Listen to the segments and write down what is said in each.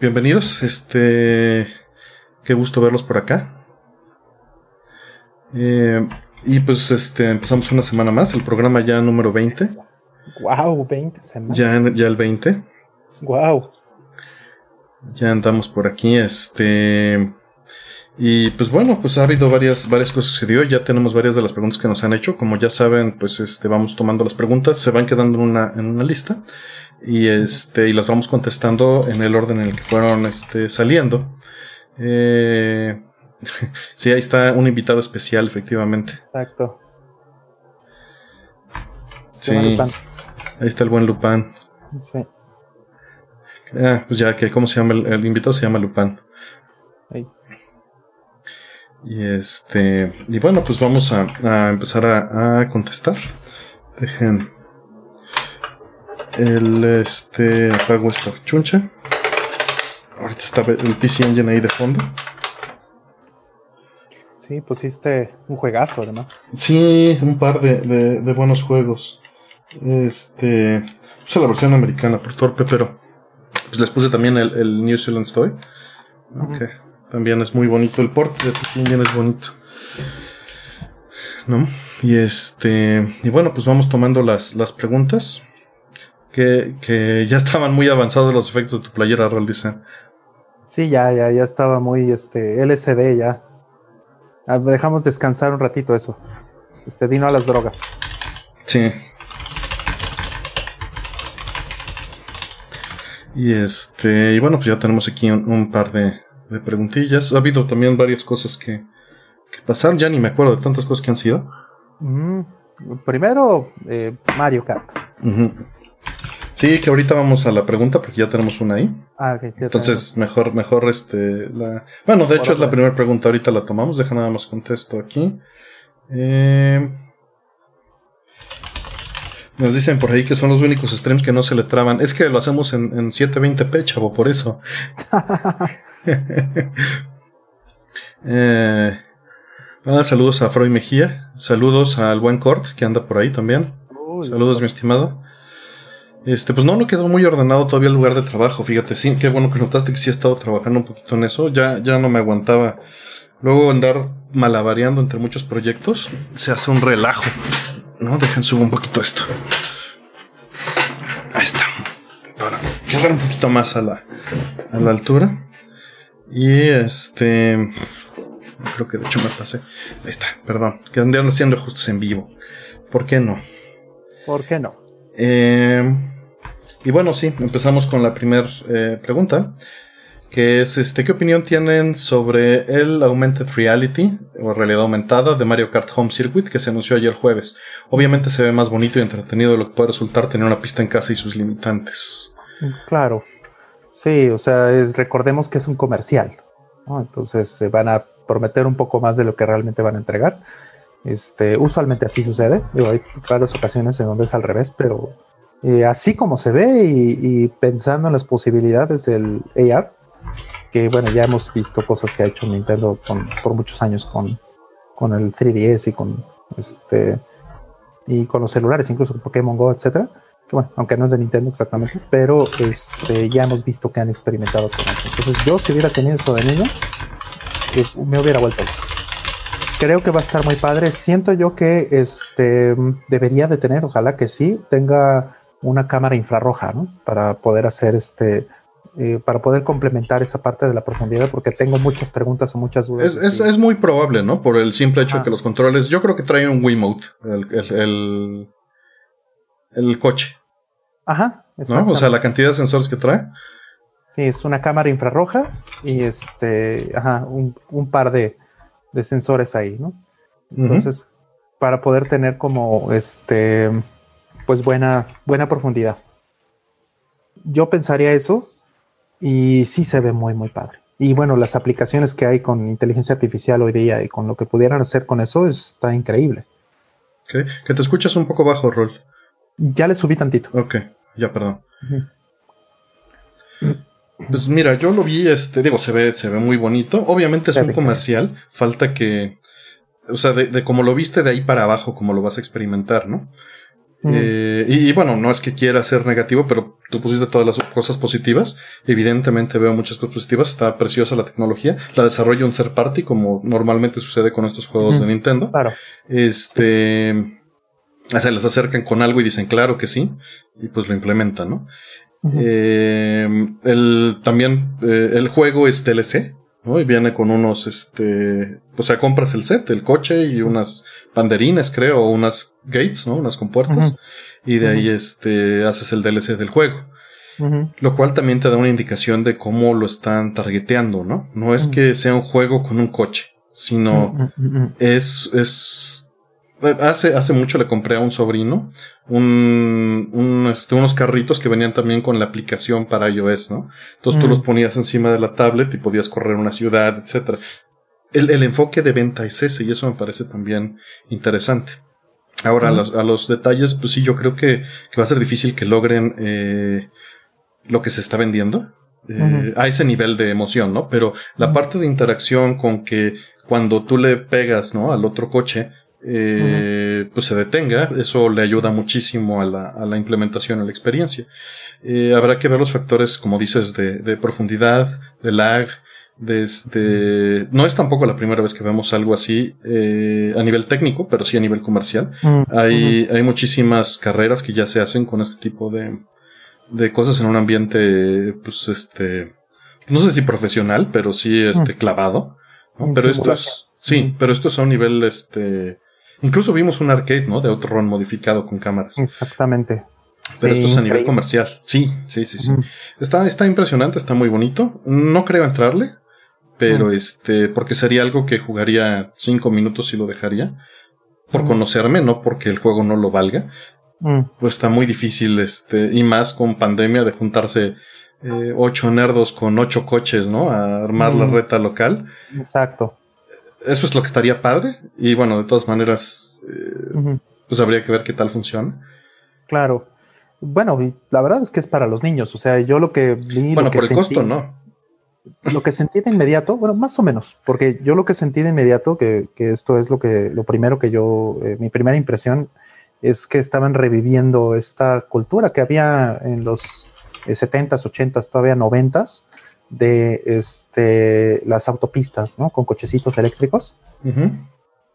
bienvenidos. Este, qué gusto verlos por acá. Eh, y pues este, empezamos una semana más, el programa ya número 20. Wow, 20 semanas. Ya, ya el 20. Wow. Ya andamos por aquí, este. Y pues bueno, pues ha habido varias, varias cosas que sucedió. Ya tenemos varias de las preguntas que nos han hecho. Como ya saben, pues este, vamos tomando las preguntas, se van quedando en una, en una lista. Y este, y las vamos contestando en el orden en el que fueron este, saliendo. Eh, sí, ahí está un invitado especial, efectivamente. Exacto. Sí. Ahí está el buen Lupán. Sí. Ah, pues ya que, ¿cómo se llama? El, el invitado se llama Lupán. Ahí. Y este, y bueno, pues vamos a, a empezar a, a, contestar. Dejen el este apago esta chuncha. Ahorita está el PC Engine ahí de fondo. Sí, pusiste un juegazo además. Sí, un par de, de, de buenos juegos. Este, puse la versión americana por torpe, pero pues les puse también el, el New Zealand Story. Uh -huh. También es muy bonito. El port de PC Engine es bonito. ¿No? Y este. Y bueno, pues vamos tomando las, las preguntas. Que, que ya estaban muy avanzados los efectos de tu playera, Rol, dice. Sí, ya, ya, ya estaba muy este, LSD ya. Dejamos descansar un ratito eso. Este, vino a las drogas. Sí. Y este, y bueno, pues ya tenemos aquí un, un par de, de, preguntillas. Ha habido también varias cosas que, que, pasaron, ya ni me acuerdo de tantas cosas que han sido. Mm, primero, eh, Mario Kart. Uh -huh. Sí, que ahorita vamos a la pregunta porque ya tenemos una ahí. Ah, okay, Entonces, mejor, mejor este, la... Bueno, de hecho es la primera pregunta, ahorita la tomamos, deja nada más contesto aquí. Eh... Nos dicen por ahí que son los únicos streams que no se le traban. Es que lo hacemos en, en 720p, chavo, por eso. eh, ah, saludos a Freud Mejía. Saludos al buen Cort, que anda por ahí también. Uy, saludos, mi estimado. Este, pues no, no quedó muy ordenado todavía el lugar de trabajo, fíjate, sí, qué bueno que notaste que sí he estado trabajando un poquito en eso, ya, ya no me aguantaba. Luego andar malabareando entre muchos proyectos, se hace un relajo. No, dejen subo un poquito esto. Ahí está. Para quedar un poquito más a la, a la altura. Y este. Creo que de hecho me pasé. Ahí está, perdón. Que andaron haciendo ajustes en vivo. ¿Por qué no? ¿Por qué no? Eh, y bueno, sí, empezamos con la primera eh, pregunta, que es, este, ¿qué opinión tienen sobre el Augmented Reality o realidad aumentada de Mario Kart Home Circuit que se anunció ayer jueves? Obviamente se ve más bonito y entretenido de lo que puede resultar tener una pista en casa y sus limitantes. Claro, sí, o sea, es, recordemos que es un comercial, entonces se van a prometer un poco más de lo que realmente van a entregar. Este, usualmente así sucede. Digo, hay raras ocasiones en donde es al revés, pero eh, así como se ve y, y, pensando en las posibilidades del AR, que bueno, ya hemos visto cosas que ha hecho Nintendo con, por muchos años con, con el 3DS y con este y con los celulares, incluso con Pokémon Go, etcétera. Que bueno, aunque no es de Nintendo exactamente, pero este, ya hemos visto que han experimentado con eso. Entonces, yo si hubiera tenido eso de niño, me hubiera vuelto loco creo que va a estar muy padre. Siento yo que este debería de tener, ojalá que sí, tenga una cámara infrarroja, ¿no? Para poder hacer este, eh, para poder complementar esa parte de la profundidad, porque tengo muchas preguntas o muchas dudas. Es, es, es muy probable, ¿no? Por el simple hecho ah. de que los controles, yo creo que traen un Wiimote, el, el, el, el coche. Ajá. ¿no? O sea, la cantidad de sensores que trae. Sí, es una cámara infrarroja y este, ajá, un, un par de, de sensores ahí, ¿no? Entonces, uh -huh. para poder tener como este, pues buena, buena profundidad. Yo pensaría eso y sí se ve muy, muy padre. Y bueno, las aplicaciones que hay con inteligencia artificial hoy día y con lo que pudieran hacer con eso está increíble. Okay. Que te escuchas un poco bajo, Rol. Ya le subí tantito. Ok, ya, perdón. Uh -huh. Pues mira, yo lo vi, este, digo, se ve, se ve muy bonito. Obviamente es un comercial. Falta que, o sea, de, de como lo viste de ahí para abajo, como lo vas a experimentar, ¿no? Eh, y, bueno, no es que quiera ser negativo, pero tú pusiste todas las cosas positivas. Evidentemente veo muchas cosas positivas. Está preciosa la tecnología. La desarrolla un ser party, como normalmente sucede con estos juegos de Nintendo. Claro. Este. Se les acercan con algo y dicen claro que sí. Y pues lo implementan, ¿no? Eh, el, también eh, el juego es DLC. ¿no? Y viene con unos, este, o sea, compras el set, el coche y unas banderines, creo, o unas gates, ¿no? Unas compuertas. Y de ahí, este, haces el DLC del juego. Lo cual también te da una indicación de cómo lo están targeteando, ¿no? No es que sea un juego con un coche, sino es, es, hace, hace mucho le compré a un sobrino un, un este, unos carritos que venían también con la aplicación para iOS, ¿no? Entonces tú los ponías encima de la tablet y podías correr una ciudad, etcétera. El, el enfoque de venta es ese y eso me parece también interesante. Ahora, a, los, a, los, detalles, pues sí, yo creo que, que va a ser difícil que logren eh, lo que se está vendiendo. Eh, a ese nivel de emoción, ¿no? Pero la parte de interacción con que cuando tú le pegas, ¿no? Al otro coche, eh, pues se detenga, eso le ayuda muchísimo a la, a la implementación, a la experiencia. Eh, habrá que ver los factores, como dices, de, de profundidad, de lag, desde no es tampoco la primera vez que vemos algo así eh, a nivel técnico, pero sí a nivel comercial. Mm, hay, hay muchísimas carreras que ya se hacen con este tipo de, de cosas en un ambiente, pues este, no sé si profesional, pero sí este mm. clavado. Pero esto es, sí, pero esto es a un nivel, este, incluso vimos un arcade, ¿no? De otro run modificado con cámaras. Exactamente. Pero esto es a nivel comercial. Sí, sí, sí, sí. Está, está impresionante, está muy bonito. No creo entrarle pero este, porque sería algo que jugaría cinco minutos y lo dejaría. Por conocerme, no porque el juego no lo valga. Pues está muy difícil, este, y más con pandemia de juntarse eh, ocho nerdos con ocho coches, ¿no? A armar la reta local. Exacto. Eso es lo que estaría padre. Y bueno, de todas maneras, eh, pues habría que ver qué tal funciona. Claro. Bueno, la verdad es que es para los niños. O sea, yo lo que vi. Bueno, por el costo, no lo que sentí de inmediato, bueno, más o menos, porque yo lo que sentí de inmediato, que, esto es lo que, lo primero que yo, eh, mi primera impresión es que estaban reviviendo esta cultura que había en los 70s, 80s, todavía 90s, de este, las autopistas, ¿no? Con cochecitos eléctricos.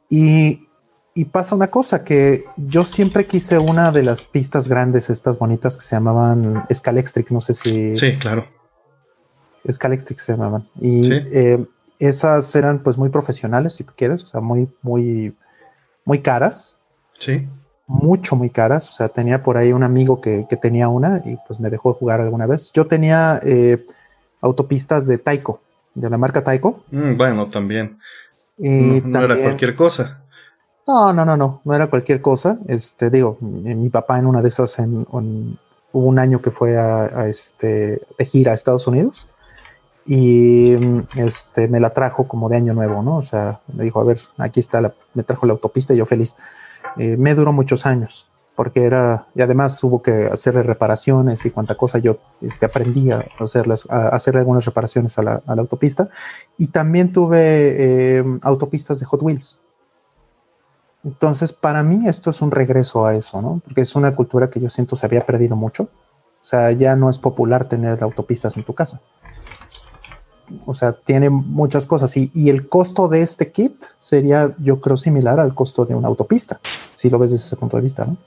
y, y, pasa una cosa, que yo siempre quise una de las pistas grandes, estas bonitas que se llamaban Scalextric, no sé si... Sí, claro Scalectric se llamaban. Y eh, esas eran pues muy profesionales, si tú quieres, o sea, muy, muy, muy caras. Sí. Mucho, muy caras. O sea, tenía por ahí un amigo que, tenía una y pues me dejó jugar alguna vez. Yo tenía eh, autopistas de Taiko, de la marca Taiko. Mm, bueno, también. Y no, era cualquier cosa. No, no, no, no, no era cualquier cosa. Este, digo, mi, papá en una de esas, en, hubo un año que fue a, este, de gira a Estados Unidos y este me la trajo como de año nuevo, ¿no? O sea, me dijo, a ver, aquí está, la, me trajo la autopista y yo feliz. Eh, me duró muchos años, porque era, y además hubo que hacerle reparaciones y cuánta cosa yo este, aprendí a, hacerlas, a hacerle algunas reparaciones a la, a la autopista. Y también tuve eh, autopistas de Hot Wheels. Entonces, para mí esto es un regreso a eso, ¿no? Porque es una cultura que yo siento se había perdido mucho. O sea, ya no es popular tener autopistas en tu casa o sea, tiene muchas cosas y, el costo de este kit sería, yo creo, similar al costo de una autopista, si lo ves desde ese punto de vista, ¿no?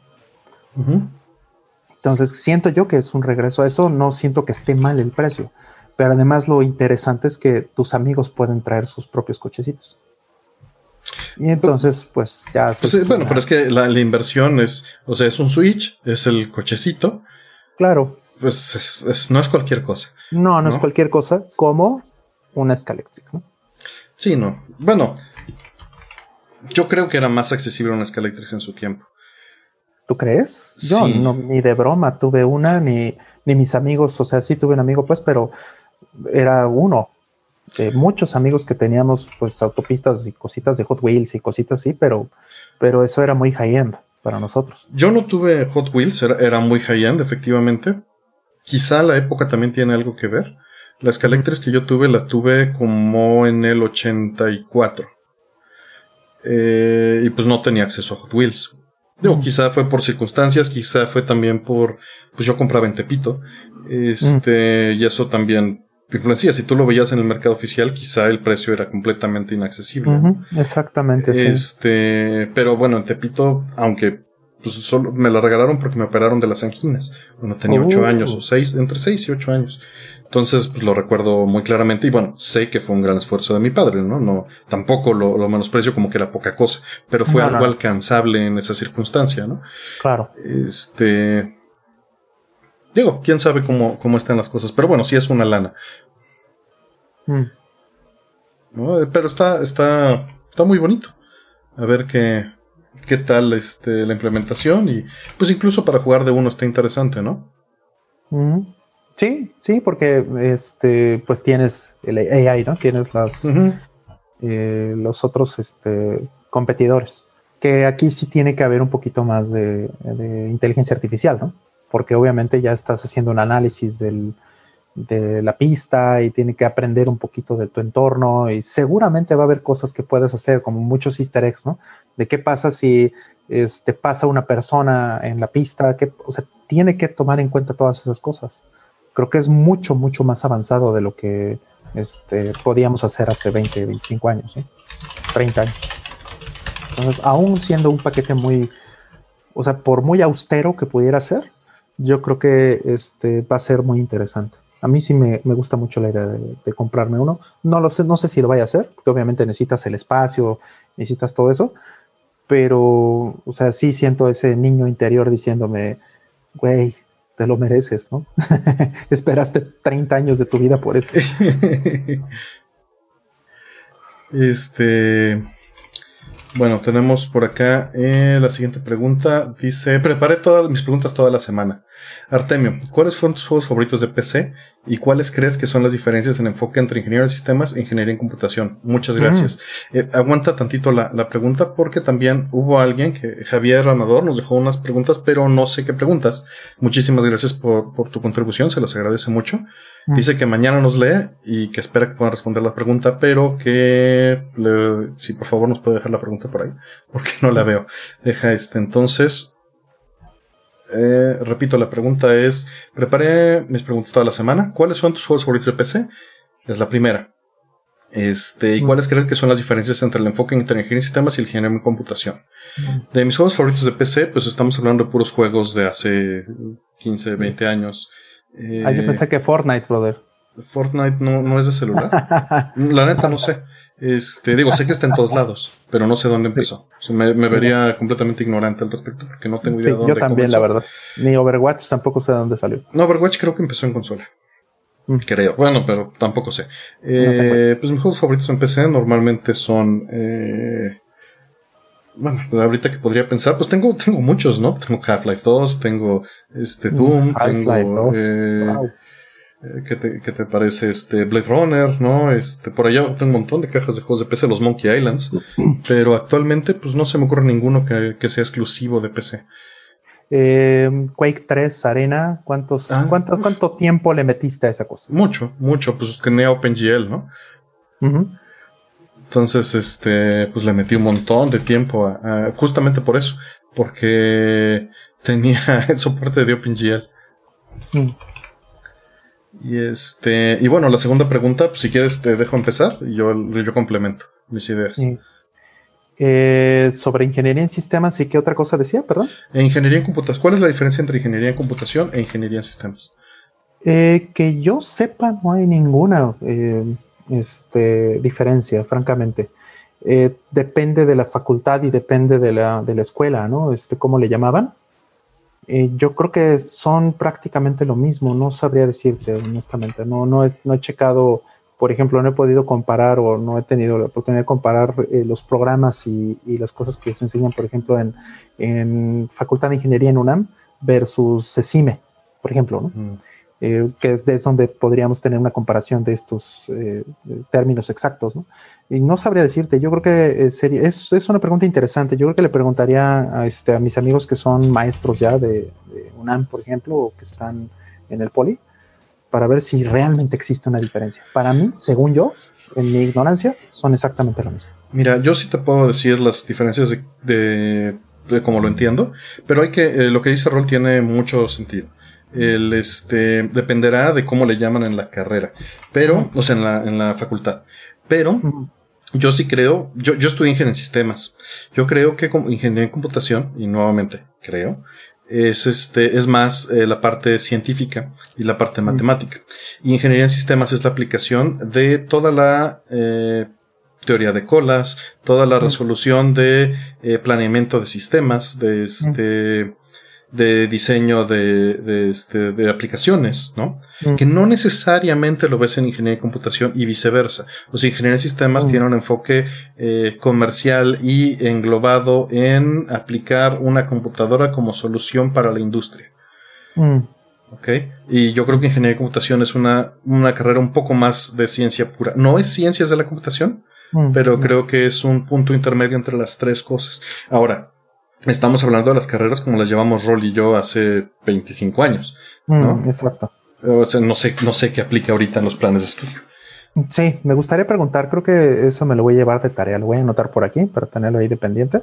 Entonces, siento yo que es un regreso a eso, no siento que esté mal el precio, pero además lo interesante es que tus amigos pueden traer sus propios cochecitos. Y entonces, pues ya pues bueno, pero es que la, inversión es, o sea, es un Switch, es el cochecito. Claro. Pues no es cualquier cosa. No, no, es cualquier cosa como una Scalextric, ¿no? Sí, no. Bueno, yo creo que era más accesible una Scalextric en su tiempo. ¿Tú crees? Yo no, ni de broma tuve una, ni, ni mis amigos, o sea, sí tuve un amigo, pues, pero era uno de muchos amigos que teníamos, pues, autopistas y cositas de Hot Wheels y cositas así, pero, pero eso era muy high-end para nosotros. Yo no tuve Hot Wheels, era, era muy high-end, efectivamente. Quizá la época también tiene algo que ver. La Scalectric que yo tuve la tuve como en el 84. Eh, y pues no tenía acceso a Hot Wheels. Digo, mm. quizá fue por circunstancias, quizá fue también por, pues yo compraba en Tepito, este, y eso también influencia. Si tú lo veías en el mercado oficial, quizá el precio era completamente inaccesible. Exactamente, este, Pero bueno, en Tepito, aunque pues solo me la regalaron porque me operaron de las anginas. Bueno, tenía ocho uh. años o seis, entre seis y ocho años. Entonces, pues lo recuerdo muy claramente y bueno, sé que fue un gran esfuerzo de mi padre, ¿no? No, tampoco lo, lo menosprecio como que era poca cosa, pero fue algo alcanzable en esa circunstancia, ¿no? Claro. Este, digo, quién sabe cómo, cómo están las cosas, pero bueno, sí es una lana. Mm. Pero está, está, está muy bonito. A ver qué, qué tal este, la implementación y pues incluso para jugar de uno está interesante, ¿no? Mm. Sí, sí, porque este, pues tienes el AI, ¿no? Tienes las, eh, los otros este, competidores. Que aquí sí tiene que haber un poquito más de, inteligencia artificial, ¿no? Porque obviamente ya estás haciendo un análisis del, de la pista y tiene que aprender un poquito de tu entorno y seguramente va a haber cosas que puedes hacer, como muchos easter eggs, ¿no? De qué pasa si este, pasa una persona en la pista, que, o sea, tiene que tomar en cuenta todas esas cosas creo que es mucho, mucho más avanzado de lo que este, podíamos hacer hace 20, 25 años, 30 años. Entonces, aún siendo un paquete muy, o sea, por muy austero que pudiera ser, yo creo que este, va a ser muy interesante. A mí sí me, gusta mucho la idea de, comprarme uno. No lo sé, no sé si lo vaya a hacer, porque obviamente necesitas el espacio, necesitas todo eso, pero, o sea, sí siento ese niño interior diciéndome, güey, te lo mereces, ¿no? Esperaste 30 años de tu vida por esto. este. Bueno, tenemos por acá eh, la siguiente pregunta. Dice, preparé todas mis preguntas toda la semana. Artemio, ¿cuáles fueron tus juegos favoritos de PC y cuáles crees que son las diferencias en enfoque entre ingeniería de sistemas e ingeniería en computación? Muchas mm. gracias. Eh, aguanta tantito la, pregunta porque también hubo alguien que, Javier Amador, nos dejó unas preguntas, pero no sé qué preguntas. Muchísimas gracias por, tu contribución, se las agradece mucho. Mm. Dice que mañana nos lee y que espera que pueda responder la pregunta, pero que si por favor nos puede dejar la pregunta por ahí, porque no la veo. Deja este entonces. Eh, repito, la pregunta es, preparé mis preguntas toda la semana. ¿Cuáles son tus juegos favoritos de PC? Es la primera. Este, ¿y cuáles crees que son las diferencias entre el enfoque en ingeniería y sistemas y el ingeniero en computación? De mis juegos favoritos de PC, pues estamos hablando de puros juegos de hace 15, 20 años. ah, yo pensé que Fortnite, brother. Fortnite no, no es de celular. la neta no sé. Este, digo, sé que está en todos lados, pero no sé dónde empezó. me, vería completamente ignorante al respecto porque no tengo idea de dónde Yo también, la verdad. Ni Overwatch tampoco sé de dónde salió. No, Overwatch creo que empezó en consola. Mm. Creo. Bueno, pero tampoco sé. Eh, pues mis juegos favoritos en PC normalmente son. Eh, bueno, ahorita que podría pensar, pues tengo, tengo muchos, ¿no? Tengo Half-Life 2, tengo este mm, Doom, tengo. 2. Eh, eh, ¿Qué te, ¿Qué te, parece este Blade Runner? ¿No? Este, por allá tengo un montón de cajas de juegos de PC, los Monkey Islands. Pero actualmente, pues no se me ocurre ninguno que, sea exclusivo de PC. Eh, Quake 3 Arena, ¿cuántos, ah, cuánto, ¿cuánto tiempo le metiste a esa cosa? Mucho, mucho, pues tenía OpenGL, ¿no? Entonces, este, pues le metí un montón de tiempo justamente por eso, porque tenía el soporte de OpenGL. Mm. Y este, y bueno, la segunda pregunta, pues si quieres te dejo empezar y yo, yo complemento mis ideas. Eh, sobre ingeniería en sistemas y qué otra cosa decía, perdón. Ingeniería en computación. ¿Cuál es la diferencia entre ingeniería en computación e ingeniería en sistemas? Eh, que yo sepa, no hay ninguna eh, este, diferencia, francamente. depende de la facultad y depende de la, de la escuela, ¿no? Este, ¿Cómo le llamaban? Eh, yo creo que son prácticamente lo mismo, no sabría decirte honestamente, no, no, he, no he checado, por ejemplo, no he podido comparar o no he tenido la oportunidad de comparar eh, los programas y, las cosas que se enseñan, por ejemplo, en, Facultad de Ingeniería en UNAM versus CECIME, por ejemplo, ¿no? Eh, que es, donde podríamos tener una comparación de estos eh, términos exactos. ¿no? Y no sabría decirte, yo creo que eh, sería, es, es, una pregunta interesante. Yo creo que le preguntaría a, este, a mis amigos que son maestros ya de, UNAM, por ejemplo, o que están en el poli, para ver si realmente existe una diferencia. Para mí, según yo, en mi ignorancia, son exactamente lo mismo. Mira, yo sí te puedo decir las diferencias de como lo entiendo, pero hay que, eh, lo que dice Rol tiene mucho sentido. El, este, dependerá de cómo le llaman en la carrera, pero, o sea, en la, en la facultad. Pero, yo sí creo, yo, yo estudié ingeniería en sistemas. Yo creo que como ingeniería en computación, y nuevamente creo, es este, es más eh, la parte científica y la parte matemática. Y ingeniería en sistemas es la aplicación de toda la eh, teoría de colas, toda la resolución de eh, planeamiento de sistemas, de este, de diseño de, de, este, de aplicaciones, ¿no? Que no necesariamente lo ves en ingeniería de computación y viceversa. O sea, ingeniería de sistemas tiene un enfoque eh, comercial y englobado en aplicar una computadora como solución para la industria. ¿Ok? Y yo creo que ingeniería de computación es una, una carrera un poco más de ciencia pura. No es ciencias de la computación, pero creo que es un punto intermedio entre las tres cosas. Ahora, estamos hablando de las carreras como las llevamos Roll y yo hace 25 años. ¿no? Mm, exacto. O sea, no sé, no sé qué aplica ahorita en los planes de estudio. Sí, me gustaría preguntar, creo que eso me lo voy a llevar de tarea, lo voy a anotar por aquí para tenerlo ahí dependiente,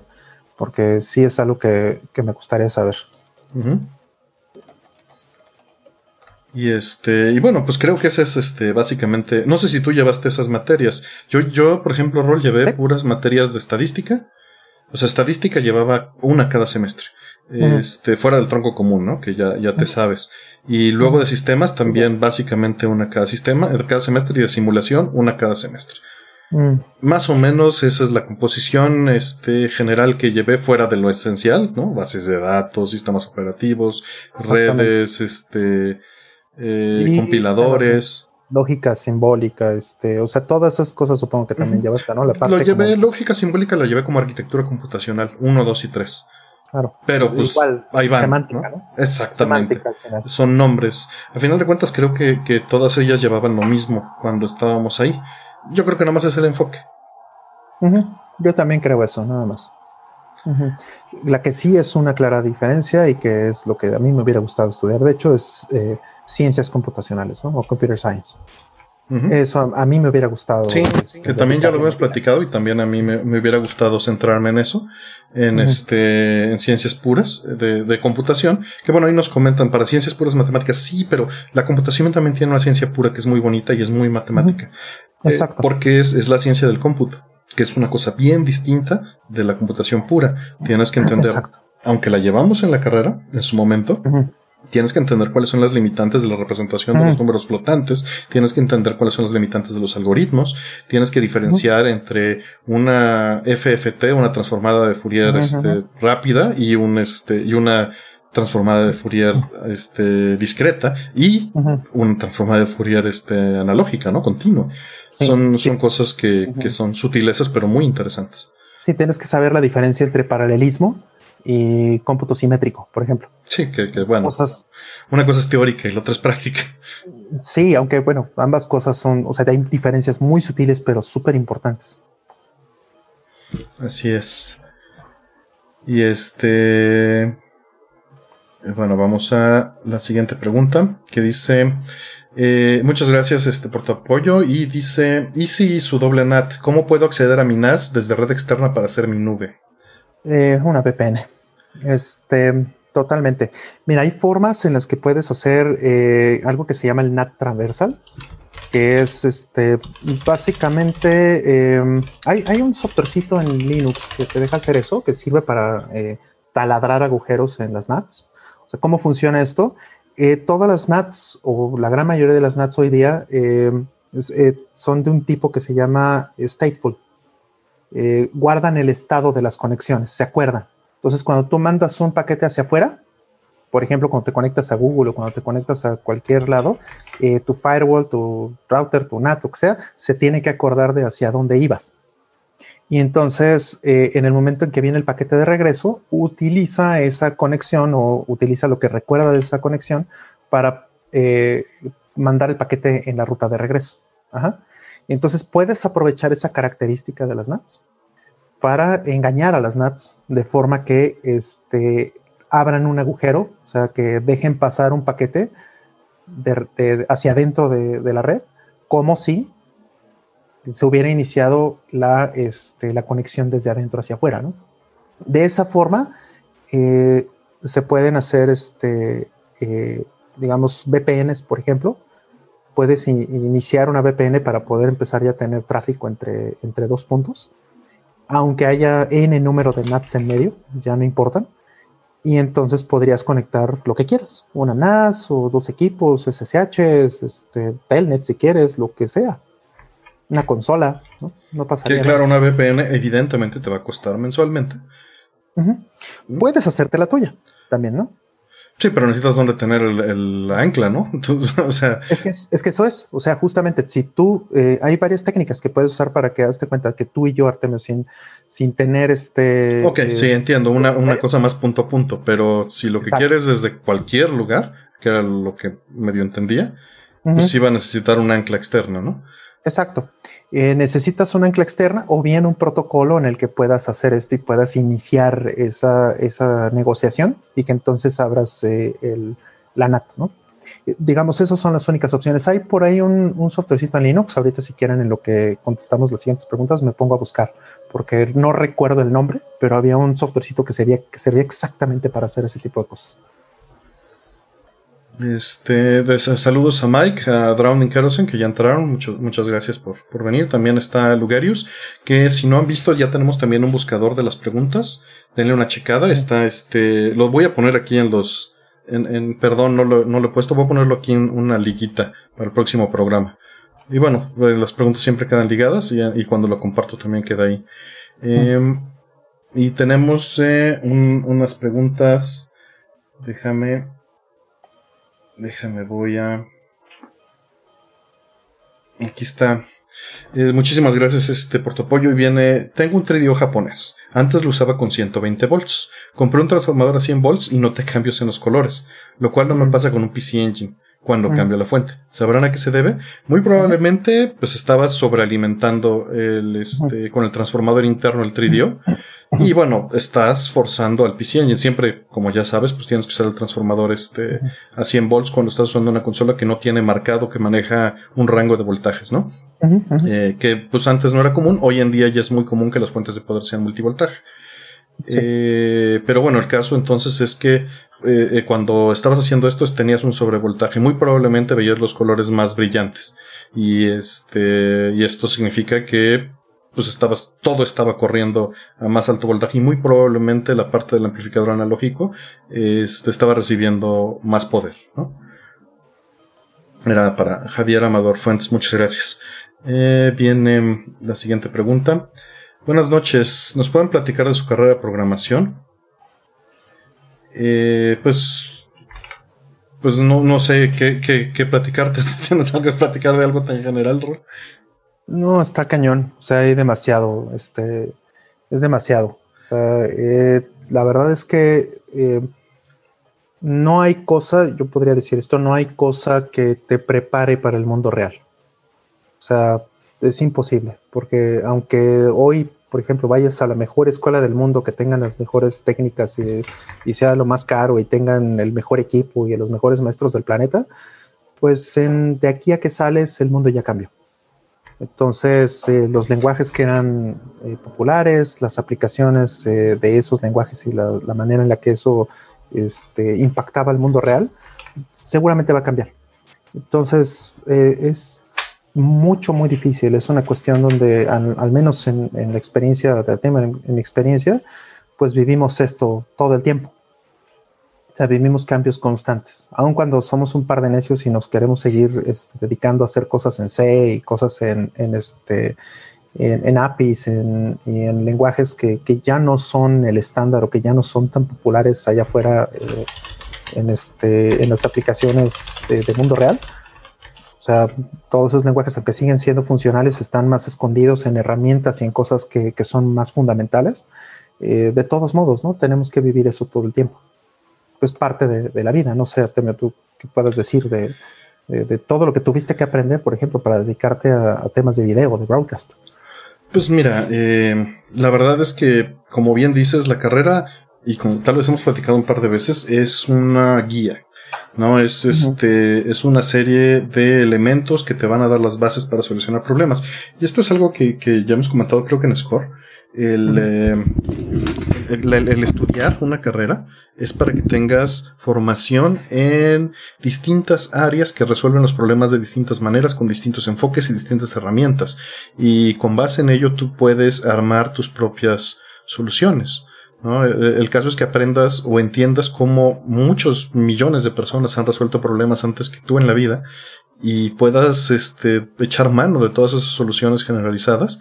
porque sí es algo que, me gustaría saber. Y este, y bueno, pues creo que ese es este, básicamente, no sé si tú llevaste esas materias. Yo, yo, por ejemplo, Rol, llevé puras materias de estadística o sea, estadística llevaba una cada semestre. Este, fuera del tronco común, ¿no? Que ya, ya te sabes. Y luego de sistemas también básicamente una cada sistema, eh, cada semestre y de simulación una cada semestre. Mm. Más o menos esa es la composición este, general que llevé fuera de lo esencial, ¿no? Bases de datos, sistemas operativos, redes, este, eh, compiladores lógica simbólica, este, o sea, todas esas cosas supongo que también llevaste, ¿no? La parte lo llevé, lógica simbólica la llevé como arquitectura computacional, 1, 2 y 3. Claro. Pero pues, igual, ahí van. Semántica, ¿no? Exactamente. Son nombres. A final de cuentas creo que, que, todas ellas llevaban lo mismo cuando estábamos ahí. Yo creo que nada más es el enfoque. Yo también creo eso, nada más. La que sí es una clara diferencia y que es lo que a mí me hubiera gustado estudiar, de hecho, es eh, ciencias computacionales ¿no? o computer science. Eso a, mí me hubiera gustado. Sí, este, que también ya lo hemos platicado y también a mí me, hubiera gustado centrarme en eso, en este, en ciencias puras de, computación. Que bueno, ahí nos comentan para ciencias puras matemáticas, sí, pero la computación también tiene una ciencia pura que es muy bonita y es muy matemática. Eh, Exacto. porque es, es la ciencia del cómputo que es una cosa bien distinta de la computación pura. Tienes que entender, aunque la llevamos en la carrera en su momento, tienes que entender cuáles son las limitantes de la representación de los números flotantes, tienes que entender cuáles son las limitantes de los algoritmos, tienes que diferenciar entre una FFT, una transformada de Fourier este, rápida y un este y una transformada de Fourier este, discreta y una transformada de Fourier este, analógica, ¿no? Continua. son, son cosas que, que, son sutilezas pero muy interesantes. Sí, tienes que saber la diferencia entre paralelismo y cómputo simétrico, por ejemplo. Sí, que, que bueno, una cosa es teórica y la otra es práctica. Sí, aunque bueno, ambas cosas son, o sea, hay diferencias muy sutiles pero súper importantes. Así es. Y este... Bueno, vamos a la siguiente pregunta que dice, eh, muchas gracias este, por tu apoyo y dice, ¿y si su doble NAT? ¿Cómo puedo acceder a mi NAS desde red externa para hacer mi nube? Eh, una VPN. Este, totalmente. Mira, hay formas en las que puedes hacer eh, algo que se llama el NAT transversal, que es este, básicamente, em, hay, hay, un softwarecito en Linux que te deja hacer eso, que sirve para taladrar agujeros en las NATs. ¿Cómo funciona esto? Eh, todas las NATs, o la gran mayoría de las NATs hoy día, eh, eh, son de un tipo que se llama stateful. guardan el estado de las conexiones, se acuerdan. Entonces, cuando tú mandas un paquete hacia afuera, por ejemplo, cuando te conectas a Google o cuando te conectas a cualquier lado, tu firewall, tu router, tu NAT, lo que sea, se tiene que acordar de hacia dónde ibas. Y entonces, eh, en el momento en que viene el paquete de regreso, utiliza esa conexión o utiliza lo que recuerda de esa conexión para eh, mandar el paquete en la ruta de regreso. Entonces, puedes aprovechar esa característica de las NATs para engañar a las NATs de forma que este, abran un agujero, o sea, que dejen pasar un paquete hacia adentro de, la red, como si se hubiera iniciado la, este, conexión desde adentro hacia afuera. De esa forma, eh, se pueden hacer, este, eh, digamos, VPNs, por ejemplo. Puedes iniciar una VPN para poder empezar ya a tener tráfico entre dos puntos. Aunque haya n número de NATs en medio, ya no importan. Y entonces podrías conectar lo que quieras, una NAS o dos equipos, SSH, este, Telnet si quieres, lo que sea una consola, ¿no? No pasaría. Sí, claro, una VPN evidentemente te va a costar mensualmente. Puedes hacerte la tuya también, ¿no? Sí, pero necesitas donde tener el, ancla, ¿no? o sea. Es que, es que eso es. O sea, justamente, si tú. Eh, hay varias técnicas que puedes usar para que hazte cuenta que tú y yo, Artemio, sin, sin tener este. Ok, sí, eh, entiendo. Una, una eh, cosa más punto a punto. Pero si lo que quieres desde cualquier lugar, que era lo que medio entendía, pues sí va a necesitar un ancla externa, ¿no? Exacto. Eh, necesitas una ancla externa o bien un protocolo en el que puedas hacer esto y puedas iniciar esa, esa negociación y que entonces abras eh, el, la NAT, ¿no? Eh, digamos, esas son las únicas opciones. Hay por ahí un, un softwarecito en Linux. Ahorita, si quieren, en lo que contestamos las siguientes preguntas, me pongo a buscar porque no recuerdo el nombre, pero había un softwarecito que servía, que servía exactamente para hacer ese tipo de cosas. Este, saludos a Mike, a Drowning Kerosene, que ya entraron. muchas gracias por, por, venir. También está Lugarius, que si no han visto, ya tenemos también un buscador de las preguntas. Denle una checada. Está este, lo voy a poner aquí en los, en, en perdón, no lo, no lo he puesto. Voy a ponerlo aquí en una liguita para el próximo programa. Y bueno, eh, las preguntas siempre quedan ligadas y, y cuando lo comparto también queda ahí. Em, y tenemos eh, unas preguntas. Déjame Déjame, voy a... Aquí está. Eh, muchísimas gracias este por tu apoyo y viene, tengo un 3 japonés. Antes lo usaba con 120 volts. Compré un transformador a 100 volts y noté cambios en los colores, lo cual no me pasa con un PC Engine cuando cambio la fuente. ¿Sabrán a qué se debe? Muy probablemente, pues estabas sobrealimentando el, este, con el transformador interno el 3DO y bueno, estás forzando al PC Engine. Siempre, como ya sabes, pues tienes que usar el transformador este a 100 volts cuando estás usando una consola que no tiene marcado, que maneja un rango de voltajes, ¿no? Eh, que pues antes no era común, hoy en día ya es muy común que las fuentes de poder sean multivoltaje. Eh, pero bueno, el caso entonces es que eh, cuando estabas haciendo esto tenías un sobrevoltaje. Muy probablemente veías los colores más brillantes. Y este, y esto significa que pues estabas, todo estaba corriendo a más alto voltaje y muy probablemente la parte del amplificador analógico este, estaba recibiendo más poder, ¿no? Era para Javier Amador Fuentes, muchas gracias. Eh, viene la siguiente pregunta. Buenas noches, ¿nos pueden platicar de su carrera de programación? Eh, pues, pues no, no sé qué, qué, qué platicarte. ¿Tienes algo que platicar de algo tan general, Ro? No, está cañón. O sea, hay demasiado. Este, es demasiado. O sea, eh, la verdad es que eh, no hay cosa, yo podría decir esto, no hay cosa que te prepare para el mundo real. O sea, es imposible, porque aunque hoy, por ejemplo, vayas a la mejor escuela del mundo, que tengan las mejores técnicas y, sea lo más caro y tengan el mejor equipo y los mejores maestros del planeta, pues de aquí a que sales el mundo ya cambió. Entonces, eh, los lenguajes que eran eh, populares, las aplicaciones eh, de esos lenguajes y la, manera en la que eso este, impactaba el mundo real, seguramente va a cambiar. Entonces, es mucho, muy difícil. Es una cuestión donde, al, menos en, la experiencia del tema, en mi experiencia, pues vivimos esto todo el tiempo. Vivimos cambios constantes. Aun cuando somos un par de necios y nos queremos seguir este, dedicando a hacer cosas en C y cosas en, este, en, APIs en lenguajes que, ya no son el estándar o que ya no son tan populares allá afuera eh, en, este, en las aplicaciones de, mundo real. O sea, todos esos lenguajes, aunque siguen siendo funcionales, están más escondidos en herramientas y en cosas que, son más fundamentales. Eh, de todos modos, ¿no? Tenemos que vivir eso todo el tiempo es parte de, la vida. No sé, Artemio, tú qué puedas decir de, todo lo que tuviste que aprender, por ejemplo, para dedicarte a, temas de video, de broadcast. Pues mira, eh, la verdad es que, como bien dices, la carrera, y como tal vez hemos platicado un par de veces, es una guía. ¿no? Es, este, es una serie de elementos que te van a dar las bases para solucionar problemas. Y esto es algo que, ya hemos comentado, creo que en Score. El, el, estudiar una carrera es para que tengas formación en distintas áreas que resuelven los problemas de distintas maneras, con distintos enfoques y distintas herramientas. Y con base en ello tú puedes armar tus propias soluciones. El caso es que aprendas o entiendas cómo muchos millones de personas han resuelto problemas antes que tú en la vida y puedas este, echar mano de todas esas soluciones generalizadas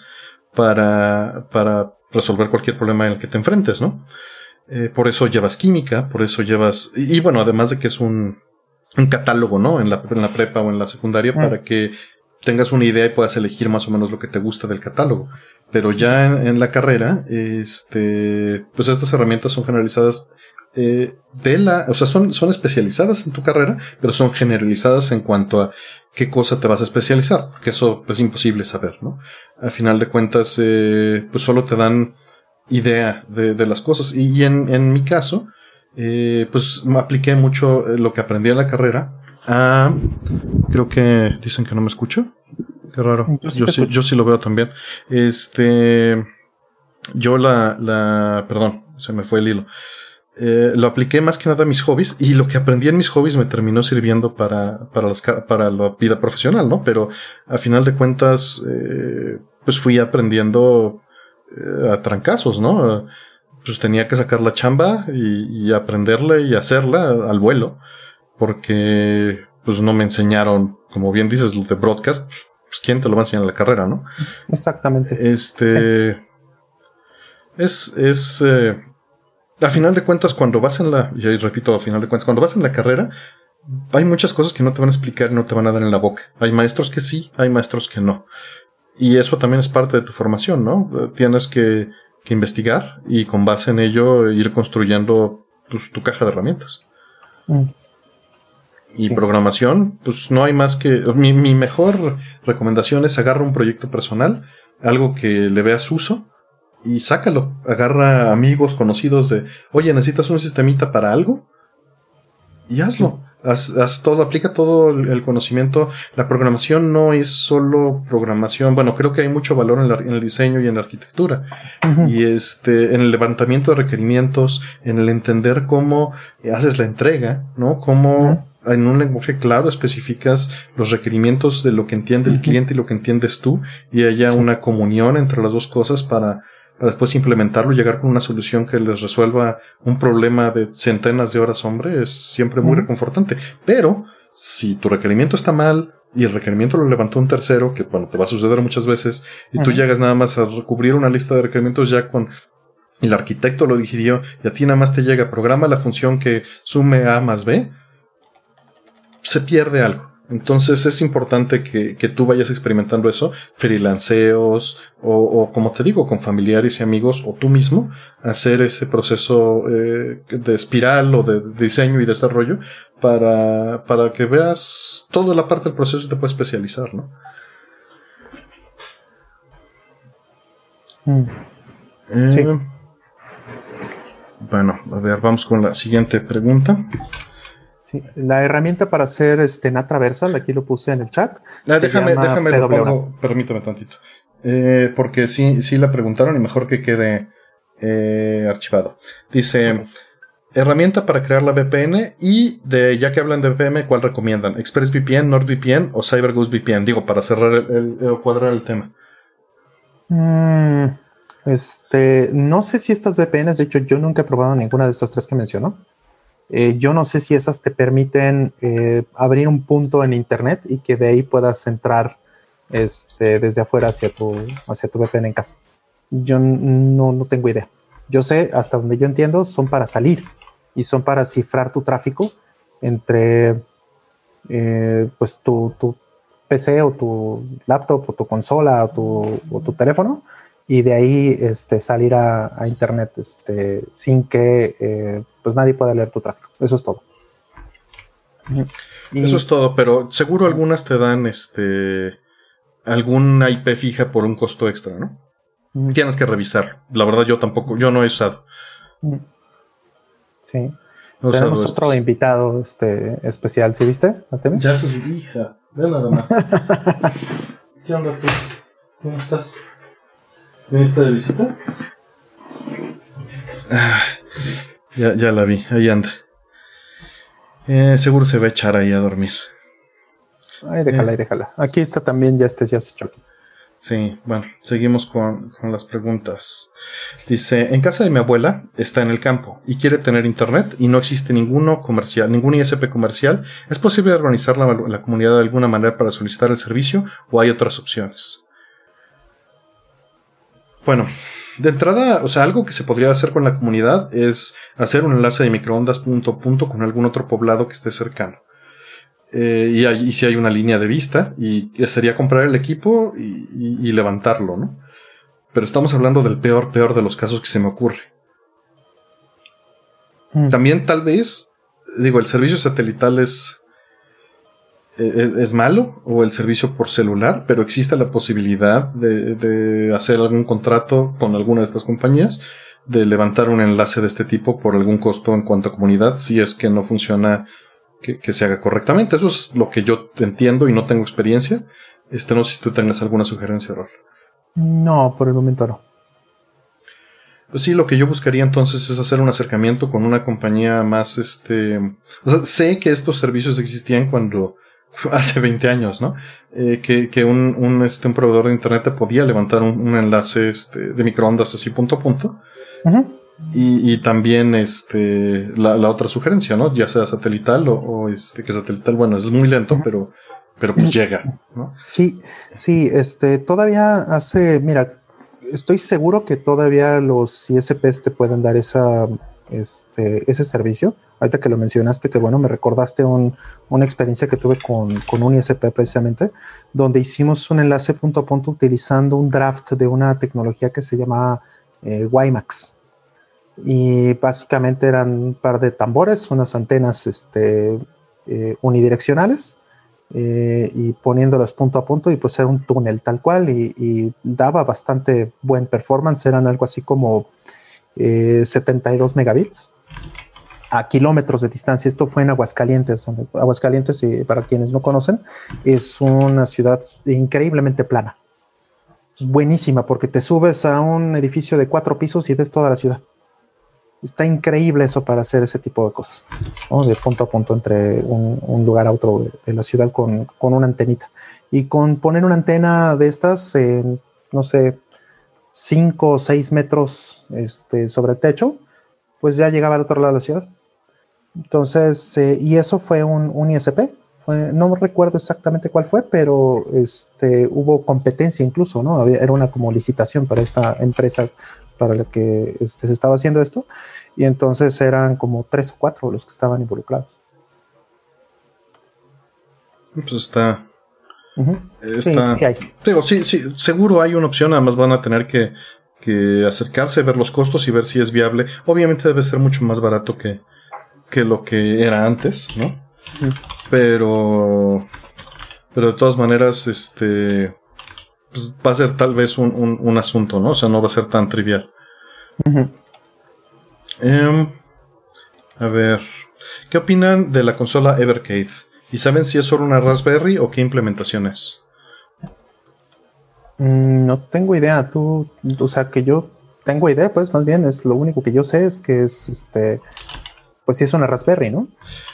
para, para resolver cualquier problema en el que te enfrentes, ¿no? Eh, por eso llevas química, por eso llevas, y, bueno, además de que es un, un catálogo, ¿no? En la, en la prepa o en la secundaria mm. para que tengas una idea y puedas elegir más o menos lo que te gusta del catálogo. Pero ya en, la carrera, este, pues estas herramientas son generalizadas eh, de la, o sea, son, son especializadas en tu carrera, pero son generalizadas en cuanto a qué cosa te vas a especializar, porque eso es imposible saber, ¿no? Al final de cuentas, eh, pues solo te dan idea de, de las cosas. Y en, en mi caso, eh, pues me apliqué mucho lo que aprendí en la carrera a, creo que dicen que no me escucho. Qué raro. Yo, sí, yo sí lo veo también. Este, yo la, la, perdón, se me fue el hilo. Eh, lo apliqué más que nada a mis hobbies y lo que aprendí en mis hobbies me terminó sirviendo para, para, las, para la vida profesional, ¿no? Pero a final de cuentas, eh, pues fui aprendiendo eh, a trancazos, ¿no? Pues tenía que sacar la chamba y, y aprenderla y hacerla al vuelo, porque pues no me enseñaron, como bien dices, lo de broadcast, pues quién te lo va a enseñar en la carrera, ¿no? Exactamente. Este es, es a final de cuentas, cuando vas en la, y repito, a final de cuentas, cuando vas en la carrera, hay muchas cosas que no te van a explicar y no te van a dar en la boca. Hay maestros que sí, hay maestros que no. Y eso también es parte de tu formación, ¿no? Tienes que, que investigar y con base en ello ir construyendo pues, tu caja de herramientas. Mm. Y programación, pues no hay más que... Mi, mi mejor recomendación es agarra un proyecto personal, algo que le veas uso, y sácalo. Agarra amigos, conocidos de, oye, necesitas un sistemita para algo y hazlo. Haz, todo, aplica todo el conocimiento. La programación no es solo programación. Bueno, creo que hay mucho valor en, el diseño y en la arquitectura. Y este, en el levantamiento de requerimientos, en el entender cómo haces la entrega, ¿no? Cómo en un lenguaje claro especificas los requerimientos de lo que entiende el cliente y lo que entiendes tú y haya una comunión entre las dos cosas para para después implementarlo y llegar con una solución que les resuelva un problema de centenas de horas hombre es siempre muy reconfortante. Pero si tu requerimiento está mal y el requerimiento lo levantó un tercero, que bueno, te va a suceder muchas veces, y tú llegas nada más a recubrir una lista de requerimientos ya con el arquitecto lo digirió y a ti nada más te llega, programa la función que sume A más B, se pierde algo. Entonces es importante que, que, tú vayas experimentando eso, freelanceos o, o, como te digo, con familiares y amigos o tú mismo, hacer ese proceso eh, de espiral o de diseño y desarrollo para, para que veas toda la parte del proceso y te puedas especializar, ¿no? Mm. Eh, bueno, a ver, vamos con la siguiente pregunta la herramienta para hacer este NAT Traversal, aquí lo puse en el chat. Ah, déjame, déjame lo pongo, permítame tantito. Eh, porque sí, sí la preguntaron y mejor que quede eh, archivado. Dice, herramienta para crear la VPN y de, ya que hablan de VPN, ¿cuál recomiendan? ¿ExpressVPN, NordVPN o CyberGhost VPN? Digo, para cerrar el, el, cuadrar el tema. Mm, este, no sé si estas VPNs, de hecho yo nunca he probado ninguna de estas tres que mencionó. Eh, yo no sé si esas te permiten eh, abrir un punto en Internet y que de ahí puedas entrar este, desde afuera hacia tu, hacia tu VPN en casa. Yo no, no tengo idea. Yo sé, hasta donde yo entiendo, son para salir y son para cifrar tu tráfico entre eh, pues tu, tu, PC o tu laptop o tu consola o tu, o tu teléfono y de ahí este, salir a, internet este, sin que pues nadie puede leer tu tráfico. Eso es todo. Eso es todo, pero seguro algunas te dan este algún IP fija por un costo extra, ¿no? Tienes que revisar. La verdad yo tampoco, yo no he usado. Sí. Tenemos otro invitado este, especial, ¿sí viste? Ya su hija. Ve nada más. ¿Qué onda tú? ¿Cómo estás? ¿Viniste de visita? Ah, ya, ya la vi, ahí anda. Eh, seguro se va a echar ahí a dormir. Ay, déjala, ahí déjala. Aquí está también, ya este ya se echó. Sí, bueno, seguimos con, con, las preguntas. Dice, en casa de mi abuela está en el campo y quiere tener internet y no existe ninguno comercial, ningún ISP comercial. ¿Es posible organizar la, la comunidad de alguna manera para solicitar el servicio o hay otras opciones? Bueno, de entrada, o sea, algo que se podría hacer con la comunidad es hacer un enlace de microondas punto a punto con algún otro poblado que esté cercano. Eh, y, y, si hay una línea de vista, y sería comprar el equipo y, y, levantarlo, ¿no? Pero estamos hablando del peor, peor de los casos que se me ocurre. Mm. También tal vez, digo, el servicio satelital es, es, es, malo o el servicio por celular, pero existe la posibilidad de, de hacer algún contrato con alguna de estas compañías de levantar un enlace de este tipo por algún costo en cuanto a comunidad si es que no funciona que, se haga correctamente. Eso es lo que yo entiendo y no tengo experiencia. Este, no sé si tú tengas alguna sugerencia, Rol. No, por el momento no. Pues sí, lo que yo buscaría entonces es hacer un acercamiento con una compañía más, este, o sea, sé que estos servicios existían cuando, hace 20 años, ¿no? Eh, que, que un, un, este, un proveedor de internet te podía levantar un, un enlace, este, de microondas así punto a punto. Y, y, también este la, la, otra sugerencia, ¿no? Ya sea satelital o, o, este que satelital, bueno, es muy lento, pero pero pues llega, ¿no? Sí, sí, este todavía hace, mira, estoy seguro que todavía los ISPs te pueden dar esa este ese servicio. Ahorita que lo mencionaste, que bueno, me recordaste un, una experiencia que tuve con, con un ISP precisamente, donde hicimos un enlace punto a punto utilizando un draft de una tecnología que se llama eh, WiMAX y básicamente eran un par de tambores, unas antenas este, eh, unidireccionales eh, y poniéndolas punto a punto y pues era un túnel tal cual y, daba bastante buen performance, eran algo así como eh, 72 megabits a kilómetros de distancia. Esto fue en Aguascalientes, Aguascalientes, y para quienes no conocen, es una ciudad increíblemente plana. Buenísima porque te subes a un edificio de cuatro pisos y ves toda la ciudad. Está increíble eso para hacer ese tipo de cosas, de punto a punto entre un, lugar a otro de, la ciudad con, con, una antenita. Y con poner una antena de estas, en, no sé, 5 o 6 metros este, sobre el techo, pues ya llegaba al otro lado de la ciudad. Entonces, eh, y eso fue un, un ISP. Fue, no recuerdo exactamente cuál fue, pero este, hubo competencia incluso, ¿no? Había, era una como licitación para esta empresa para la que este, se estaba haciendo esto, y entonces eran como tres o cuatro los que estaban involucrados. Pues está. está sí, sí, hay. Digo, sí, sí, seguro hay una opción, además van a tener que, que acercarse, ver los costos y ver si es viable. Obviamente debe ser mucho más barato que, que lo que era antes, ¿no? Pero. Pero de todas maneras, este pues, va a ser tal vez un, un, un, asunto, ¿no? O sea, no va a ser tan trivial. -huh. a ver, ¿qué opinan de la consola Evercade? ¿Y saben si es solo una Raspberry o qué implementación es? Mm, no tengo idea. Tú, o sea, que yo tengo idea, pues más bien es lo único que yo sé es que es este pues sí es una Raspberry, ¿no?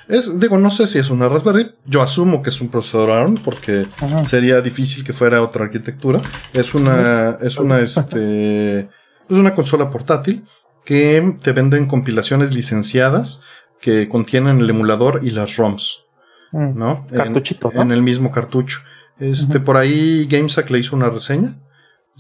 Es, digo, no sé si es una Raspberry. Yo asumo que es un procesador ARM porque Ajá. sería difícil que fuera otra arquitectura. Es una, es una, este, es una consola portátil que te venden compilaciones licenciadas que contienen el emulador y las ROMs, mm. ¿no? Cartuchito, en, ¿no? en el mismo cartucho. Este, por ahí GameSack le hizo una reseña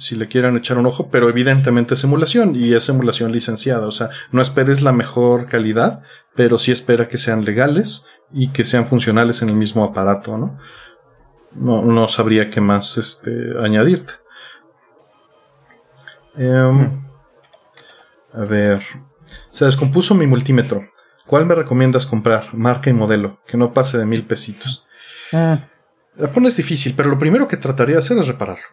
si le quieran echar un ojo, pero evidentemente es emulación y es emulación licenciada, o sea, no esperes la mejor calidad, pero sí espera que sean legales y que sean funcionales en el mismo aparato, ¿no? No, no sabría qué más este, añadirte. Um, a ver, se descompuso mi multímetro. ¿Cuál me recomiendas comprar? Marca y modelo, que no pase de mil pesitos. Ah. La pones difícil, pero lo primero que trataría de hacer es repararlo.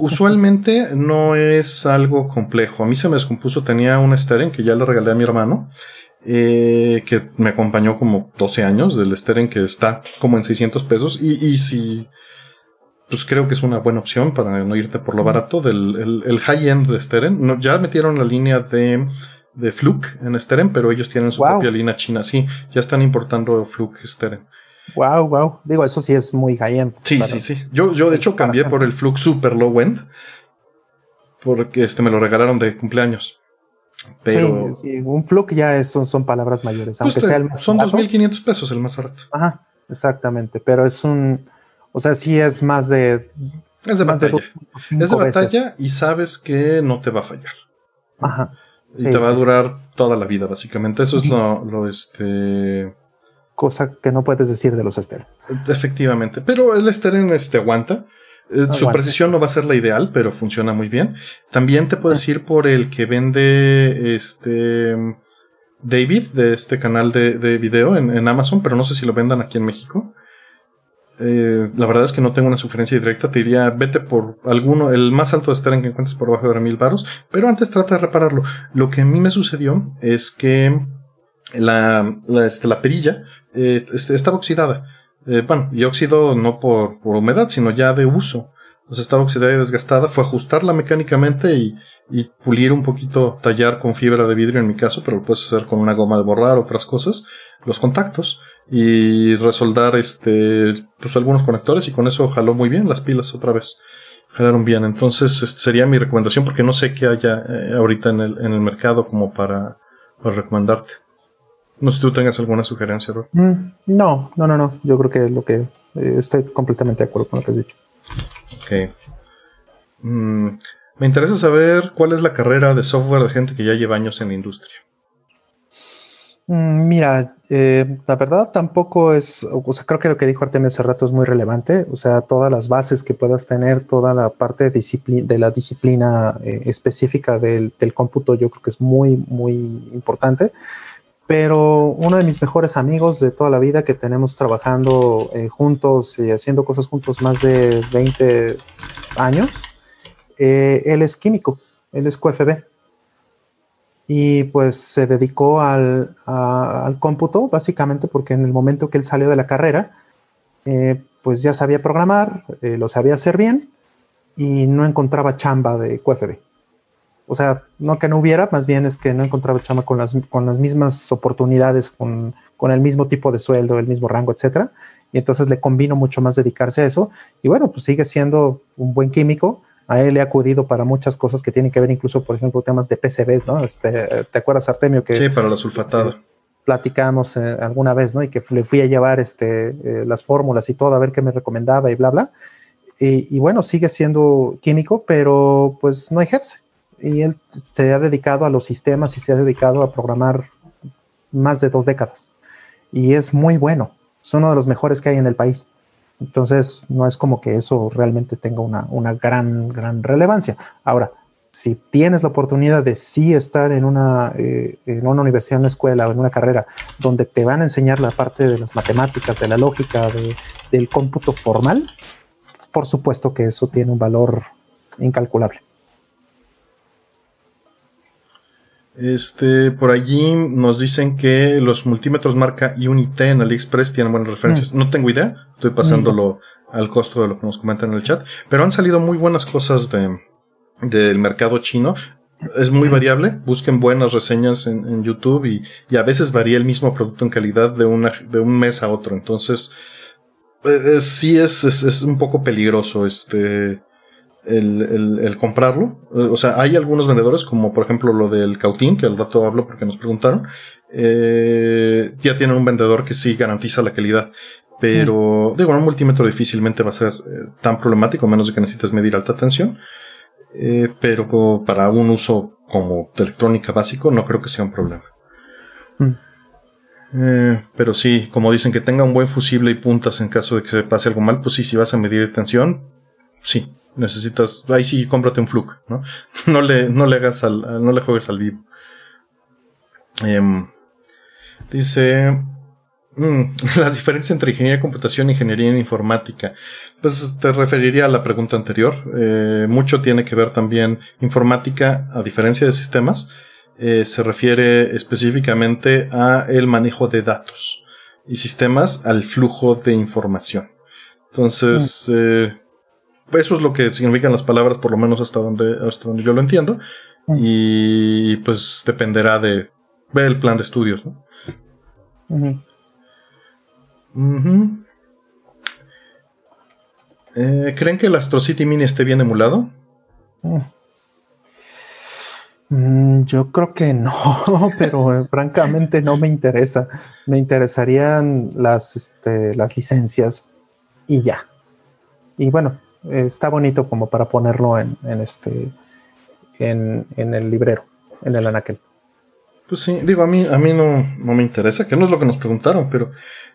Usualmente no es algo complejo. A mí se me descompuso, tenía un Steren que ya le regalé a mi hermano, eh, que me acompañó como 12 años, del Steren que está como en 600 pesos, y, y si, pues creo que es una buena opción para no irte por lo barato, del el, el high-end de Steren. No, ya metieron la línea de de Fluke en Steren, pero ellos tienen su propia línea china. Sí, ya están importando Fluke Steren. Wow, wow. Digo, eso sí es muy high-end. Sí, sí, sí. Yo, yo de hecho cambié por el Fluke Super Low End porque este me lo regalaron de cumpleaños. Pero un Fluke ya es, son, palabras mayores, aunque sea el más Son 2.500 pesos el más barato. Ajá, exactamente, pero es un, o sea, sí es más de... Es de batalla. es de batalla y sabes que no te va a fallar. Ajá. Y te va a durar toda la vida, básicamente. Eso es lo, lo, este... Cosa que no puedes decir de los Steren. Efectivamente. Pero el Steren este, aguanta. Eh, su precisión no va a ser la ideal, pero funciona muy bien. También te puedes ir por el que vende este David de este canal de, de video en, Amazon, pero no sé si lo vendan aquí en México. Eh, la verdad es que no tengo una sugerencia directa. Te diría, vete por alguno, el más alto de estar en que encuentres por debajo de mil baros, pero antes trata de repararlo. Lo que a mí me sucedió es que la, la, este, la perilla eh, este, estaba oxidada. Eh, bueno, y óxido no por, por, humedad, sino ya de uso. Entonces estaba oxidada y desgastada. Fue ajustarla mecánicamente y, pulir un poquito, tallar con fibra de vidrio en mi caso, pero lo puedes hacer con una goma de borrar, otras cosas, los contactos y resoldar este, pues algunos conectores y con eso jaló muy bien las pilas otra vez. Jalaron bien. Entonces este sería mi recomendación porque no sé qué haya eh, ahorita en el, en el mercado como para, para recomendarte. No sé si tú tengas alguna sugerencia, Rob. Mm, no, no, no, no. Yo creo que lo que eh, estoy completamente de acuerdo con lo que has dicho. Ok. Mm, me interesa saber cuál es la carrera de software de gente que ya lleva años en la industria. Mm, mira, eh, la verdad tampoco es, o sea, creo que lo que dijo Artemio hace rato es muy relevante, o sea, todas las bases que puedas tener, toda la parte de, de la disciplina eh, específica del, del, cómputo, yo creo que es muy, muy importante pero uno de mis mejores amigos de toda la vida que tenemos trabajando eh, juntos y haciendo cosas juntos más de 20 años, eh, él es químico, él es QFB. Y pues se dedicó al, al, cómputo, básicamente porque en el momento que él salió de la carrera, eh, pues ya sabía programar, lo sabía hacer bien y no encontraba chamba de QFB o sea, no que no hubiera, más bien es que no encontraba chama con las, con las mismas oportunidades, con, el mismo tipo de sueldo, el mismo rango, etcétera. Y entonces le convino mucho más dedicarse a eso. Y bueno, pues sigue siendo un buen químico. A él le ha acudido para muchas cosas que tienen que ver, incluso, por ejemplo, temas de PCBs, ¿no? Este, ¿Te acuerdas, Artemio? Que, sí, para la sulfatada. Platicamos eh, alguna vez, ¿no? Y que le fui a llevar este, eh, las fórmulas y todo, a ver qué me recomendaba y bla, bla. Y, y bueno, sigue siendo químico, pero pues no ejerce y él se ha dedicado a los sistemas y se ha dedicado a programar más de dos décadas. Y es muy bueno, es uno de los mejores que hay en el país. Entonces, no es como que eso realmente tenga una, una gran, gran relevancia. Ahora, si tienes la oportunidad de sí estar en una, eh, en una universidad, en una escuela o en una carrera donde te van a enseñar la parte de las matemáticas, de la lógica, del cómputo formal, por supuesto que eso tiene un valor incalculable. Este, por allí nos dicen que los multímetros marca Unity en AliExpress tienen buenas referencias. Mm. No tengo idea, estoy pasándolo al costo de lo que nos comentan en el chat, pero han salido muy buenas cosas de, del mercado chino. Es muy variable, busquen buenas reseñas en, YouTube y, y, a veces varía el mismo producto en calidad de, una, de un mes a otro. Entonces, eh, sí es, es, es un poco peligroso este el, el, comprarlo. Eh, o sea, hay algunos vendedores, como por ejemplo lo del Cautín, que al rato hablo porque nos preguntaron, eh, ya tienen un vendedor que sí garantiza la calidad. Pero, mm. digo, un multímetro difícilmente va a ser eh, tan problemático, menos de que necesites medir alta tensión. pero para un uso como de electrónica básico, no creo que sea un problema. Mm. pero sí, como dicen que tenga un buen fusible y puntas en caso de que se pase algo mal, pues sí, si vas a medir tensión, sí, necesitas, ahí sí cómprate un fluke, ¿no? no le, no le hagas al, no le juegues al vivo. Em, dice, mm, las diferencias entre ingeniería de computación e ingeniería en informática. Pues te referiría a la pregunta anterior. Eh, mucho tiene que ver también informática, a diferencia de sistemas, eh, se refiere específicamente a el manejo de datos y sistemas al flujo de información. Entonces, mm. eh, eso es lo que significan las palabras, por lo menos hasta donde, hasta donde yo lo entiendo. Y pues dependerá de ver el plan de estudios, ¿no? Eh, ¿Creen que el Astro City Mini esté bien emulado? Mm, yo creo que no, pero eh, francamente no me interesa. Me interesarían las, este, las licencias y ya. Y bueno, está bonito como para ponerlo en, este en, el librero, en el anaquel. Pues sí, digo, a mí, a mí no, no me interesa, que no es lo que nos preguntaron, pero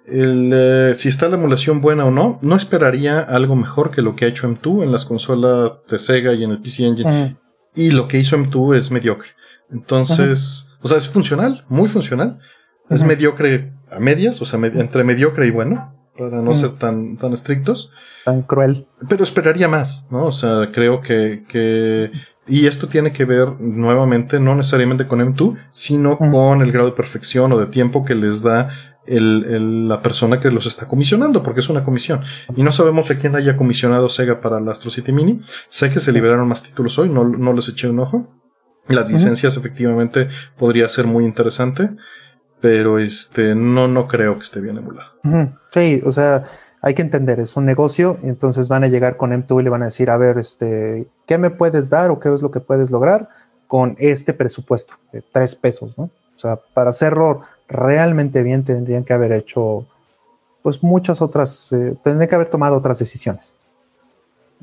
el, eh, si está la emulación buena o no, no esperaría algo mejor que lo que ha hecho M2 en las consolas de Sega y en el PC Engine. Y lo que hizo M2 es mediocre. Entonces, o sea, es funcional, muy funcional. Es mediocre a medias, o sea, entre mediocre y bueno, para no ser tan, tan estrictos. Tan cruel. Pero esperaría más, ¿no? O sea, creo que, que y esto tiene que ver nuevamente no necesariamente con M2, sino con el grado de perfección o de tiempo que les da el, la persona que los está comisionando, porque es una comisión. Y no sabemos a quién haya comisionado Sega para el Astro City Mini. Sé que se liberaron más títulos hoy, no, no les eché un ojo. Las licencias efectivamente podría ser muy interesante, pero este no, no creo que esté bien emulado. Sí, o sea, hay que entender, es un negocio, entonces van a llegar con M2 y le van a decir, a ver, este, ¿qué me puedes dar o qué es lo que puedes lograr con este presupuesto de tres pesos, ¿no? O sea, para hacerlo realmente bien tendrían que haber hecho, pues muchas otras, eh, tendrían que haber tomado otras decisiones.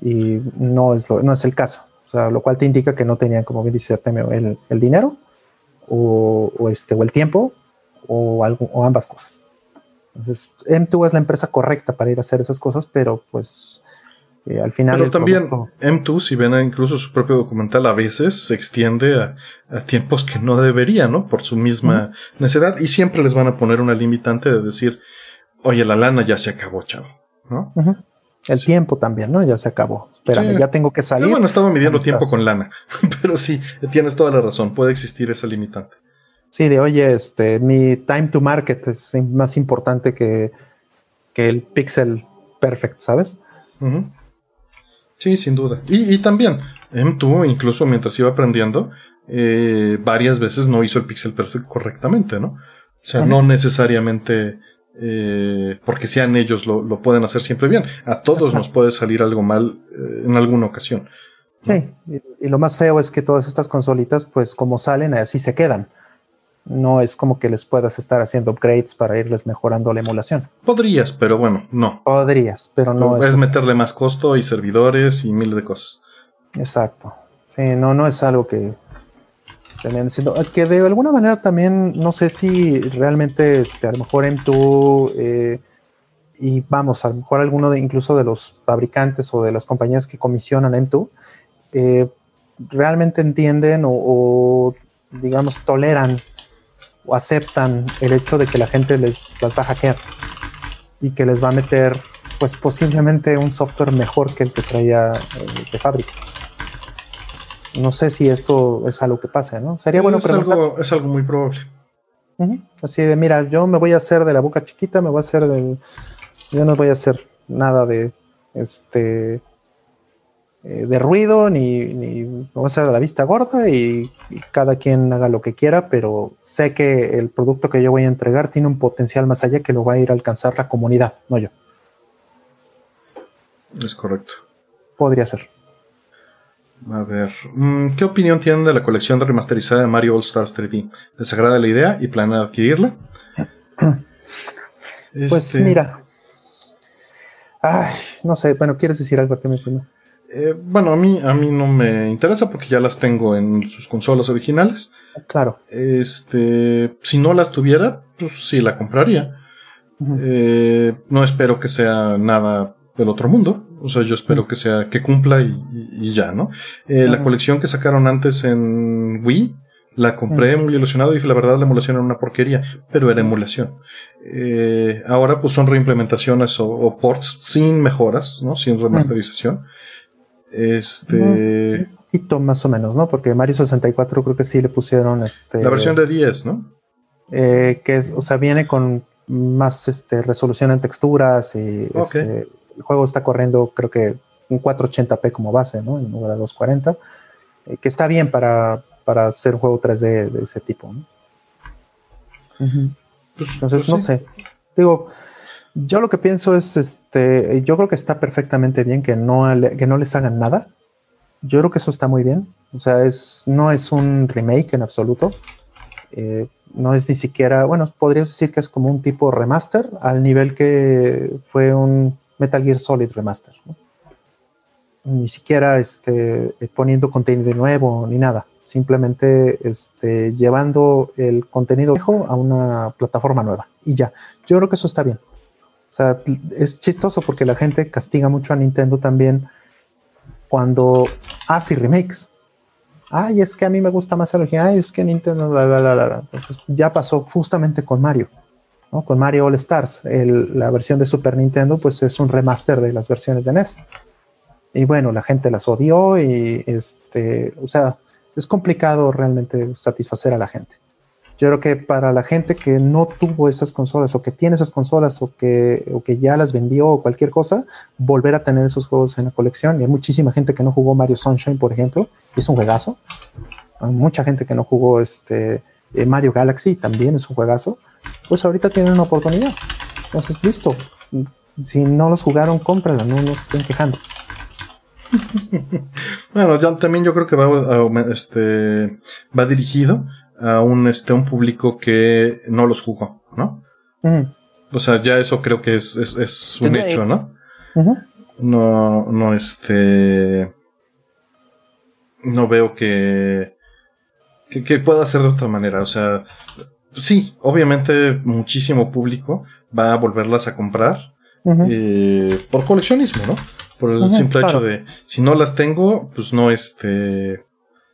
Y no es, no es el caso. O sea, lo cual te indica que no tenían, como bien dice el, el dinero o, este, o el tiempo o, algo, o ambas cosas. Entonces, M2 es la empresa correcta para ir a hacer esas cosas, pero pues eh, al final. Pero también M2, si ven incluso su propio documental, a veces se extiende a, tiempos que no debería, ¿no? Por su misma necesidad. Y siempre les van a poner una limitante de decir, oye, la lana ya se acabó, chavo, ¿no? El tiempo también, ¿no? Ya se acabó. Espérame, ya tengo que salir. bueno, estaba midiendo tiempo con lana, pero sí, tienes toda la razón, puede existir esa limitante. Sí, de oye, este, mi time to market es más importante que, el pixel perfect, ¿sabes? Sí, sin duda. Y, también, M2, incluso mientras iba aprendiendo, eh, varias veces no hizo el pixel perfect correctamente, ¿no? O sea, no necesariamente eh, porque sean ellos lo, pueden hacer siempre bien. A todos nos puede salir algo mal eh, en alguna ocasión. Sí, y, lo más feo es que todas estas consolitas, pues como salen, así se quedan no es como que les puedas estar haciendo upgrades para irles mejorando la emulación. Podrías, pero bueno, no. Podrías, pero no es. meterle más costo y servidores y mil de cosas. Exacto. Sí, no, no es algo que tenían siendo. Que de alguna manera también, no sé si realmente este, a lo mejor en tu. Eh, y vamos, a lo mejor alguno de incluso de los fabricantes o de las compañías que comisionan M2 eh, realmente entienden o digamos toleran o aceptan el hecho de que la gente les las va a hackear y que les va a meter pues posiblemente un software mejor que el que traía eh, de fábrica. No sé si esto es algo que pase, ¿no? Sería bueno es algo, es algo muy probable. Así de, mira, yo me voy a hacer de la boca chiquita, me voy a hacer del... Yo no voy a hacer nada de este eh, de ruido, ni, ni vamos a hacer la vista gorda y, cada quien haga lo que quiera, pero sé que el producto que yo voy a entregar tiene un potencial más allá que lo va a ir a alcanzar la comunidad, no yo. Es correcto. Podría ser. A ver, mm, ¿qué opinión tienen de la colección de remasterizada de Mario All Stars 3D? ¿Les agrada la idea y planean adquirirla? Pues este mira. Ay, no sé, bueno, ¿quieres decir algo, Artemio, primero? Eh, bueno, a mí, a mí no me interesa porque ya las tengo en sus consolas originales. Claro. Este, si no las tuviera, pues sí la compraría. Eh, no espero que sea nada del otro mundo. O sea, yo espero que sea, que cumpla y, ya, ¿no? Eh, la colección que sacaron antes en Wii, la compré muy ilusionado y dije, la verdad, la emulación era una porquería, pero era emulación. ahora, pues son reimplementaciones o, ports sin mejoras, ¿no? Sin remasterización. Este. Un poquito más o menos, ¿no? Porque Mario 64 creo que sí le pusieron este. La versión de 10, ¿no? Eh, que es, o sea, viene con más este, resolución en texturas y este, el juego está corriendo, creo que un 480p como base, ¿no? En lugar de 240, eh, que está bien para, para hacer un juego 3D de ese tipo. ¿no? Pues, Entonces, pues no sé. Digo, yo lo que pienso es, este, yo creo que está perfectamente bien que no, que no les hagan nada. Yo creo que eso está muy bien. O sea, es, no es un remake en absoluto. Eh, no es ni siquiera, bueno, podrías decir que es como un tipo remaster al nivel que fue un Metal Gear Solid remaster. Ni siquiera este, poniendo contenido nuevo ni nada. Simplemente este, llevando el contenido viejo a una plataforma nueva. Y ya. Yo creo que eso está bien. O sea, es chistoso porque la gente castiga mucho a Nintendo también cuando hace remakes. Ay, es que a mí me gusta más el original. Ay, es que Nintendo, ya pasó justamente con Mario. Con Mario All Stars. la versión de Super Nintendo, pues es un remaster de las versiones de NES. Y bueno, la gente las odió y este, o sea, es complicado realmente satisfacer a la gente. Yo creo que para la gente que no tuvo esas consolas o que tiene esas consolas o que, o que ya las vendió o cualquier cosa, volver a tener esos juegos en la colección. Y hay muchísima gente que no jugó Mario Sunshine, por ejemplo, y es un juegazo. Hay mucha gente que no jugó este, eh, Mario Galaxy, también es un juegazo. Pues ahorita tienen una oportunidad. Entonces, listo. Si no los jugaron, cómpralo, no nos estén quejando. bueno, ya, también yo creo que va, este, va dirigido a un, este, un público que no los jugó, ¿no? O sea, ya eso creo que es, es, un hecho, ¿no? No, no, este. No veo que, que, pueda ser de otra manera. O sea, sí, obviamente muchísimo público va a volverlas a comprar eh, por coleccionismo, ¿no? Por el simple hecho de si no las tengo, pues no este,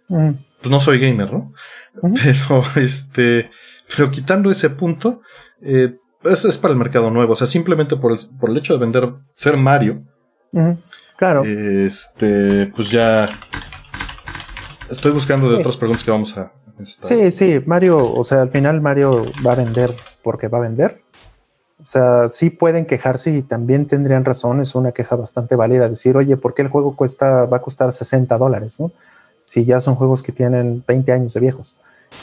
pues no soy gamer, ¿no? Pero, este, pero quitando ese punto, eh, es, es, para el mercado nuevo. O sea, simplemente por el, por el hecho de vender, ser Mario. Claro. Este, pues ya. Estoy buscando de otras preguntas que vamos a. Sí, sí, Mario, o sea, al final Mario va a vender porque va a vender. O sea, sí pueden quejarse y también tendrían razón, es una queja bastante válida decir, oye, ¿por qué el juego cuesta, va a costar 60 dólares? ¿no? Si ya son juegos que tienen 20 años de viejos.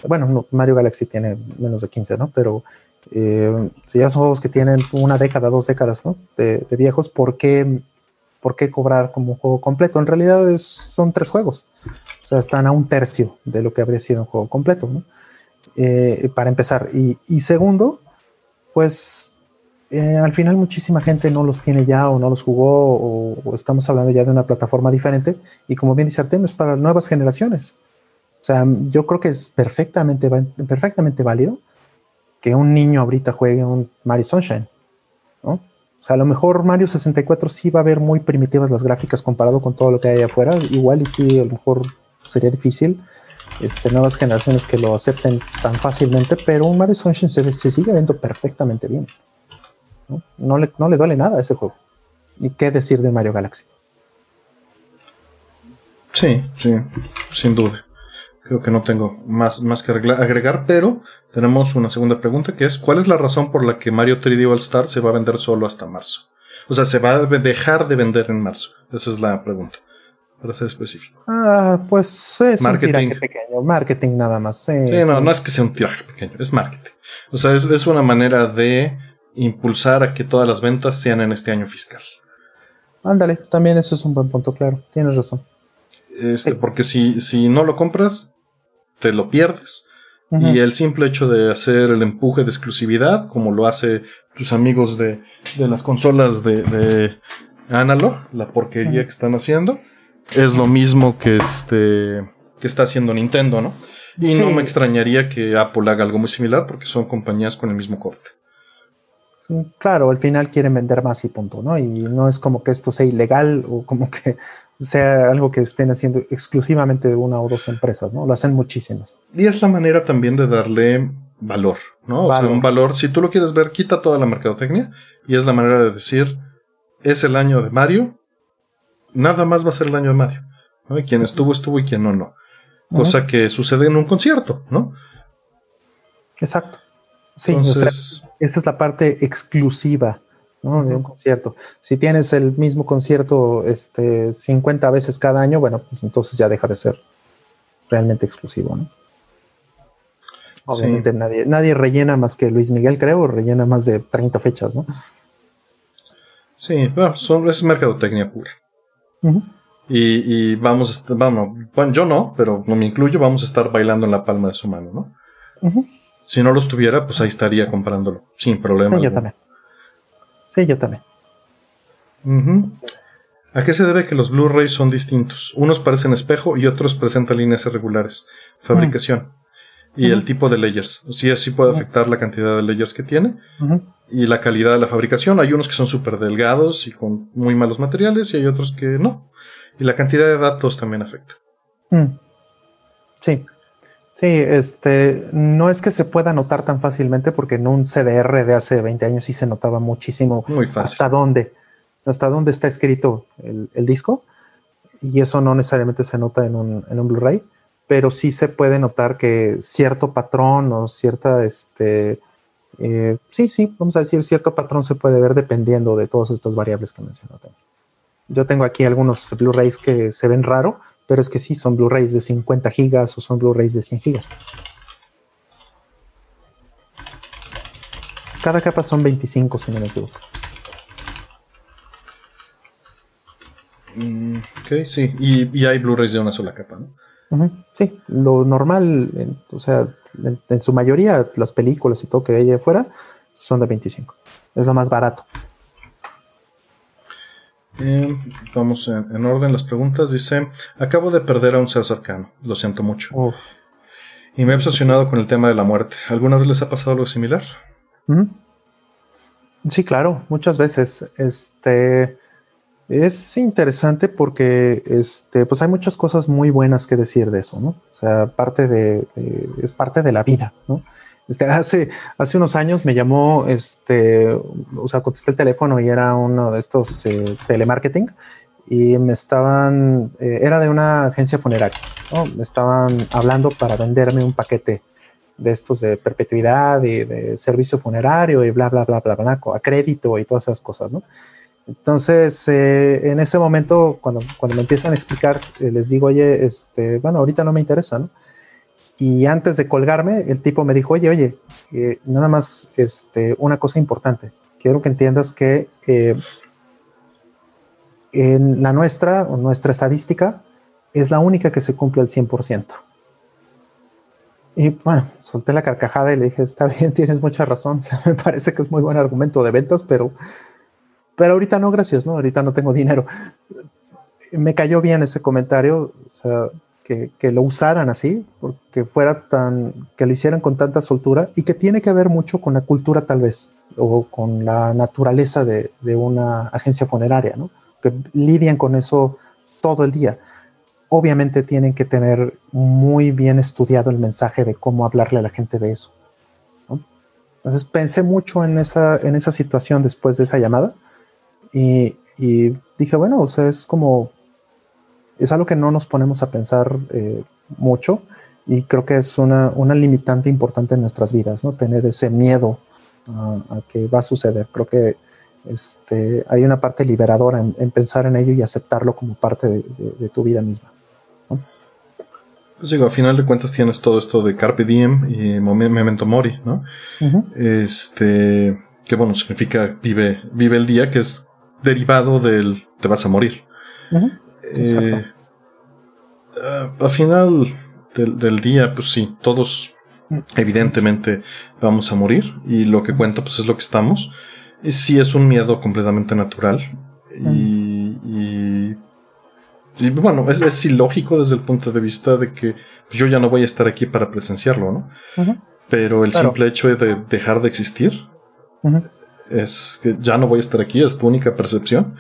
Bueno, Mario Galaxy tiene menos de 15, ¿no? Pero eh, si ya son juegos que tienen una década, dos décadas, ¿no? De, viejos, ¿por qué, ¿por qué, cobrar como un juego completo? En realidad son tres juegos. O sea, están a un tercio de lo que habría sido un juego completo, ¿no? Eh, para empezar. Y segundo, pues eh, al final muchísima gente no los tiene ya o no los jugó o, estamos hablando ya de una plataforma diferente y como bien dice Artemio es para nuevas generaciones. O sea, yo creo que es perfectamente, perfectamente válido que un niño ahorita juegue un Mario Sunshine, ¿no? O sea, a lo mejor Mario 64 sí va a ver muy primitivas las gráficas comparado con todo lo que hay afuera. Igual y sí, a lo mejor sería difícil este, nuevas generaciones que lo acepten tan fácilmente, pero un Mario Sunshine se, se sigue viendo perfectamente bien. ¿No? le, no le duele nada a ese juego. ¿Y qué decir de Mario Galaxy? Sí, sí, sin duda. Creo que no tengo más, más que agregar, pero tenemos una segunda pregunta que es ¿cuál es la razón por la que Mario 3D All Star se va a vender solo hasta marzo? O sea, se va a dejar de vender en marzo. Esa es la pregunta. Para ser específico. Ah, pues es marketing. un tiraje pequeño. Marketing nada más. Sí, no, no es que sea un tiraje pequeño, es marketing. O sea, es, es una manera de impulsar a que todas las ventas sean en este año fiscal. Ándale, también eso es un buen punto, claro, tienes razón. Este, Porque si, si no lo compras, te lo pierdes. Y el simple hecho de hacer el empuje de exclusividad, como lo hace tus amigos de, de las consolas de, de Analog, la porquería que están haciendo, es lo mismo que este que está haciendo Nintendo, ¿no? Y no me extrañaría que Apple haga algo muy similar porque son compañías con el mismo corte. Claro, al final quieren vender más y punto, ¿no? Y no es como que esto sea ilegal o como que sea algo que estén haciendo exclusivamente de una o dos empresas, ¿no? Lo hacen muchísimas. Y es la manera también de darle valor, ¿no? O sea, un valor, si tú lo quieres ver, quita toda la mercadotecnia y es la manera de decir, es el año de Mario, nada más va a ser el año de Mario, ¿no? Y quien estuvo, estuvo y quien no, no. Cosa que sucede en un concierto, ¿no? Exacto. Sí, esa es la parte exclusiva de un concierto. Si tienes el mismo concierto este, 50 veces cada año, bueno, pues entonces ya deja de ser realmente exclusivo, ¿no? Obviamente nadie, nadie rellena más que Luis Miguel, creo, rellena más de 30 fechas, ¿no? Sí, bueno, son, es mercadotecnia pura. y, y, vamos, vamos, bueno, yo no, pero no me incluyo, vamos a estar bailando en la palma de su mano, ¿no? Si no los tuviera, pues ahí estaría comprándolo, sin problema. Sí, yo también. Sí, yo también. ¿A qué se debe que los Blu-rays son distintos? Unos parecen espejo y otros presentan líneas irregulares. Fabricación. Y el tipo de layers. Sí, así puede afectar la cantidad de layers que tiene. Y la calidad de la fabricación. Hay unos que son súper delgados y con muy malos materiales y hay otros que no. Y la cantidad de datos también afecta. Mm. Sí. Sí, este, no es que se pueda notar tan fácilmente porque en un CDR de hace 20 años sí se notaba muchísimo Muy fácil. hasta dónde, hasta dónde está escrito el, disco. Y eso no necesariamente se nota en un, en un Blu-ray, pero sí se puede notar que cierto patrón o cierta, este, eh, sí, sí, vamos a decir, cierto patrón se puede ver dependiendo de todas estas variables que mencioné. Yo tengo aquí algunos Blu-rays que se ven raro, pero es que sí, son Blu-rays de 50 gigas o son Blu-rays de 100 gigas. Cada capa son 25, si no me equivoco. Mm, ok, sí. Y, hay Blu-rays de una sola capa, ¿no? Sí, lo normal, o sea, en, su mayoría, las películas y todo que hay afuera son de 25. Es lo más barato vamos en, orden las preguntas. Dice, acabo de perder a un ser cercano. Lo siento mucho. Y me he obsesionado con el tema de la muerte. ¿Alguna vez les ha pasado algo similar? Sí, claro, muchas veces. Este es interesante porque este, pues hay muchas cosas muy buenas que decir de eso, ¿no? O sea, parte de, es parte de la vida, ¿no? Este, hace, unos años me llamó, este, o sea, contesté el teléfono y era uno de estos eh, telemarketing y me estaban, eh, era de una agencia funeraria, me estaban hablando para venderme un paquete de estos de perpetuidad y de servicio funerario y bla, bla, bla, bla, bla, a crédito y todas esas cosas, ¿no? Entonces, eh, en ese momento, cuando, cuando me empiezan a explicar, les digo, oye, este, bueno, ahorita no me interesa, ¿no? Y antes de colgarme, el tipo me dijo, oye, oye, eh, nada más este, una cosa importante. Quiero que entiendas que eh, en la nuestra, nuestra estadística, es la única que se cumple al 100%. Y bueno, solté la carcajada y le dije, está bien, tienes mucha razón. me parece que es muy buen argumento de ventas, pero, pero ahorita no, gracias, ¿no? Ahorita no tengo dinero. Me cayó bien ese comentario. O sea, que, lo usaran así, porque fuera tan, que lo hicieran con tanta soltura y que tiene que ver mucho con la cultura tal vez, o con la naturaleza de, una agencia funeraria, ¿no? Que lidian con eso todo el día. Obviamente tienen que tener muy bien estudiado el mensaje de cómo hablarle a la gente de eso. Entonces pensé mucho en esa, en esa situación después de esa llamada y, y dije, bueno, o sea, es como es algo que no nos ponemos a pensar eh, mucho y creo que es una, limitante importante en nuestras vidas, ¿no? Tener ese miedo a, que va a suceder. Creo que este, hay una parte liberadora en, pensar en ello y aceptarlo como parte de, tu vida misma. Pues digo, a final de cuentas tienes todo esto de Carpe Diem y Memento Mori, ¿no? Este, que bueno, significa vive, vive el día, que es derivado del te vas a morir. Eh, al final del, día, pues sí, todos evidentemente vamos a morir y lo que cuenta pues es lo que estamos. Y sí es un miedo completamente natural y, y, bueno, es, es, ilógico desde el punto de vista de que pues, yo ya no voy a estar aquí para presenciarlo, ¿no? Pero el simple hecho de dejar de existir es que ya no voy a estar aquí, es tu única percepción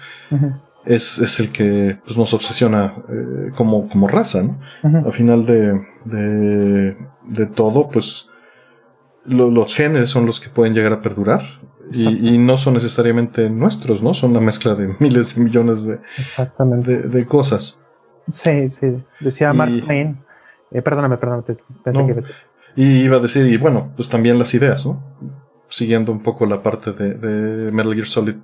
es, es el que pues, nos obsesiona eh, como, como raza, ¿no? Al final de, de, de todo, pues los genes son los que pueden llegar a perdurar y, y, no son necesariamente nuestros, ¿no? Son una mezcla de miles de millones de, Exactamente. de, cosas. Sí, sí. Decía Mark Twain. Eh, perdóname, perdóname, pensé que... Y iba a decir, y bueno, pues también las ideas, ¿no? Siguiendo un poco la parte de, de Metal Gear Solid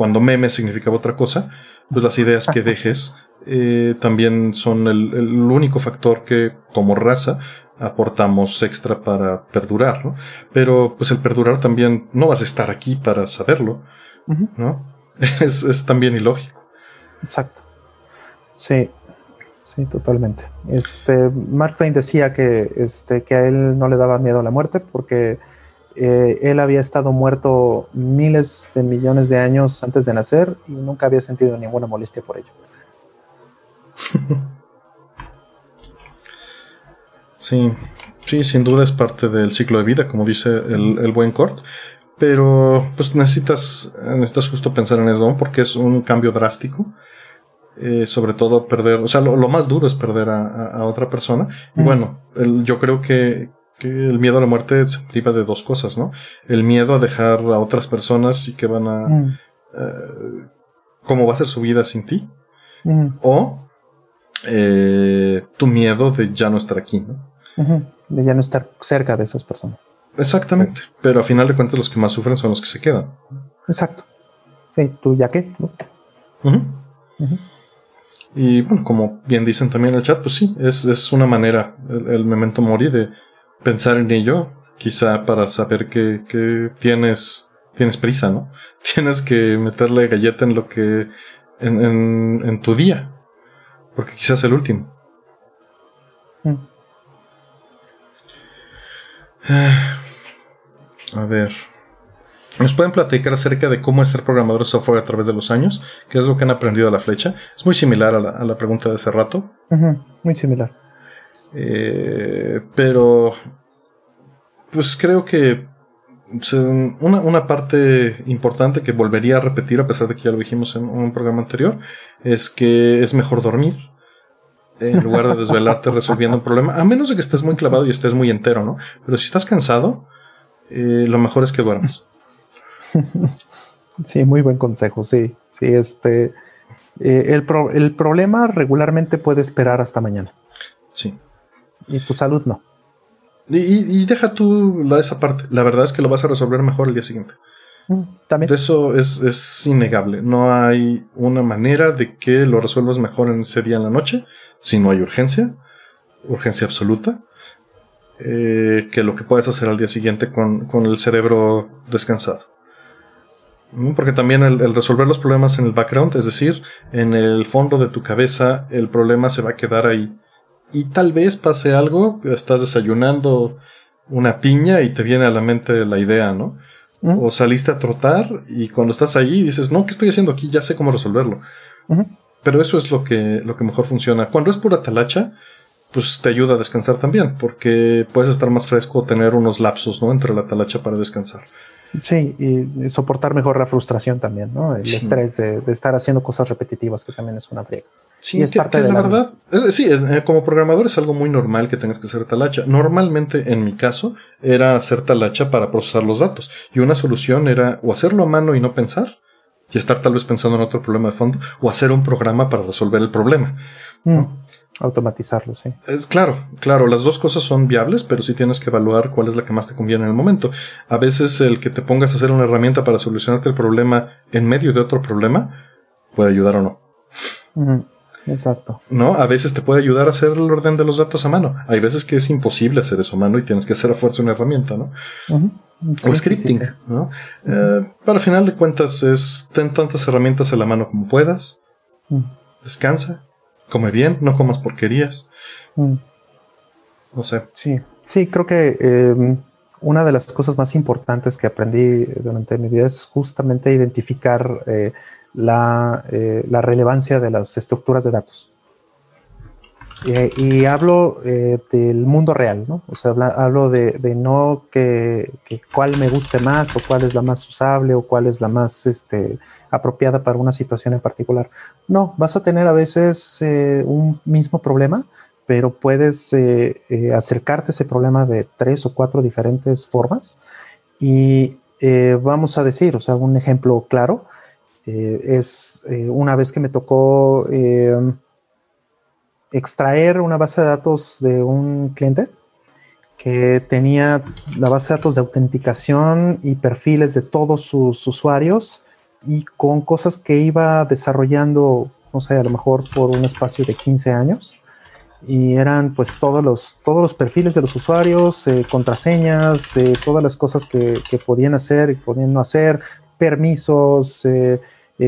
cuando meme significaba otra cosa, pues las ideas que dejes eh, también son el, el, único factor que como raza aportamos extra para perdurar, ¿no? Pero pues el perdurar también no vas a estar aquí para saberlo, ¿no? Es, es también ilógico. Exacto. Sí, sí, totalmente. Este, Mark Twain decía que, este, que a él no le daba miedo a la muerte porque eh, él había estado muerto miles de millones de años antes de nacer y nunca había sentido ninguna molestia por ello. Sí, sí, sin duda es parte del ciclo de vida, como dice el, buen Cort. Pero pues necesitas, necesitas justo pensar en eso, porque es un cambio drástico. Eh, sobre todo perder, o sea, lo, más duro es perder a, otra persona. Y bueno, yo creo que, el miedo a la muerte se priva de dos cosas, ¿no? El miedo a dejar a otras personas y que van a... Eh, ¿Cómo va a ser su vida sin ti? O eh, tu miedo de ya no estar aquí, ¿no? De ya no estar cerca de esas personas. Exactamente. Pero a final de cuentas los que más sufren son los que se quedan. Exacto. Sí, tú ya qué. Y bueno, como bien dicen también en el chat, pues sí, es, una manera, el, memento mori, de pensar en ello, quizá para saber que, tienes, tienes prisa, ¿no? Tienes que meterle galleta en lo que, en, en, en tu día, porque quizás el último. Mm. A ver. ¿Nos pueden platicar acerca de cómo es ser programador de software a través de los años? ¿Qué es lo que han aprendido a la flecha? Es muy similar a la, pregunta de hace rato. muy similar. Eh, pero, pues creo que una, una, parte importante que volvería a repetir, a pesar de que ya lo dijimos en un programa anterior, es que es mejor dormir en lugar de desvelarte resolviendo un problema, a menos de que estés muy clavado y estés muy entero, ¿no? Pero si estás cansado, eh, lo mejor es que duermas. Sí, muy buen consejo, sí, sí, este, eh, el, el problema regularmente puede esperar hasta mañana. Sí. Y tu salud no. Y, deja tú la, esa parte. La verdad es que lo vas a resolver mejor el día siguiente. Mm, también. De eso es, es, innegable. No hay una manera de que lo resuelvas mejor en ese día en la noche si no hay urgencia, urgencia absoluta, eh, que lo que puedes hacer al día siguiente con, el cerebro descansado. Porque también el, resolver los problemas en el background, es decir, en el fondo de tu cabeza, el problema se va a quedar ahí. Y tal vez pase algo, estás desayunando una piña y te viene a la mente la idea, ¿no? O saliste a trotar y cuando estás ahí dices, no, ¿qué estoy haciendo aquí? Ya sé cómo resolverlo. Pero eso es lo que, lo que mejor funciona. Cuando es pura talacha, pues te ayuda a descansar también, porque puedes estar más fresco, tener unos lapsos, ¿no? Entre la talacha para descansar. Sí, y soportar mejor la frustración también, ¿no? El estrés de, estar haciendo cosas repetitivas, que también es una friega. Sí, es parte de la, verdad. sí, eh, como programador es algo muy normal que tengas que hacer talacha. Normalmente, en mi caso, era hacer talacha para procesar los datos. Y una solución era o hacerlo a mano y no pensar, y estar tal vez pensando en otro problema de fondo o hacer un programa para resolver el problema. Mm, automatizarlo, sí. Es claro, claro, las dos cosas son viables, pero sí tienes que evaluar cuál es la que más te conviene en el momento. A veces el que te pongas a hacer una herramienta para solucionarte el problema en medio de otro problema puede ayudar o no. Exacto. ¿No? A veces te puede ayudar a hacer el orden de los datos a mano. Hay veces que es imposible hacer eso a mano y tienes que hacer a fuerza una herramienta, ¿no? o scripting, ¿no? Eh, para final de cuentas es ten tantas herramientas a la mano como puedas. Descansa, come bien, no comas porquerías. No sé. Sí, sí, creo que em, una de las cosas más importantes que aprendí durante mi vida es justamente identificar eh, la, eh, la relevancia de las estructuras de datos. Y hablo eh, del mundo real, ¿no? O sea, hablo de, no que, cuál me guste más o cuál es la más usable o cuál es la más este, apropiada para una situación en particular. No, vas a tener a veces eh, un mismo problema, pero puedes acercarte a ese problema de tres o cuatro diferentes formas. Y vamos a decir, o sea, un ejemplo claro es una vez que me tocó extraer una base de datos de un cliente que tenía la base de datos de autenticación y perfiles de todos sus usuarios y con cosas que iba desarrollando no sé, a lo mejor por un espacio de 15 años. Y eran pues todos los, todos los perfiles de los usuarios, eh, contraseñas, eh, todas las cosas que, que, podían hacer y podían no hacer, permisos, eh,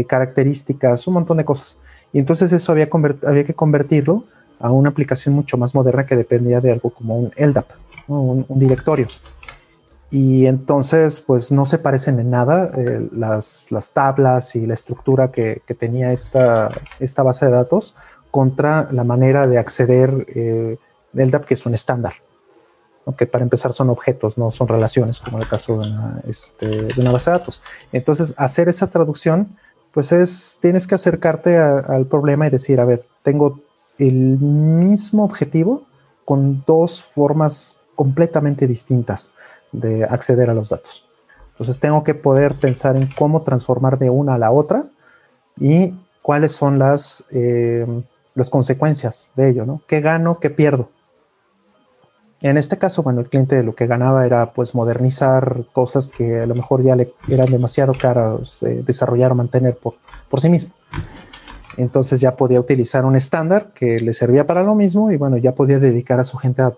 características, un montón de cosas. Y entonces eso había, que convertirlo a una aplicación mucho más moderna que dependía de algo como un LDAP, un, directorio. Y entonces, pues no se parecen en nada eh, las, las, tablas y la estructura que, tenía esta, base de datos contra la manera de acceder eh, LDAP, que es un estándar. Que para empezar son objetos, no son relaciones, como en el caso de una, este, base de datos. Entonces, hacer esa traducción pues es, tienes que acercarte al problema y decir, a ver, tengo el mismo objetivo con dos formas completamente distintas de acceder a los datos. Entonces tengo que poder pensar en cómo transformar de una a la otra y cuáles son las, eh, las consecuencias de ello, ¿no? ¿Qué gano, qué pierdo? En este caso, bueno, el cliente lo que ganaba era pues modernizar cosas que a lo mejor ya le eran demasiado caras eh, desarrollar o mantener por, por sí mismo. Entonces ya podía utilizar un estándar que le servía para lo mismo y bueno, ya podía dedicar a su gente a,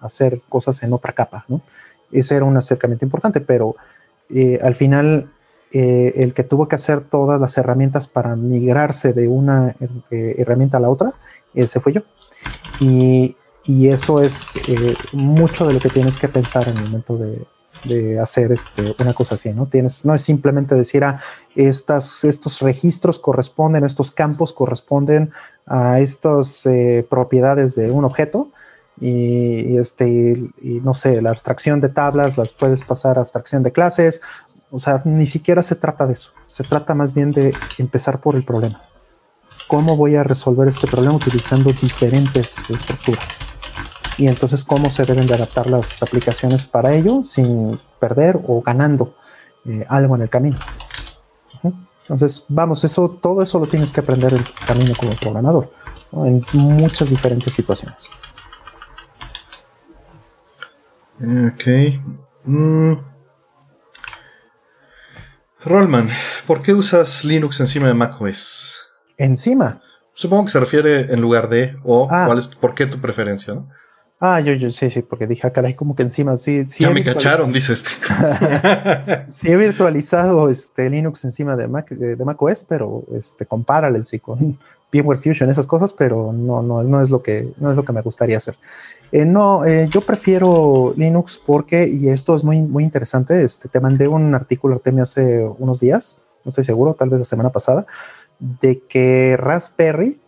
hacer cosas en otra capa, ¿no? Ese era un acercamiento importante, pero eh, al final eh, el que tuvo que hacer todas las herramientas para migrarse de una herramienta a la otra, ese fue yo. Y y eso es eh, mucho de lo que tienes que pensar en el momento de, hacer este, una cosa así, ¿no? Tienes, no es simplemente decir, ah, estas, estos registros corresponden, estos campos corresponden a estas eh, propiedades de un objeto y, este, y, no sé, la abstracción de tablas las puedes pasar a abstracción de clases, o sea, ni siquiera se trata de eso, se trata más bien de empezar por el problema. ¿Cómo voy a resolver este problema utilizando diferentes estructuras? y entonces cómo se deben de adaptar las aplicaciones para ello sin perder o ganando eh, algo en el camino. Entonces, vamos, eso, todo eso lo tienes que aprender en el camino como programador, en muchas diferentes situaciones. Ok. Mm. Rollman, ¿por qué usas Linux encima de macOS? Encima. Supongo que se refiere en lugar de, o ah. cuál es, por qué tu preferencia, ¿no? Ah, yo, yo sí, sí, porque dije, ah, caray, como que encima sí. sí ya me cacharon, dices. sí he virtualizado este Linux encima de Mac, de, macOS, pero este, con Parallels y con VMware Fusion, esas cosas, pero no, no, no es lo que, no es lo que me gustaría hacer. Eh, no, eh, yo prefiero Linux porque, y esto es muy, muy interesante, este, te mandé un artículo, Artemio, hace unos días, no estoy seguro, tal vez la semana pasada, de que Raspberry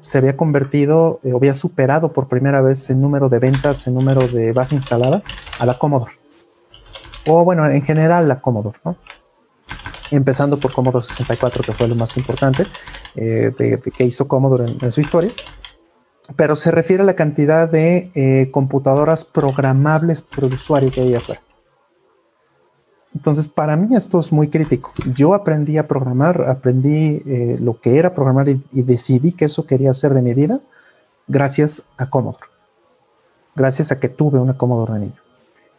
se había convertido eh, había superado por primera vez en número de ventas, en número de base instalada a la Commodore. O bueno, en general la Commodore. Empezando por Commodore 64, que fue lo más importante eh, que hizo Commodore en, su historia. Pero se refiere a la cantidad de eh, computadoras programables por usuario que hay afuera. Entonces, para mí esto es muy crítico. Yo aprendí a programar, aprendí eh, lo que era programar y, decidí que eso quería hacer de mi vida gracias a Commodore. Gracias a que tuve una Commodore de niño.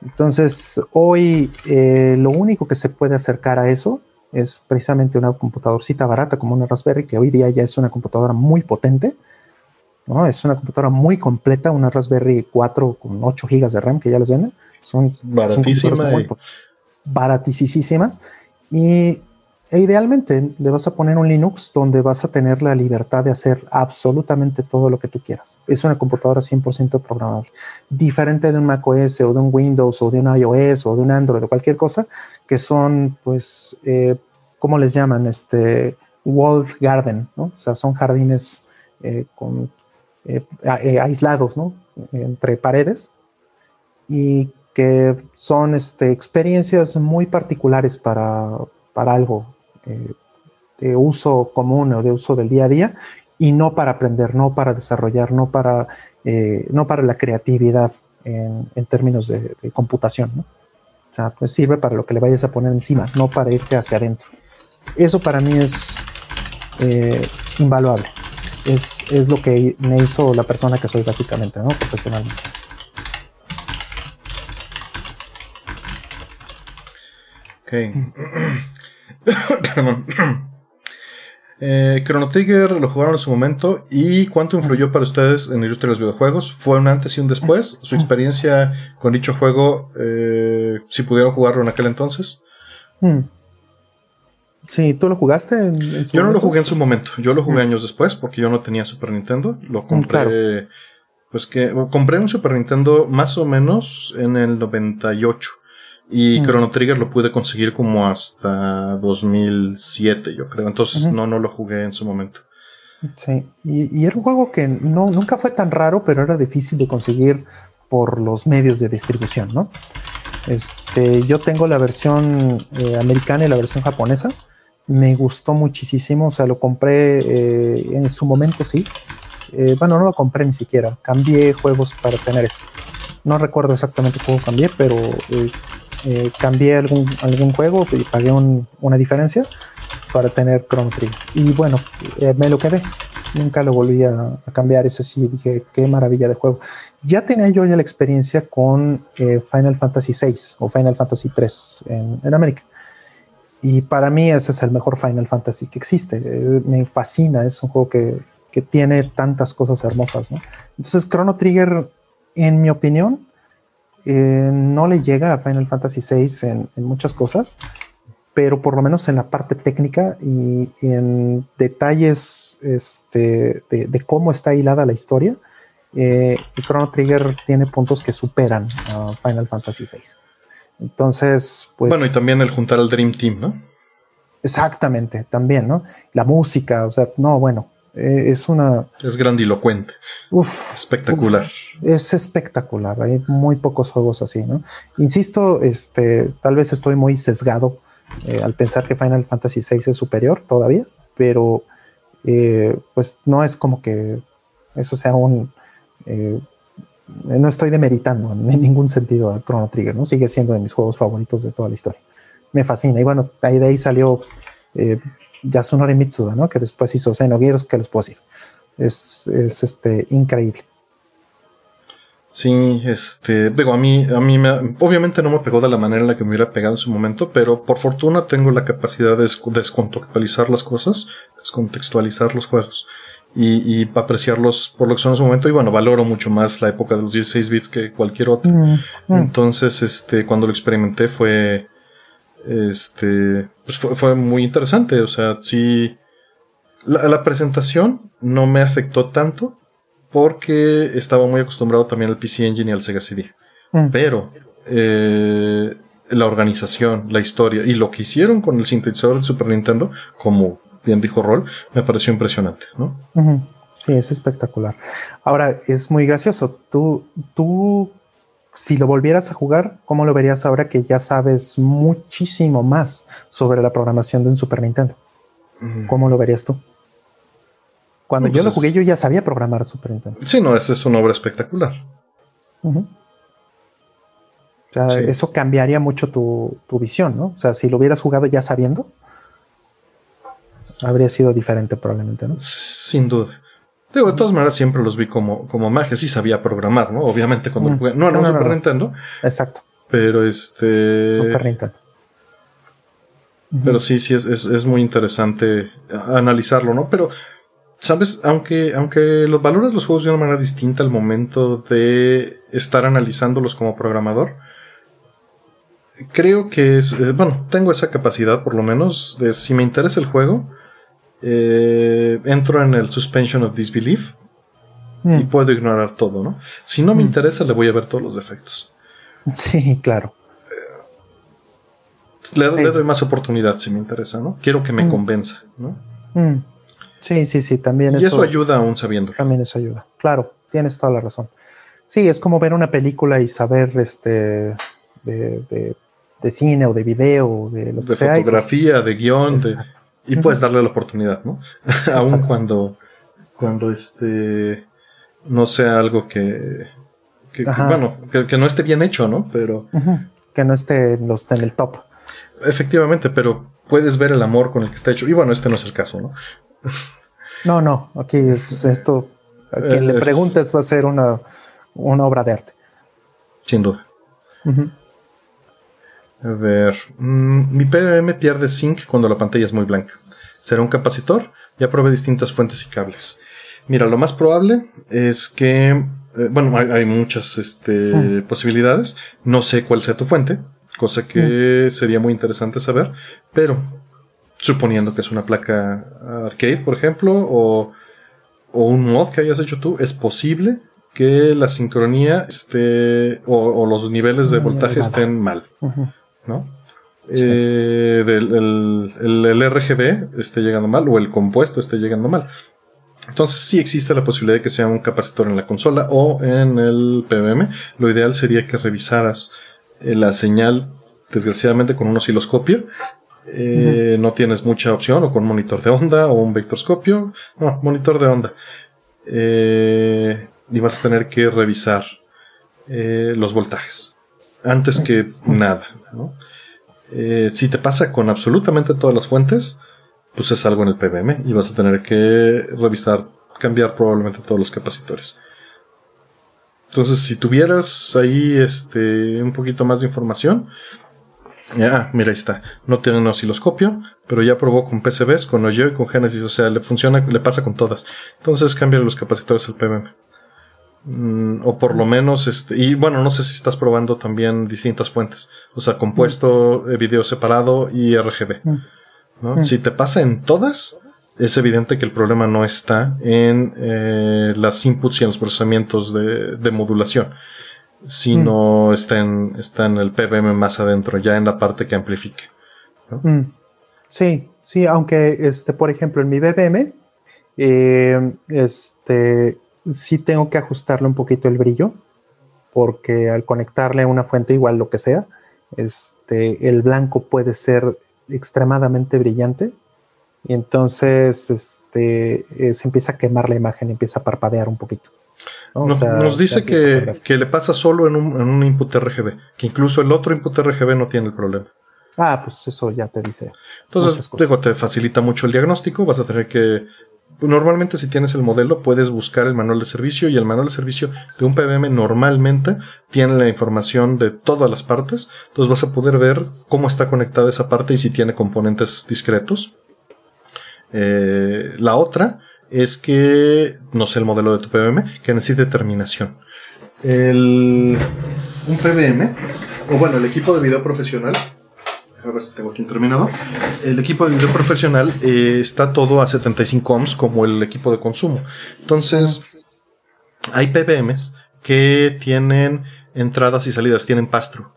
Entonces, hoy eh, lo único que se puede acercar a eso es precisamente una computadorcita barata como una Raspberry, que hoy día ya es una computadora muy potente. ¿no? Es una computadora muy completa, una Raspberry 4 con 8 GB de RAM que ya les venden. Son, baratísima baratísimas y e idealmente le vas a poner un Linux donde vas a tener la libertad de hacer absolutamente todo lo que tú quieras. Es una computadora 100% programable. Diferente de un Mac OS o de un Windows o de un iOS o de un Android o cualquier cosa, que son, pues, eh, ¿cómo les llaman? Este, walled garden, ¿no? O sea, son jardines eh, con, eh, aislados, ¿no? Entre paredes. Y que son este, experiencias muy particulares para, para algo eh, de uso común o de uso del día a día y no para aprender, no para desarrollar, no para, eh, no para la creatividad en, en términos de, computación. ¿no? O sea, pues sirve para lo que le vayas a poner encima, no para irte hacia adentro. Eso para mí es eh, invaluable. Es, es, lo que me hizo la persona que soy básicamente, ¿no? Profesionalmente. Eh, Chrono Trigger lo jugaron en su momento y cuánto influyó para ustedes en la industria de los videojuegos. ¿Fue un antes y un después? ¿Su experiencia con dicho juego, eh, si pudieron jugarlo en aquel entonces? Mm. Sí, ¿tú lo jugaste en, su Yo no lo jugué en su momento. Yo lo jugué mm. años después porque yo no tenía Super Nintendo. Lo mm, compré. Pues que compré un Super Nintendo más o menos en el 98. Y Chrono Trigger lo pude conseguir como hasta 2007, yo creo. Entonces no, no lo jugué en su momento. Sí, y, era un juego que no, nunca fue tan raro, pero era difícil de conseguir por los medios de distribución, ¿no? Este, yo tengo la versión eh, americana y la versión japonesa. Me gustó muchísimo, o sea, lo compré eh, en su momento, sí. Eh, bueno, no lo compré ni siquiera, cambié juegos para tener ese. No recuerdo exactamente cómo cambié, pero eh, cambié algún, algún juego y pagué una diferencia para tener Chrono Trigger. Y bueno, eh, me lo quedé. Nunca lo volví a, cambiar. Ese sí, dije, qué maravilla de juego. Ya tenía yo ya la experiencia con eh, Final Fantasy VI o Final Fantasy III en, en, América. Y para mí ese es el mejor Final Fantasy que existe. me fascina, es un juego que, que tiene tantas cosas hermosas. ¿no? Entonces, Chrono Trigger, en mi opinión, eh, no le llega a Final Fantasy VI en, muchas cosas, pero por lo menos en la parte técnica y, en detalles este, de, cómo está hilada la historia, eh, y Chrono Trigger tiene puntos que superan a Final Fantasy VI. Entonces, pues. Bueno, y también el juntar al Dream Team, ¿no? Exactamente, también, ¿no? La música, o sea, no, bueno, eh, es una... Es grandilocuente. Uf, espectacular. es espectacular. Hay muy pocos juegos así, ¿no? Insisto, este, tal vez estoy muy sesgado eh, al pensar que Final Fantasy VI es superior todavía, pero eh, pues no es como que eso sea un... no estoy demeritando en ningún sentido a Chrono Trigger, ¿no? Sigue siendo de mis juegos favoritos de toda la historia. Me fascina. Y bueno, ahí de ahí salió Yasunori Mitsuda, ¿no? Que después hizo Xenogears, que los puedo decir. Es, es este, increíble. Sí, este, digo, a mí, a mí me, obviamente no me pegó de la manera en la que me hubiera pegado en su momento, pero por fortuna tengo la capacidad de descontextualizar las cosas, descontextualizar los juegos y, y apreciarlos por lo que son en su momento y bueno, valoro mucho más la época de los 16 bits que cualquier otra. Mm, mm. Entonces, este, cuando lo experimenté fue, este, pues fue, muy interesante. O sea, sí, la, presentación no me afectó tanto porque estaba muy acostumbrado también al PC Engine y al Sega CD. Mm. Pero eh, la organización, la historia y lo que hicieron con el sintetizador del Super Nintendo, como bien dijo Roll, me pareció impresionante, ¿no? Sí, es espectacular. Ahora, es muy gracioso. Tú, tú si lo volvieras a jugar, ¿cómo lo verías ahora que ya sabes muchísimo más sobre la programación de un Super Nintendo? Mm. ¿Cómo lo verías tú? Cuando yo pues lo jugué, yo ya sabía programar Super Nintendo. Sí, no, esa es una obra espectacular. O sea, eso cambiaría mucho tu, tu, visión, ¿no? O sea, si lo hubieras jugado ya sabiendo, habría sido diferente probablemente, ¿no? Sin duda. Digo, de todas maneras siempre los vi como, como magia, sí sabía programar, ¿no? Obviamente cuando jugué, no, no, Super Nintendo. Exacto. Pero este. Super Nintendo. Pero sí, sí, es, es, es, muy interesante analizarlo, ¿no? Pero, ¿sabes? Aunque, aunque los valores los juegos de una manera distinta al momento de estar analizándolos como programador, creo que es, eh, bueno, tengo esa capacidad por lo menos de si me interesa el juego, eh, entro en el suspension of disbelief y mm. puedo ignorar todo, ¿no? Si no me mm. interesa, le voy a ver todos los defectos. Sí, claro. le, doy más oportunidad si me interesa, ¿no? Quiero que me mm. convenza, ¿no? Sí, sí, sí, también y eso, ayuda aún sabiendo. También eso ayuda. Claro, tienes toda la razón. Sí, es como ver una película y saber este de, cine o de video, de lo que de sea. Pues fotografía, de guion, de y puedes darle la oportunidad, ¿no? Aún cuando, cuando este no sea algo que, bueno, que, no esté bien hecho, ¿no? Pero que no esté en, los, en el top. Efectivamente, pero puedes ver el amor con el que está hecho. Y bueno, este no es el caso, ¿no? no, no, aquí es esto. A quien le preguntes va a ser una, una obra de arte. Sin duda. A ver, mm, mi PWM pierde zinc cuando la pantalla es muy blanca. ¿Será un capacitor? Ya probé distintas fuentes y cables. Mira, lo más probable es que, eh, bueno, hay, muchas este, posibilidades. No sé cuál sea tu fuente, cosa que sería muy interesante saber, pero suponiendo que es una placa arcade, por ejemplo, o, o un mod que hayas hecho tú, es posible que la sincronía esté o, los niveles de voltaje estén mal, ¿no? Eh, el, el, RGB esté llegando mal o el compuesto esté llegando mal. Entonces sí existe la posibilidad de que sea un capacitor en la consola o en el PWM. Lo ideal sería que revisaras eh, la señal, desgraciadamente con un osciloscopio. Eh, no tienes mucha opción o con monitor de onda o un vectorscopio. No, monitor de onda. Y vas a tener que revisar los voltajes antes que nada. Eh, si te pasa con absolutamente todas las fuentes, pues es algo en el PBM y vas a tener que revisar, cambiar probablemente todos los capacitores. Entonces, si tuvieras ahí este un poquito más de información, ya, mira, ahí está. No tiene un osciloscopio, pero ya probó con PCBs, con Oyo y con Genesis, o sea, le funciona, le pasa con todas. Entonces, cambia los capacitores al PBM. Mm, o por lo menos, este, y bueno, no sé si estás probando también distintas fuentes, o sea, compuesto, mm. video separado y RGB. Mm. ¿no? Si te pasa en todas, es evidente que el problema no está en eh, las inputs y en los procesamientos de, de modulación, sino está, en, está en el PBM más adentro, ya en la parte que amplifique. Sí, sí, aunque, este, por ejemplo, en mi BBM, eh, este, sí tengo que ajustarle un poquito el brillo, porque al conectarle a una fuente igual lo que sea, este, el blanco puede ser extremadamente brillante y entonces este, eh, se empieza a quemar la imagen, empieza a parpadear un poquito. Nos, dice que, le pasa solo en un, en un, input RGB, que incluso el otro input RGB no tiene el problema. Ah, pues eso ya te dice. Entonces, digo, te facilita mucho el diagnóstico, vas a tener que normalmente si tienes el modelo puedes buscar el manual de servicio y el manual de servicio de un PBM normalmente tiene la información de todas las partes. Entonces vas a poder ver cómo está conectada esa parte y si tiene componentes discretos. Eh, la otra es que, no sé el modelo de tu PBM, que necesite terminación. El, un PBM, o bueno, el equipo de video profesional a ver si tengo aquí un terminado. El equipo de video profesional eh, está todo a 75 ohms como el equipo de consumo. Entonces, hay PBMs que tienen entradas y salidas, tienen pastro.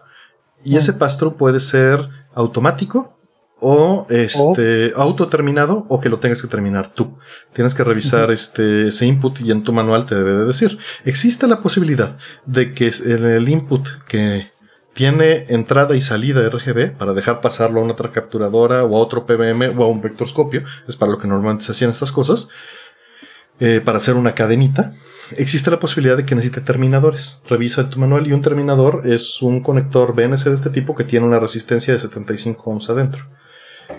Y ese pastro puede ser automático o este autoterminado o que lo tengas que terminar tú. Tienes que revisar este ese input y en tu manual te debe de decir. Existe la posibilidad de que en el input que tiene entrada y salida RGB para dejar pasarlo a una otra capturadora o a otro PBM o a un vectorscopio, es para lo que normalmente se hacían estas cosas, eh, para hacer una cadenita. Existe la posibilidad de que necesite terminadores. Revisa tu manual y un terminador es un conector BNC de este tipo que tiene una resistencia de 75 ohms adentro.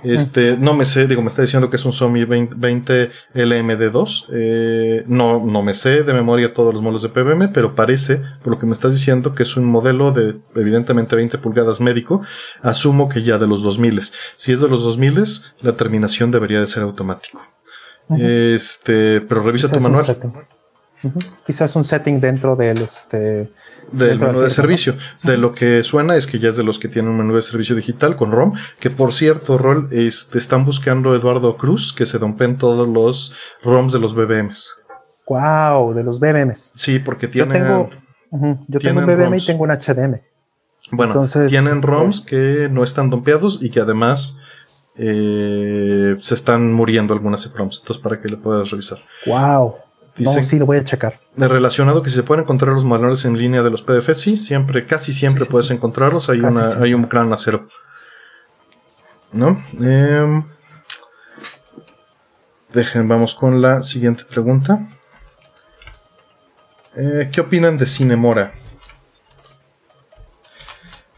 Este, no me sé, digo, me está diciendo que es un Somi 20, LMD2. Eh, no, no me sé de memoria todos los modelos de PBM, pero parece, por lo que me estás diciendo, que es un modelo de evidentemente 20 pulgadas médico. Asumo que ya de los 2000. Si es de los 2000, la terminación debería de ser automático. Este, pero revisa tu manual. Quizás un setting dentro del este del menú de servicio. De lo que suena es que ya es de los que tienen un menú de servicio digital con ROM, que por cierto, Rol, este, están buscando Eduardo Cruz que se dompen todos los ROMs de los BBMs. Wow, de los BBMs. Sí, porque tienen. Yo tengo, yo tengo un BBM y tengo un HDM. Bueno, Entonces, tienen este, ROMs que no están dompeados y que además eh, se están muriendo algunas ROMs. Entonces, para que le puedas revisar. Wow no, sí, lo voy a checar. De relacionado que si se pueden encontrar los manuales en línea de los PDF, sí, siempre, casi siempre puedes encontrarlos. Hay, una, hay un gran acero. ¿No? Em, dejen, vamos con la siguiente pregunta. Eh, ¿Qué opinan de Cinemora?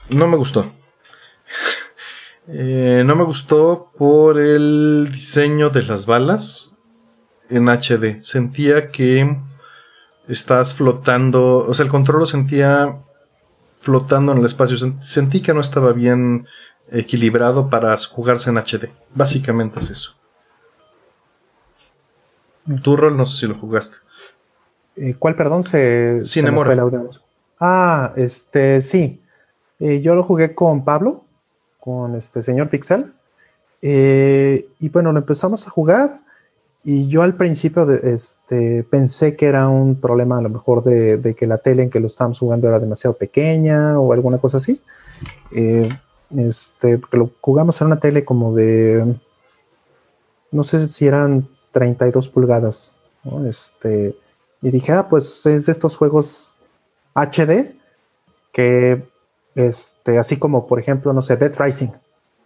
No me gustó. Eh, no me gustó por el diseño de las balas en HD. Sentía que estás flotando, o sea, el control lo sentía flotando en el espacio. Sentí que no estaba bien equilibrado para jugarse en HD. Básicamente es eso. Tu rol, no sé si lo jugaste. Eh, ¿Cuál, perdón? Se, Cinemora. ah, este, sí. Eh, yo lo jugué con Pablo, con este señor Pixel. Eh, y bueno, lo empezamos a jugar. Y yo al principio de, este, pensé que era un problema a lo mejor de, que la tele en que lo estábamos jugando era demasiado pequeña o alguna cosa así. este, porque lo jugamos en una tele como de, no sé si eran 32 pulgadas. Este, y dije, ah, pues es de estos juegos HD que, este, así como por ejemplo, no sé, Dead Rising,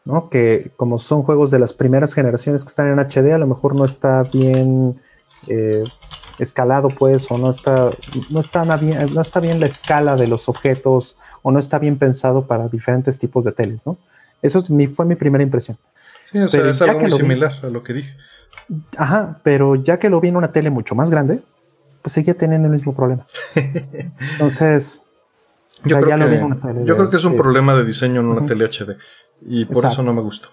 ¿no? Que como son juegos de las primeras generaciones que están en HD, a lo mejor no está bien eh, escalado, pues, o no está, no está bien, no está bien la escala de los objetos, o no está bien pensado para diferentes tipos de teles, ¿no? Eso es mi, fue mi primera impresión. Sí, o sea, es algo muy similar a lo que dije. Ajá, pero ya que lo vi en una tele mucho más grande, pues seguía teniendo el mismo problema. Entonces, yo, creo, ya que, lo tele yo creo que es un problema de diseño en una tele HD y por eso no me gustó.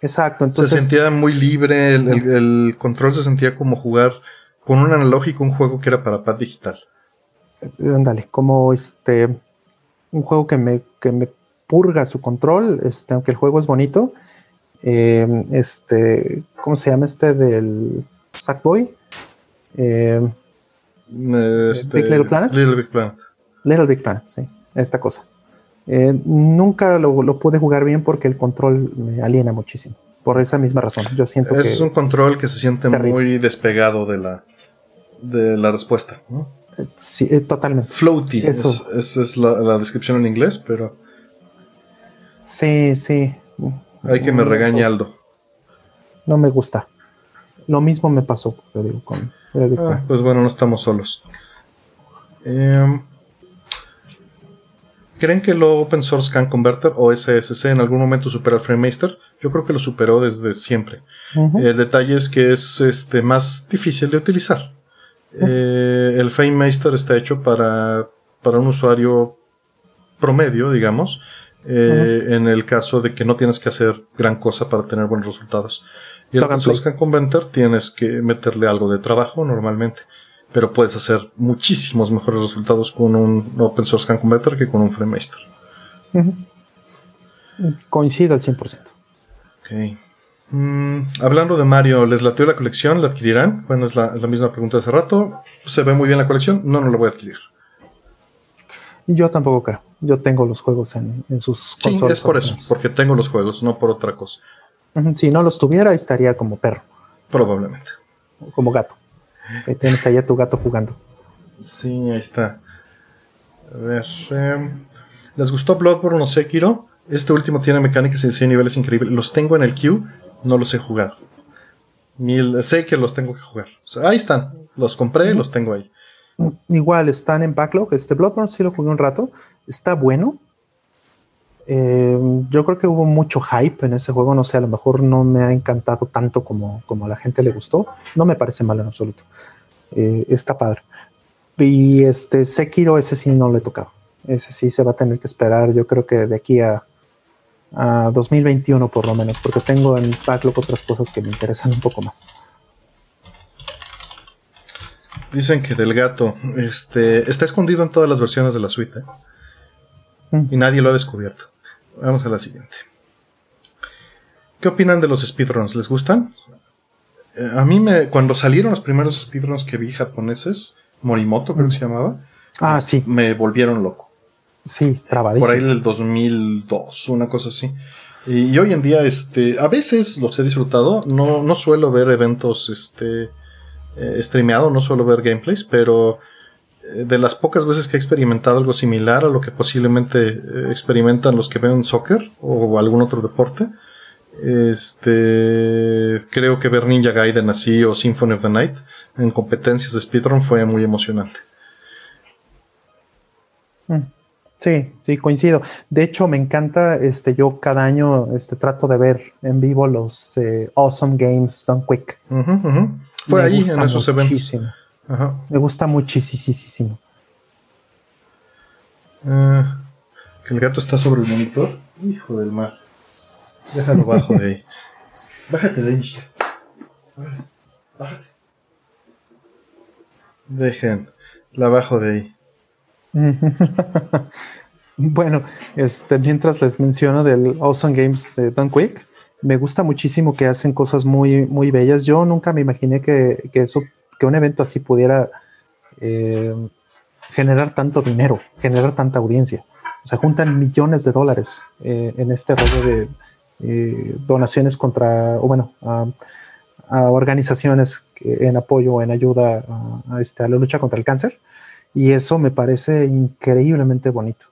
Exacto, entonces... Se sentía muy libre, el, control se sentía como jugar con un analógico un juego que era para pad digital. Ándale, como este, un juego que me, que me purga su control, este, aunque el juego es bonito, eh, este, ¿cómo se llama este del Sackboy? Eh, este, Big Little Planet. Little Big Planet. Little Big Planet, sí, esta cosa. Eh, nunca lo, pude jugar bien porque el control me aliena muchísimo. Por esa misma razón. Yo siento es un control que se siente muy despegado de la, de la respuesta. Sí, totalmente. Floaty. Esa es, la, la, descripción en inglés, pero. Sí, sí. Hay que me regañe Aldo. No me gusta. Lo mismo me pasó, te digo, con ah, Pues bueno, no estamos solos. Em, ¿Creen que el Open Source Scan Converter o SSC en algún momento supera el FrameMaster? Yo creo que lo superó desde siempre. El detalle es que es este, más difícil de utilizar. Eh, el FrameMaster está hecho para, para un usuario promedio, digamos, eh, en el caso de que no tienes que hacer gran cosa para tener buenos resultados. Y el Source Scan Converter tienes que meterle algo de trabajo normalmente, pero puedes hacer muchísimos mejores resultados con un Open Source Scan Converter que con un FrameMaster. Coincido al 100%. Ok. Mm, hablando de Mario, ¿les latió la colección? ¿La adquirirán? Bueno, es la, la misma pregunta de hace rato. ¿Se ve muy bien la colección? No, no la voy a adquirir. Yo tampoco creo. Yo tengo los juegos en, sus sí, es por eso, porque tengo los juegos, no por otra cosa. Si no los tuviera, estaría como perro. Probablemente. Como gato. Ahí tienes allá tu gato jugando. Sí, ahí está. A ver. Em, ¿Les gustó Bloodborne o Sekiro? Este último tiene mecánicas y diseño niveles increíbles. Los tengo en el queue, no los he jugado. Ni sé que los tengo que jugar. ahí están. Los compré y los tengo ahí. Igual están en backlog. Este Bloodborne sí lo jugué un rato. Está bueno. Eh, yo creo que hubo mucho hype en ese juego. No sé, a lo mejor no me ha encantado tanto como, como a la gente le gustó. No me parece mal en absoluto. Eh, está padre. Y este Sekiro, ese sí no le he tocado. Ese sí se va a tener que esperar. Yo creo que de aquí a, a 2021 por lo menos, porque tengo en backlog otras cosas que me interesan un poco más. Dicen que del gato este, está escondido en todas las versiones de la suite. ¿eh? Mm. Y nadie lo ha descubierto. Vamos a la siguiente. ¿Qué opinan de los speedruns? ¿Les gustan? Eh, a mí me. Cuando salieron los primeros speedruns que vi japoneses, Morimoto creo que se llamaba. Ah, sí. Me volvieron loco. Sí, trabadísimo. Por ahí del 2002, una cosa así. Y, hoy en día, este, a veces los he disfrutado. No, no suelo ver eventos, este, eh, streameado, no suelo ver gameplays, pero de las pocas veces que he experimentado algo similar a lo que posiblemente eh, experimentan los que ven soccer o algún otro deporte, este, creo que ver Ninja Gaiden así o Symphony of the Night en competencias de speedrun fue muy emocionante. Mm. Sí, sí, coincido. De hecho, me encanta, este, yo cada año este, trato de ver en vivo los Awesome Games Done Quick. Fue ahí en esos eventos. Me gusta muchísimo. Ah, que el gato está sobre el monitor. Hijo del mar. Déjalo bajo de ahí. Bájate de ahí. Bájate. Dejen, la bajo de ahí. bueno, este, mientras les menciono del Awesome Games de Done Quick, me gusta muchísimo que hacen cosas muy, muy bellas. Yo nunca me imaginé que, eso, que un evento así pudiera eh, generar tanto dinero, generar tanta audiencia. O sea, juntan millones de dólares eh, en este rollo de eh, donaciones contra, o bueno, a, organizaciones en apoyo o en ayuda a, este, a la lucha contra el cáncer. Y eso me parece increíblemente bonito.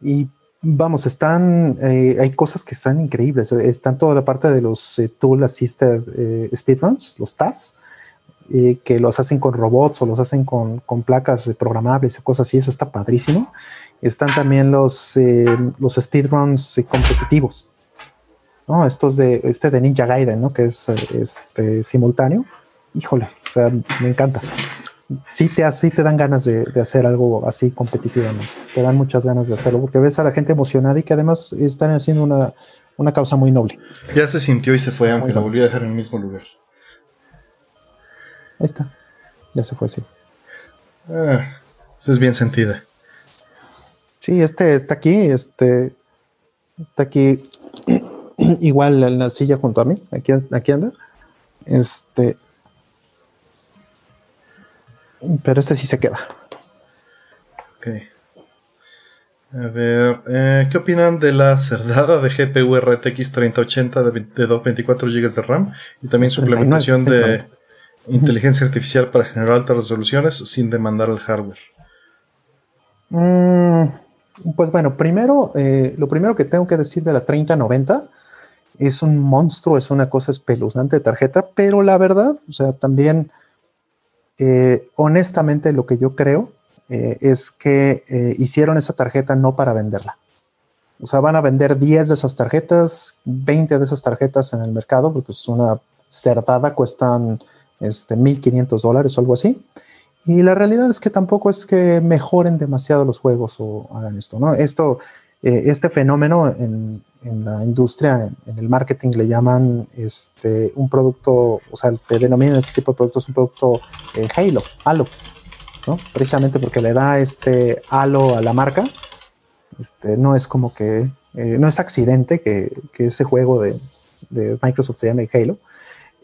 Y vamos, están, hay cosas que están increíbles. Están toda la parte de los Tool Assisted Speedruns, los TAS, que los hacen con robots o los hacen con, con placas programables y cosas así. Eso está padrísimo. Están también los, eh, los speedruns eh, competitivos. ¿no? Estos de, este de Ninja Gaiden, ¿no? que es este, simultáneo. Híjole, me encanta. Sí te, te dan ganas de, hacer algo así competitivamente. Te dan muchas ganas de hacerlo porque ves a la gente emocionada y que además están haciendo una, una causa muy noble. Ya se sintió y se fue, aunque la volvió a dejar en el mismo lugar. Ahí está. Ya se fue, sí. Ah, es bien sentida. Sí, este está aquí, este está aquí igual en la silla junto a mí, aquí, aquí anda. Este, pero este sí se queda. Ok. A ver, eh, ¿qué opinan de la cerdada de GPU RTX 3080 de, de 24 GB de RAM y también su implementación de inteligencia artificial para generar altas resoluciones sin demandar el hardware? Mm, pues bueno, primero, eh, lo primero que tengo que decir de la 3090 es un monstruo, es una cosa espeluznante de tarjeta, pero la verdad, o sea, también, eh, honestamente, lo que yo creo eh, es que hicieron esa tarjeta no para venderla. O sea, van a vender 10 de esas tarjetas, 20 de esas tarjetas en el mercado, porque es una cerdada, cuestan este, 1.500 dólares o algo así. Y la realidad es que tampoco es que mejoren demasiado los juegos o hagan esto, ¿no? Esto, eh, este fenómeno en, en, la industria, en, el marketing, le llaman este, un producto, o sea, se denominan este tipo de productos un producto eh, Halo, Halo, ¿no? Precisamente porque le da este halo a la marca. Este, no es como que, eh, no es accidente que, que ese juego de, de Microsoft se llame Halo.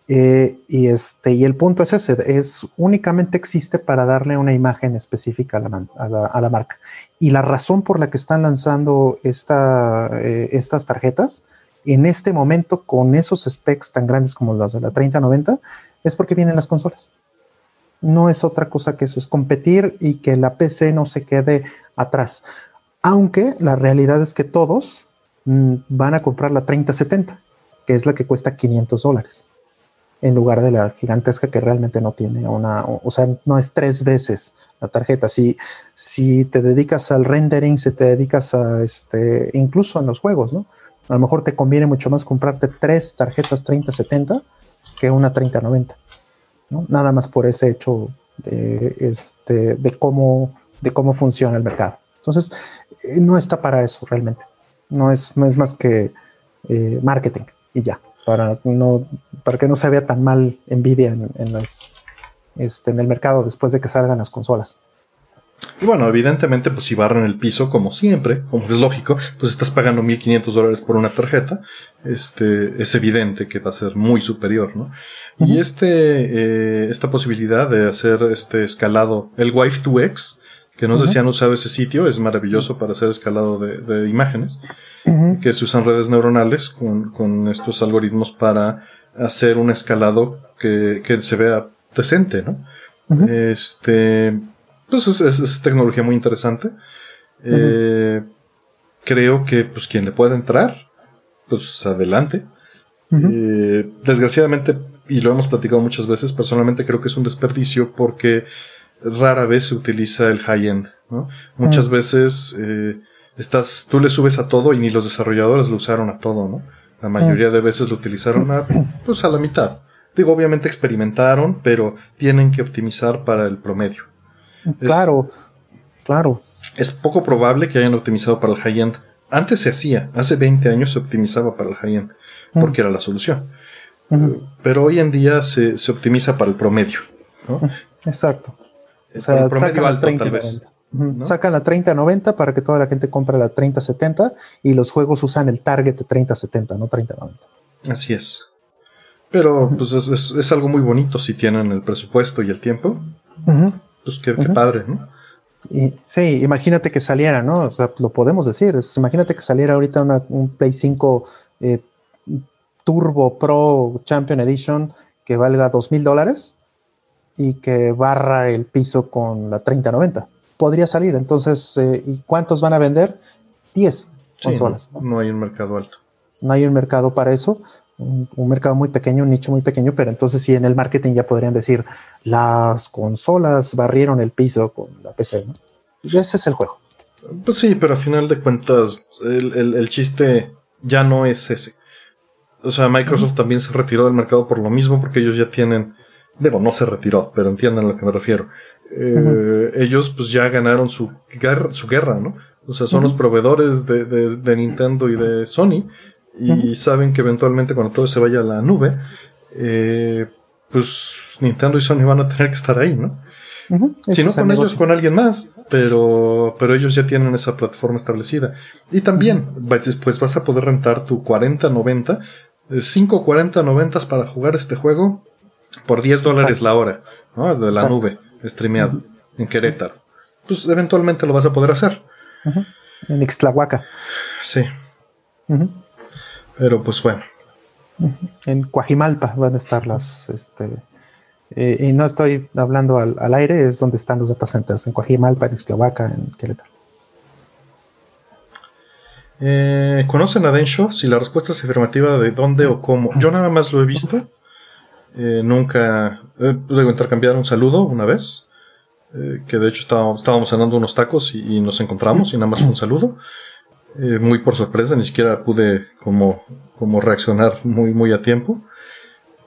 Eh, y, este, y el punto es ese, es únicamente existe para darle una imagen específica a la, marca. Y la razón por la que están lanzando esta, eh, estas tarjetas en este momento con esos specs tan grandes como los de la 3090 es porque vienen las consolas. No es otra cosa que eso, es competir y que la PC no se quede atrás. Aunque la realidad es que todos mm, van a comprar la 3070, que es la que cuesta 500 dólares en lugar de la gigantesca que realmente no tiene una, o sea, no es tres veces la tarjeta. Si, si te dedicas al rendering, si te dedicas a este, incluso en los juegos, ¿no? A lo mejor te conviene mucho más comprarte tres tarjetas 3070 que una 3090, ¿no? Nada más por ese hecho de, este, de, cómo, de cómo funciona el mercado. Entonces, eh, no está para eso realmente. No es, no es más que eh, marketing y ya para, no, para que no se vea tan mal Nvidia en, las, este, en el mercado después de que salgan las consolas. Y bueno, evidentemente, pues si barran el piso, como siempre, como es lógico, pues estás pagando 1.500 dólares por una tarjeta, este, es evidente que va a ser muy superior, ¿no? Y este, eh, esta posibilidad de hacer este escalado, el Wife 2X, que no sé si han usado ese sitio, es maravilloso para hacer escalado de, imágenes, que se usan redes neuronales con, estos algoritmos para hacer un escalado que, se vea decente, ¿no? Este, pues es, tecnología muy interesante. Eh, creo que, pues, quien le pueda entrar, pues, adelante. Eh, desgraciadamente, y lo hemos platicado muchas veces, personalmente creo que es un desperdicio porque rara vez se utiliza el high-end. ¿no? Muchas mm. veces eh, estás, tú le subes a todo y ni los desarrolladores lo usaron a todo, ¿no? La mayoría mm. de veces lo utilizaron a, pues a la mitad. Digo, obviamente experimentaron, pero tienen que optimizar para el promedio. Claro, claro. Es poco probable que hayan optimizado para el high-end. Antes se hacía, hace 20 años se optimizaba para el high-end, mm. porque era la solución. Pero hoy en día se, se optimiza para el promedio. ¿no? Exacto. O sea, sacan la 30 Sacan la 3090 para que toda la gente compre la 3070 y los juegos usan el target de 3070, no 3090. Así es. Pero pues es, algo muy bonito si tienen el presupuesto y el tiempo. Pues qué, padre, ¿no? Y, sí, imagínate que saliera, ¿no? O sea, lo podemos decir. imagínate que saliera ahorita un Play 5 eh, Turbo Pro Champion Edition que valga dos mil dólares y que barra el piso con la 3090. Podría salir. Entonces, eh, ¿y cuántos van a vender? 10 consolas. no, hay un mercado alto. No hay un mercado para eso un, mercado muy pequeño, un nicho muy pequeño, pero entonces sí en el marketing ya podrían decir las consolas barrieron el piso con la PC, ¿no? Y ese es el juego. Pues sí, pero a final de cuentas el, chiste ya no es ese. O sea, Microsoft también se retiró del mercado por lo mismo, porque ellos ya tienen, digo, no se retiró, pero entiendan a lo que me refiero. Eh, ellos pues ya ganaron su guerra, su guerra, ¿no? O sea, son los proveedores de, de, Nintendo y de Sony y saben que eventualmente cuando todo se vaya a la nube, eh, pues Nintendo y Sony van a tener que estar ahí, ¿no? Si no con ellos, con alguien más, pero, pero ellos ya tienen esa plataforma establecida. Y también, después vas a poder rentar tu 40-90, 5 40-90 para jugar este juego por 10 dólares la hora, ¿no? De la nube, streameado, en Querétaro. Pues eventualmente lo vas a poder hacer. En Ixtlahuaca. Sí. Pero pues bueno. En Coajimalpa van a estar las. Este, eh, y no estoy hablando al, aire, es donde están los data centers, en Coajimalpa, en Ixtlahuaca, en Querétaro. Eh, ¿Conocen a Densho? Si la respuesta es afirmativa, ¿de dónde o cómo? Yo nada más lo he visto. Eh, nunca. luego intercambiar un saludo una vez. que de hecho estábamos, estábamos unos tacos y, nos encontramos y nada más un saludo. Eh, muy por sorpresa, ni siquiera pude como, reaccionar muy, muy a tiempo.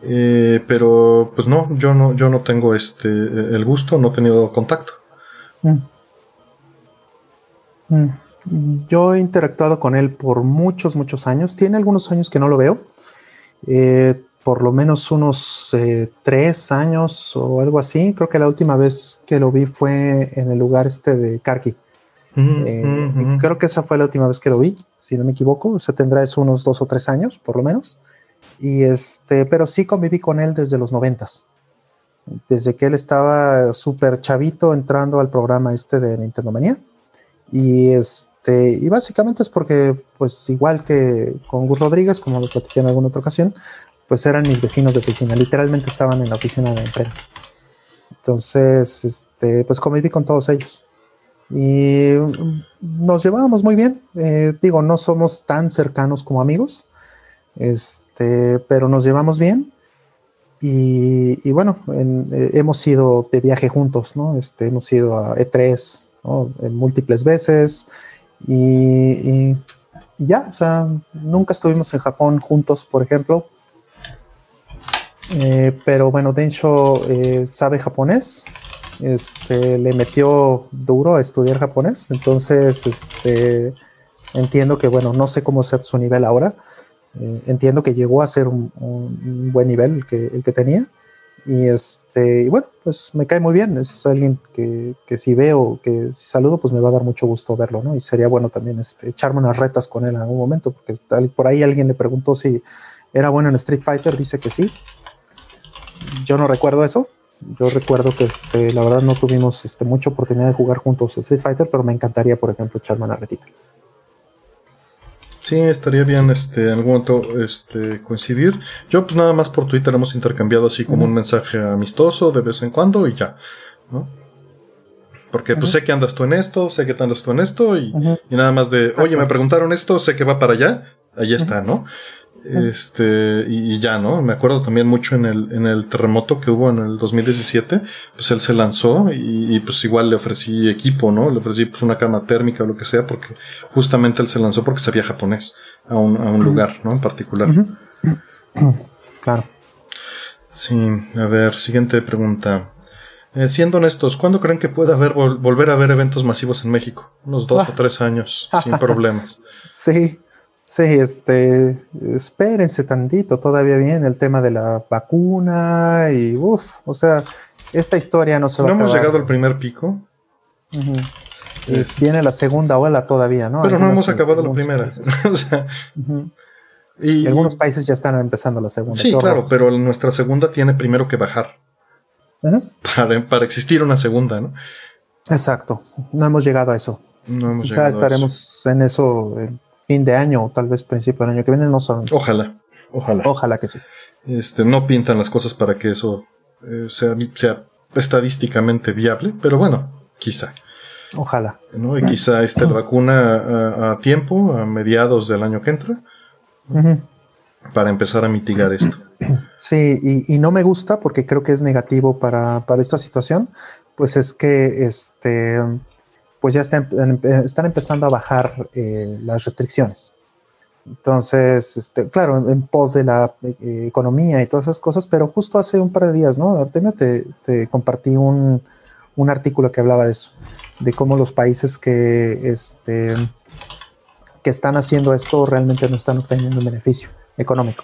Eh, pero pues no, yo no, tengo este el gusto, no he tenido contacto. Mm. Mm. Yo he interactuado con él por muchos, muchos años. Tiene algunos años que no lo veo. Eh, por lo menos unos tres años o algo así. Creo que la última vez que lo vi fue en el lugar este de Karki. Eh, creo que esa fue la última vez que lo vi, si no me equivoco. O sea, tendrá eso unos dos o tres años, por lo menos. Y este, pero sí conviví con él desde los noventas. Desde que él estaba súper chavito entrando al programa este de Nintendo Manía. Y este, y básicamente es porque, pues, igual que con Gus Rodríguez, como lo platiqué en alguna otra ocasión, pues eran mis vecinos de oficina. Literalmente estaban en la oficina de empresa. Entonces, este, pues conviví con todos ellos. Y nos llevábamos muy bien. Eh, digo, no somos tan cercanos como amigos, este, pero nos llevamos bien. Y, bueno, eh, hemos ido de viaje juntos, ¿no? Este, hemos ido a E3 en múltiples veces y, ya, o sea, nunca estuvimos en Japón juntos, por ejemplo. Eh, pero bueno, Densho sabe japonés, este, le metió duro a estudiar japonés, entonces este, entiendo que, bueno, no sé cómo es su nivel ahora, eh, entiendo que llegó a ser un, buen nivel el que, el que tenía, y este, y bueno, pues me cae muy bien, es alguien que, que, si veo, que si saludo, pues me va a dar mucho gusto verlo, ¿no? Y sería bueno también este, echarme unas retas con él en algún momento, porque por ahí alguien le preguntó si era bueno en Street Fighter, dice que sí. Yo no recuerdo eso, yo recuerdo que este, la verdad no tuvimos este, mucha oportunidad de jugar juntos Street Fighter, pero me encantaría, por ejemplo, echarme una retita. Sí, estaría bien este, en algún momento este, coincidir. Yo, pues nada más por Twitter hemos intercambiado así como un mensaje amistoso de vez en cuando y ya, ¿no? Porque pues sé que andas tú en esto, sé que andas tú en esto y, y nada más de, oye, me preguntaron esto, sé que va para allá, ahí está, ¿no? Este, y, ya, ¿no? Me acuerdo también mucho en el, en el terremoto que hubo en el 2017, pues él se lanzó y, pues igual le ofrecí equipo, ¿no? Le ofrecí pues una cama térmica o lo que sea, porque justamente él se lanzó porque sabía japonés a un, a un lugar, ¿no? En particular. Claro. Sí, a ver, siguiente pregunta. Eh, siendo honestos, ¿cuándo creen que pueda haber volver a haber eventos masivos en México? Unos dos o tres años, sin problemas. Sí, Sí, este, espérense tantito, todavía viene el tema de la vacuna y uff, o sea, esta historia no se va no a hemos acabar. llegado al primer pico. Es- Viene la segunda ola todavía, ¿no? pero no hemos acabado la primera. O sea, Y algunos países ya están empezando la segunda. sí, claro, pero nuestra segunda tiene primero que bajar para, para existir una segunda, ¿no? Exacto. No hemos llegado a eso. No hemos Quizá eso. estaremos en eso el fin de año o tal vez principio del año que viene, no sabemos. Ojalá, ojalá. Ojalá que sí. Este, no pintan las cosas para que eso eh, sea, sea estadísticamente viable, pero bueno, quizá. Ojalá. ¿no? Y quizá esté la vacuna a, a tiempo, a mediados del año que entra, para empezar a mitigar esto. Sí, y, y no me gusta porque creo que es negativo para, para esta situación, pues es que este, pues ya están, están empezando a bajar eh, las restricciones. Entonces, este, claro, en pos de la eh, economía y todas esas cosas, pero justo hace un par de días, ¿no? Artemio, te, te compartí un, un artículo que hablaba de eso, de cómo los países que, este, que están haciendo esto realmente no están obteniendo un beneficio económico.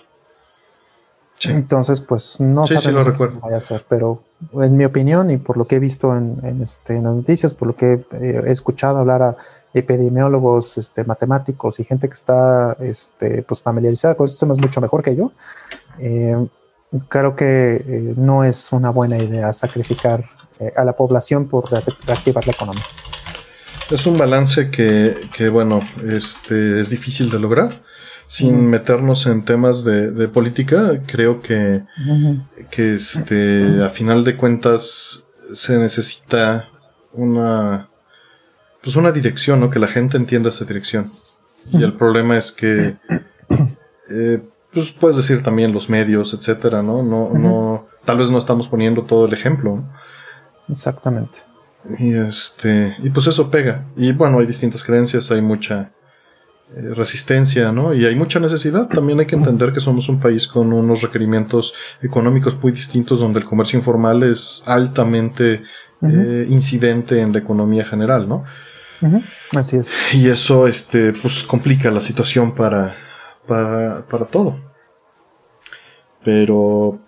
Sí. Entonces, pues no Sí, sí, sabemos lo qué vaya a ser, pero en mi opinión y por lo que he visto en, en, este, en las noticias, por lo que eh, he escuchado hablar a epidemiólogos, este, matemáticos y gente que está este, pues familiarizada con estos temas mucho mejor que yo, eh, creo que eh, no es una buena idea sacrificar eh, a la población por re- reactivar la economía. Es un balance que, que, bueno, este, es difícil de lograr. Sin meternos en temas de, de política, creo que, que este, a final de cuentas se necesita una, pues una dirección, ¿no? Que la gente entienda esa dirección. Y el problema es que, eh, pues puedes decir también los medios, etcétera, ¿no? No, no, tal vez no estamos poniendo todo el ejemplo, ¿no? Exactamente. Y este, y pues eso pega. Y bueno, hay distintas creencias, hay mucha resistencia, ¿no? Y hay mucha necesidad. También hay que entender que somos un país con unos requerimientos económicos muy distintos, donde el comercio informal es altamente eh, incidente en la economía general, ¿no? Así es. Y eso, este, pues complica la situación para, para, para todo. Pero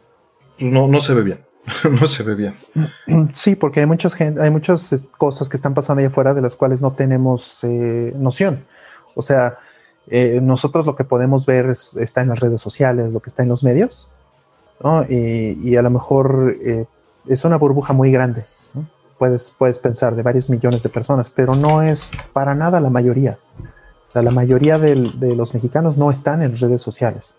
pues, no, no se ve bien. no se ve bien. Sí, porque hay muchas gente, hay muchas cosas que están pasando ahí afuera de las cuales no tenemos eh, noción. O sea, eh, nosotros lo que podemos ver es- está en las redes sociales, lo que está en los medios, ¿no? Y, a lo mejor eh, es una burbuja muy grande. Puedes, puedes pensar de varios millones de personas, pero no es para nada la mayoría. O sea, la mayoría de los mexicanos no están en redes sociales.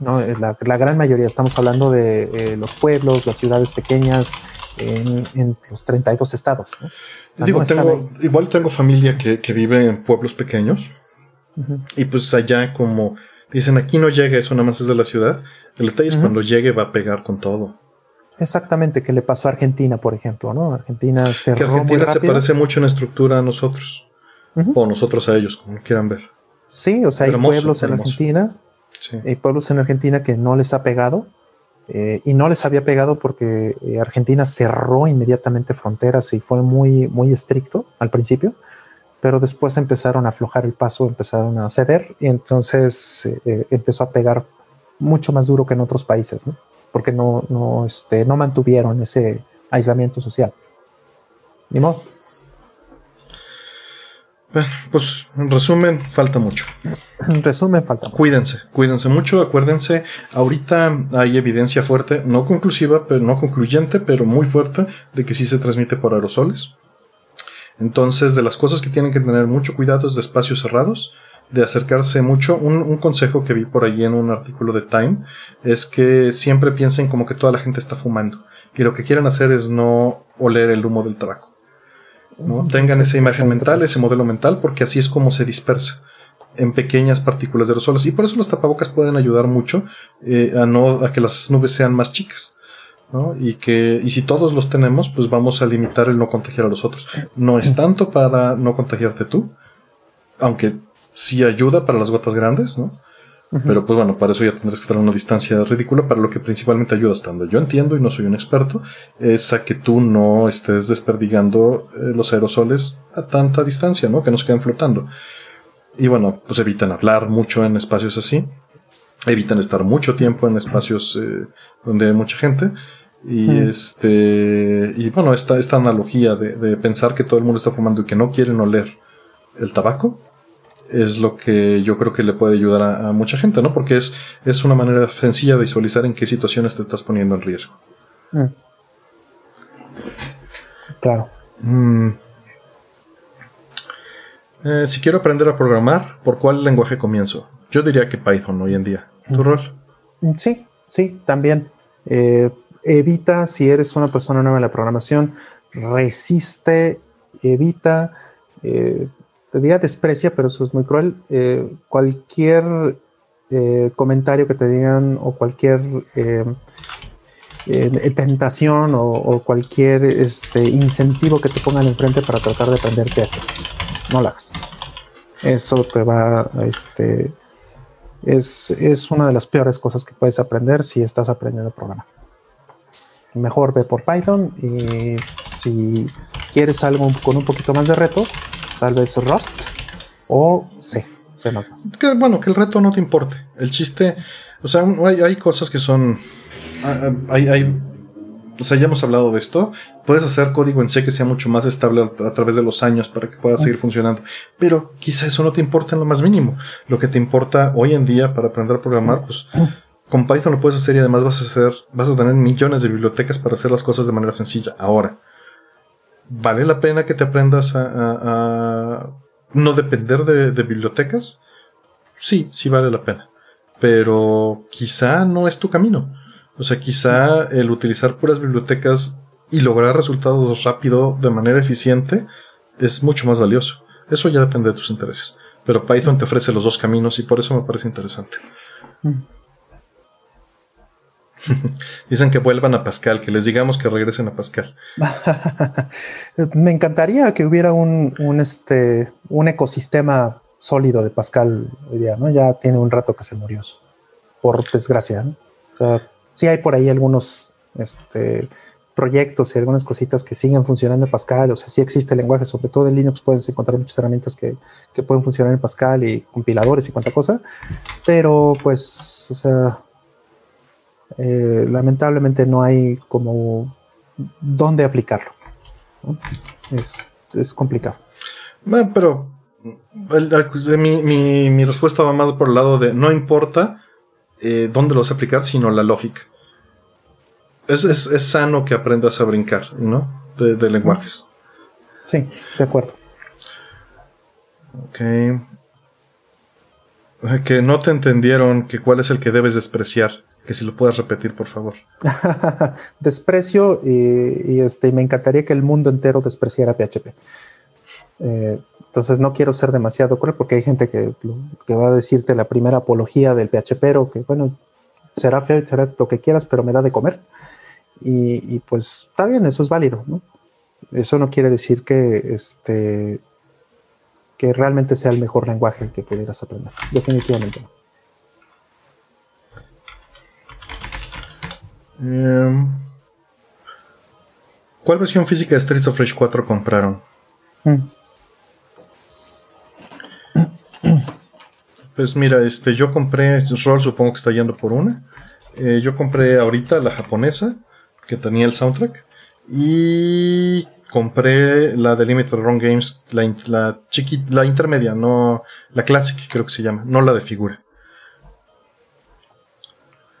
No, Eh, la, la gran mayoría, estamos hablando de eh, los pueblos, las ciudades pequeñas, en, en los 32 estados. ¿no? Sea, Digo, no tengo, igual tengo familia que, que vive en pueblos pequeños. Y pues allá como dicen, aquí no llega, eso nada más es de la ciudad. El detalle es cuando llegue va a pegar con todo. Exactamente, que le pasó a Argentina, por ejemplo, ¿no? Argentina Que cerró muy Argentina se parece mucho en estructura a nosotros. O nosotros a ellos, como quieran ver. Sí, o sea, hay Hermoso, pueblos en hermoso. Argentina, Hay pueblos en Argentina que no les ha pegado. eh, y no les había pegado porque eh, Argentina cerró inmediatamente fronteras y fue muy, muy estricto al principio, pero después empezaron a aflojar el paso, empezaron a ceder y entonces eh, empezó a pegar mucho más duro que en otros países, porque no, no, este, no mantuvieron ese aislamiento social. Ni modo. Bueno, pues en resumen, falta mucho. En resumen, falta mucho. Cuídense, cuídense mucho, acuérdense, ahorita hay evidencia fuerte, no conclusiva, pero no concluyente, pero muy fuerte, de que sí se transmite por aerosoles. Entonces, de las cosas que tienen que tener mucho cuidado es de espacios cerrados, de acercarse mucho. Un, un consejo que vi por allí en un artículo de Time es que siempre piensen como que toda la gente está fumando. Y lo que quieren hacer es no oler el humo del tabaco. ¿No? Tengan Sí, esa sí, imagen mental, ese modelo mental, porque así es como se dispersa en pequeñas partículas de aerosoles. Y por eso los tapabocas pueden ayudar mucho eh, a, no, a que las nubes sean más chicas. ¿no? Y que, y si todos los tenemos, pues vamos a limitar el no contagiar a los otros. No es tanto para no contagiarte tú, aunque sí ayuda para las gotas grandes, ¿no? Pero pues bueno, para eso ya tendrás que estar a una distancia ridícula, para lo que principalmente ayuda estando. Yo entiendo y no soy un experto, es a que tú no estés desperdigando eh, los aerosoles a tanta distancia, ¿no? Que no se queden flotando. Y bueno, pues evitan hablar mucho en espacios así, evitan estar mucho tiempo en espacios eh, donde hay mucha gente. Y este. Y bueno, esta, esta analogía de, pensar que todo el mundo está fumando y que no quieren oler el tabaco. Es lo que yo creo que le puede ayudar a, mucha gente, ¿no? Porque es, es una manera sencilla de visualizar en qué situaciones te estás poniendo en riesgo. Mm. Claro. Mm. Eh, si quiero aprender a programar, ¿por cuál lenguaje comienzo? Yo diría que Python hoy en día. ¿Tu rol? Mm, sí, sí, también. Eh, evita, si eres una persona nueva en la programación, resiste, evita, eh, te diría desprecia, pero eso es muy cruel, eh, cualquier comentario que te digan o cualquier tentación o, cualquier este, incentivo que te pongan enfrente para tratar de aprender PHP. No lo hagas. Eso te va a este, es, una de las peores cosas que puedes aprender si estás aprendiendo a programar. Mejor ve por Python y si quieres algo con un poquito más de reto, tal vez Rust o C, C++. Que, bueno, que el reto no te importe. El chiste, o sea, hay, hay cosas que son... Hay, hay o sea, ya hemos hablado de esto. Puedes hacer código en C que sea mucho más estable a, través de los años para que pueda seguir funcionando. Pero quizá eso no te importa en lo más mínimo. Lo que te importa hoy en día para aprender a programar, pues con Python lo puedes hacer y además vas a hacer, vas a tener millones de bibliotecas para hacer las cosas de manera sencilla. Ahora, ¿vale la pena que te aprendas a, no depender de, bibliotecas? Sí, sí vale la pena. Pero quizá no es tu camino. O sea, quizá el utilizar puras bibliotecas y lograr resultados rápido de manera eficiente es mucho más valioso. Eso ya depende de tus intereses. Pero Python te ofrece los dos caminos y por eso me parece interesante. Mm. Dicen que vuelvan a Pascal, que les digamos que regresen a Pascal. me encantaría que hubiera un, este, un ecosistema sólido de Pascal hoy día, ¿no? Ya tiene un rato que se murió, por desgracia. ¿no? O sea, sí hay por ahí algunos este, proyectos y algunas cositas que siguen funcionando en Pascal, o sea, sí existe el lenguaje, sobre todo en Linux puedes encontrar muchas herramientas que, pueden funcionar en Pascal y compiladores y cuanta cosa, pero pues, o sea, eh, lamentablemente no hay como dónde aplicarlo. Es, complicado. Bueno, pero mi, mi, mi, respuesta va más por el lado de no importa eh, dónde lo vas a aplicar, sino la lógica es, sano que aprendas a brincar, ¿no? De, lenguajes. Sí, de acuerdo. Ok. Que no te entendieron que cuál es el que debes despreciar. Que si lo puedas repetir, por favor. Desprecio y, este, me encantaría que el mundo entero despreciara PHP. Eh, entonces no quiero ser demasiado cruel porque hay gente que, que, va a decirte la primera apología del PHP o que, bueno, será feo, será lo que quieras, pero me da de comer. Y, pues está bien, eso es válido, ¿no? Eso no quiere decir que este que realmente sea el mejor lenguaje que pudieras aprender. Definitivamente no. Em, ¿Cuál versión física de Streets of Rage 4 compraron? Pues mira, este, yo compré, Roll supongo que está yendo por una. Eh, yo compré ahorita la japonesa que tenía el soundtrack. Y compré la de Limited Run Games, la, la, la intermedia, no la Classic, creo que se llama, no la de figura.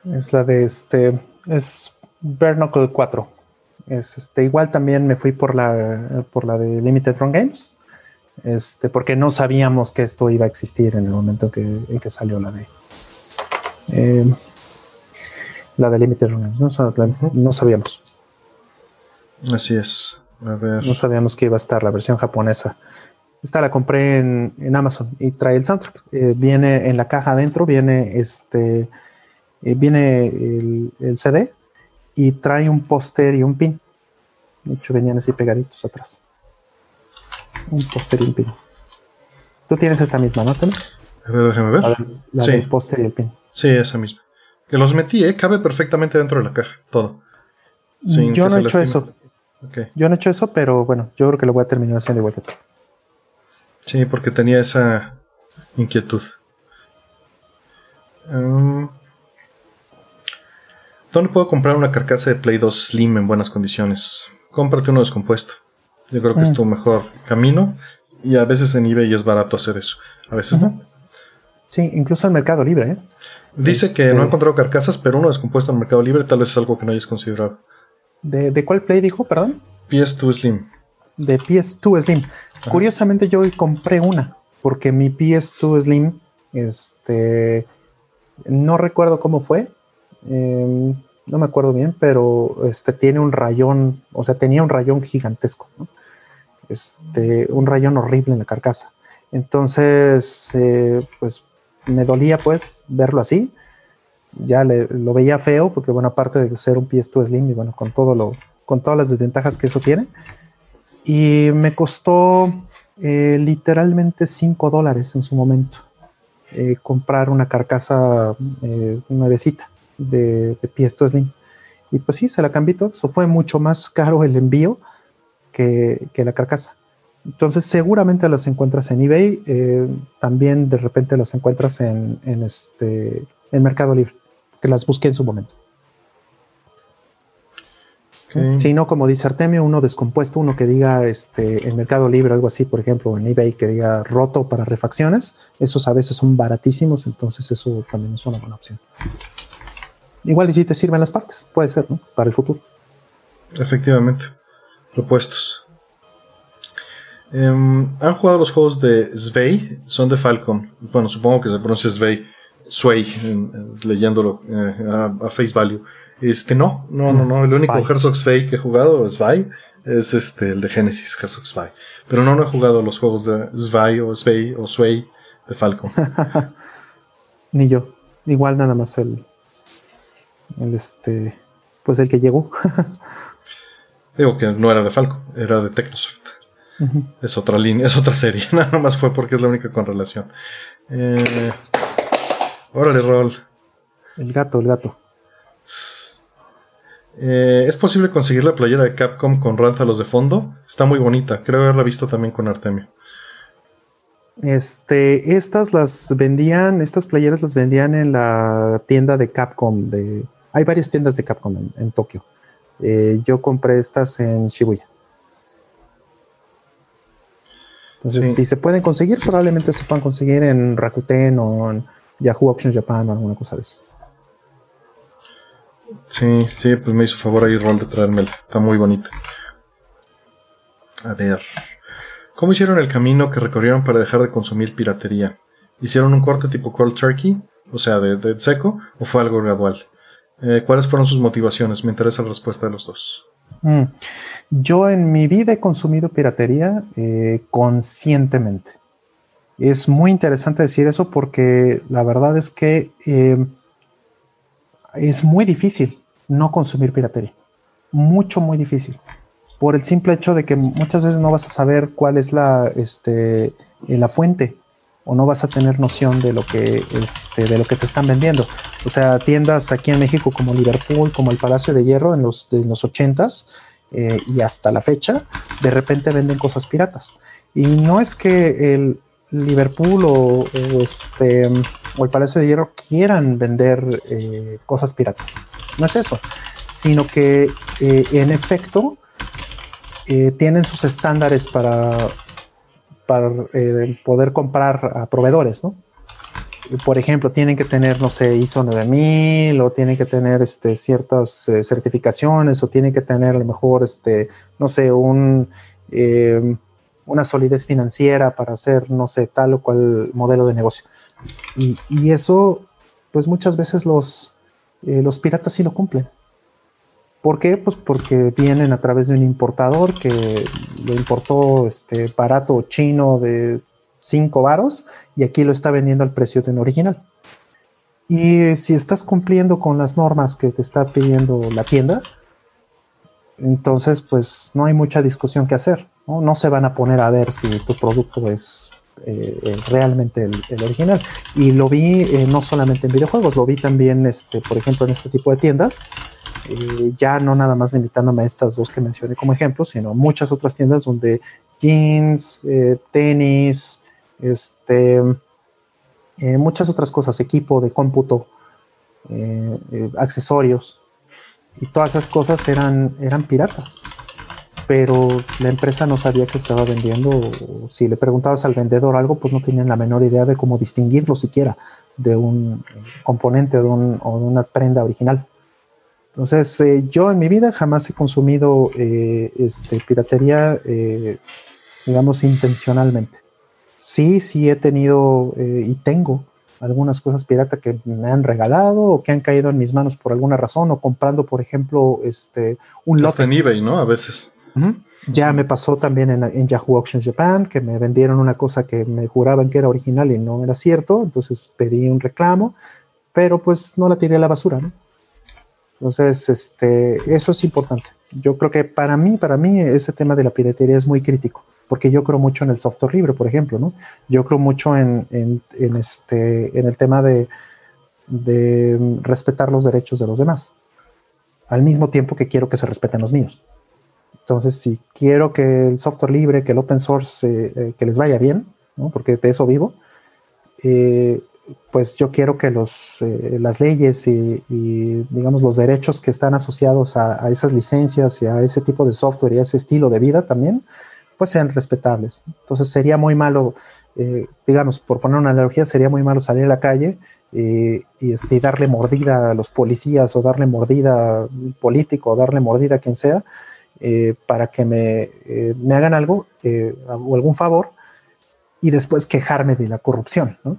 Es la de este, es Bernacle 4. Es este, igual también me fui por la, por la de Limited Run Games, este, porque no sabíamos que esto iba a existir en el momento que, en que salió la de. Eh, la de Limited Runners, ¿no? sabíamos. Así es. A ver. No sabíamos que iba a estar la versión japonesa. Esta la compré en, Amazon y trae el soundtrack. Eh, viene en la caja adentro, viene este, eh, viene el, CD y trae un póster y un pin. De hecho, venían así pegaditos atrás. Un póster y un pin. Tú tienes esta misma, ¿no? A ver, déjame ver. La, del póster y el pin. Sí, esa misma. Que los metí, ¿eh? Cabe perfectamente dentro de la caja, todo. yo no he hecho eso. Yo no he hecho eso, pero bueno, yo creo que lo voy a terminar haciendo igual que tú. Sí, porque tenía esa inquietud. Um, ¿Dónde puedo comprar una carcasa de Play 2 Slim en buenas condiciones? Cómprate uno descompuesto. Yo creo que es mm. tu mejor camino. Y a veces en eBay es barato hacer eso. A veces no. Sí, incluso en Mercado Libre. ¿eh? Dice que no ha este encontrado carcasas, pero uno descompuesto en Mercado Libre tal vez es algo que no hayas considerado. ¿De, cuál Play dijo, perdón? PS2 Slim. De PS2 Slim. Curiosamente yo compré una, porque mi PS2 Slim, este, no recuerdo cómo fue, em, no me acuerdo bien, pero este tiene un rayón, o sea, tenía un rayón gigantesco, este, un rayón horrible en la carcasa. Entonces, eh, pues me dolía pues verlo así. Ya lo veía feo, porque bueno, aparte de ser un PS2 Slim y bueno, con todo lo, con todas las desventajas que eso tiene. Y me costó eh, literalmente 5 dólares en su momento eh, comprar una carcasa nuevecita de, de PS2 Slim. Y pues sí, se la cambié todo. Eso fue mucho más caro el envío que, que la carcasa. Entonces seguramente las encuentras en eBay, eh, también de repente las encuentras en, este, en Mercado Libre, que las busqué en su momento. Si no, como dice Artemio, uno descompuesto, uno que diga este, en Mercado Libre, algo así, por ejemplo, en eBay, que diga roto para refacciones, esos a veces son baratísimos, entonces eso también es una buena opción. Igual y si te sirven las partes, puede ser, ¿no? Para el futuro. Efectivamente, propuestos. Em, ¿Han jugado los juegos de Svei? Son de Falcon. Bueno, supongo que se pronuncia Svei. Sway, leyéndolo eh, a, face value. Este, no, no, no, no. El único Herzog Svei que he jugado, Svei, es este, el de Genesis, Herzog Svei. Pero no, no he jugado los juegos de Svei o Svei o Sway de Falcon. Ni yo. Igual nada más el, el este, pues el que llegó. Digo que no era de Falcon, era de Technosoft. Es otra línea, es otra serie. Nada más fue porque es la única con relación. Eh, órale, Rol. El gato, el gato. Eh, ¿Es posible conseguir la playera de Capcom con rántalos de fondo? Está muy bonita. Creo haberla visto también con Artemio. Este, estas las vendían, estas playeras las vendían en la tienda de Capcom. De, hay varias tiendas de Capcom en, Tokio. Eh, yo compré estas en Shibuya. Entonces, si se pueden conseguir, probablemente se puedan conseguir en Rakuten o en Yahoo Auctions Japan o alguna cosa de eso. Sí, sí, pues me hizo favor ahí Rol de traérmela. Está muy bonita. A ver. ¿Cómo hicieron el camino que recorrieron para dejar de consumir piratería? ¿Hicieron un corte tipo cold turkey? O sea, de, seco, o fue algo gradual? Eh, ¿Cuáles fueron sus motivaciones? Me interesa la respuesta de los dos. Mm. Yo en mi vida he consumido piratería eh, conscientemente. Es muy interesante decir eso porque la verdad es que eh, es muy difícil no consumir piratería. Mucho, muy difícil. Por el simple hecho de que muchas veces no vas a saber cuál es la, este, la fuente o no vas a tener noción de lo que este, de lo que te están vendiendo. O sea, tiendas aquí en México como Liverpool, como el Palacio de Hierro en los, de los 80s, eh, y hasta la fecha, de repente venden cosas piratas. Y no es que el Liverpool o, este, o el Palacio de Hierro quieran vender eh, cosas piratas. No es eso, sino que eh, en efecto tienen sus estándares para, para poder comprar a proveedores, ¿no? por ejemplo, tienen que tener, no sé, ISO 9000 o tienen que tener este, ciertas eh, certificaciones o tienen que tener a lo mejor, este, no sé, em, una solidez financiera para hacer, no sé, tal o cual modelo de negocio. Y, y eso, pues muchas veces los, eh, los piratas sí lo cumplen. ¿Por qué? Pues porque vienen a través de un importador que lo importó este, barato chino de 5 varos y aquí lo está vendiendo al precio de un original. Y si estás cumpliendo con las normas que te está pidiendo la tienda, entonces pues no hay mucha discusión que hacer. No, se van a poner a ver si tu producto es eh, realmente el, original. Y lo vi eh, no solamente en videojuegos, lo vi también, este, por ejemplo, en este tipo de tiendas. Eh, ya no nada más limitándome a estas dos que mencioné como ejemplo, sino muchas otras tiendas donde jeans, tenis, este, eh, muchas otras cosas, equipo de cómputo, eh, eh, accesorios, y todas esas cosas eran, eran piratas. Pero la empresa no sabía que estaba vendiendo. Si le preguntabas al vendedor algo, pues no tenían la menor idea de cómo distinguirlo siquiera de un componente o de, una prenda original. Entonces, eh, yo en mi vida jamás he consumido eh, este, piratería, eh, digamos, intencionalmente. Sí, sí he tenido y tengo algunas cosas pirata que me han regalado o que han caído en mis manos por alguna razón o comprando, por ejemplo, este, un lote. en eBay, ¿no? A veces. Ya me pasó también en, Yahoo Auctions Japan, que me vendieron una cosa que me juraban que era original y no era cierto, entonces pedí un reclamo, pero pues no la tiré a la basura, ¿no? Entonces, este, eso es importante. Yo creo que para mí, para mí, ese tema de la piratería es muy crítico porque yo creo mucho en el software libre, por ejemplo, ¿no? Yo creo mucho en, este, en el tema de, respetar los derechos de los demás, al mismo tiempo que quiero que se respeten los míos. Entonces, si quiero que el software libre, que el open source, eh, eh, que les vaya bien, ¿no? porque de eso vivo, eh, pues yo quiero que los, las leyes y, digamos, los derechos que están asociados a, a, esas licencias y a ese tipo de software y a ese estilo de vida también, pues sean respetables. Entonces sería muy malo, eh, digamos, por poner una analogía, sería muy malo salir a la calle eh, y este, darle mordida a los policías o darle mordida al político o darle mordida a quien sea eh, para que me, me, hagan algo o algún favor y después quejarme de la corrupción. ¿no?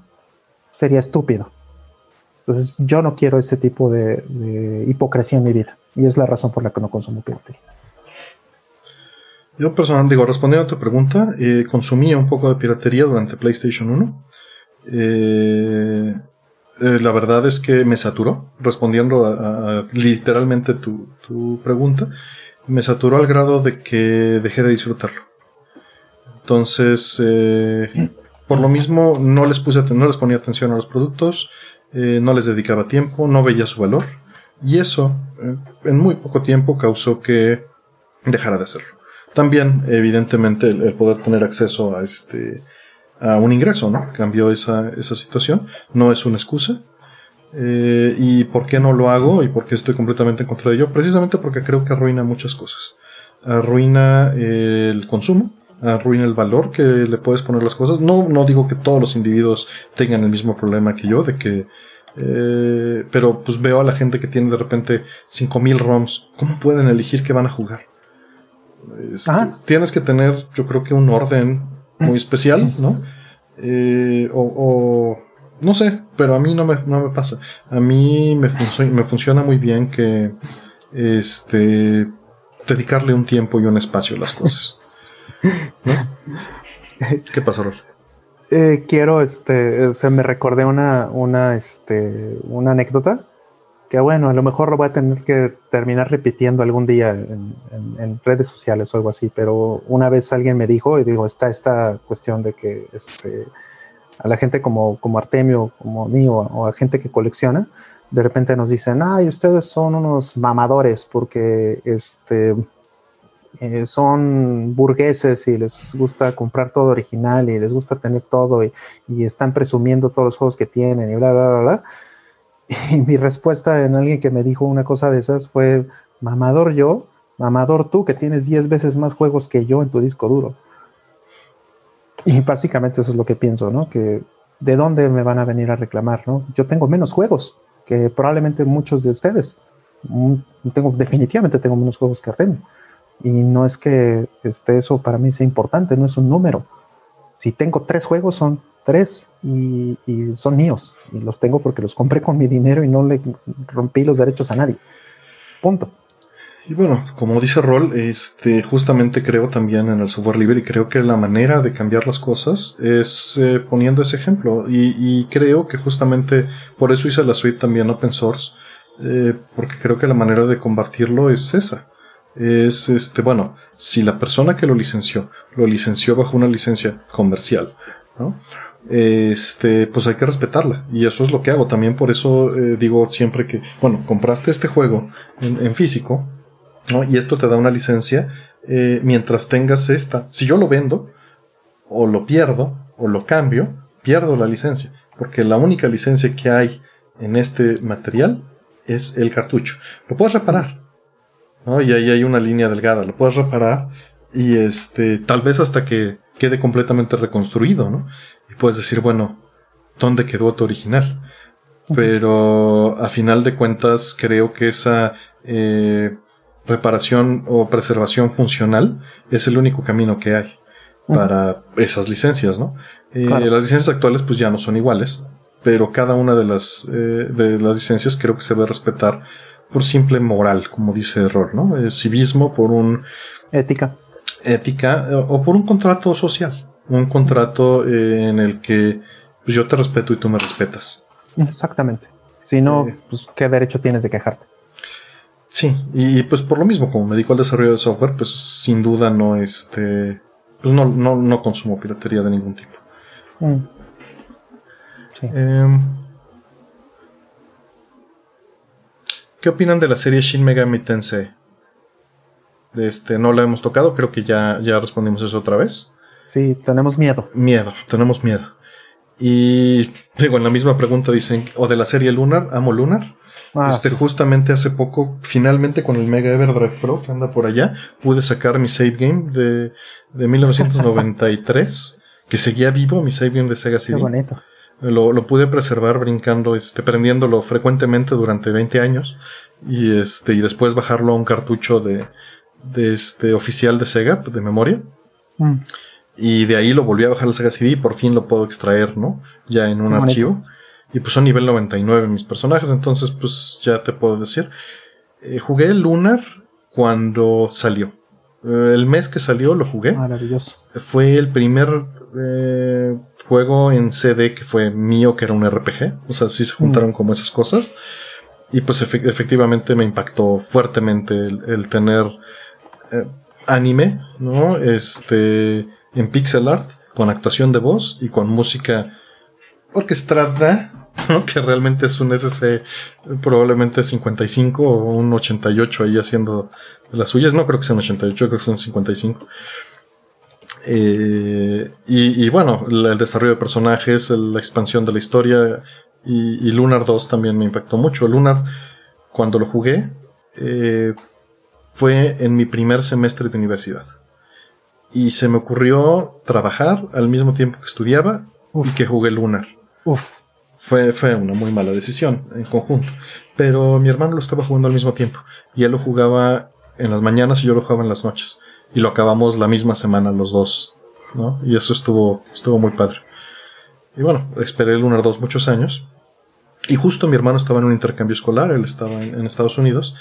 Sería estúpido. Entonces yo no quiero ese tipo de, hipocresía en mi vida y es la razón por la que no consumo piratería. Yo personalmente digo, respondiendo a tu pregunta, eh, consumía un poco de piratería durante PlayStation 1. Eh, eh, la verdad es que me saturó, respondiendo a, literalmente tu, pregunta, me saturó al grado de que dejé de disfrutarlo. Entonces, por lo mismo, no les puse, no les ponía atención a los productos, no les dedicaba tiempo, no veía su valor, y eso, en muy poco tiempo, causó que dejara de hacerlo. También, evidentemente, el, poder tener acceso a este a un ingreso, ¿no? Cambió esa, esa situación. No es una excusa. Eh, ¿Y por qué no lo hago? ¿Y por qué estoy completamente en contra de ello? Precisamente porque creo que arruina muchas cosas. Arruina el consumo, arruina el valor que le puedes poner las cosas. No, no digo que todos los individuos tengan el mismo problema que yo, de que eh, pero pues veo a la gente que tiene de repente 5000 ROMs. ¿Cómo pueden elegir qué van a jugar? Este, tienes que tener, yo creo que un orden muy especial, ¿no? Eh, o, no sé, pero a mí no me, no me pasa. A mí me, me funciona muy bien que este dedicarle un tiempo y un espacio a las cosas. ¿Qué pasa, Rol? Eh, quiero, este, o sea, me recordé una, una, este, una anécdota que bueno, a lo mejor lo voy a tener que terminar repitiendo algún día en, redes sociales o algo así, pero una vez alguien me dijo, y digo, está esta cuestión de que este, a la gente como, como Artemio, como mío, o a gente que colecciona, de repente nos dicen, ay, ustedes son unos mamadores porque este, eh, son burgueses y les gusta comprar todo original y les gusta tener todo y, y están presumiendo todos los juegos que tienen y bla, bla, bla, bla y mi respuesta en alguien que me dijo una cosa de esas fue, mamador yo, mamador tú, que tienes 10 veces más juegos que yo en tu disco duro. Y básicamente eso es lo que pienso, ¿no? Que de dónde me van a venir a reclamar, ¿no? Yo tengo menos juegos que probablemente muchos de ustedes. Mm, tengo, definitivamente tengo menos juegos que Artemio. Y no es que este, eso para mí sea importante, no es un número. Si tengo tres juegos, son tres y, son míos y los tengo porque los compré con mi dinero y no le rompí los derechos a nadie. Punto. Y bueno, como dice Rol, este, justamente creo también en el software libre y creo que la manera de cambiar las cosas es eh, poniendo ese ejemplo. Y, creo que justamente por eso hice la suite también open source, eh, porque creo que la manera de combatirlo es esa. Es este, bueno, si la persona que lo licenció, lo licenció bajo una licencia comercial, ¿no? este, pues hay que respetarla. Y eso es lo que hago. También por eso eh, digo siempre que, bueno, compraste este juego en, físico, ¿no? Y esto te da una licencia eh, mientras tengas esta. Si yo lo vendo, o lo pierdo, o lo cambio, pierdo la licencia. Porque la única licencia que hay en este material es el cartucho. Lo puedes reparar, ¿no? Y ahí hay una línea delgada, lo puedes reparar y este, tal vez hasta que quede completamente reconstruido, ¿no? Y puedes decir, bueno, ¿dónde quedó tu original? Pero a final de cuentas creo que esa eh, reparación o preservación funcional es el único camino que hay para esas licencias, ¿no? Eh, las licencias actuales pues ya no son iguales, pero cada una de las, eh, de las licencias creo que se debe respetar por simple moral, como dice Error, ¿no? civismo por un... Ética. Ética o por un contrato social, un contrato en el que pues, yo te respeto y tú me respetas. Exactamente. Si no, pues qué derecho tienes de quejarte. Sí, y, pues por lo mismo, como me dedico al desarrollo de software, pues sin duda no este, pues no, no, no consumo piratería de ningún tipo. Mm. Em, ¿Qué opinan de la serie Shin Megami Tensei? De este, no la hemos tocado, creo que ya, ya respondimos eso otra vez. Sí, tenemos miedo. Miedo, tenemos miedo. Y digo, en la misma pregunta dicen, o de la serie Lunar, amo Lunar. Ah, este, justamente hace poco, finalmente con el Mega Everdrive Pro que anda por allá, pude sacar mi save game de, de 1993, que seguía vivo, mi save game de Sega CD. Qué bonito. Lo, lo, pude preservar brincando, este, prendiéndolo frecuentemente durante 20 años y este, y después bajarlo a un cartucho de, de este oficial de Sega, de memoria. Mm. Y de ahí lo volví a bajar al Sega CD y por fin lo puedo extraer, ¿no? Ya en un archivo. Y pues son nivel 99 mis personajes, entonces pues ya te puedo decir. Eh, jugué Lunar cuando salió. Eh, el mes que salió lo jugué. Maravilloso. Fue el primer eh, juego en CD que fue mío, que era un RPG. O sea, sí se juntaron mm. como esas cosas. Y pues efectivamente me impactó fuertemente el, tener anime, ¿no? Este, en pixel art, con actuación de voz y con música orquestada que realmente es un SC probablemente 55 o un 88 ahí haciendo las suyas. No creo que sea un 88, creo que son 55. Eh, y, bueno, el desarrollo de personajes, la expansión de la historia y, Lunar 2 también me impactó mucho. Lunar, cuando lo jugué, eh, fue en mi primer semestre de universidad. Y se me ocurrió trabajar al mismo tiempo que estudiaba y que jugué Lunar. Uf. Fue, fue una muy mala decisión en conjunto. Pero mi hermano lo estaba jugando al mismo tiempo. Y él lo jugaba en las mañanas y yo lo jugaba en las noches. Y lo acabamos la misma semana los dos. ¿no? Y eso estuvo, estuvo muy padre. Y bueno, esperé el Lunar 2 muchos años. Y justo mi hermano estaba en un intercambio escolar, él estaba en, Estados Unidos.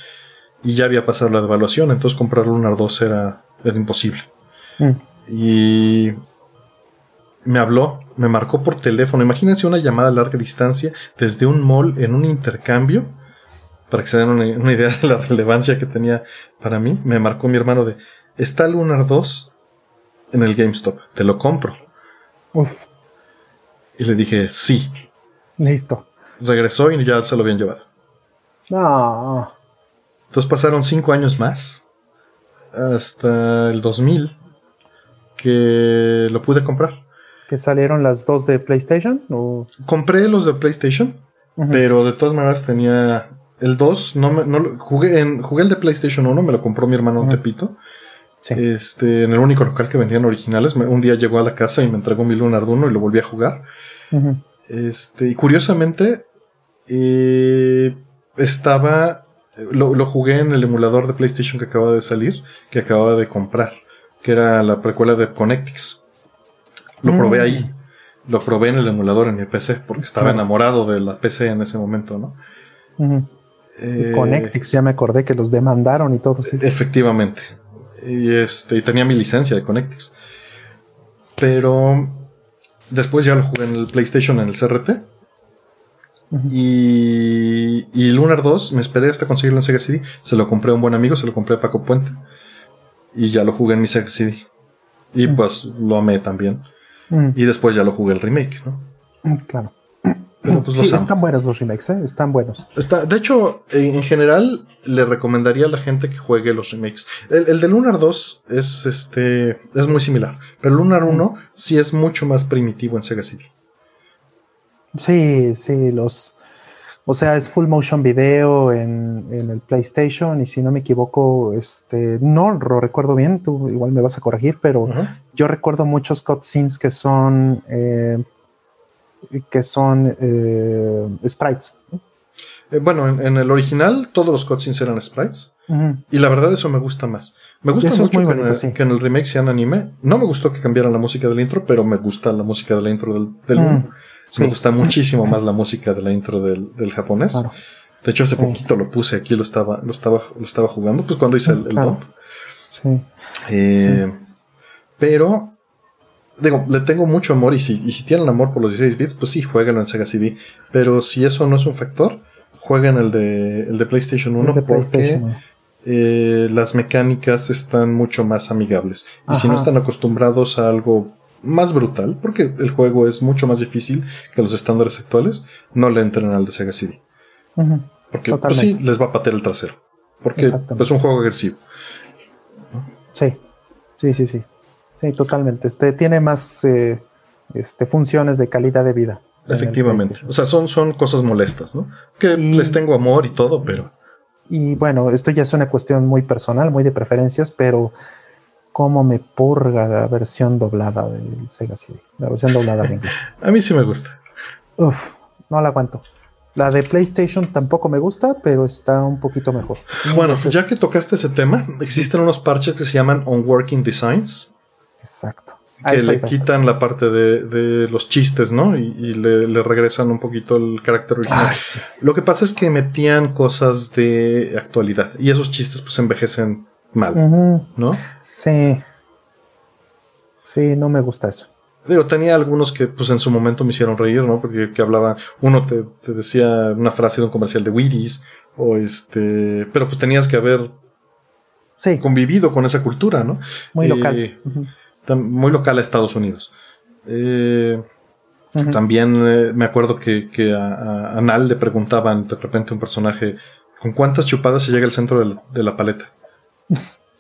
Y ya había pasado la devaluación, entonces comprar Lunar 2 era, era imposible. Mm. Y me habló, me marcó por teléfono. Imagínense una llamada a larga distancia desde un mall en un intercambio. Para que se den una, idea de la relevancia que tenía para mí, me marcó mi hermano de, está Lunar 2 en el GameStop, te lo compro. Uf. Y le dije, sí. Listo. Regresó y ya se lo habían llevado. No. Entonces pasaron cinco años más, hasta el 2000, que lo pude comprar que salieron las dos de PlayStation? ¿o? Compré los de PlayStation, pero de todas maneras tenía el 2, no me, no, jugué, en, jugué el de PlayStation 1, me lo compró mi hermano en Tepito. Este, en el único local que vendían originales. un día llegó a la casa y me entregó mi Lunar 1 y lo volví a jugar. Este, y curiosamente, eh, estaba, lo, lo, jugué en el emulador de PlayStation que acaba de salir, que acababa de comprar, que era la precuela de Connectix. Lo probé mm. ahí. Lo probé en el emulador en mi PC porque estaba enamorado de la PC en ese momento, ¿no? Eh, Connectix, ya me acordé que los demandaron y todo, sí. Efectivamente. Y este, y tenía mi licencia de Connectix. Pero después ya lo jugué en el PlayStation en el CRT. y, y, Lunar 2 me esperé hasta conseguirlo en Sega CD. Se lo compré a un buen amigo, se lo compré a Paco Puente. Y ya lo jugué en mi Sega CD. Y pues lo amé también. Mm. Y después ya lo jugué el remake, ¿no? Mm, claro. Pues, sí, están buenos los remakes, ¿eh? Están buenos. Está, de hecho, en general, le recomendaría a la gente que juegue los remakes. El, de Lunar 2 es este. es muy similar. Pero Lunar 1 sí es mucho más primitivo en Sega City. Sí, sí, los. O sea, es full motion video en, el PlayStation y si no me equivoco, este, no lo recuerdo bien, tú igual me vas a corregir, pero yo recuerdo muchos cutscenes que son eh, que son eh, sprites. Eh, bueno, en, el original todos los cutscenes eran sprites. Y la verdad eso me gusta más. Me gusta mucho que, en el, remake sean anime. No me gustó que cambiaran la música del intro, pero me gusta la música de la intro del, del Me gusta muchísimo más la música de la intro del, del japonés. De hecho, hace poquito lo puse aquí, lo estaba, lo estaba, lo estaba jugando, pues cuando hice el, el eh, sí. Pero, digo, le tengo mucho amor y si, y si tienen amor por los 16 bits, pues sí, jueguenlo en Sega CD. Pero si eso no es un factor, jueguen el de, el de PlayStation 1 porque eh, las mecánicas están mucho más amigables. Y si no están acostumbrados a algo más brutal, porque el juego es mucho más difícil que los estándares actuales, no le entren al de Sega CD. Porque pues sí, les va a patear el trasero. Porque es un juego agresivo. Sí, sí, sí, sí. Sí, totalmente. Este tiene más eh, este, funciones de calidad de vida. Efectivamente. O sea, son, son cosas molestas, ¿no? Que les tengo amor y todo, pero. Y bueno, esto ya es una cuestión muy personal, muy de preferencias, pero cómo me purga la versión doblada del Sega CD, la versión doblada de inglés. A mí sí me gusta. Uf, no la aguanto. La de PlayStation tampoco me gusta, pero está un poquito mejor. Bueno, ya que tocaste ese tema, existen unos parches que se llaman On Working Designs. Exacto. Que le quitan la parte de, los chistes, ¿no? Y, le, regresan un poquito el carácter original. Lo que pasa es que metían cosas de actualidad. Y esos chistes pues envejecen mal, ¿no? Sí. Sí, no me gusta eso. Digo, tenía algunos que pues en su momento me hicieron reír, ¿no? Porque que hablaba, uno te, decía una frase de un comercial de Wheaties, o este, pero pues tenías que haber convivido con esa cultura, ¿no? Muy local. Eh, muy local a Estados Unidos. Eh, también eh, me acuerdo que, a, a, Nal le preguntaban de repente un personaje, ¿con cuántas chupadas se llega al centro de la paleta?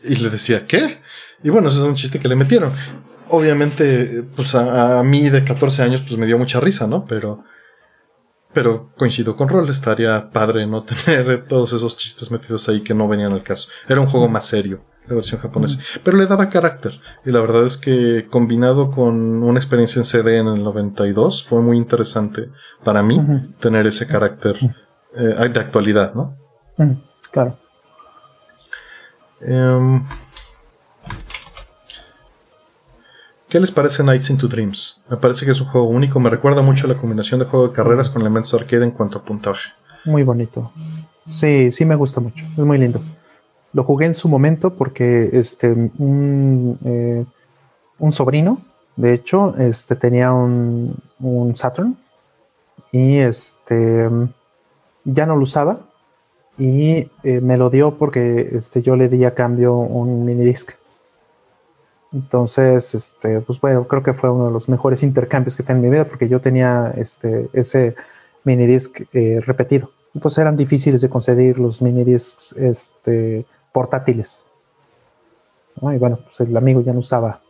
Y le decía, ¿qué? Y bueno, ese es un chiste que le metieron. Obviamente, pues a, mí de 14 años, pues me dio mucha risa, ¿no? Pero, pero coincido con Rol, estaría padre no tener todos esos chistes metidos ahí que no venían al caso. Era un juego más serio, la versión japonesa. Pero le daba carácter. Y la verdad es que combinado con una experiencia en CD en el 92, fue muy interesante para mí tener ese carácter eh, de actualidad, ¿no? Claro. Em, ¿Qué les parece Nights into Dreams? Me parece que es un juego único. Me recuerda mucho a la combinación de juego de carreras con elementos arcade en cuanto a puntaje. Muy bonito. Sí, sí me gusta mucho. Es muy lindo. Lo jugué en su momento porque este un, eh, un sobrino, de hecho, este tenía un, un Saturn y este ya no lo usaba y eh, me lo dio porque este, yo le di a cambio un mini disc. Entonces, este, pues bueno, creo que fue uno de los mejores intercambios que tengo en mi vida porque yo tenía este, ese mini disc eh, repetido. Pues eran difíciles de conseguir los mini discs este, portátiles. Y bueno, pues el amigo ya no usaba,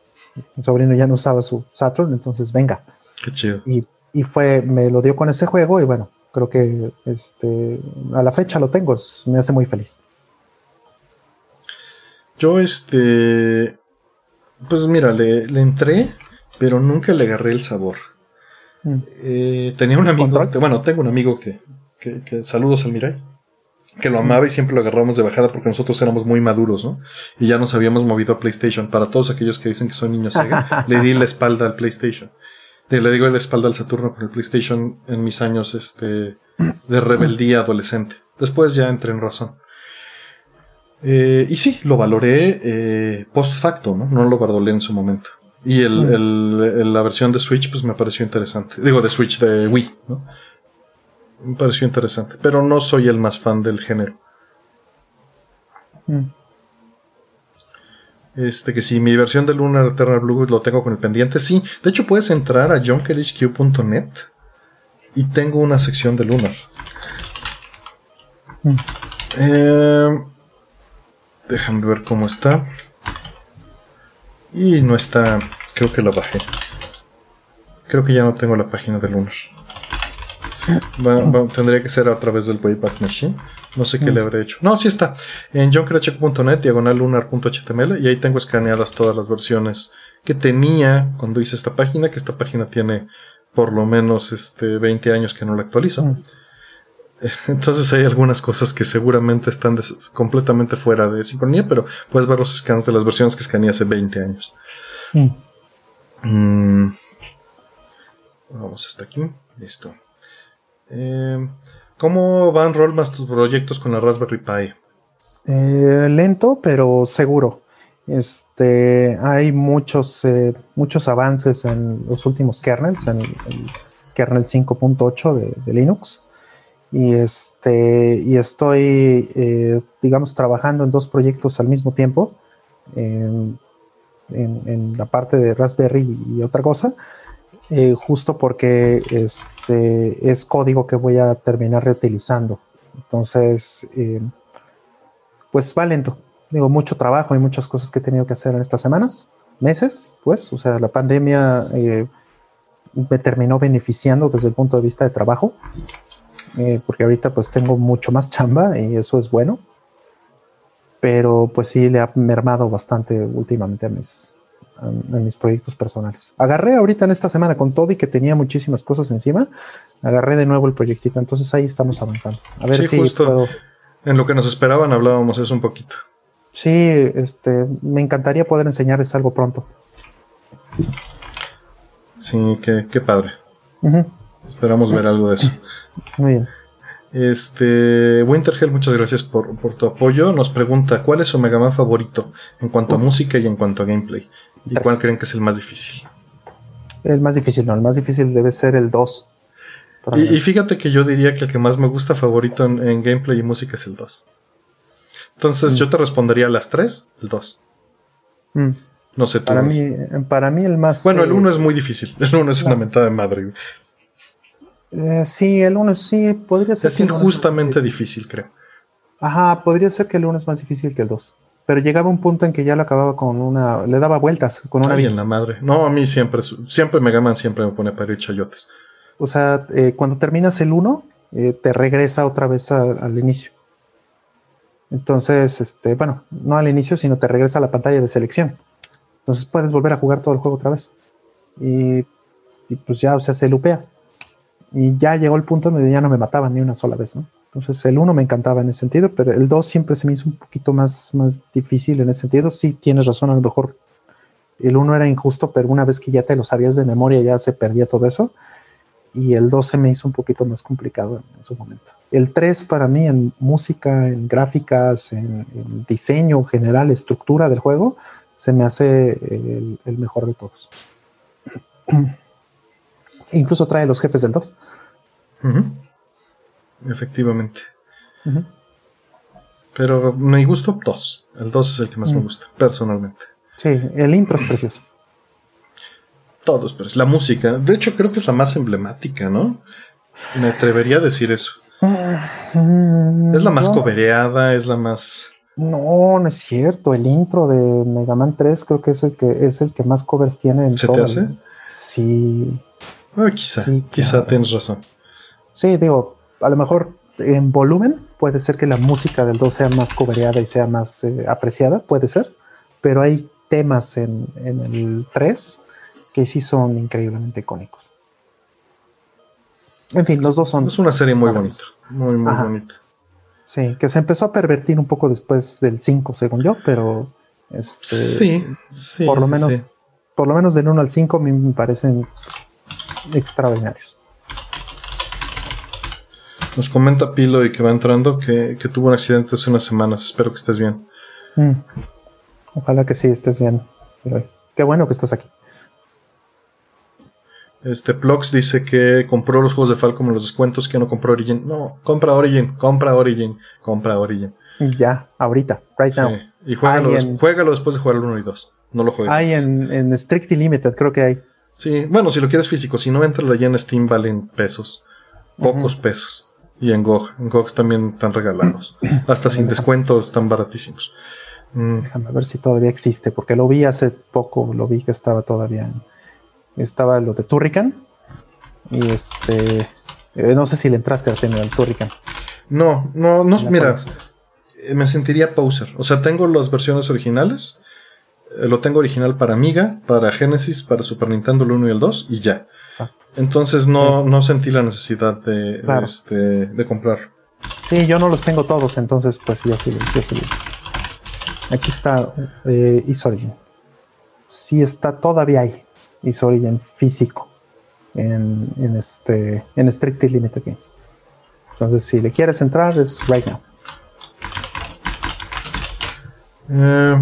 mi sobrino ya no usaba su Saturn, entonces venga. Qué chido. Y, y fue, me lo dio con ese juego y bueno, creo que este, a la fecha lo tengo, me hace muy feliz. Yo, este, pues mira, le, entré, pero nunca le agarré el sabor. Mm. Eh, tenía un amigo, bueno, tengo un amigo que, que, saludos al Mirai, que lo amaba y siempre lo agarramos de bajada porque nosotros éramos muy maduros, ¿no? Y ya nos habíamos movido a PlayStation. Para todos aquellos que dicen que son niños Sega, le di la espalda al PlayStation le digo la espalda al Saturno con el PlayStation en mis años este, de rebeldía adolescente. Después ya entré en razón. Eh, y sí, lo valoré eh, post facto, ¿no? No lo valoré en su momento. Y el, la versión de Switch, pues me pareció interesante. Digo, de Switch de Wii, ¿no? Me pareció interesante. Pero no soy el más fan del género. Mm. Este, que si mi versión de Lunar Eternal Blue lo tengo con el pendiente, sí. De hecho, puedes entrar a junkerhq.net y tengo una sección de Lunar. Mm. Eh, déjame ver cómo está. Y no está. Creo que la bajé. Creo que ya no tengo la página de Lunar. tendría que ser a través del Wayback Machine. No sé qué le habré hecho. No, sí está. En johncrachek.net, diagonal lunar.html, y ahí tengo escaneadas todas las versiones que tenía cuando hice esta página, que esta página tiene por lo menos este 20 años que no la actualizo. Entonces hay algunas cosas que seguramente están completamente fuera de sincronía, pero puedes ver los scans de las versiones que escaneé hace 20 años. Mm. Vamos hasta aquí. Listo. Eh, ¿Cómo van más tus proyectos con la Raspberry Pi? Eh, lento, pero seguro. Este, hay muchos, eh, muchos avances en los últimos kernels, en el kernel 5.8 de, Linux. Y, este, y estoy, digamos, trabajando en dos proyectos al mismo tiempo, en la parte de Raspberry y otra cosa. Eh, justo porque este es código que voy a terminar reutilizando. Entonces, eh, pues va lento. Digo, mucho trabajo y muchas cosas que he tenido que hacer en estas semanas, meses, pues. O sea, la pandemia eh, me terminó beneficiando desde el punto de vista de trabajo, porque ahorita pues tengo mucho más chamba y eso es bueno. Pero pues sí, le ha mermado bastante últimamente a mis, en, mis proyectos personales. Agarré ahorita en esta semana con todo y que tenía muchísimas cosas encima, agarré de nuevo el proyectito, entonces ahí estamos avanzando. A ver si justo en lo que nos esperaban hablábamos eso un poquito. Sí, este, me encantaría poder enseñarles algo pronto. Sí, qué, padre. Esperamos ver algo de eso. Muy bien. Este, Wintergel, muchas gracias por, tu apoyo. Nos pregunta, ¿cuál es su Mega Man favorito en cuanto a música y en cuanto a gameplay? ¿Y cuál creen que es el más difícil? El más difícil, no, el más difícil debe ser el 2. Y, fíjate que yo diría que el que más me gusta favorito en, gameplay y música es el 2. Entonces mm. yo te respondería a las 3, el 2. Mm. No sé tú. Para mí, para mí el más... Bueno, el 1 eh, es muy difícil. El 1 es una mentada de madre. Eh, sí, el 1 sí, podría ser. Es injustamente difícil, creo. Ajá, podría ser que el 1 es más difícil que el 2 pero llegaba un punto en que ya lo acababa con una, le daba vueltas con una. Ay, en la madre. No, a mí siempre, siempre Mega Man siempre me pone para ir chayotes. O sea, eh, cuando terminas el 1, eh, te regresa otra vez al inicio. Entonces, este, bueno, no al inicio, sino te regresa a la pantalla de selección. Entonces puedes volver a jugar todo el juego otra vez. Y, y pues ya, o sea, se lupea. Y ya llegó el punto donde ya no me mataban ni una sola vez, ¿no? Entonces el 1 me encantaba en ese sentido, pero el 2 siempre se me hizo un poquito más, más difícil en ese sentido. Sí, tienes razón, a lo mejor el 1 era injusto, pero una vez que ya te lo sabías de memoria ya se perdía todo eso. Y el 2 se me hizo un poquito más complicado en, su momento. El 3 para mí en música, en gráficas, en, diseño general, estructura del juego, se me hace el, mejor de todos. Incluso trae los jefes del 2. Efectivamente. Pero me gustó dos. El 2 es el que más me mm. gusta, personalmente. Sí, el intro es precioso. Todos, pero es la música. De hecho, creo que es la más emblemática, ¿no? Me atrevería a decir eso. Mm, es la más cobereada, es la más. No, no es cierto. El intro de Mega Man 3 creo que es el que es el que más covers tiene en ¿Se te hace? Sí. Ah, quizá, quizá tienes razón. Sí, digo, a lo mejor en volumen puede ser que la música del 2 sea más cobereada y sea más eh, apreciada, puede ser, pero hay temas en, el 3 que sí son increíblemente icónicos. En fin, los dos son. Es una serie muy bonita, muy, muy bonita. Sí, que se empezó a pervertir un poco después del 5, según yo, pero. Este, sí, sí. Por lo menos, por lo menos del 1 al 5 a mí me parecen extraordinarios. Nos comenta Pilo y que va entrando que, tuvo un accidente hace unas semanas. Espero que estés bien. Mm. Ojalá que sí estés bien. Qué bueno que estás aquí. Este Plox dice que compró los juegos de Falcom en los descuentos que no compró Origin. No, compra Origin, compra Origin, compra Origin. Ya, ahorita, right now. Y juégalo, después de jugar el 1 y 2. No lo juegues. Hay en, en Strictly Limited, creo que hay. Sí, bueno, si lo quieres físico, si no entra allá en Steam valen pesos. Pocos pesos. Y en GOG. En GOG también están regalados. Hasta sin descuento están baratísimos. Mm. Déjame ver si todavía existe, porque lo vi hace poco, lo vi que estaba todavía. estaba lo de Turrican. Y este. Eh, no sé si le entraste al tema del Turrican. No, no, no, mira, eh, me sentiría poser. O sea, tengo las versiones originales. eh, Lo tengo original para Amiga, para Genesis, para Super Nintendo el 1 y el 2 y ya. Entonces no, no sentí la necesidad de, Claro. este, de comprar. Sí, yo no los tengo todos, entonces pues yo sí, yo sí. Aquí está eh, Is Origin. Sí está, todavía hay Is Origin físico en, en este en Strictly Limited Games. Entonces, si le quieres entrar, es right now. Eh,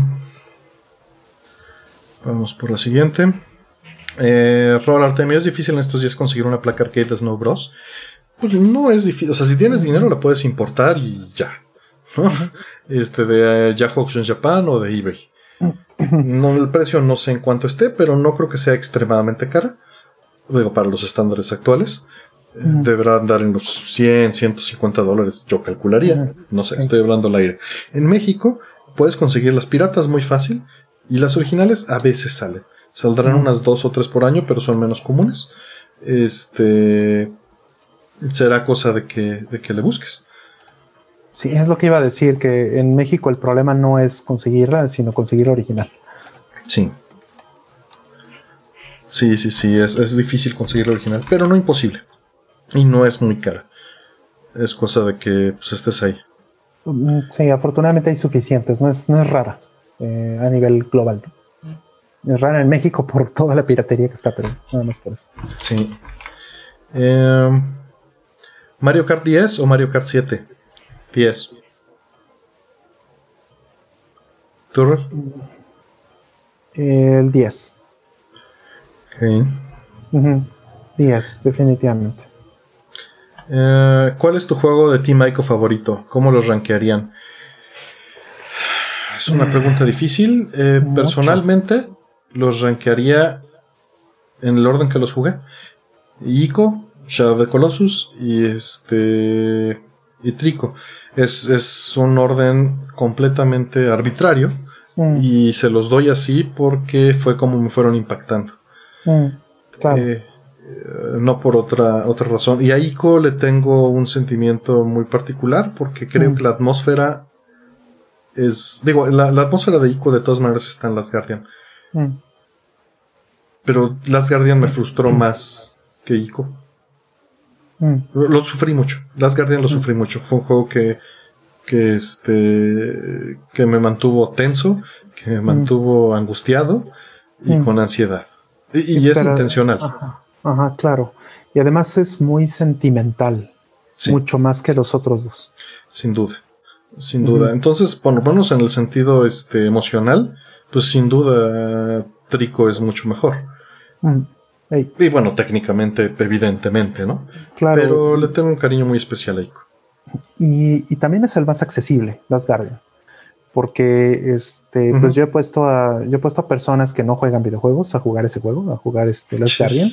vamos por la siguiente. Eh, Artemio, ¿es difícil en estos días conseguir una placa arcade de Snow Bros? Pues no es difícil. O sea, si tienes dinero la puedes importar y ya. ¿no? Este de eh, Yahoo Auctions Japan o de eBay. No, el precio no sé en cuánto esté, pero no creo que sea extremadamente cara. Digo, para los estándares actuales. Eh. Deberá andar en los 100, 150 dólares, yo calcularía. No sé, estoy hablando al aire. En México puedes conseguir las piratas muy fácil y las originales a veces salen. Saldrán unas dos o tres por año, pero son menos comunes. Este será cosa de que, de que le busques. Sí, es lo que iba a decir, que en México el problema no es conseguirla, sino conseguir la original. Sí. Sí, sí, sí, es, es difícil conseguir la original, pero no imposible. Y no es muy cara. Es cosa de que pues, estés ahí. Mm, Sí, afortunadamente hay suficientes, no es, no es rara eh, a nivel global. Es rara en México por toda la piratería que está, pero nada más por eso. Sí. Em, ¿Mario Kart 10 o Mario Kart 7? 10. ¿Tú? El 10. Ok. Ujú, 10, definitivamente. Eh, ¿Cuál es tu juego de Team Ico favorito? ¿Cómo los rankearían? Es una pregunta difícil. Eh, personalmente, los rankearía en el orden que los jugué. Ico, Shadow of Colossus y este. y Trico. Es, es un orden completamente arbitrario. Mm, Y se los doy así porque fue como me fueron impactando. mm, claro. Eh, eh, no por otra, otra razón. Y a Ico le tengo un sentimiento muy particular porque creo Mm. que la atmósfera es. Digo, la, la atmósfera de Ico de todas maneras está en Las Guardian. Mm, Pero Las Guardian me frustró más que Ico. mm, Lo, lo sufrí mucho. Las Guardian lo sufrí mucho. Fue un juego que. que este. que me mantuvo tenso, que me mantuvo angustiado y Mm. con ansiedad. Y, y es Pero- intencional. Ajá, ajá, claro. Y además es muy sentimental, Sí. mucho más que los otros dos. Sin duda, sin duda. Entonces, por lo menos en el sentido este, emocional, pues sin duda Trico es mucho mejor. Mm, Y bueno, técnicamente, evidentemente, ¿no? claro. Pero le tengo un cariño muy especial a Ico. Y, y también es el más accesible, Las Guardian. Porque este, pues yo he puesto a, yo he puesto a personas que no juegan videojuegos a jugar ese juego, a jugar este Las Guardian.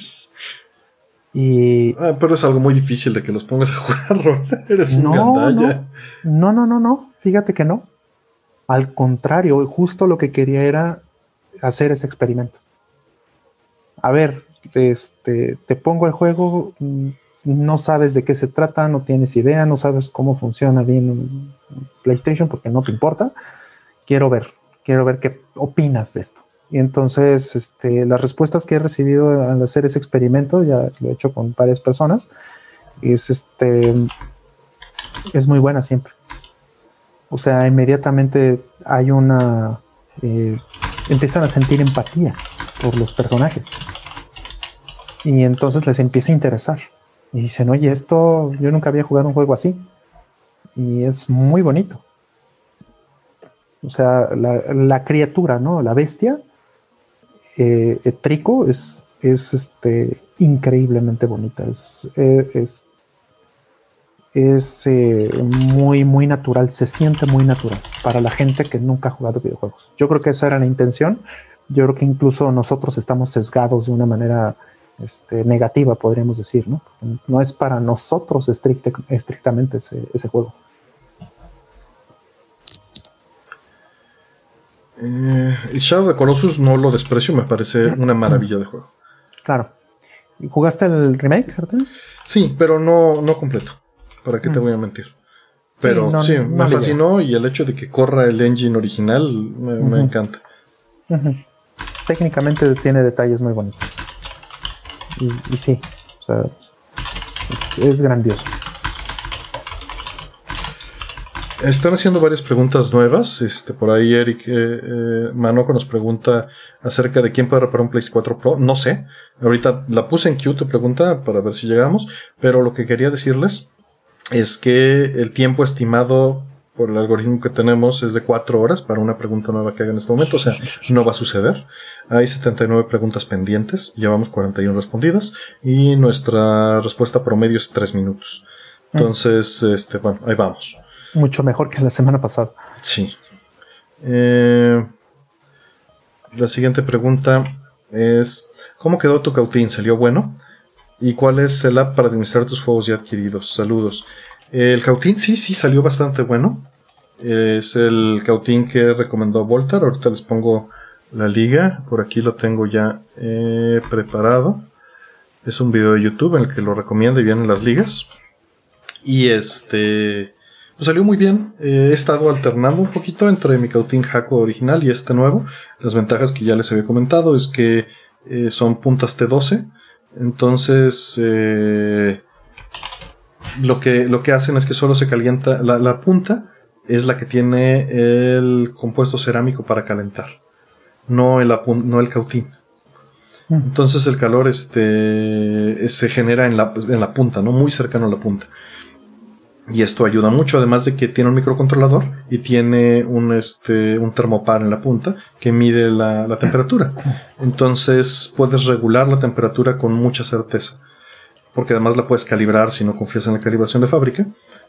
Y Ah, pero es algo muy difícil de que los pongas a jugar. Eres un No, no, no, no, no, fíjate que no. Al contrario, justo lo que quería era hacer ese experimento. A ver, este, te pongo el juego, mm, no sabes de qué se trata, no tienes idea, no sabes cómo funciona bien PlayStation porque no te importa. Quiero ver, quiero ver qué opinas de esto. Y entonces, este, las respuestas que he recibido al hacer ese experimento, ya lo he hecho con varias personas, es este, es muy buena siempre. O sea, inmediatamente hay una, eh, empiezan a sentir empatía por los personajes. Y entonces les empieza a interesar. Y dicen, oye, esto, yo nunca había jugado un juego así. Y es muy bonito. O sea, la, criatura, ¿no? La bestia, eh, Trico, es, es este, increíblemente bonita. Es, eh, es, es eh, muy, muy natural, se siente muy natural para la gente que nunca ha jugado videojuegos. Yo creo que esa era la intención. Yo creo que incluso nosotros estamos sesgados de una manera este, negativa, podríamos decir, ¿no? No es para nosotros estricte- estrictamente ese, ese juego. Eh, el Shadow the Colossus no lo desprecio, me parece una maravilla de juego. Claro. ¿Jugaste el remake, Artem? Sí, pero no, no completo. ¿Para qué te voy a mentir? Pero sí, me fascinó y el hecho de que corra el engine original me, encanta. Técnicamente tiene detalles muy bonitos. Y, sí, o sea, es grandioso. Están haciendo varias preguntas nuevas. Este, por ahí Eric eh, eh, Manoco nos pregunta acerca de quién puede reparar un PlayStation 4 Pro. No sé. Ahorita la puse en queue tu pregunta para ver si llegamos. Pero lo que quería decirles es que el tiempo estimado por el algoritmo que tenemos es de 4 horas para una pregunta nueva que haga en este momento. O sea, no va a suceder. Hay 79 preguntas pendientes. Llevamos 41 respondidas. Y nuestra respuesta promedio es 3 minutos. Mm. Entonces, este, bueno, ahí vamos mucho mejor que la semana pasada. Sí. Eh, la siguiente pregunta es, ¿cómo quedó tu cautín? ¿Salió bueno? ¿Y cuál es el app para administrar tus juegos ya adquiridos? Saludos. El cautín sí, sí, salió bastante bueno. Es el cautín que recomendó Voltar. Ahorita les pongo la liga. Por aquí lo tengo ya eh, preparado. Es un video de YouTube en el que lo recomienda y vienen las ligas. Y este pues salió muy bien. Eh, he estado alternando un poquito entre mi Cautín Jaco original y este nuevo. Las ventajas que ya les había comentado es que eh, son puntas T12. Entonces, eh, lo, que, lo que hacen es que solo se calienta la, la punta. Es la que tiene el compuesto cerámico para calentar. No el, no el cautín. Mm. Entonces el calor este, se genera en la, en la punta, ¿no? Muy cercano a la punta. Y esto ayuda mucho, además de que tiene un microcontrolador y tiene un, este, un termopar en la punta que mide la, la temperatura. Entonces puedes regular la temperatura con mucha certeza. Porque además la puedes calibrar si no confías en la calibración de fábrica.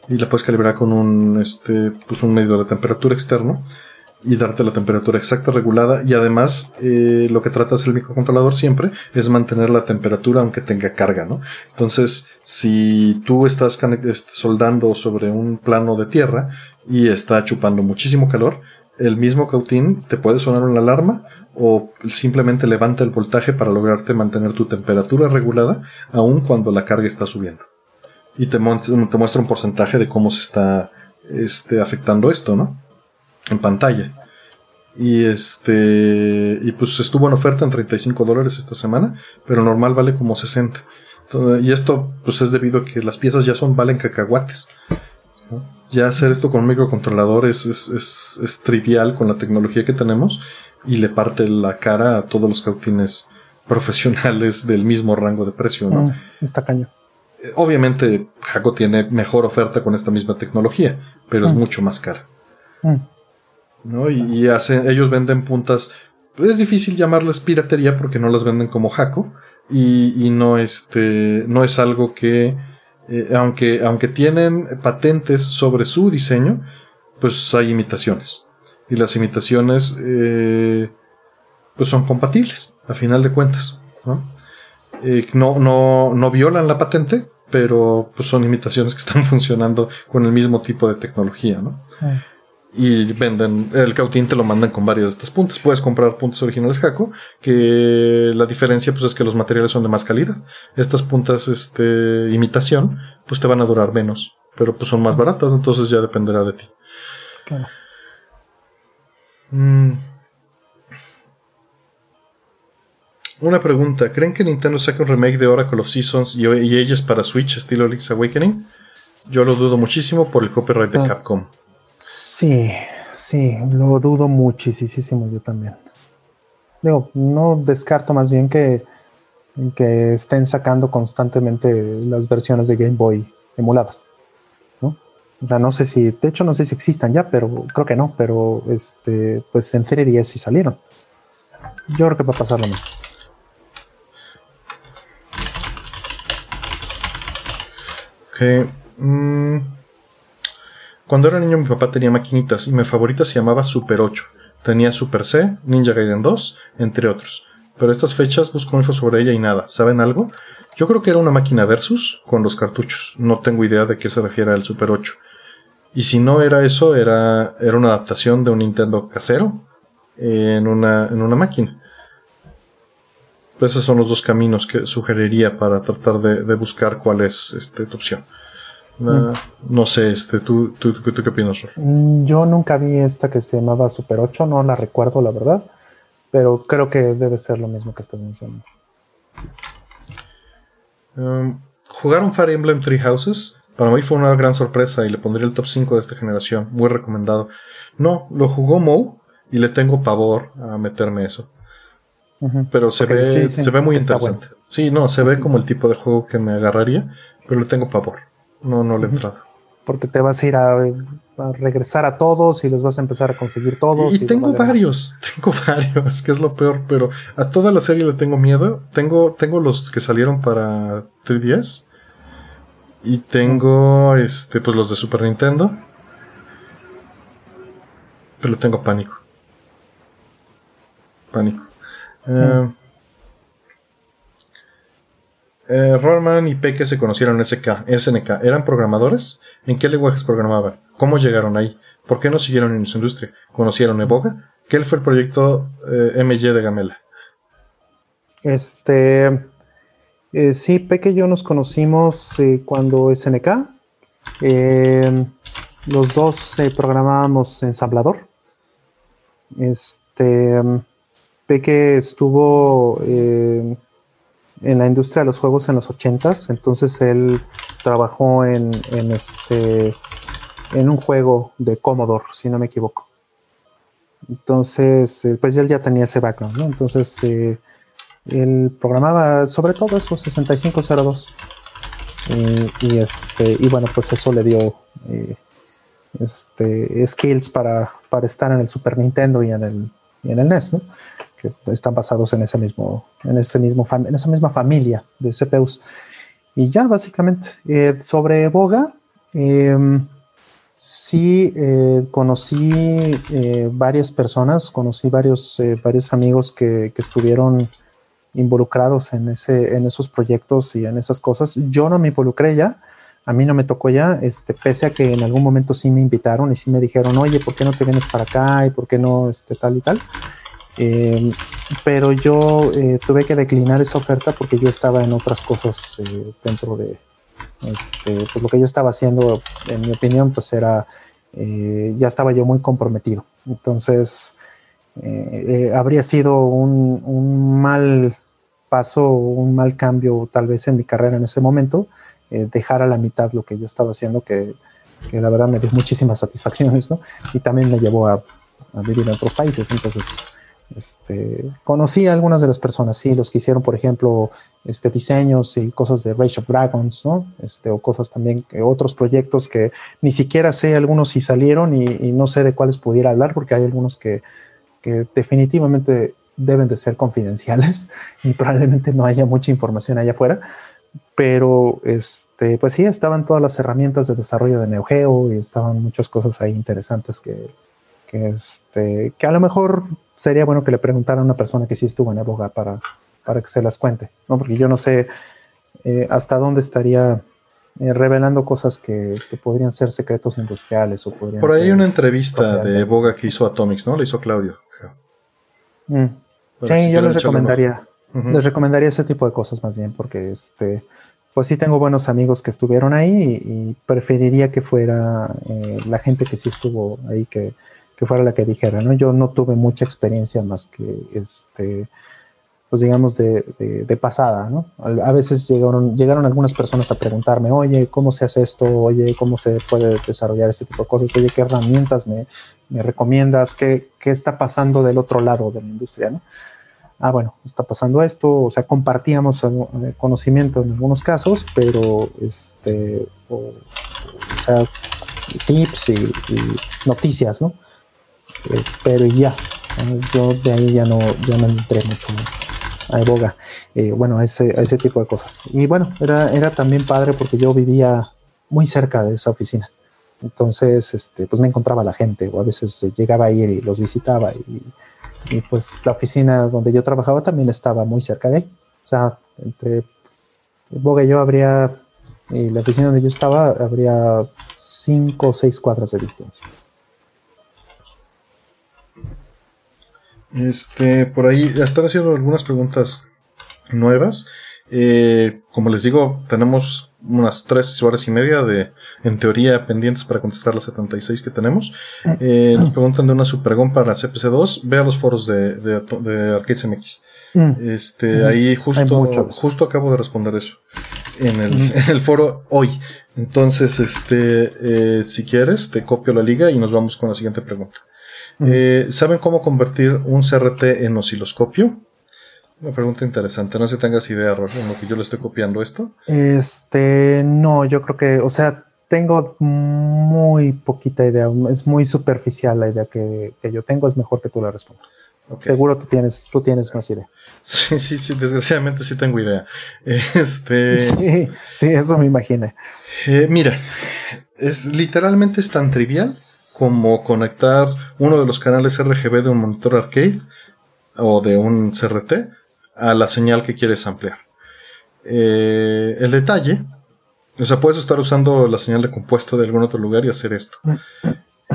Y la puedes calibrar con un, este, pues un medidor de temperatura externo y darte la temperatura exacta regulada y además eh, lo que trata el microcontrolador siempre es mantener la temperatura aunque tenga carga, ¿no? Entonces, si tú estás soldando sobre un plano de tierra y está chupando muchísimo calor, el mismo cautín te puede sonar una alarma o simplemente levanta el voltaje para lograrte mantener tu temperatura regulada aun cuando la carga está subiendo. Y te, te muestra un porcentaje de cómo se está este, afectando esto, ¿no? En pantalla. Y este, y pues estuvo en oferta en 35 dólares esta semana, pero normal vale como 60. y esto pues es debido a que las piezas ya son, valen cacahuates. Ya hacer esto con un microcontrolador es, es, es, trivial con la tecnología que tenemos y le parte la cara a todos los cautines profesionales del mismo rango de precio, ¿no? Mm, está caño. Eh, obviamente, Jaco tiene mejor oferta con esta misma tecnología, pero es mm. mucho más cara. Mm. ¿No? Y, hacen, ellos venden puntas. Es difícil llamarlas piratería porque no las venden como jaco y, no este no es algo que eh, aunque aunque tienen patentes sobre su diseño pues hay imitaciones y las imitaciones eh, pues son compatibles a final de cuentas ¿no? Eh, no, no, no violan la patente pero pues son imitaciones que están funcionando con el mismo tipo de tecnología ¿no? Y venden el cautín te lo mandan con varias de estas puntas puedes comprar puntas originales Jaco que la diferencia pues es que los materiales son de más calidad estas puntas este imitación pues te van a durar menos pero pues son más baratas entonces ya dependerá de ti claro. Mm. Una pregunta, ¿creen que Nintendo saque un remake de Oracle of Seasons y, y ellos para Switch estilo Link's Awakening? Yo lo dudo muchísimo por el copyright de. Capcom. Sí, sí, lo dudo muchísimo yo también. Digo, no descarto más bien que, que estén sacando constantemente las versiones de Game Boy emuladas. ¿no? O sea, no sé si, de hecho no sé si existan ya, pero creo que no, pero este, pues en Serie 10 sí salieron. Yo creo que va a pasar lo mismo. Ok. Mm. Cuando era niño mi papá tenía maquinitas y mi favorita se llamaba Super 8. Tenía Super C, Ninja Gaiden 2, entre otros. Pero estas fechas busco info sobre ella y nada. ¿Saben algo? Yo creo que era una máquina versus con los cartuchos. No tengo idea de qué se refiere el Super 8. Y si no era eso, era, era una adaptación de un Nintendo casero en una, en una máquina. Pues esos son los dos caminos que sugeriría para tratar de, buscar cuál es este, tu opción. No sé, este, ¿tú, tú, qué opinas, mm, Yo nunca vi esta que se llamaba Super 8, no la recuerdo, la verdad, pero creo que debe ser lo mismo que estás mencionando. Um, ¿Jugaron Fire Emblem Three Houses? Para mí fue una gran sorpresa y le pondría el top 5 de esta generación. Muy recomendado. No, lo jugó Mo y le tengo pavor a meterme eso. Pero se ve, se ve muy interesante. Sí, no, se ve como el tipo de juego que me agarraría, pero le tengo pavor. No, no le he entrado. Porque te vas a ir a, regresar a todos y los vas a empezar a conseguir todos. Y, tengo varios, tengo varios, que es lo peor, pero a toda la serie le tengo miedo. Tengo, tengo los que salieron para 3DS. Y tengo este, pues los de Super Nintendo. Pero tengo pánico. Pánico. Eh, eh, Rollman y Peque se conocieron en SNK. ¿Eran programadores? ¿En qué lenguajes programaban? ¿Cómo llegaron ahí? ¿Por qué no siguieron en su industria? ¿Conocieron Evoga? ¿Qué fue el proyecto eh, de Gamela? Este. Eh, sí, Peque y yo nos conocimos cuando SNK. los dos programábamos ensamblador. Este. Peque estuvo en la industria de los juegos en los 80s, entonces él trabajó en, este en un juego de Commodore, si no me equivoco. Entonces, eh, pues él ya tenía ese background, ¿no? Entonces, eh, él programaba sobre todo eso, 6502. y, este, y bueno, pues eso le dio eh, este, skills para, para estar en el Super Nintendo y en el, y en el NES, ¿no? Que están basados en ese mismo, en ese mismo, en esa misma familia de CPUs. Y ya básicamente eh, sobre Boga, em, sí eh, conocí eh, varias personas, conocí varios, varios amigos que, que, estuvieron involucrados en, ese, en esos proyectos y en esas cosas. Yo no me involucré ya, a mí no me tocó ya, este, pese a que en algún momento sí me invitaron y sí me dijeron, oye, ¿por qué no te vienes para acá? ¿Y por qué no este, tal y tal? Eh, pero yo eh, tuve que declinar esa oferta porque yo estaba en otras cosas eh, dentro de este, pues lo que yo estaba haciendo, en mi opinión, pues era, ya estaba yo muy comprometido. Entonces, habría sido un, un, mal paso, un mal cambio tal vez en mi carrera en ese momento, dejar a la mitad lo que yo estaba haciendo, que, que la verdad me dio muchísimas satisfacciones, ¿no? Y también me llevó a, a vivir en otros países. Entonces, este, conocí a algunas de las personas, sí, los que hicieron, por ejemplo, este, diseños y cosas de Rage of Dragons, ¿no? Este, o cosas también, otros proyectos que ni siquiera sé algunos si salieron y, no sé de cuáles pudiera hablar, porque hay algunos que, que, definitivamente deben de ser confidenciales y probablemente no haya mucha información allá afuera. Pero, este, pues sí, estaban todas las herramientas de desarrollo de NeoGeo y estaban muchas cosas ahí interesantes que, que, este, que a lo mejor sería bueno que le preguntaran a una persona que sí estuvo en Evoga para, para que se las cuente, ¿no? Porque yo no sé eh, hasta dónde estaría eh, revelando cosas que, podrían ser secretos industriales o podrían Por ahí hay una entrevista de Evoga que hizo Atomics, ¿no? Le hizo Claudio. Mm. sí, yo les recomendaría, les recomendaría ese tipo de cosas más bien, porque este, pues sí tengo buenos amigos que estuvieron ahí y, preferiría que fuera eh, la gente que sí estuvo ahí que que fuera la que dijera, ¿no? Yo no tuve mucha experiencia más que, este, pues digamos, de, de, pasada, ¿no? A veces llegaron, llegaron algunas personas a preguntarme, oye, ¿cómo se hace esto? Oye, ¿cómo se puede desarrollar este tipo de cosas? Oye, ¿qué herramientas me, me recomiendas? ¿Qué, ¿Qué, está pasando del otro lado de la industria, ¿no? Ah, bueno, está pasando esto, o sea, compartíamos conocimiento en algunos casos, pero, este, o, sea, tips y noticias, ¿no? Eh, pero ya, yo de ahí ya no, ya no entré mucho a Evoga, eh, bueno, a ese, a ese tipo de cosas. Y bueno, era, era también padre porque yo vivía muy cerca de esa oficina. Entonces, este, pues me encontraba la gente, o a veces llegaba a ir y los visitaba. Y, y, pues la oficina donde yo trabajaba también estaba muy cerca de ahí. O sea, entre Boga y yo habría, y la oficina donde yo estaba, habría cinco o seis cuadras de distancia. Este, por ahí están haciendo algunas preguntas nuevas. Eh, como les digo, tenemos unas tres horas y media de, en teoría, pendientes para contestar las 76 que tenemos. Eh, nos preguntan de una Supergon para CPC2. Vea los foros de, de, de Arcades MX. Mm. Este, ahí justo, justo acabo de responder eso. En el, en el foro hoy. Entonces, este, eh, si quieres, te copio la liga y nos vamos con la siguiente pregunta. Eh, ¿Saben cómo convertir un CRT en osciloscopio? Una pregunta interesante. No sé si tengas idea, Roger, en lo que yo le estoy copiando esto. Este, no, yo creo que, o sea, tengo muy poquita idea. Es muy superficial la idea que, yo tengo. Es mejor que tú la respondas. Seguro tú tienes, tú tienes más idea. Sí, sí, sí, desgraciadamente sí tengo idea. Este. Sí, sí, eso me imaginé. Eh, mira, es literalmente es tan trivial como conectar uno de los canales RGB de un monitor arcade o de un CRT a la señal que quieres ampliar. Eh, el detalle, o sea, puedes estar usando la señal de compuesto de algún otro lugar y hacer esto.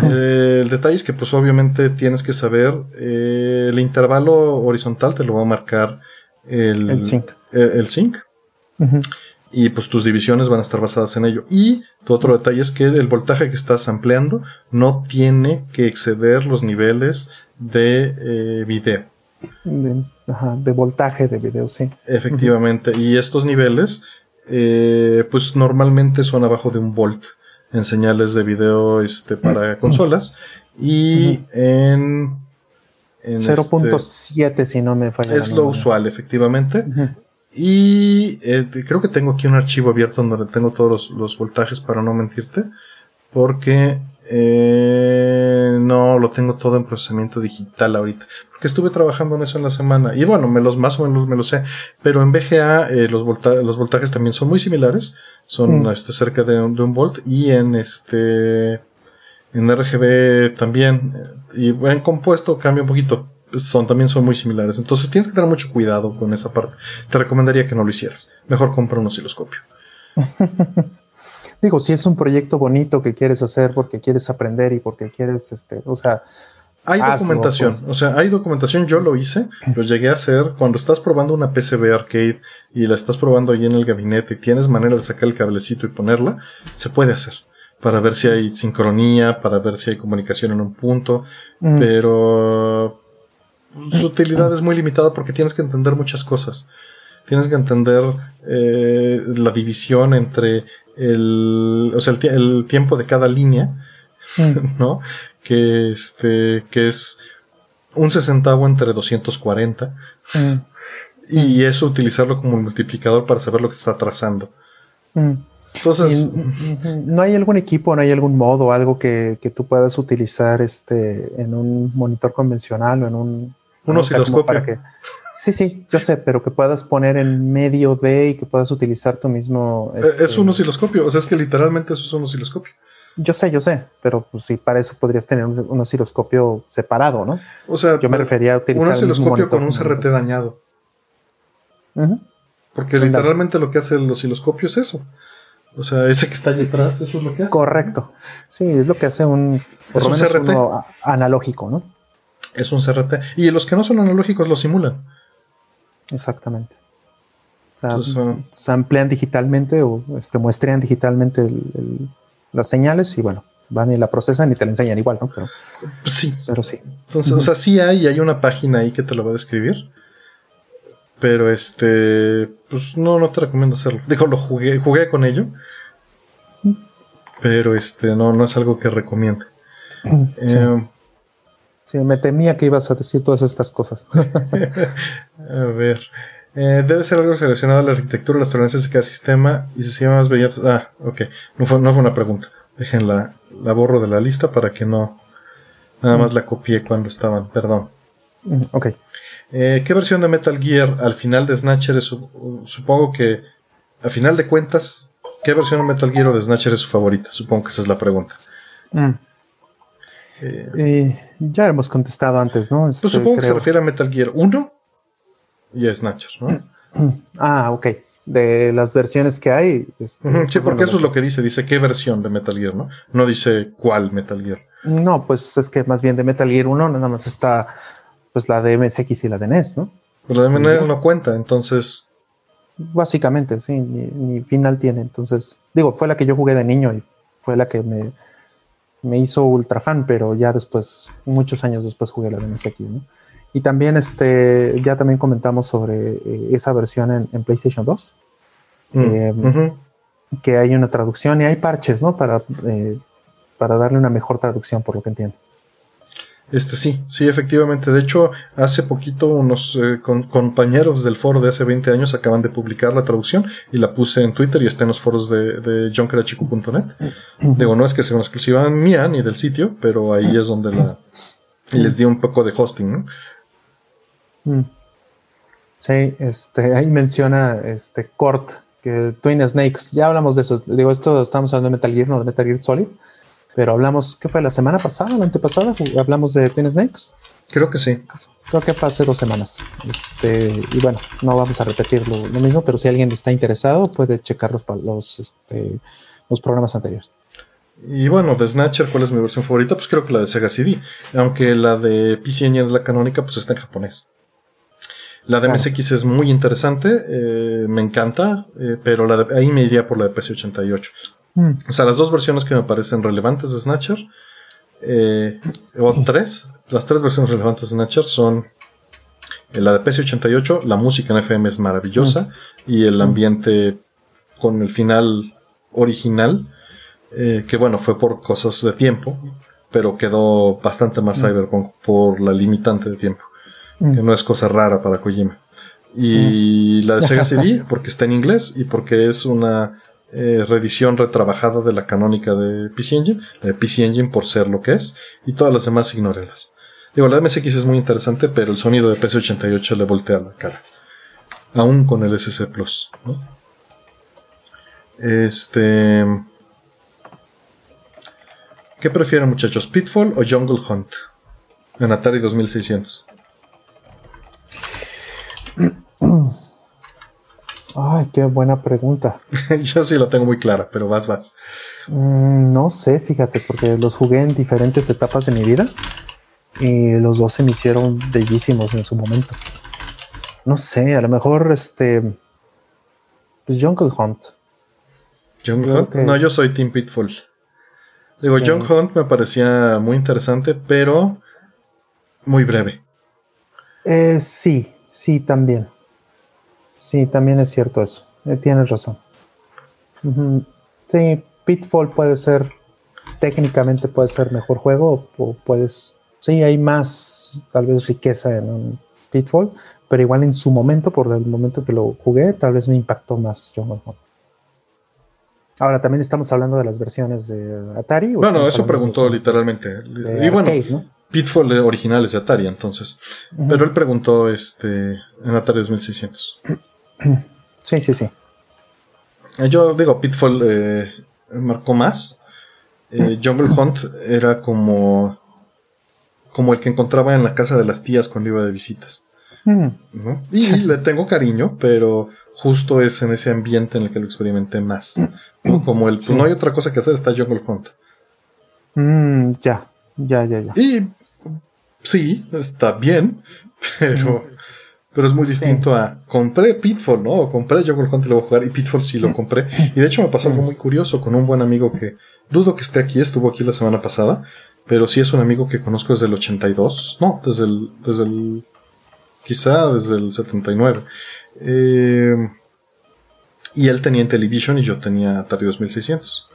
Eh, el detalle es que pues obviamente tienes que saber eh, el intervalo horizontal te lo va a marcar el, el sync. El, sync. Y pues tus divisiones van a estar basadas en ello. Y tu otro detalle es que el voltaje que estás ampliando no tiene que exceder los niveles de video. De, voltaje de video, sí. Efectivamente. Y estos niveles, eh, pues normalmente son abajo de un volt en señales de video este, para consolas. Y en, 0.7 este, si no me falla. Es lo usual, efectivamente. Y eh, creo que tengo aquí un archivo abierto donde tengo todos los, los voltajes para no mentirte. Porque eh, no, lo tengo todo en procesamiento digital ahorita. Porque estuve trabajando en eso en la semana. Y bueno, me los más o menos me lo sé. Pero en VGA eh, los, los voltajes también son muy similares. Son mm. este, cerca de un, de un, volt. Y en este en RGB también. Y en compuesto cambia un poquito. Son, también son muy similares. Entonces tienes que tener mucho cuidado con esa parte. Te recomendaría que no lo hicieras. Mejor compra un osciloscopio. digo, si es un proyecto bonito que quieres hacer porque quieres aprender y porque quieres, este, o sea... Hay documentación, pues. o sea, hay documentación, yo lo hice, lo llegué a hacer cuando estás probando una PCB arcade y la estás probando ahí en el gabinete y tienes manera de sacar el cablecito y ponerla, se puede hacer para ver si hay sincronía, para ver si hay comunicación en un punto, mm. pero su utilidad es muy limitada porque tienes que entender muchas cosas. Tienes que entender eh, la división entre el, o sea, el, tiempo de cada línea, mm. ¿no? Que este, que es un sesentavo entre 240. Mm. Y eso utilizarlo como multiplicador para saber lo que está trazando. Mm. Entonces, ¿no hay algún equipo, no hay algún modo, algo que, que, tú puedas utilizar este, en un monitor convencional o en un, un osciloscopio? que, Sí, sí, yo sé, pero que puedas poner en medio de y que puedas utilizar tu mismo. Es este, un osciloscopio, o sea, es que literalmente eso es un osciloscopio. Yo sé, yo sé, pero pues sí, para eso podrías tener un, osciloscopio separado, ¿no? O sea, yo me refería a utilizar. Un osciloscopio con un CRT dañado. Porque literalmente lo que hace el osciloscopio es eso. O sea, ese que está allí atrás, eso es lo que hace. Correcto. Sí, es lo que hace un, por lo CRT? analógico, ¿no? Es un CRT. Y los que no son analógicos lo simulan. Exactamente. se amplían digitalmente o este, muestrean digitalmente las señales y bueno, van y la procesan y te la enseñan igual, ¿no? Pero sí. Pero sí. Entonces, o sea, sí hay, hay una página ahí que te lo va a describir. Pero este, pues no, no te recomiendo hacerlo. Digo, lo jugué, jugué con ello. Pero este, no, no es algo que recomiende. Eh, Sí, me temía que ibas a decir todas estas cosas. a ver. Eh, debe ser algo relacionado a la arquitectura, las tolerancias de cada sistema y se llama más brillantes. Ah, ok. No fue, no fue una pregunta. Déjenla, la borro de la lista para que no. Nada más la copié cuando estaban. Perdón. Mm, ok. Eh, ¿Qué versión de Metal Gear al final de Snatcher es su, Supongo que, a final de cuentas, ¿qué versión de Metal Gear o de Snatcher es su favorita? Supongo que esa es la pregunta. Mm. Eh, ya hemos contestado antes, ¿no? pues supongo que se refiere a Metal Gear 1 y a Snatcher, ¿no? Ah, ok. De las versiones que hay. Este, sí, pues porque eso es lo que dice. Dice qué versión de Metal Gear, ¿no? No dice cuál Metal Gear. No, pues es que más bien de Metal Gear 1 nada más está pues la de MSX y la de NES, ¿no? Pero la de manera no cuenta, entonces. Básicamente, sí, ni, final tiene. Entonces, digo, fue la que yo jugué de niño y fue la que me, me hizo ultra fan, pero ya después, muchos años después jugué la MSX, ¿no? Y también, este, ya también comentamos sobre eh, esa versión en, PlayStation 2. Mm, em, que hay una traducción y hay parches, ¿no? Para, eh, para darle una mejor traducción, por lo que entiendo. Este sí, sí, efectivamente. De hecho, hace poquito unos eh, compañeros del foro de hace 20 años acaban de publicar la traducción y la puse en Twitter y está en los foros de, de. Digo, no es que sea una exclusiva mía ni del sitio, pero ahí es donde la... Les di un poco de hosting, ¿no? Sí, este, ahí menciona este Cort, que Twin Snakes, ya hablamos de eso. Digo, esto estamos hablando de Metal Gear, no de Metal Gear Solid. Pero hablamos, ¿qué fue? ¿La semana pasada? ¿La antepasada? ¿Hablamos de Twin Snakes? Creo que sí. Creo que fue hace dos semanas. Este, y bueno, no vamos a repetir lo, mismo, pero si alguien está interesado, puede checar los, los, este, los programas anteriores. Y bueno, de Snatcher, ¿cuál es mi versión favorita? Pues creo que la de Sega CD. Aunque la de PC Engine es la canónica, pues está en japonés. La de MSX es muy interesante, eh, me encanta, eh, pero la de, ahí me iría por la de PC88. Mm. O sea, las dos versiones que me parecen relevantes de Snatcher, eh, o tres, las tres versiones relevantes de Snatcher son eh, la de PC88, la música en FM es maravillosa mm. y el ambiente con el final original, eh, que bueno, fue por cosas de tiempo, pero quedó bastante más mm. cyberpunk por la limitante de tiempo, que no es cosa rara para Kojima. Y la de Sega CD, porque está en inglés y porque es una eh, reedición retrabajada de la canónica de PC Engine, de PC Engine por ser lo que es, y todas las demás ignórelas. Digo, la MSX es muy interesante, pero el sonido de PC88 le voltea la cara. Aún con el SC Plus. Este. ¿Qué prefieren, muchachos? ¿Pitfall o Jungle Hunt? En Atari 2600. Ay, qué buena pregunta. Yo sí la tengo muy clara, pero vas, vas. Mm, no sé, fíjate, porque los jugué en diferentes etapas de mi vida y los dos se me hicieron bellísimos en su momento. No sé, a lo mejor este. Pues Jungle Hunt. Jungle Hunt. No, yo soy Team Pitfall. Digo, Jungle Hunt me parecía muy interesante, pero muy breve. Eh, sí, sí, también. Sí, también es cierto eso. Eh, tienes razón. Sí, Pitfall puede ser, técnicamente puede ser mejor juego o puedes, sí, hay más tal vez riqueza en un Pitfall, pero igual en su momento, por el momento que lo jugué, tal vez me impactó más Hunt. Ahora también estamos hablando de las versiones de Atari. Bueno, eso preguntó literalmente. y bueno, Pitfall originales de Atari, entonces. Pero él preguntó este en Atari 2600. Sí, sí, sí. Eh, yo digo, Pitfall eh, marcó más. Eh, Jungle Hunt era como, como el que encontraba en la casa de las tías cuando iba de visitas. Mm. Y le tengo cariño, pero justo es en ese ambiente en el que lo experimenté más. Como el, pues, no hay otra cosa que hacer, está Jungle Hunt. Mm, ya, ya, ya, ya. Y sí, está bien, pero pero es muy distinto a compré Pitfall, ¿no? O compré Jungle Hunt y lo voy a jugar y Pitfall sí lo compré. Y de hecho me pasó algo muy curioso con un buen amigo que dudo que esté aquí, estuvo aquí la semana pasada, pero sí es un amigo que conozco desde el 82, no, desde el, desde el, quizá desde el 79. Eh, y él tenía Intellivision y yo tenía Atari 2600.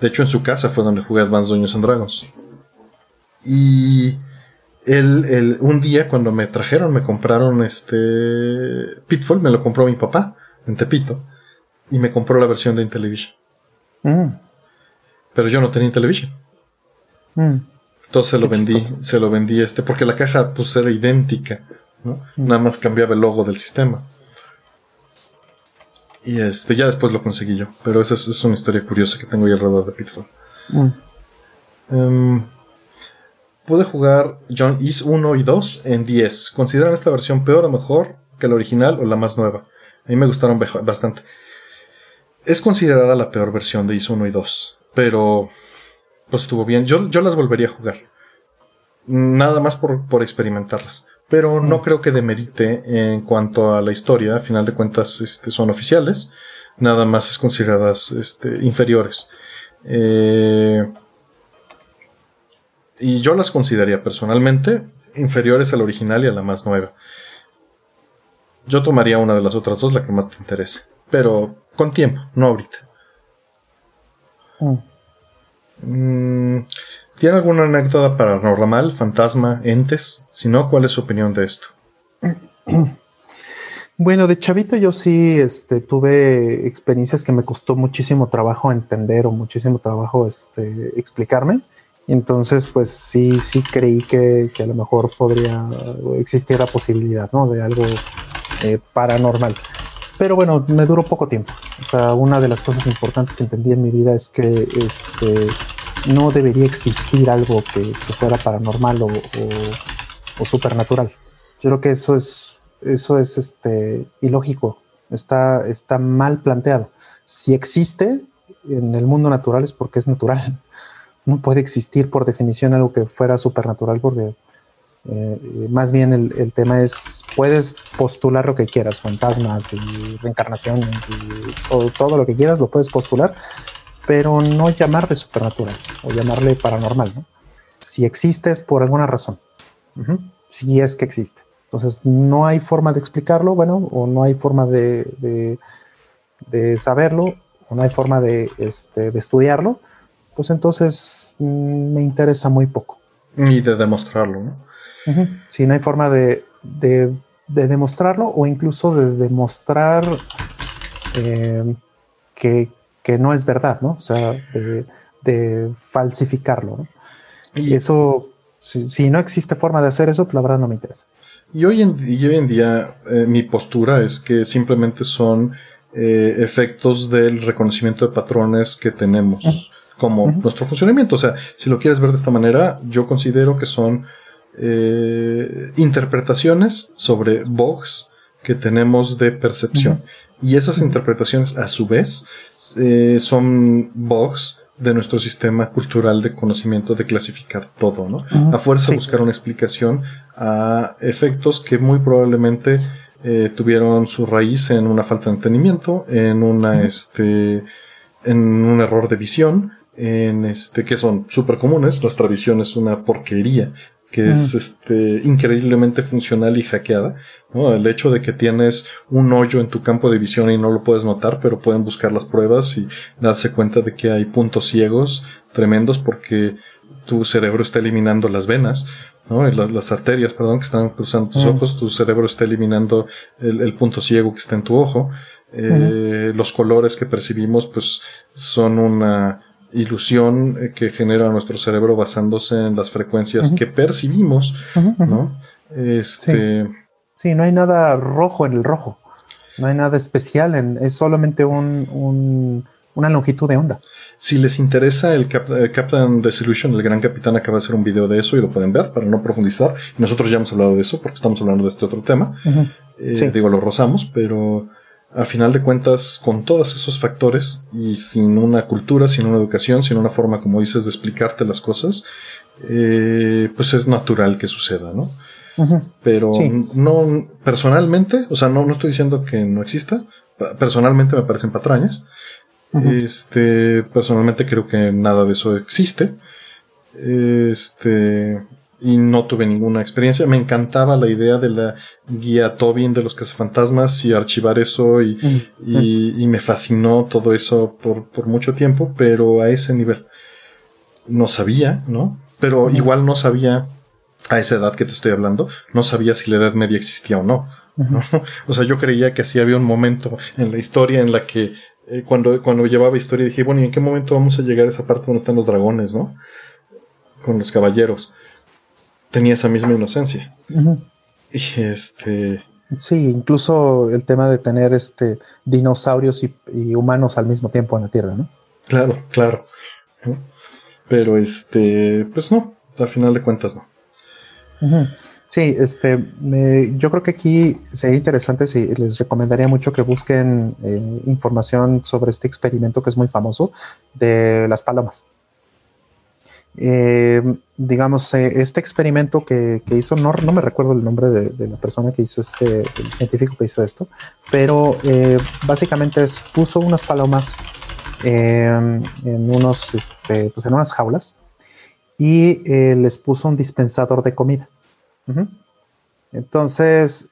De hecho en su casa fue donde jugué Advanced Dungeons and Dragons. Y el, un día cuando me trajeron, me compraron este Pitfall, me lo compró mi papá en Tepito y me compró la versión de Intellivision. Mm. Pero yo no tenía Intellivision. Mm. Entonces se lo vendí, se lo vendí este, porque la caja pues era idéntica, ¿no? Mm. Nada más cambiaba el logo del sistema. Y este, ya después lo conseguí yo. Pero esa es, una historia curiosa que tengo ahí alrededor de Pitfall. Em, pude jugar John East 1 y 2 en 10. ¿Consideran esta versión peor o mejor que la original o la más nueva? A mí me gustaron bastante. Es considerada la peor versión de Is 1 y 2, pero pues estuvo bien. Yo, yo las volvería a jugar. Nada más por, por experimentarlas. pero no creo que demerite en cuanto a la historia, a final de cuentas este, son oficiales, nada más es consideradas este, inferiores. Eh, y yo las consideraría personalmente inferiores al original y a la más nueva. Yo tomaría una de las otras dos, la que más te interese, pero con tiempo, no ahorita. Mm. ¿Tiene alguna anécdota paranormal, fantasma, entes? Si no, ¿cuál es su opinión de esto? Bueno, de chavito yo sí este, tuve experiencias que me costó muchísimo trabajo entender o muchísimo trabajo este, explicarme. Entonces, pues sí, sí creí que, a lo mejor podría existir la posibilidad, ¿no? De algo eh, paranormal. Pero bueno, me duró poco tiempo. O sea, una de las cosas importantes que entendí en mi vida es que este, no debería existir algo que, fuera paranormal o, o, supernatural. Yo creo que eso es, eso es este, ilógico, está, está mal planteado. Si existe en el mundo natural es porque es natural. No puede existir por definición algo que fuera supernatural porque eh, más bien el, tema es, puedes postular lo que quieras, fantasmas y reencarnaciones y todo lo que quieras, lo puedes postular, pero no llamarle supernatural o llamarle paranormal. Si existe es por alguna razón, si es que existe. Entonces no hay forma de explicarlo, bueno, o no hay forma de, de, saberlo, o no hay forma de, este, de estudiarlo, pues entonces mm, me interesa muy poco. Y de demostrarlo, ¿no? Si no hay forma de, demostrarlo o incluso de demostrar eh, que, no es verdad, ¿no? O sea, de, falsificarlo. Y eso, si, no existe forma de hacer eso, pues la verdad no me interesa. Y hoy en, hoy en día eh, mi postura es que simplemente son eh, efectos del reconocimiento de patrones que tenemos como nuestro funcionamiento. O sea, si lo quieres ver de esta manera, yo considero que son eh, interpretaciones sobre bugs que tenemos de percepción. Y esas interpretaciones, a su vez, eh, son bugs de nuestro sistema cultural de conocimiento de clasificar todo, ¿no? A fuerza de buscar una explicación a efectos que muy probablemente eh, tuvieron su raíz en una falta de entendimiento, en una, este, en un error de visión, en este, que son súper comunes. Nuestra visión es una porquería que es este increíblemente funcional y hackeada. ¿no? El hecho de que tienes un hoyo en tu campo de visión y no lo puedes notar, pero pueden buscar las pruebas y darse cuenta de que hay puntos ciegos tremendos porque tu cerebro está eliminando las venas, ¿no? Las, arterias, perdón, que están cruzando tus ojos, tu cerebro está eliminando el, punto ciego que está en tu ojo. Eh, los colores que percibimos, pues, son una, ilusión eh, que genera nuestro cerebro basándose en las frecuencias que percibimos, ¿no? Este... Sí. no hay nada rojo en el rojo, no hay nada especial, en, es solamente un, una longitud de onda. Si les interesa, el, eh, Captain Desillusion, el gran capitán, acaba de hacer un video de eso y lo pueden ver para no profundizar. Nosotros ya hemos hablado de eso porque estamos hablando de este otro tema. Eh, digo, lo rozamos, pero a final de cuentas, con todos esos factores y sin una cultura, sin una educación, sin una forma, como dices, de explicarte las cosas, eh, pues es natural que suceda, ¿no? Pero no, personalmente, o sea, no, no estoy diciendo que no exista, personalmente me parecen patrañas. Este, personalmente creo que nada de eso existe. Este, y no tuve ninguna experiencia. Me encantaba la idea de la guía Tobin de los cazafantasmas y archivar eso y, y, me fascinó todo eso por, por, mucho tiempo, pero a ese nivel. No sabía, ¿no? Pero igual no sabía a esa edad que te estoy hablando, no sabía si la edad media existía o no. O sea, yo creía que así había un momento en la historia en la que eh, cuando, cuando llevaba historia dije, bueno, ¿y en qué momento vamos a llegar a esa parte donde están los dragones, no? Con los caballeros tenía esa misma inocencia. Y este. Sí, incluso el tema de tener este dinosaurios y, humanos al mismo tiempo en la Tierra, ¿no? Claro, claro. Pero este, pues no, al final de cuentas no. Sí, este, yo creo que aquí sería interesante si les recomendaría mucho que busquen eh, información sobre este experimento que es muy famoso de las palomas. Eh, digamos, eh, este experimento que, hizo, no, no, me recuerdo el nombre de, la persona que hizo este, el científico que hizo esto, pero eh, básicamente puso unas palomas en unos, este, pues en unas jaulas y les puso un dispensador de comida. Entonces,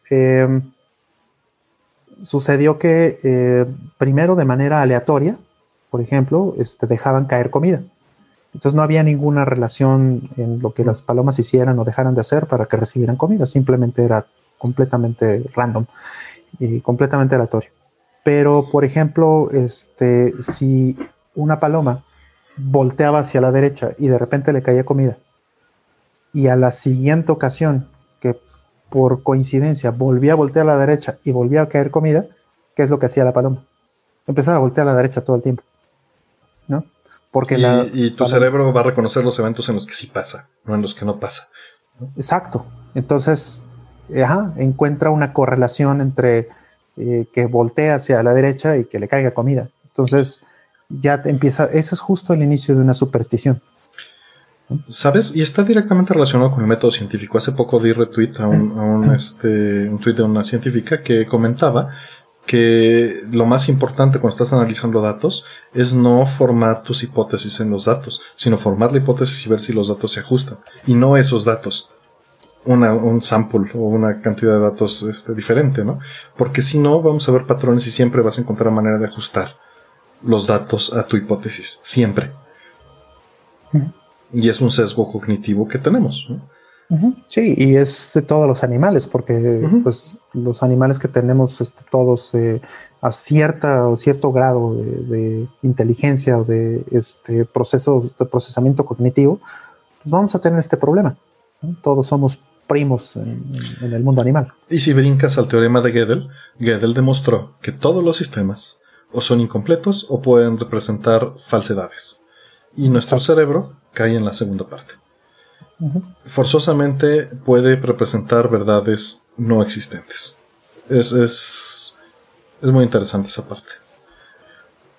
sucedió que primero de manera aleatoria, por ejemplo, este, dejaban caer comida. Entonces no había ninguna relación en lo que las palomas hicieran o dejaran de hacer para que recibieran comida, simplemente era completamente random y completamente aleatorio. Pero, por ejemplo, este, si una paloma volteaba hacia la derecha y de repente le caía comida, y a la siguiente ocasión, que por coincidencia volvía a voltear a la derecha y volvía a caer comida, ¿qué es lo que hacía la paloma? Empezaba a voltear a la derecha todo el tiempo. ¿No? Porque y, tu cerebro va a reconocer los eventos en los que sí pasa, no en los que no pasa. Exacto. Entonces, encuentra una correlación entre eh, que voltea hacia la derecha y que le caiga comida. Entonces, ya empieza, ese es justo el inicio de una superstición. ¿Sabes? Y está directamente relacionado con el método científico. Hace poco di retweet a un, a un, este, un tweet de una científica que comentaba que lo más importante cuando estás analizando datos es no formar tus hipótesis en los datos, sino formar la hipótesis y ver si los datos se ajustan. Y no esos datos. Una, un sample o una cantidad de datos este, diferente, ¿no? Porque si no, vamos a ver patrones y siempre vas a encontrar manera de ajustar los datos a tu hipótesis. Siempre. Y es un sesgo cognitivo que tenemos. ¿no? Sí, y es de todos los animales, porque pues los animales que tenemos este, todos eh, a cierta o cierto grado de, inteligencia o de este proceso de procesamiento cognitivo, pues vamos a tener este problema. Todos somos primos en, el mundo animal. Y si brincas al teorema de Gödel, Gödel demostró que todos los sistemas o son incompletos o pueden representar falsedades. Y nuestro cerebro cae en la segunda parte forzosamente puede representar verdades no existentes. Es, es, es muy interesante esa parte.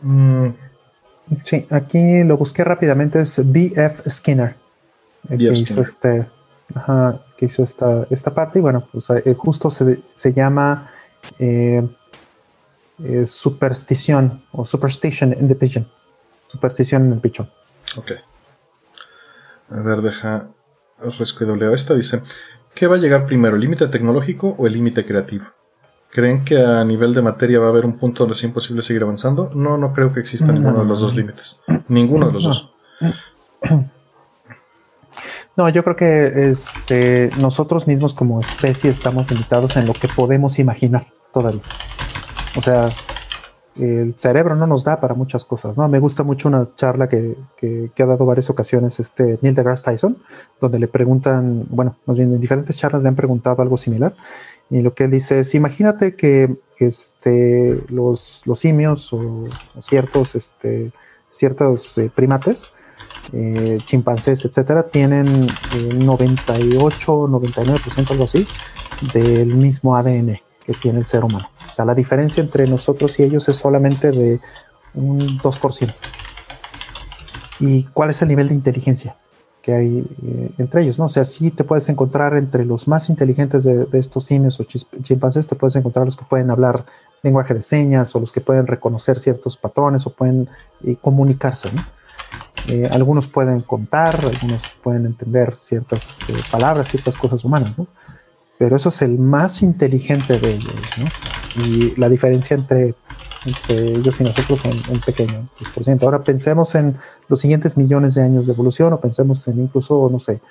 Mm. Sí, aquí lo busqué rápidamente, es B.F. Skinner, que hizo este, que hizo esta, esta parte, y bueno, pues eh, justo se, se llama eh, eh, superstición o superstition in the pigeon. Superstición en el pichón. Ok. A ver, deja W. Esta dice, ¿qué va a llegar primero, el límite tecnológico o el límite creativo? ¿Creen que a nivel de materia va a haber un punto donde sea imposible seguir avanzando? No, no creo que exista ninguno de los dos límites. Ninguno de los dos. No, yo creo que este, nosotros mismos como especie estamos limitados en lo que podemos imaginar todavía. O sea, el cerebro no nos da para muchas cosas, ¿no? Me gusta mucho una charla que, ha dado varias ocasiones este Neil deGrasse Tyson, donde le preguntan, bueno, más bien en diferentes charlas le han preguntado algo similar, y lo que él dice es, imagínate que este, los, los simios o, ciertos, este, ciertos eh, primates, eh, chimpancés, etcétera, tienen 98, eh, 99%, algo así, del mismo ADN que tiene el ser humano. O sea, la diferencia entre nosotros y ellos es solamente de un 2%. ¿Y cuál es el nivel de inteligencia que hay eh, entre ellos? ¿no? O sea, sí te puedes encontrar entre los más inteligentes de, estos simios o chimpancés, te puedes encontrar los que pueden hablar lenguaje de señas o los que pueden reconocer ciertos patrones o pueden eh, comunicarse. Eh, algunos pueden contar, algunos pueden entender ciertas palabras, ciertas cosas humanas, ¿no? Pero eso es el más inteligente de ellos, ¿no? Y la diferencia entre, ellos y nosotros es un, pequeño 10%. Ahora pensemos en los siguientes millones de años de evolución o pensemos en incluso, no sé,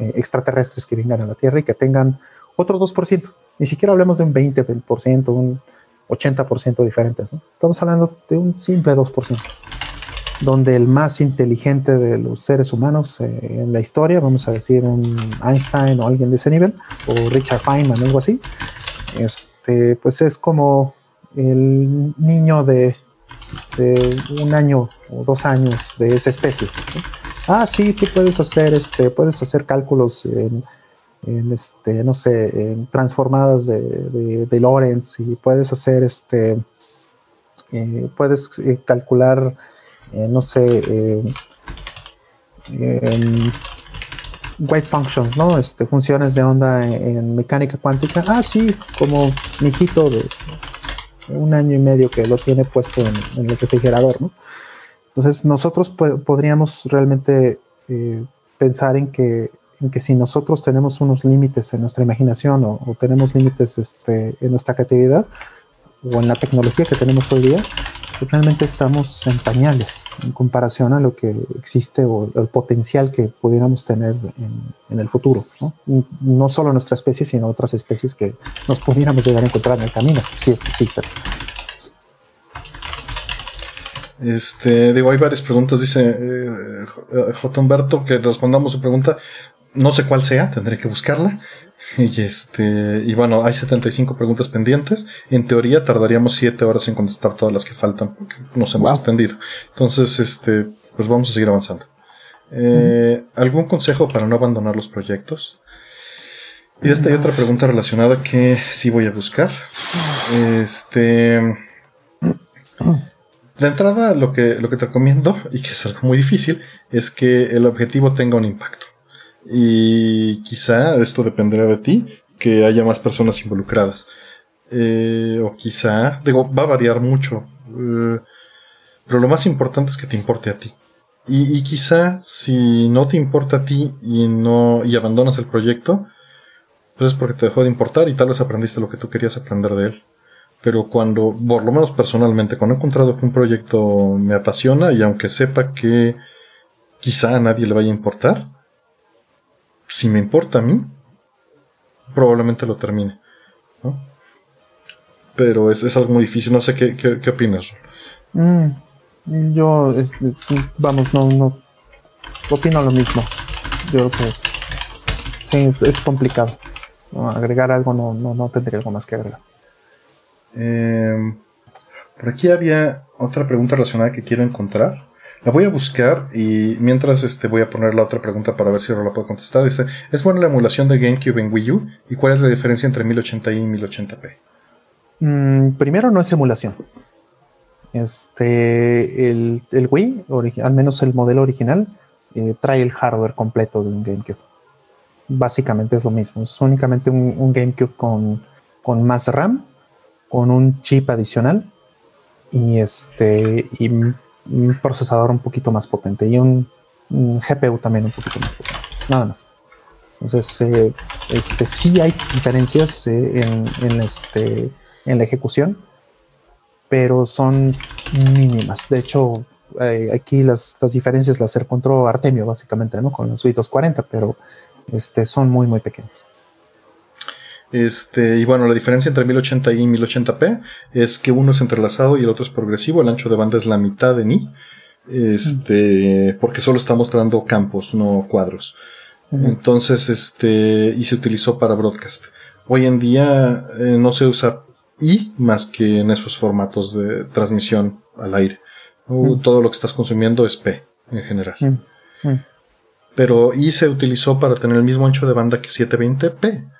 eh, extraterrestres que vengan a la Tierra y que tengan otro 2%. Ni siquiera hablemos de un 20%, un 80% diferentes, ¿no? Estamos hablando de un simple 2% donde el más inteligente de los seres humanos eh, en la historia, vamos a decir un Einstein o alguien de ese nivel, o Richard Feynman, algo así, este, pues es como el niño de, un año o dos años de esa especie. Ah, sí, tú puedes hacer, este, puedes hacer cálculos en, este, no sé, transformadas de, de, de Lorentz y puedes hacer, este, eh, puedes eh, calcular eh, no sé, eh, wave functions, ¿no? Este, funciones de onda en, mecánica cuántica. Ah, sí, como mi hijito de un año y medio que lo tiene puesto en, el refrigerador, ¿no? Entonces nosotros podríamos realmente eh, pensar en que, en que si nosotros tenemos unos límites en nuestra imaginación o, o tenemos límites este, en nuestra creatividad o en la tecnología que tenemos hoy día, realmente estamos en pañales en comparación a lo que existe o el potencial que pudiéramos tener en, el futuro. ¿no? no solo nuestra especie, sino otras especies que nos pudiéramos llegar a encontrar en el camino, si es que existen. Este, digo, hay varias preguntas, dice eh, J. Humberto, que respondamos su pregunta. No sé cuál sea, tendré que buscarla. Y este, y bueno, hay 75 preguntas pendientes. En teoría tardaríamos 7 horas en contestar todas las que faltan porque nos hemos extendido. Entonces, este, pues vamos a seguir avanzando. Eh, ¿Algún consejo para no abandonar los proyectos? Y esta hay otra pregunta relacionada que sí voy a buscar. Este, de entrada, lo que, lo que te recomiendo, y que es algo muy difícil, es que el objetivo tenga un impacto. Y quizá esto dependerá de ti, que haya más personas involucradas. Eh, o quizá, digo, va a variar mucho. Eh, pero lo más importante es que te importe a ti. Y, quizá si no te importa a ti y no y abandonas el proyecto, pues es porque te dejó de importar y tal vez aprendiste lo que tú querías aprender de él. Pero cuando, por lo menos personalmente, cuando he encontrado que un proyecto me apasiona y aunque sepa que quizá a nadie le vaya a importar, si me importa a mí, probablemente lo termine. Pero es, algo muy difícil. No sé qué, qué, opinas. Mm, yo, este, vamos, no, no. Opino lo mismo. Yo creo que sí, es, complicado. agregar algo no, no, no tendría algo más que agregar. Eh, por aquí había otra pregunta relacionada que quiero encontrar. La voy a buscar y mientras este, voy a poner la otra pregunta para ver si ahora la puedo contestar. Dice, ¿es buena la emulación de GameCube en Wii U? ¿Y cuál es la diferencia entre 1080i y 1080p? Mm, primero no es emulación. Este, el, Wii, al menos el modelo original, eh, trae el hardware completo de un GameCube. Básicamente es lo mismo. Es únicamente un, GameCube con, con más RAM, con un chip adicional y este y un procesador un poquito más potente y un, GPU también un poquito más potente. Nada más. Entonces, eh, este, sí hay diferencias eh, en, este, en la ejecución, pero son mínimas. De hecho, aquí las, diferencias las encontró Artemio, básicamente, ¿no? con la suite 240, pero este, son muy, muy pequeñas. Este, y bueno, la diferencia entre 1080i y 1080p es que uno es entrelazado y el otro es progresivo. El ancho de banda es la mitad de ni. Este, porque solo está mostrando campos, no cuadros. Entonces, este, y se utilizó para broadcast. Hoy en día eh, no se usa i más que en esos formatos de transmisión al aire. Todo lo que estás consumiendo es p en general. Pero i se utilizó para tener el mismo ancho de banda que 720p.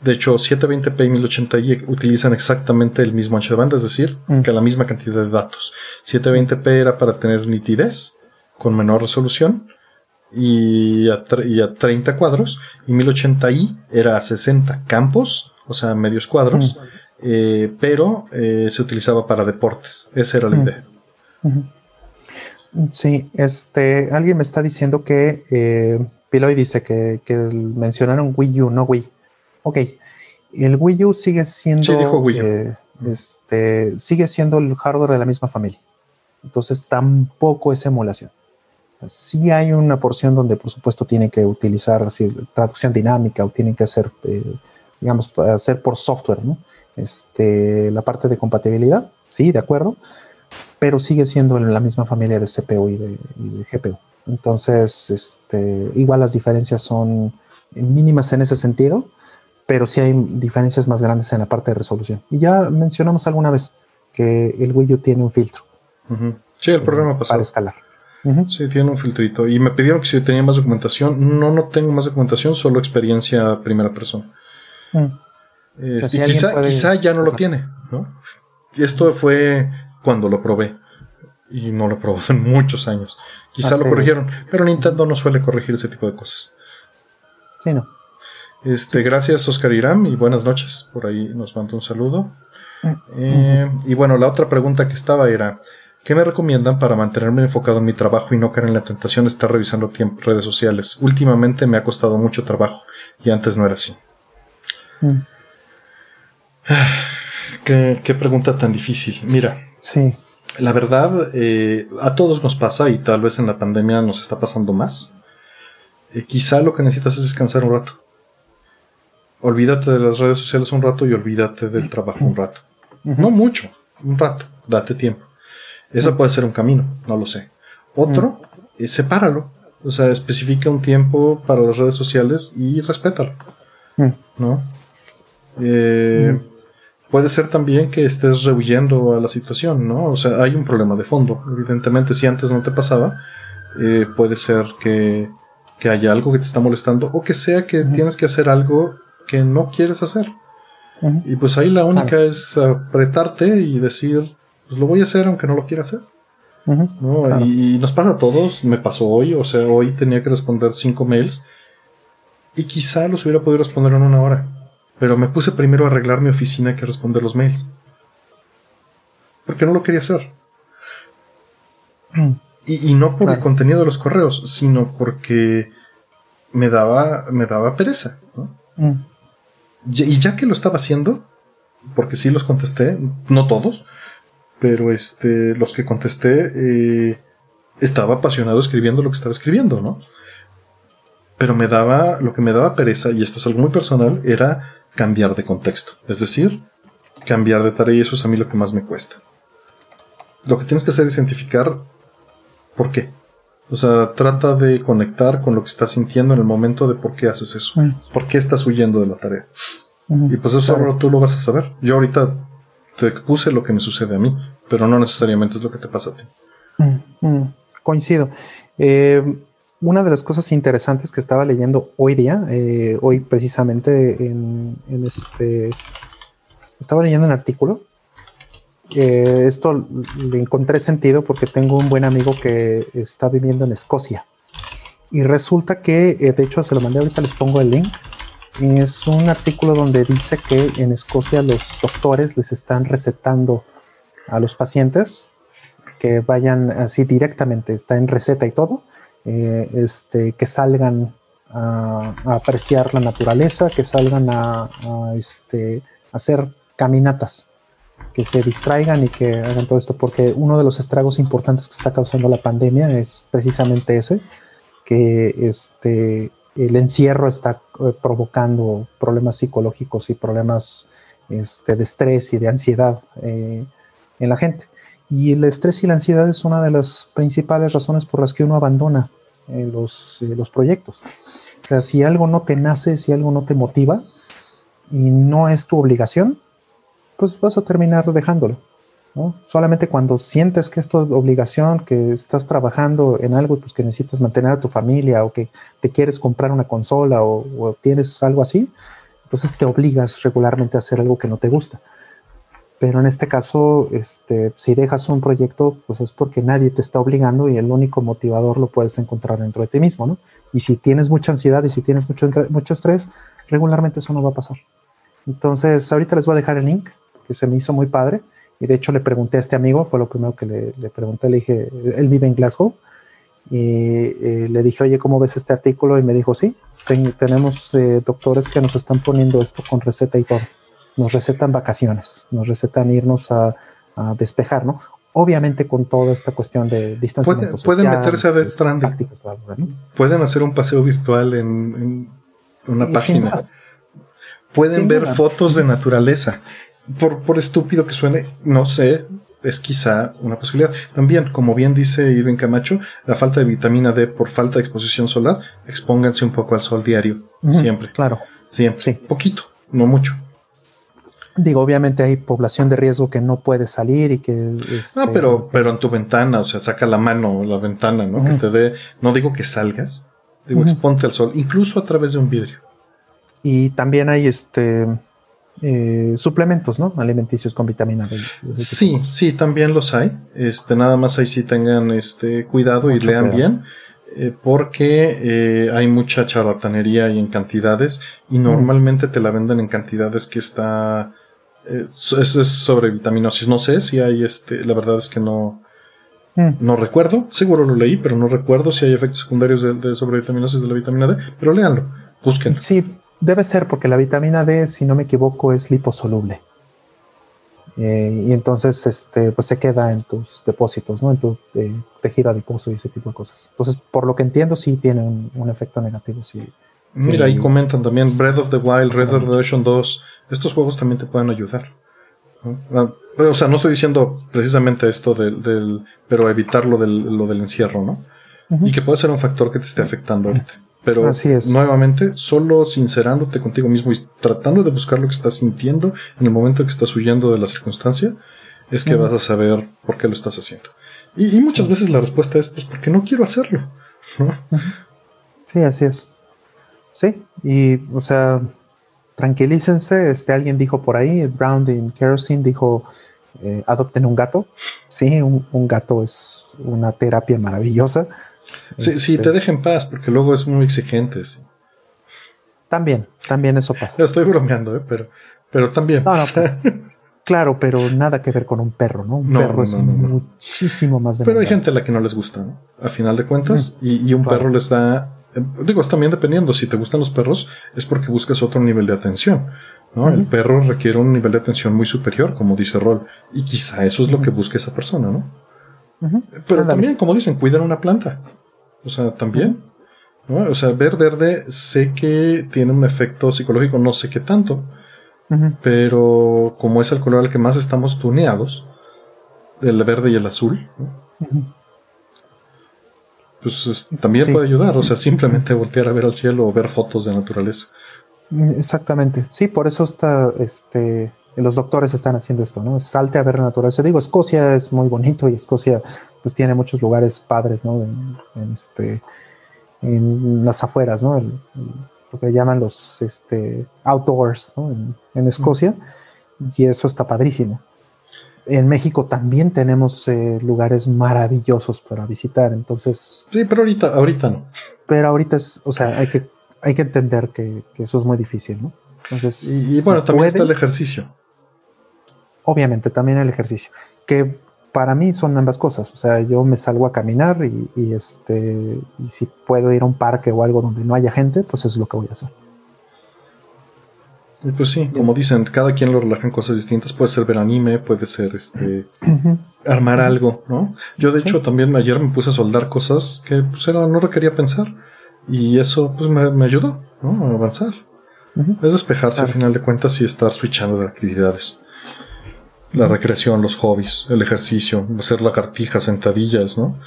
De hecho, 720p y 1080i utilizan exactamente el mismo ancho de banda, es decir, mm. que la misma cantidad de datos. 720p era para tener nitidez con menor resolución y a, 30 cuadros, y 1080i era a 60 campos, o sea, medios cuadros, mm. eh, pero eh, se utilizaba para deportes. Esa era la mm. idea. Sí, este, alguien me está diciendo que eh, Piloy dice que, que mencionaron Wii U, no Wii. Ok, el Wii U sigue siendo, eh, este, sigue siendo el hardware de la misma familia. Entonces tampoco es emulación. Sí hay una porción donde por supuesto tiene que utilizar traducción dinámica o tienen que hacer, eh, digamos, hacer por software, ¿no? Este, la parte de compatibilidad, sí, de acuerdo, pero sigue siendo la misma familia de CPU y de, y de GPU. Entonces, este, igual las diferencias son mínimas en ese sentido, pero sí hay diferencias más grandes en la parte de resolución. Y ya mencionamos alguna vez que el Wii U tiene un filtro. Sí, el programa pasado. Para escalar. Sí, tiene un filtrito. Y me pidieron que si tenía más documentación. No, no tengo más documentación, solo experiencia primera persona. Mm. quizá, ya no lo tiene, ¿no? Esto fue cuando lo probé. y no lo aprobó en muchos años. Quizá lo corrigieron, pero Nintendo no suele corregir ese tipo de cosas. Sí, no. Este, gracias Oscar Irán y buenas noches. Por ahí nos mandó un saludo. Eh, y bueno, la otra pregunta que estaba era, ¿qué me recomiendan para mantenerme enfocado en mi trabajo y no caer en la tentación de estar revisando redes sociales? Últimamente me ha costado mucho trabajo y antes no era así. Mm. ¿Qué, qué, pregunta tan difícil. Mira. Sí. La verdad, eh, a todos nos pasa y tal vez en la pandemia nos está pasando más. Eh, quizá lo que necesitas es descansar un rato. Olvídate de las redes sociales un rato y olvídate del trabajo un rato. No mucho, un rato, date tiempo. Ese puede ser un camino, no lo sé. Otro, eh, sepáralo. O sea, especifica un tiempo para las redes sociales y respétalo. ¿No? Eh, puede ser también que estés rehuyendo a la situación, ¿no? O sea, hay un problema de fondo. Evidentemente, si antes no te pasaba, eh, puede ser que, que, haya algo que te está molestando o que sea que tienes que hacer algo que no quieres hacer. Y pues ahí la única es apretarte y decir, pues lo voy a hacer aunque no lo quiera hacer. Y nos pasa a todos, me pasó hoy, o sea, hoy tenía que responder cinco mails y quizá los hubiera podido responder en una hora. Pero me puse primero a arreglar mi oficina que a responder los mails. Porque no lo quería hacer. Y, no por el contenido de los correos, sino porque me daba, me daba pereza. Mm. Y ya que lo estaba haciendo, porque sí los contesté, no todos, pero este, los que contesté, eh, estaba apasionado escribiendo lo que estaba escribiendo, ¿no? Pero me daba, lo que me daba pereza, y esto es algo muy personal, era cambiar de contexto. Es decir, cambiar de tarea y eso es a mí lo que más me cuesta. Lo que tienes que hacer es identificar por qué. O sea, trata de conectar con lo que estás sintiendo en el momento de por qué haces eso. Mm. ¿Por qué estás huyendo de la tarea? Y pues eso solo tú lo vas a saber. Yo ahorita te puse lo que me sucede a mí, pero no necesariamente es lo que te pasa a ti. Mm, coincido. Eh, una de las cosas interesantes que estaba leyendo hoy día, eh, hoy precisamente en, este, estaba leyendo un artículo. Esto le encontré sentido porque tengo un buen amigo que está viviendo en Escocia. Y resulta que, eh, de hecho, se lo mandé ahorita, les pongo el link. Es un artículo donde dice que en Escocia los doctores les están recetando a los pacientes que vayan así directamente, está en receta y todo, eh, este, que salgan a, apreciar la naturaleza, que salgan a, este, hacer caminatas, que se distraigan y que hagan todo esto, porque uno de los estragos importantes que está causando la pandemia es precisamente ese, que este, el encierro está eh, provocando problemas psicológicos y problemas este, de estrés y de ansiedad eh, en la gente. Y el estrés y la ansiedad es una de las principales razones por las que uno abandona eh, los, eh, los proyectos. O sea, si algo no te nace, si algo no te motiva y no es tu obligación, pues vas a terminar dejándolo. ¿no? Solamente cuando sientes que es tu obligación, que estás trabajando en algo pues, que necesitas mantener a tu familia o que te quieres comprar una consola o, tienes algo así, entonces te obligas regularmente a hacer algo que no te gusta. Pero en este caso, este, si dejas un proyecto, pues es porque nadie te está obligando y el único motivador lo puedes encontrar dentro de ti mismo, ¿no? Y si tienes mucha ansiedad y si tienes mucho, mucho estrés, regularmente eso no va a pasar. Entonces, ahorita les voy a dejar el link, que se me hizo muy padre. Y de hecho le pregunté a este amigo, fue lo primero que le, le pregunté, le dije, él vive en Glasgow. Y eh, le dije, oye, ¿cómo ves este artículo? Y me dijo, sí, tenemos eh, doctores que nos están poniendo esto con receta y todo nos recetan vacaciones, nos recetan irnos a, despejar, ¿no? Obviamente con toda esta cuestión de distanciamiento Pueden, meterse a Death Stranding. Pueden hacer un paseo virtual en, una página. Pueden ver fotos de naturaleza. Por, por estúpido que suene, no sé, es quizá una posibilidad. También, como bien dice Irving Camacho, la falta de vitamina D por falta de exposición solar, expónganse un poco al sol diario, siempre. Claro. Siempre. Sí. Poquito, no mucho. Digo, obviamente hay población de riesgo que no puede salir y que... Este, no, pero, pero en tu ventana, o sea, saca la mano la ventana, ¿no? Que te dé, no digo que salgas, digo, exponte al sol, incluso a través de un vidrio. Y también hay este, eh, suplementos, ¿no? Alimenticios con vitamina D. Sí, sí, también los hay. Este, nada más ahí sí tengan este cuidado y lean bien. Eh, porque eh, hay mucha charlatanería y en cantidades y normalmente te la venden en cantidades que está es, es, sobre vitaminosis no sé si hay este la verdad es que no no recuerdo seguro lo leí pero no recuerdo si hay efectos secundarios de, de sobrevitaminosis de la vitamina D pero léanlo busquen sí Debe ser porque la vitamina D, si no me equivoco, es liposoluble. Eh, y entonces este, pues se queda en tus depósitos, ¿no? En tu eh, tejido adiposo y ese tipo de cosas. Entonces, por lo que entiendo, sí tiene un, efecto negativo. Sí, Mira, ahí comentan también Breath of the Wild, Red Dead Redemption 2. Estos juegos también te pueden ayudar. Ah, o sea, no estoy diciendo precisamente esto del, pero evitar lo del, lo del encierro, ¿no? Y que puede ser un factor que te esté afectando ahorita. Pero nuevamente, solo sincerándote contigo mismo y tratando de buscar lo que estás sintiendo en el momento que estás huyendo de la circunstancia, es que vas a saber por qué lo estás haciendo. Y, muchas veces la respuesta es, pues porque no quiero hacerlo. Sí, así es. Sí, y o sea, tranquilícense. Este alguien dijo por ahí, Brown in Kerosene dijo, eh, adopten un gato. Sí, un gato es una terapia maravillosa. Sí, sí, te este, deja en paz, porque luego es muy exigente. También, también eso pasa. Estoy bromeando, ¿eh? pero, pero también claro, pero nada que ver con un perro, ¿no? Un perro es muchísimo más de Pero hay gente a la que no les gusta, ¿no? A final de cuentas, y, un perro les da. Eh, digo, es también dependiendo. Si te gustan los perros, es porque buscas otro nivel de atención. ¿no? El perro requiere un nivel de atención muy superior, como dice Roll. Y quizá eso es lo que busca esa persona, ¿no? Pero también, como dicen, cuidar una planta. O sea, también. O sea, ver verde sé que tiene un efecto psicológico, no sé qué tanto. Pero como es el color al que más estamos tuneados, el verde y el azul, pues también puede ayudar. O sea, simplemente voltear a ver al cielo o ver fotos de naturaleza. Exactamente. Sí, por eso está este los doctores están haciendo esto, ¿no? Salte a ver la naturaleza. Digo, Escocia es muy bonito y Escocia pues tiene muchos lugares padres, ¿no? En, este, en las afueras, ¿no? lo que llaman los este, outdoors, ¿no? En, Escocia. Y eso está padrísimo. En México también tenemos eh, lugares maravillosos para visitar, entonces... Sí, pero ahorita, ahorita no. Pero ahorita es, o sea, hay que, hay que entender que, eso es muy difícil, ¿no? Entonces, y, bueno, también está el ejercicio obviamente también el ejercicio, que para mí son ambas cosas, o sea, yo me salgo a caminar y, este, y si puedo ir a un parque o algo donde no haya gente, pues eso es lo que voy a hacer. Y pues sí, como dicen, cada quien lo relaja en cosas distintas. Puede ser ver anime, puede ser este armar algo, ¿no? Yo de hecho también ayer me puse a soldar cosas que pues era, no requería pensar. Y eso pues me, ayudó, ¿no? A avanzar. Es despejarse al final de cuentas y estar switchando de actividades la recreación, los hobbies, el ejercicio, hacer lagartijas, sentadillas, ¿no?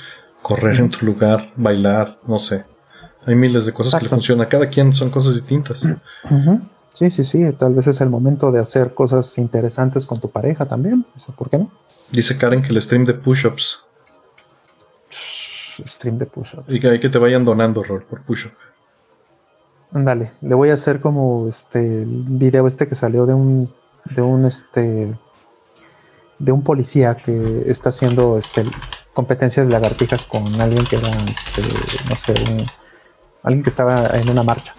Correr en tu lugar, bailar, no sé. Hay miles de cosas que le funcionan. Cada quien son cosas distintas. Sí, sí, sí. Tal vez es el momento de hacer cosas interesantes con tu pareja también. ¿Por qué no? Dice Karen que el stream de push-ups. Stream de push-ups. Y que hay que te vayan donando, Rol, por push-up. Dale, le voy a hacer como este el video este que salió de un de un este de un policía que está haciendo este, competencias de lagartijas con alguien que era, este, no sé, alguien que estaba en una marcha.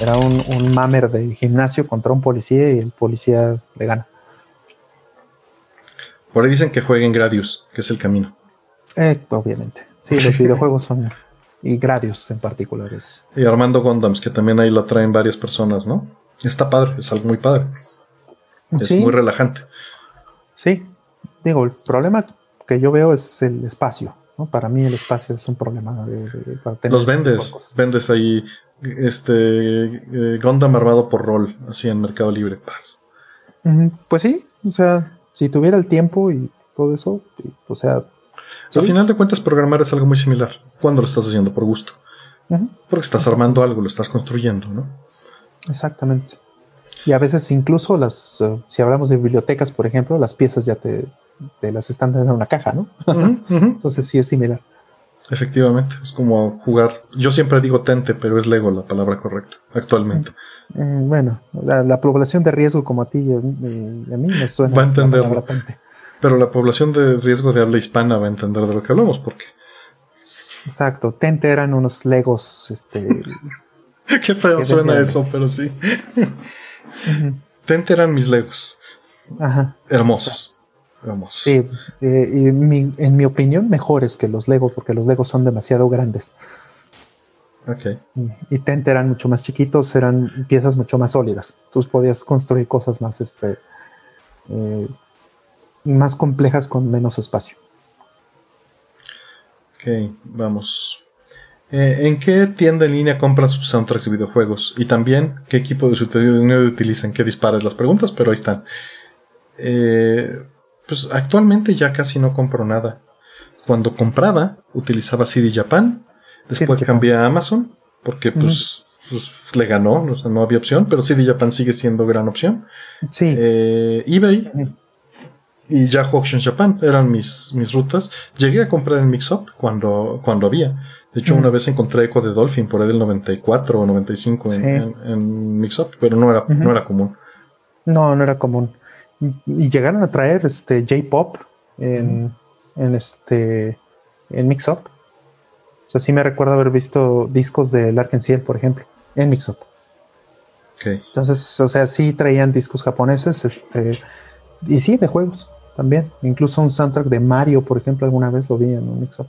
Era un, un mamer de gimnasio contra un policía y el policía le gana. Por ahí dicen que jueguen Gradius, que es el camino. Eh, obviamente. Sí, los videojuegos son. Y Gradius en particular Y Armando Gondams, que también ahí lo traen varias personas, ¿no? Está padre, es algo muy padre. Es muy relajante. Sí, digo, el problema que yo veo es el espacio. ¿no? Para mí el espacio es un problema de, Los vendes, vendes ahí este eh, Gundam armado por rol, así en Mercado Libre. Paz. Pues sí, o sea, si tuviera el tiempo y todo eso, o sea... Al final de cuentas, programar es algo muy similar. Cuando lo estás haciendo por gusto. Porque estás armando algo, lo estás construyendo, ¿no? Exactamente. Y a veces incluso las, eh, si hablamos de bibliotecas, por ejemplo, las piezas ya te, las están dando en una caja, ¿no? Entonces sí es similar. efectivamente. Es como jugar. Yo siempre digo tente, pero es Lego la palabra correcta, actualmente. Eh, bueno, la, población de riesgo como a ti y a, mí me suena. Va a entenderlo. Pero la población de riesgo de habla hispana va a entender de lo que hablamos, porque. Exacto, tente eran unos Legos, este. Qué feo suena eso, pero sí. Tente eran mis Legos. Ajá. Hermosos. Sí, eh, y en mi opinión, mejores que los Legos, porque los Legos son demasiado grandes. Ok. Y, Tente eran mucho más chiquitos, eran piezas mucho más sólidas. Tú podías construir cosas más, este, eh, más complejas con menos espacio. Ok, vamos. Eh, ¿En qué tienda en línea compran sus soundtracks y videojuegos? Y también, ¿qué equipo de su dinero utilizan? ¿Qué disparas las preguntas? Pero ahí están. Eh, pues actualmente ya casi no compro nada. Cuando compraba, utilizaba CD Japan. Después cambié a Amazon, porque pues, pues le ganó, no había opción, pero CD Japan sigue siendo gran opción. Sí. Eh, eBay y Yahoo Auction Japan eran mis, mis rutas. Llegué a comprar en Mixup cuando, cuando había. De hecho, una vez encontré Echo de Dolphin por ahí del 94 o 95 en, en, en Mixup, pero no era, no era común. No, no era común y llegaron a traer este J-pop en, en este en Mix Up. O sea, sí me recuerdo haber visto discos de Larkin Ciel, por ejemplo, en Mix Up. Entonces, o sea, sí traían discos japoneses, este, y sí, de juegos también. Incluso un soundtrack de Mario, por ejemplo, alguna vez lo vi en un Mix Up.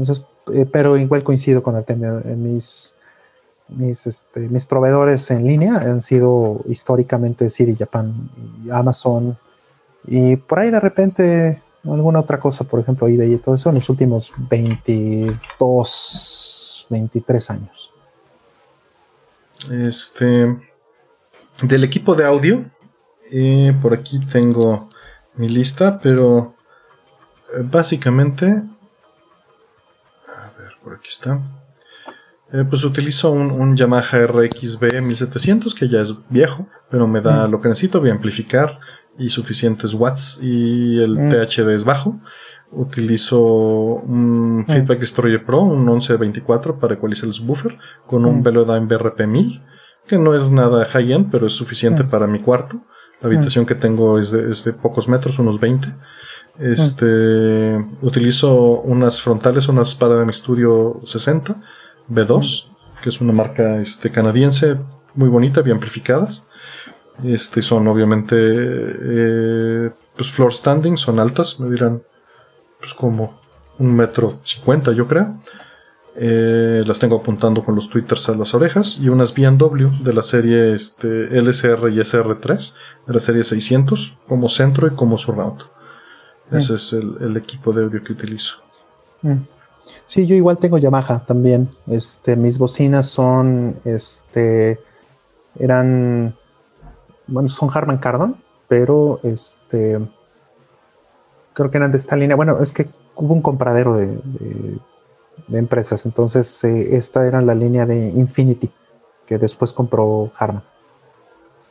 Entonces, eh, pero igual coincido con tema. En mis mis, este, mis proveedores en línea han sido históricamente CD Japan y Amazon y por ahí de repente alguna otra cosa, por ejemplo eBay y todo eso en los últimos 22, 23 años. Este, del equipo de audio, eh, por aquí tengo mi lista, pero eh, básicamente, por aquí está. Eh, pues utilizo un, Yamaha RXB 1700 que ya es viejo, pero me da mm. lo que necesito, voy a amplificar y suficientes watts y el mm. THD es bajo. Utilizo un mm. Feedback Destroyer Pro, un 1124 para ecualizar el subwoofer con un Velodyne BRP 1000, que no es nada high-end, pero es suficiente para mi cuarto. La habitación que tengo es de, es de pocos metros, unos 20. Este, utilizo unas frontales, unas para de mi estudio 60 B2, que es una marca este, canadiense muy bonita, bien amplificadas. Este, son obviamente eh, pues floor standing, son altas, me dirán pues como un metro cincuenta yo creo. Eh, las tengo apuntando con los twitters a las orejas y unas BMW de la serie este, LSR y SR3 de la serie 600 como centro y como surround. Ese es el, equipo de audio que utilizo. Sí, yo igual tengo Yamaha también. Este, mis bocinas son, este, eran, bueno, son Harman Kardon, pero este, creo que eran de esta línea. Bueno, es que hubo un compradero de, empresas, entonces eh, esta era la línea de Infinity, que después compró Harman.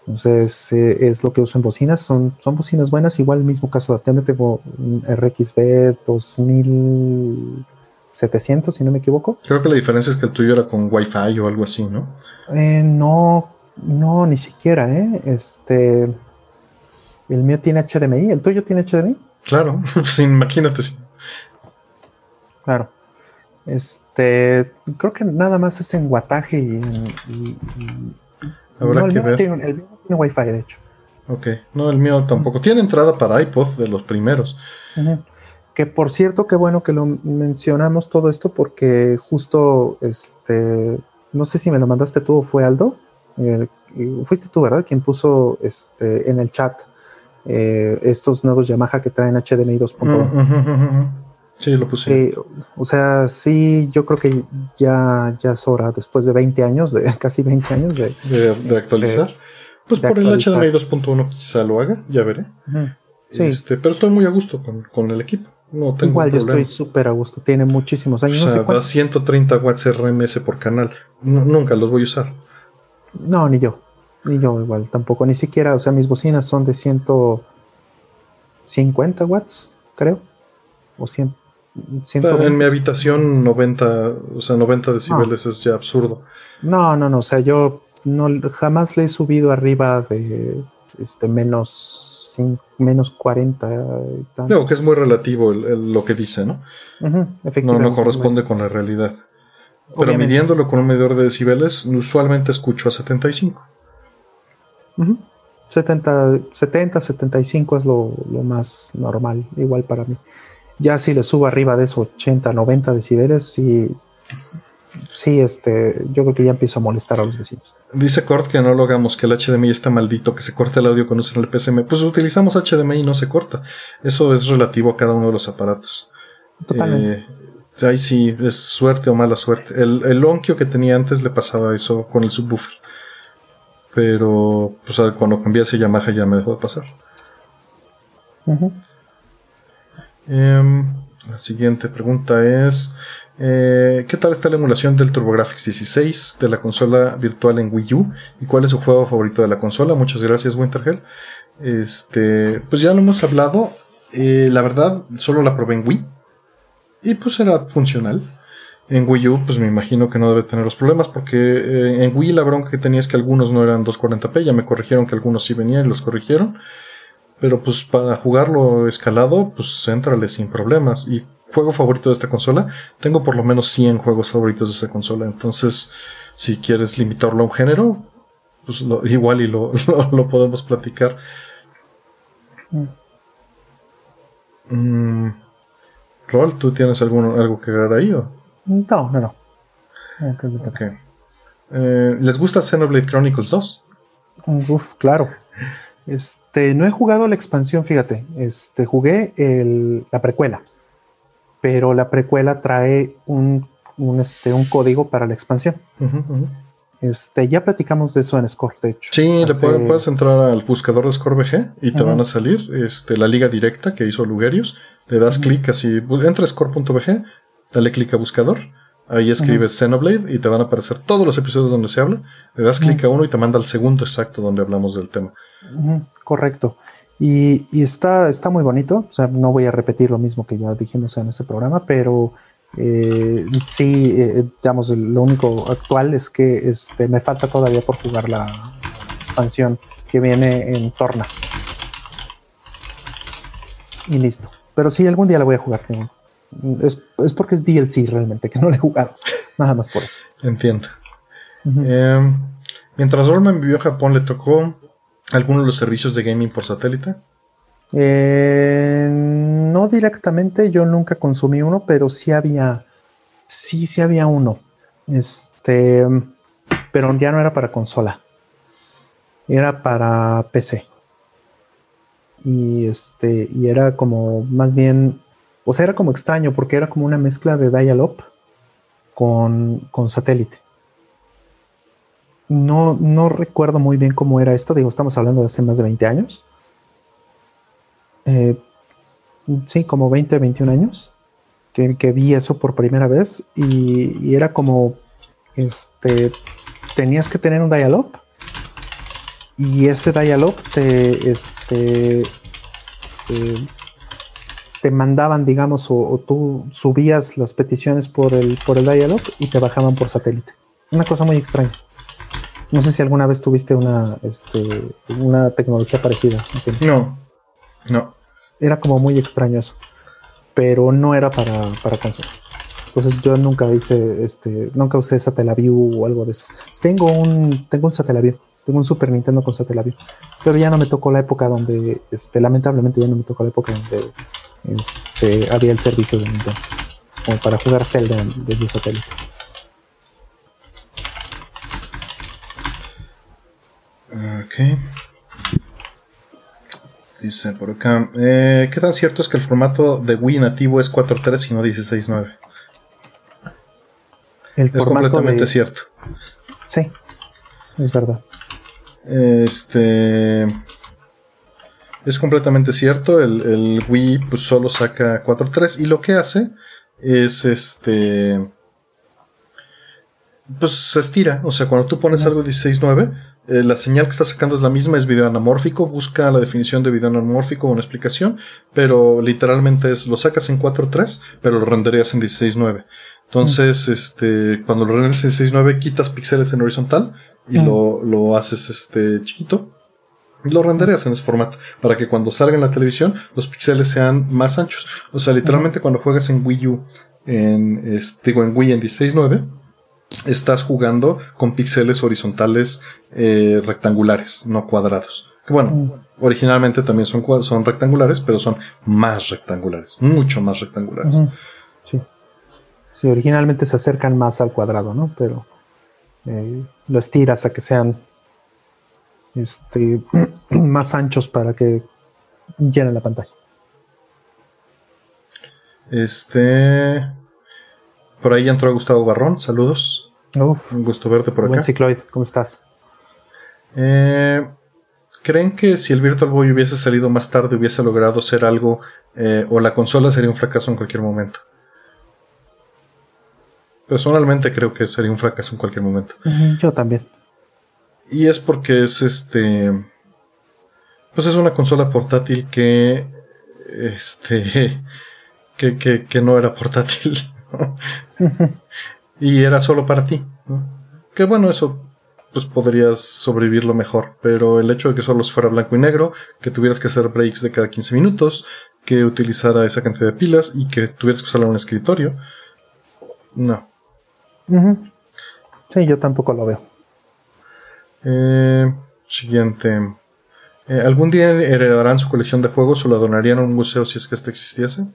Entonces eh, es lo que uso en bocinas, son, son bocinas buenas, igual el mismo caso, también tengo un RXB 2000 700, si no me equivoco. Creo que la diferencia es que el tuyo era con Wi-Fi o algo así, ¿no? Eh, no, no, ni siquiera, ¿eh? Este. El mío tiene HDMI, ¿el tuyo tiene HDMI? Claro, sin imagínate. Sí. Claro. Este, creo que nada más es en guataje y, y, Habrá que ver. Tiene, el mío tiene Wi-Fi, de hecho. Ok, no, el mío tampoco. Tiene entrada para iPod de los primeros. Que por cierto, qué bueno que lo mencionamos todo esto porque justo, este, no sé si me lo mandaste tú o fue Aldo, fuiste tú, ¿verdad? Quien puso este, en el chat eh, estos nuevos Yamaha que traen HDMI 2.1. Sí, lo puse. o sea, sí, yo creo que ya, ya es hora, después de 20 años, de casi 20 años de, de, actualizar. Pues por el HDMI 2.1 quizá lo haga, ya veré. Sí. Este, pero estoy muy a gusto con, con el equipo. Igual yo estoy súper a gusto, tiene muchísimos años. O sea, da 130 watts RMS por canal. nunca los voy a usar. No, ni yo. Ni yo igual, tampoco. Ni siquiera, o sea, mis bocinas son de 150 watts, creo. O 100. En mi habitación 90, o sea, 90 decibeles es ya absurdo. No, no, no, o sea, yo no jamás le he subido arriba de este menos menos 40 y que es muy relativo lo que dice, ¿no? no, no corresponde con la realidad. Pero midiéndolo con un medidor de decibeles, usualmente escucho a 75. 70, 70, 75 es lo, lo, más normal, igual para mí. Ya si le subo arriba de esos 80, 90 decibeles, sí, sí, este, yo creo que ya empiezo a molestar a los vecinos. Dice Cort que no lo hagamos, que el HDMI está maldito, que se corta el audio cuando usan el PSM. Pues utilizamos HDMI y no se corta. Eso es relativo a cada uno de los aparatos. Totalmente. Eh, ahí sí, es suerte o mala suerte. El, el Onkyo que tenía antes le pasaba eso con el subwoofer. Pero pues, cuando cambié ese Yamaha ya me dejó de pasar. Em, la siguiente pregunta es: eh, ¿Qué tal está la emulación del TurboGrafx 16 de la consola virtual en Wii U? ¿Y cuál es su juego favorito de la consola? Muchas gracias, Wintergel. Este, pues ya lo hemos hablado. Eh, la verdad, solo la probé en Wii. Y pues era funcional. En Wii U, pues me imagino que no debe tener los problemas, porque eh, en Wii la bronca que tenía es que algunos no eran 240p, ya me corrigieron que algunos sí venían y los corrigieron. Pero pues para jugarlo escalado, pues entrale sin problemas. Y juego favorito de esta consola, tengo por lo menos 100 juegos favoritos de esta consola. Entonces, si quieres limitarlo a un género, pues igual y lo, lo, podemos platicar. Mm. Mm. Rol, ¿tú tienes algún, algo que agregar ahí o? No, no, no. Eh, ¿Les gusta Xenoblade Chronicles 2? Uf, claro. Este, no he jugado la expansión, fíjate. Este, jugué la precuela. Pero la precuela trae un, este, un código para la expansión. Este, ya platicamos de eso en Score, de hecho. Sí, le puedes, entrar al buscador de Score VG y te van a salir este, la liga directa que hizo Lugerius. Le das clic así, entra a score.bg, dale clic a buscador, ahí escribes Xenoblade y te van a aparecer todos los episodios donde se habla, le das clic a uno y te manda al segundo exacto donde hablamos del tema. Correcto. Y, está, está muy bonito, o sea, no voy a repetir lo mismo que ya dijimos en ese programa, pero eh, sí, eh, digamos, lo único actual es que este, me falta todavía por jugar la expansión que viene en Torna. Y listo. Pero sí, algún día la voy a jugar. Es, porque es DLC realmente, que no le he jugado. Nada más por eso. Entiendo. Em, mientras Rollman vivió a Japón, ¿le tocó alguno de los servicios de gaming por satélite? Eh, no directamente, yo nunca consumí uno, pero sí había, sí, sí había uno. Este, pero ya no era para consola, era para PC. Y este, y era como más bien o sea, era como extraño porque era como una mezcla de dial-up con, satélite. No, no recuerdo muy bien cómo era esto. Digo, estamos hablando de hace más de 20 años. Eh, sí, como 20, 21 años que, vi eso por primera vez y, era como, este, tenías que tener un dial-up y ese dial-up te, este, eh, te mandaban, digamos, o, tú subías las peticiones por el, por el dialog y te bajaban por satélite. Una cosa muy extraña. No sé si alguna vez tuviste una, este, una tecnología parecida. No, no. Era como muy extraño eso, pero no era para, para consolas. Entonces yo nunca hice, este, nunca usé Satellaview o algo de eso. Tengo un, tengo un Satellaview, tengo un Super Nintendo con Satellaview, pero ya no me tocó la época donde, este, lamentablemente ya no me tocó la época donde este, había el servicio de Nintendo, como para jugar Zelda desde satélite. Ok. Dice por acá, eh, ¿qué tan cierto es que el formato de Wii nativo es 4.3 y no 16.9? El es completamente cierto. Sí, es verdad. Este es completamente cierto. El, Wii pues, solo saca 4.3 y lo que hace es este. Pues se estira. O sea, cuando tú pones algo 16.9, eh, la señal que está sacando es la misma, es video anamórfico, busca la definición de video anamórfico o una explicación, pero literalmente es, lo sacas en 4.3, pero lo renderías en 16.9. Entonces, mm. este, cuando lo renderías en 16.9, quitas píxeles en horizontal y mm. lo, lo haces este chiquito y lo renderías en ese formato para que cuando salga en la televisión los píxeles sean más anchos. O sea, literalmente cuando juegas en Wii U, en, este, digo, en Wii en 16.9, estás jugando con píxeles horizontales eh, rectangulares, no cuadrados. Que bueno, mm. originalmente también son, son rectangulares, pero son más rectangulares, mucho más rectangulares. Sí. Sí, originalmente se acercan más al cuadrado, ¿no? Pero eh, lo estiras a que sean este, más anchos para que llenen la pantalla. Este. Por ahí entró Gustavo Barrón, saludos. Uf, Un gusto verte por buen Cicloid, ¿cómo estás? Eh, ¿Creen que si el Virtual Boy hubiese salido más tarde hubiese logrado ser algo eh, o la consola sería un fracaso en cualquier momento? Personalmente creo que sería un fracaso en cualquier momento. Yo también. Y es porque es este. Pues es una consola portátil que. Este. Que, que, que no era portátil. y era solo para ti. Que bueno, eso pues podrías sobrevivirlo mejor. Pero el hecho de que solo fuera blanco y negro, que tuvieras que hacer breaks de cada 15 minutos, que utilizara esa cantidad de pilas y que tuvieras que usarla en un escritorio. No. Sí, yo tampoco lo veo. Eh, siguiente. Eh, ¿Algún día heredarán su colección de juegos o la donarían a un museo si es que este existiese?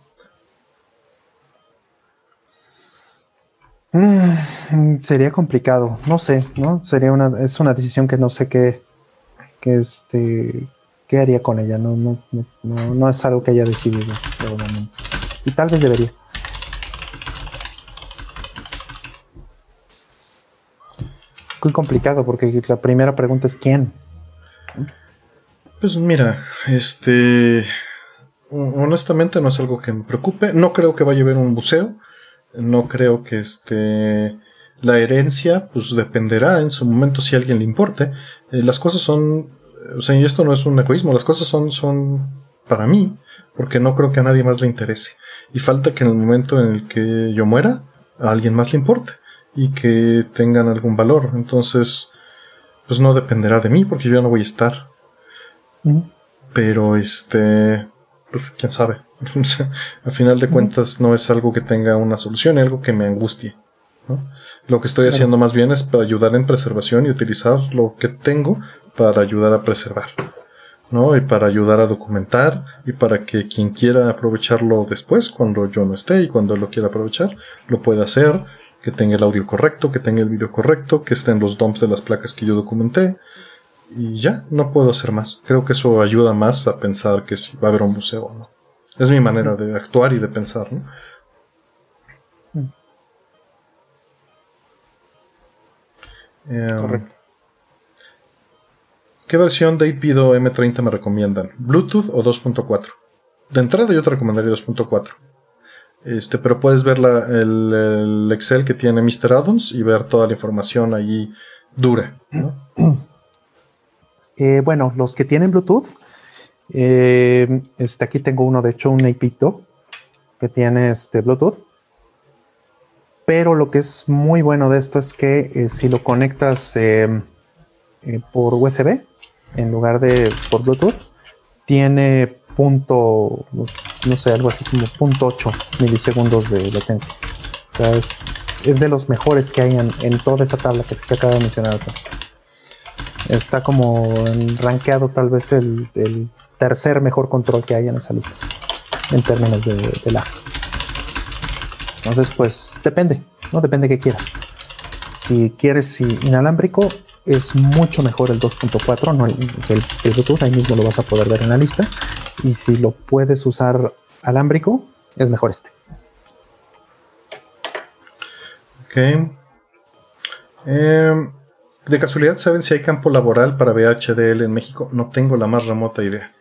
Mm, sería complicado, no sé, ¿no? Sería una, es una decisión que no sé qué, que este, qué haría con ella, no, no, no, no es algo que haya decidido de momento. Y tal vez debería. Muy complicado porque la primera pregunta es ¿quién? Pues mira, este, honestamente no es algo que me preocupe, no creo que vaya a haber un museo no creo que este la herencia pues dependerá en su momento si a alguien le importe. Eh, las cosas son, o sea, y esto no es un egoísmo, las cosas son, son para mí, porque no creo que a nadie más le interese. Y falta que en el momento en el que yo muera, a alguien más le importe y que tengan algún valor. Entonces, pues no dependerá de mí porque yo no voy a estar. Pero este, pues quién sabe. Al final de cuentas no es algo que tenga una solución, es algo que me angustie. Lo que estoy haciendo más bien es para ayudar en preservación y utilizar lo que tengo para ayudar a preservar. ¿no? Y para ayudar a documentar y para que quien quiera aprovecharlo después, cuando yo no esté y cuando lo quiera aprovechar, lo pueda hacer, que tenga el audio correcto, que tenga el video correcto, que estén los dumps de las placas que yo documenté. Y ya, no puedo hacer más. Creo que eso ayuda más a pensar que si va a haber un museo o no. Es mi manera de actuar y de pensar, ¿no? Em, Correcto. ¿Qué versión de IPIDO M30 me recomiendan? ¿Bluetooth o 2.4? De entrada yo te recomendaría 2.4. Este, pero puedes ver el, Excel que tiene Mr. Addons y ver toda la información ahí dura. Eh, bueno, los que tienen Bluetooth, eh, este, aquí tengo uno, de hecho, un Apito que tiene este Bluetooth. Pero lo que es muy bueno de esto es que eh, si lo conectas em, eh, por USB en lugar de por Bluetooth, tiene punto, no sé, algo así como punto 8 milisegundos de latencia. O sea, es, de los mejores que hay en, toda esa tabla que, que acabo de mencionar. Está como rankeado tal vez el tercer mejor control que hay en esa lista en términos de, lag. Entonces, pues depende, ¿no? Depende de qué quieras. Si quieres inalámbrico, es mucho mejor el 2.4 no el, el, Bluetooth, ahí mismo lo vas a poder ver en la lista. Y si lo puedes usar alámbrico, es mejor este. Ok. Em, de casualidad, ¿saben si hay campo laboral para VHDL en México? No tengo la más remota idea.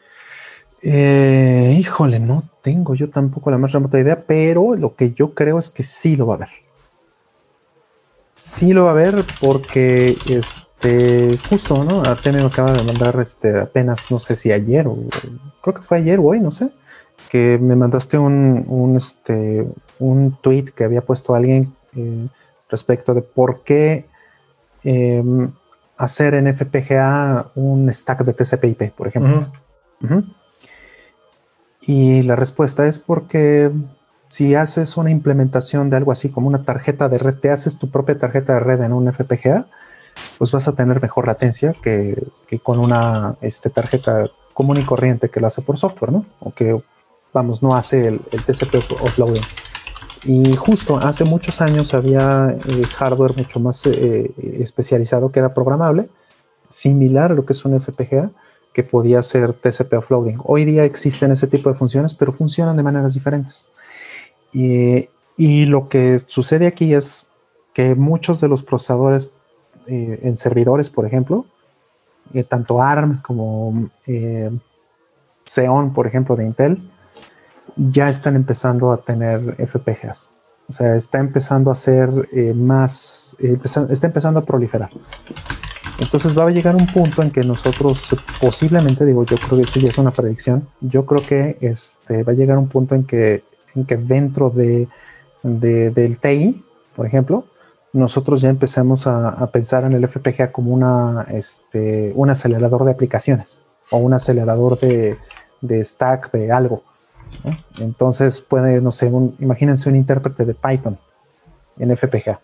Eh, híjole, no tengo yo tampoco la más remota idea, pero lo que yo creo es que sí lo va a haber. sí lo va a ver porque este justo, ¿no? Artemio me acaba de mandar este apenas, no sé si ayer o creo que fue ayer o hoy, no sé, que me mandaste un, un este un tweet que había puesto alguien eh, respecto de por qué em, hacer en FPGA un stack de TCP/IP, por ejemplo. Y la respuesta es porque si haces una implementación de algo así como una tarjeta de red, te haces tu propia tarjeta de red en un FPGA, pues vas a tener mejor latencia que, con una este, tarjeta común y corriente que lo hace por software, ¿no? O que, vamos, no hace el, TCP offloading. Y justo hace muchos años había eh, hardware mucho más eh, especializado que era programable, similar a lo que es un FPGA, que podía hacer TCP offloading. Hoy día existen ese tipo de funciones, pero funcionan de maneras diferentes. Y, lo que sucede aquí es que muchos de los procesadores eh, en servidores, por ejemplo, eh, tanto ARM como eh, Xeon, por ejemplo, de Intel, ya están empezando a tener FPGAs. O sea, está empezando a ser más, está empezando a proliferar. Entonces va a llegar un punto en que nosotros posiblemente, digo, yo creo que esto ya es una predicción, yo creo que este, va a llegar un punto en que en que dentro de, del TI, por ejemplo, nosotros ya empezamos a, pensar en el FPGA como una, este, un acelerador de aplicaciones o un acelerador de, stack de algo. Entonces puede, no sé, imagínense un intérprete de Python en FPGA.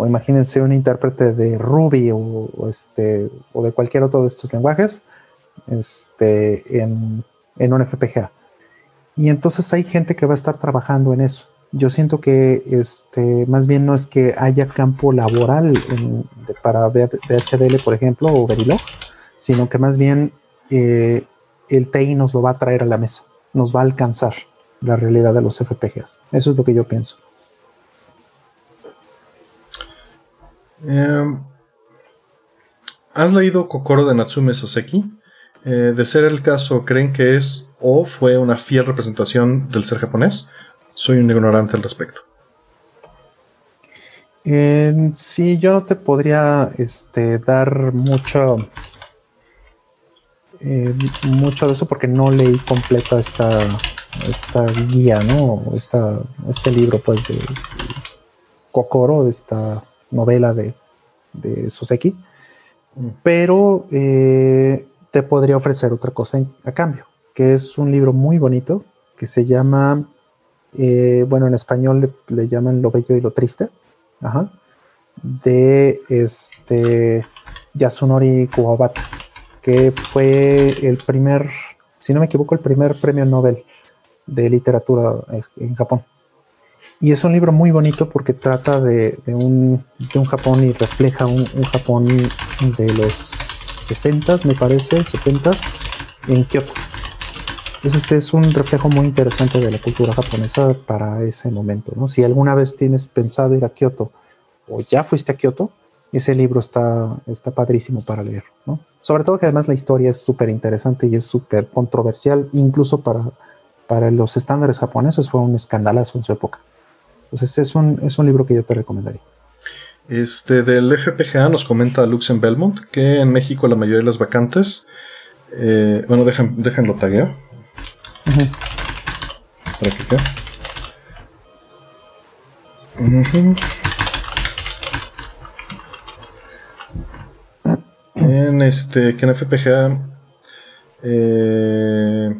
O imagínense un intérprete de Ruby o, este, o de cualquier otro de estos lenguajes este, en, en un FPGA. Y entonces hay gente que va a estar trabajando en eso. Yo siento que este, más bien no es que haya campo laboral para VHDL, por ejemplo, o Verilog, sino que más bien eh, el TI nos lo va a traer a la mesa, nos va a alcanzar la realidad de los FPGAs. Eso es lo que yo pienso. Em, ¿Has leído Kokoro de Natsume Soseki? Eh, de ser el caso, ¿creen que es o fue una fiel representación del ser japonés? Soy un ignorante al respecto. sí, yo no te podría este, dar mucho, eh, mucho de eso porque no leí completa esta, esta guía, ¿no? Esta, este libro, pues, de, Kokoro, de esta novela de, de Soseki. Mm. Pero eh, te podría ofrecer otra cosa a cambio que es un libro muy bonito, que se llama, eh, bueno, en español le, llaman Lo Bello y lo Triste, de este Yasunori Kuwabata, que fue el primer, si no me equivoco, el primer premio Nobel de literatura en, Japón. Y es un libro muy bonito porque trata de, un, Japón y refleja un, un, Japón de los 60, me parece, 70 en Kioto. Entonces es un reflejo muy interesante de la cultura japonesa para ese momento. ¿no? Si alguna vez tienes pensado ir a Kioto o ya fuiste a Kioto, ese libro está, está padrísimo para leer. ¿no? Sobre todo que además la historia es súper interesante y es súper controversial, incluso para, para los estándares japoneses fue un escandalazo en su época. Entonces es un, es un libro que yo te recomendaría. Este, del FPGA nos comenta Luxen Belmont que en México la mayoría de las vacantes, eh, bueno, dejen, déjenlo tagueo ¿Para qué En este, que en FPGA. Eh,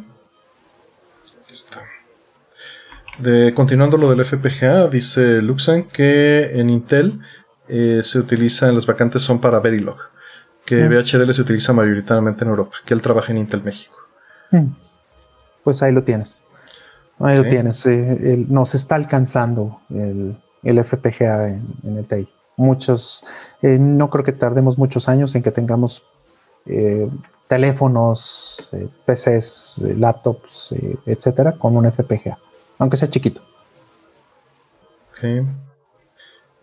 De, continuando lo del FPGA, dice Luxan que en Intel eh, se utilizan, las vacantes son para Verilog, que VHDL se utiliza mayoritariamente en Europa, que él trabaja en Intel México. Mm pues ahí lo tienes. Ahí lo tienes. Eh, nos está alcanzando el, FPGA en, el TI. Muchos, eh, no creo que tardemos muchos años en que tengamos eh, teléfonos, PCs, laptops, etcétera, con un FPGA, aunque sea chiquito.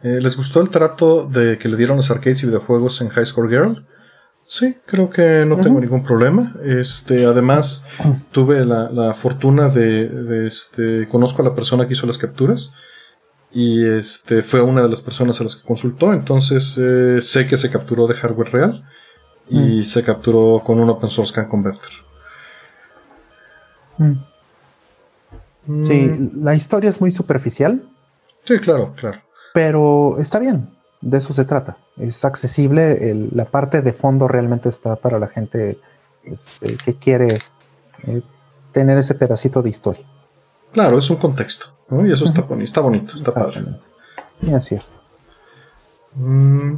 ¿Les gustó el trato de que le dieron los arcades y videojuegos en High Score Girl? Sí, creo que no tengo ningún problema. Este, además, tuve la, fortuna de, este, conozco a la persona que hizo las capturas y este fue una de las personas a las que consultó, entonces eh, sé que se capturó de hardware real y mm. se capturó con un open source can converter. Mm. Sí, mm. la historia es muy superficial. Sí, claro, claro. Pero está bien, de eso se trata. Es accesible, la parte de fondo realmente está para la gente este, que quiere eh, tener ese pedacito de historia. Claro, es un contexto, Y eso está, bonito, está bonito, está padre. Sí, así es. Mm.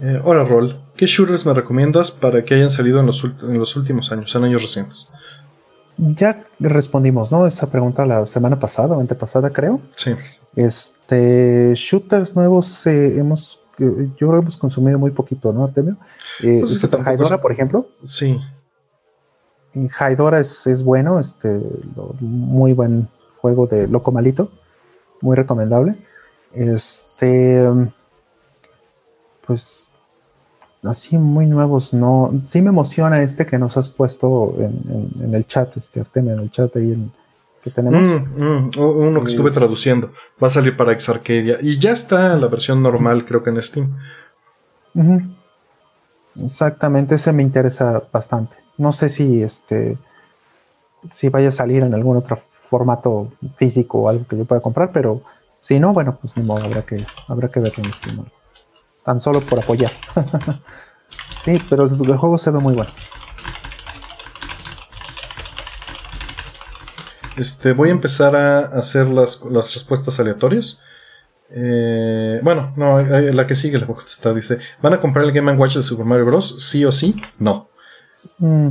Eh, ahora, Rol, ¿qué shooters me recomiendas para que hayan salido en los, en los últimos años, en años recientes? Ya respondimos, ¿no? Esa pregunta la semana pasada, o pasada, creo. Sí. Este, shooters nuevos eh, hemos, yo creo que hemos consumido muy poquito, ¿no, Artemio? Eh, pues Super por ejemplo. Sí. Haidora es, es bueno, este, muy buen juego de Loco Malito, muy recomendable. Este, pues, así muy nuevos, no. Sí me emociona este que nos has puesto en, el chat, este Artemio, en el chat ahí en, que tenemos. Mm, mm, uno que estuve traduciendo. Va a salir para Arcadia Y ya está en la versión normal, creo que en Steam. Exactamente, ese me interesa bastante. No sé si este si vaya a salir en algún otro formato físico o algo que yo pueda comprar, pero si no, bueno, pues ni modo, habrá que, habrá que verlo en Steam. Tan solo por apoyar. sí, pero el juego se ve muy bueno. Este, voy a empezar a hacer las, respuestas aleatorias. Eh, bueno, no, la que sigue la está dice, ¿van a comprar el Game Watch de Super Mario Bros? ¿Sí o sí? No. Mm,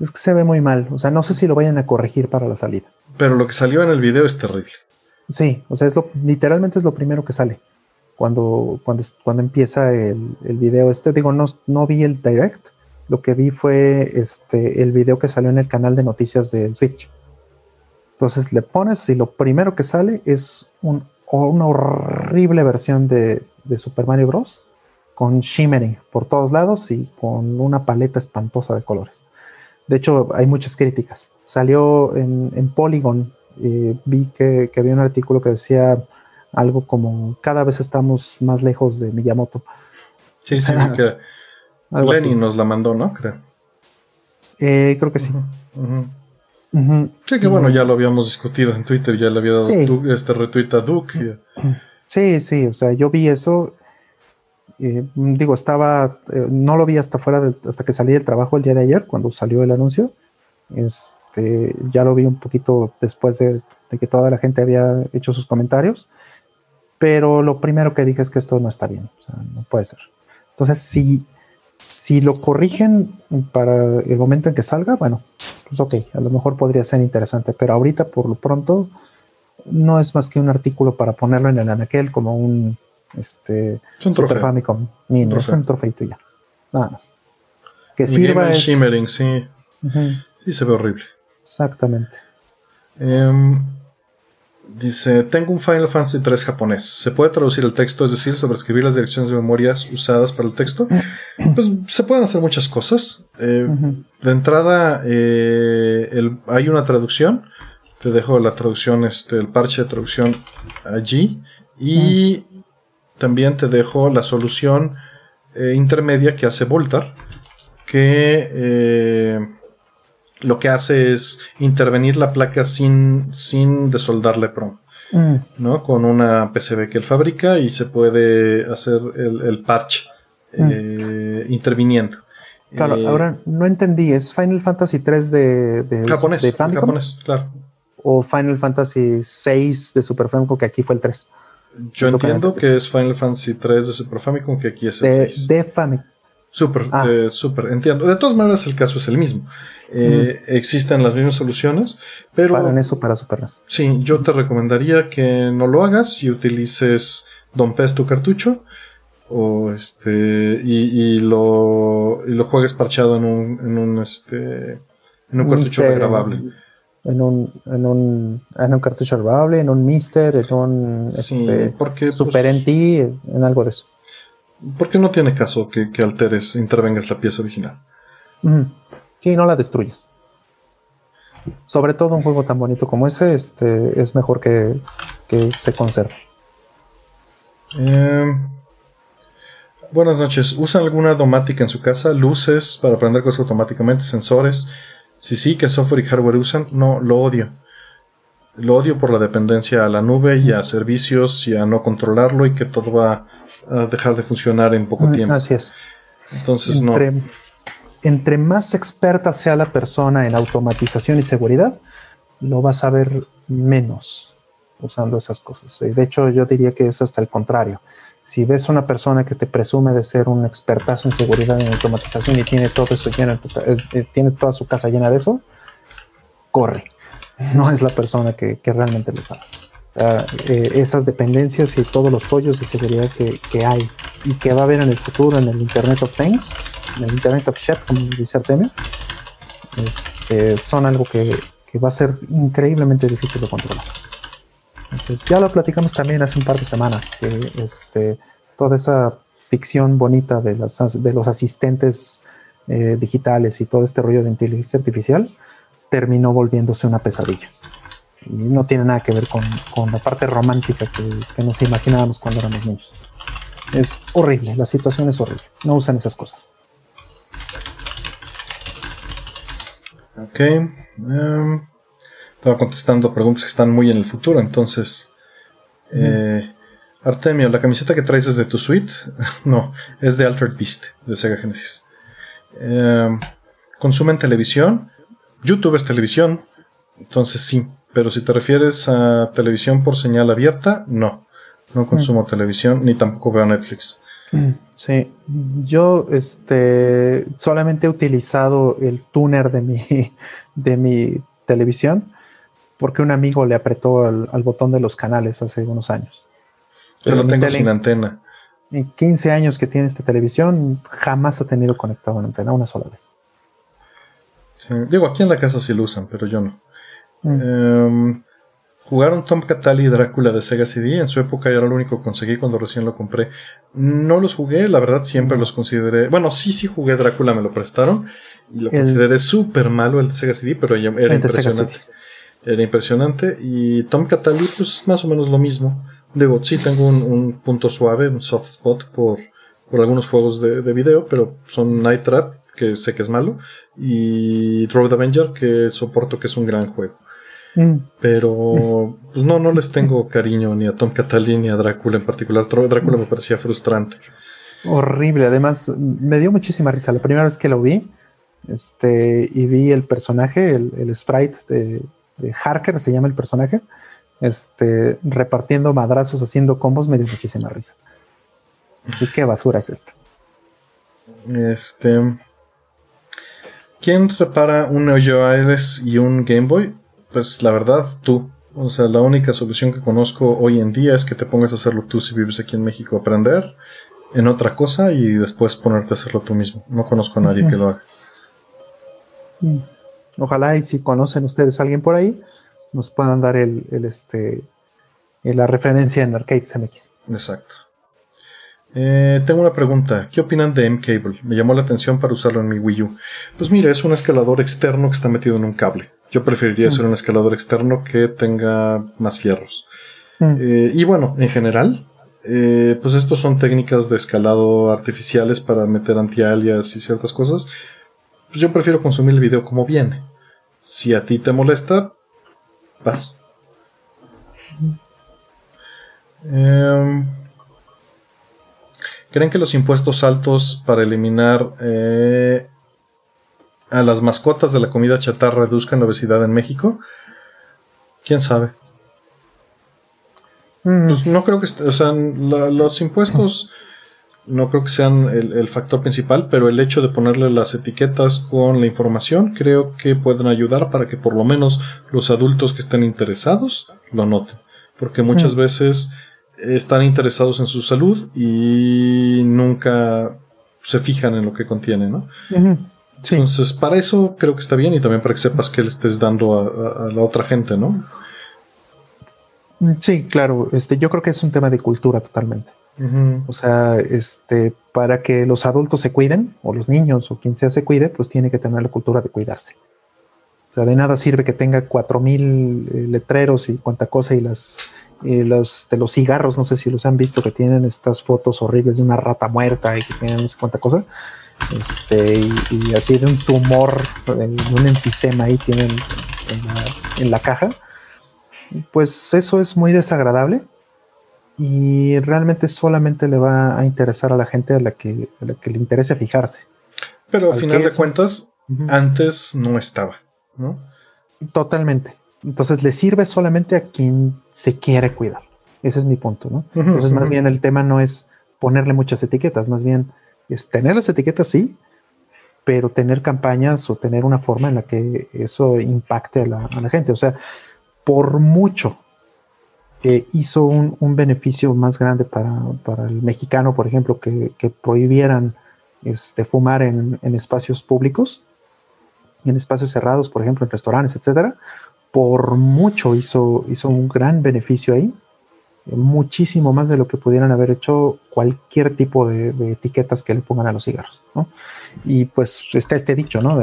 es que se ve muy mal. O sea, no sé si lo vayan a corregir para la salida. Pero lo que salió en el video es terrible. Sí, o sea, es lo, literalmente es lo primero que sale. Cuando, cuando, cuando empieza el, el video este, digo, no, no vi el direct. Lo que vi fue este, el video que salió en el canal de noticias del Switch. Entonces le pones y lo primero que sale es una horrible versión de, Super Mario Bros. con shimmering por todos lados y con una paleta espantosa de colores. De hecho, hay muchas críticas. Salió en, Polygon, eh, vi que, había un artículo que decía algo como cada vez estamos más lejos de Miyamoto. Sí, sí, que Lenny nos la mandó, ¿no? Creo. Eh, creo que sí. Sí, que bueno, ya lo habíamos discutido en Twitter, ya le había dado este retweet a Duke. Sí, sí, o sea, yo vi eso. Eh, digo, estaba, eh, no lo vi hasta fuera, hasta que salí del trabajo el día de ayer, cuando salió el anuncio. Este, ya lo vi un poquito después de, de, que toda la gente había hecho sus comentarios. Pero lo primero que dije es que esto no está bien, o sea, no puede ser. Entonces, si si lo corrigen para el momento en que salga, bueno, pues ok, a lo mejor podría ser interesante, pero ahorita por lo pronto no es más que un artículo para ponerlo en el anaquel como un este Super Famicom Mini, es un trofeito ya, nada más. Que sirva es... Shimmering, sí. Sí se ve horrible. Exactamente. Em, Dice, tengo un Final Fantasy 3 japonés. ¿Se puede traducir el texto, es decir, sobreescribir las direcciones de memorias usadas para el texto? Pues se pueden hacer muchas cosas. Eh, de entrada, eh, hay una traducción. Te dejo la traducción, este, el parche de traducción allí. Y también te dejo la solución eh, intermedia que hace Voltar, que lo que hace es intervenir la placa sin, sin desoldarle PROM. Mm. ¿no? Con una PCB que él fabrica y se puede hacer el, el patch mm. eh, interviniendo. Claro, eh, ahora no entendí, ¿es Final Fantasy 3 de, de, japonés, de japonés, claro. O Final Fantasy 6 de Super Famicom, que aquí fue el 3. Yo entiendo que, es Final Fantasy 3 de Super Famicom, que aquí es el 6. De Famicom. Super, ah. super, entiendo. De todas maneras, el caso es el mismo. Eh, existen las mismas soluciones, pero... Para eso, para Super Sí, yo te recomendaría que no lo hagas y utilices Don Pes tu cartucho o este y, lo, y lo juegues parchado en un, en un este en un cartucho grabable. En un, en un, en un cartucho grabable, en un Mister, en un este, porque, Super pues, NT, en algo de eso. Porque no tiene caso que, que alteres, intervengas la pieza original. Sí, no la destruyes. sobre todo un juego tan bonito como ese, este, es mejor que, se conserve. Em, buenas noches. ¿Usan alguna domática en su casa? ¿Luces para aprender cosas automáticamente? ¿Sensores? Si sí, ¿qué software y hardware usan? No, lo odio. Lo odio por la dependencia a la nube y a servicios y a no controlarlo y que todo va a dejar de funcionar en poco tiempo. Así es. Entonces, no. Entre más experta sea la persona en automatización y seguridad, lo vas a ver menos usando esas cosas. De hecho, yo diría que es hasta el contrario. Si ves una persona que te presume de ser un expertazo en seguridad y automatización y tiene todo eso lleno, eh, eh, tiene toda su casa llena de eso, corre no es la persona que, realmente lo sabe. Eh, esas dependencias y todos los hoyos de seguridad que, hay y que va a haber en el futuro en el Internet of Things, en el Internet of Shit, como dice Artemio, este, son algo que, va a ser increíblemente difícil de controlar. Entonces, ya lo platicamos también hace un par de semanas, que este, toda esa ficción bonita de, las, de los asistentes eh, digitales y todo este rollo de inteligencia artificial terminó volviéndose una pesadilla. Y no tiene nada que ver con, la parte romántica que, nos imaginábamos cuando éramos niños. Es horrible, la situación es horrible. No usan esas cosas. Ok. Em, estaba contestando preguntas que están muy en el futuro, entonces. Eh, Artemio, la camiseta que traes es de tu suite. no, es de Altered Beast, de Sega Genesis. Em, ¿Consumen televisión? YouTube es televisión, entonces sí. Pero si te refieres a televisión por señal abierta, no. No consumo mm. televisión ni tampoco veo Netflix. Mm, sí, yo este solamente he utilizado el tuner de mi, de mi televisión porque un amigo le apretó al, botón de los canales hace unos años. Yo lo tengo sin antena. En 15 años que tiene esta televisión, jamás ha tenido conectado una antena una sola vez. Digo, aquí en la casa sí lo usan, pero yo no. Mm. Em, jugaron Tom Catali y Drácula de Sega CD. En su época era lo único que conseguí cuando recién lo compré. No los jugué, la verdad siempre los consideré. Bueno, sí, sí jugué Drácula, me lo prestaron. Y lo consideré súper malo el de Sega CD, pero era impresionante. Era impresionante. Y Tom Catali, pues más o menos lo mismo. Digo, sí tengo un, punto suave, un soft spot por, por algunos juegos de, de video, pero son Night Trap que sé que es malo, y Road Avenger, que soporto que es un gran juego. Mm. Pero pues no, no les tengo cariño ni a Tom Catalin ni a Drácula en particular. Drácula me parecía frustrante. Horrible, además me dio muchísima risa. La primera vez que lo vi, este, y vi el personaje, el, sprite de, de, Harker, se llama el personaje, este, repartiendo madrazos, haciendo combos, me dio muchísima risa. ¿Y qué basura es esta? Este. ¿Quién repara un Geo y un Game Boy? Pues la verdad, tú. O sea, la única solución que conozco hoy en día es que te pongas a hacerlo tú si vives aquí en México, aprender en otra cosa y después ponerte a hacerlo tú mismo. No conozco a nadie que lo haga. Mm. Ojalá y si conocen ustedes a alguien por ahí, nos puedan dar el, el este, la referencia en Arcades MX. Exacto. Eh, tengo una pregunta. ¿Qué opinan de M-Cable? Me llamó la atención para usarlo en mi Wii U. Pues mira, es un escalador externo que está metido en un cable. Yo preferiría hacer mm. un escalador externo que tenga más fierros. Mm. Eh, y bueno, en general, eh, pues estos son técnicas de escalado artificiales para meter anti-alias y ciertas cosas. Pues yo prefiero consumir el video como viene. Si a ti te molesta, vas. Eh, ¿Creen que los impuestos altos para eliminar eh, a las mascotas de la comida chatarra reduzcan la obesidad en México? ¿Quién sabe? Mm. Pues no creo que, o sea, los impuestos no creo que sean el, factor principal, pero el hecho de ponerle las etiquetas con la información creo que pueden ayudar para que por lo menos los adultos que estén interesados lo noten. Porque muchas mm. veces están interesados en su salud y nunca se fijan en lo que contiene, ¿no? Entonces, para eso creo que está bien y también para que sepas que le estés dando a, la otra gente, ¿no? Sí, claro. Este, yo creo que es un tema de cultura totalmente. O sea, este, para que los adultos se cuiden, o los niños, o quien sea se cuide, pues tiene que tener la cultura de cuidarse. O sea, de nada sirve que tenga cuatro mil eh, letreros y cuanta cosa y las los de los cigarros, no sé si los han visto que tienen estas fotos horribles de una rata muerta y que tienen no sé cuánta cosa. Este, y, así de un tumor, un enfisema ahí tienen en la, caja. Pues eso es muy desagradable y realmente solamente le va a interesar a la gente a la que, que le interese fijarse. Pero al, final de cuentas, antes no estaba, ¿no? Totalmente. Entonces le sirve solamente a quien se quiere cuidar. Ese es mi punto, ¿no? Entonces, más bien el tema no es ponerle muchas etiquetas, más bien tener las etiquetas, sí, pero tener campañas o tener una forma en la que eso impacte a la, gente. O sea, por mucho que hizo un, beneficio más grande para, el mexicano, por ejemplo, que, prohibieran este, fumar en, en, espacios públicos, en espacios cerrados, por ejemplo, en restaurantes, etcétera, por mucho hizo, hizo un gran beneficio ahí, muchísimo más de lo que pudieran haber hecho cualquier tipo de, etiquetas que le pongan a los cigarros, ¿no? Y pues está este dicho, ¿no?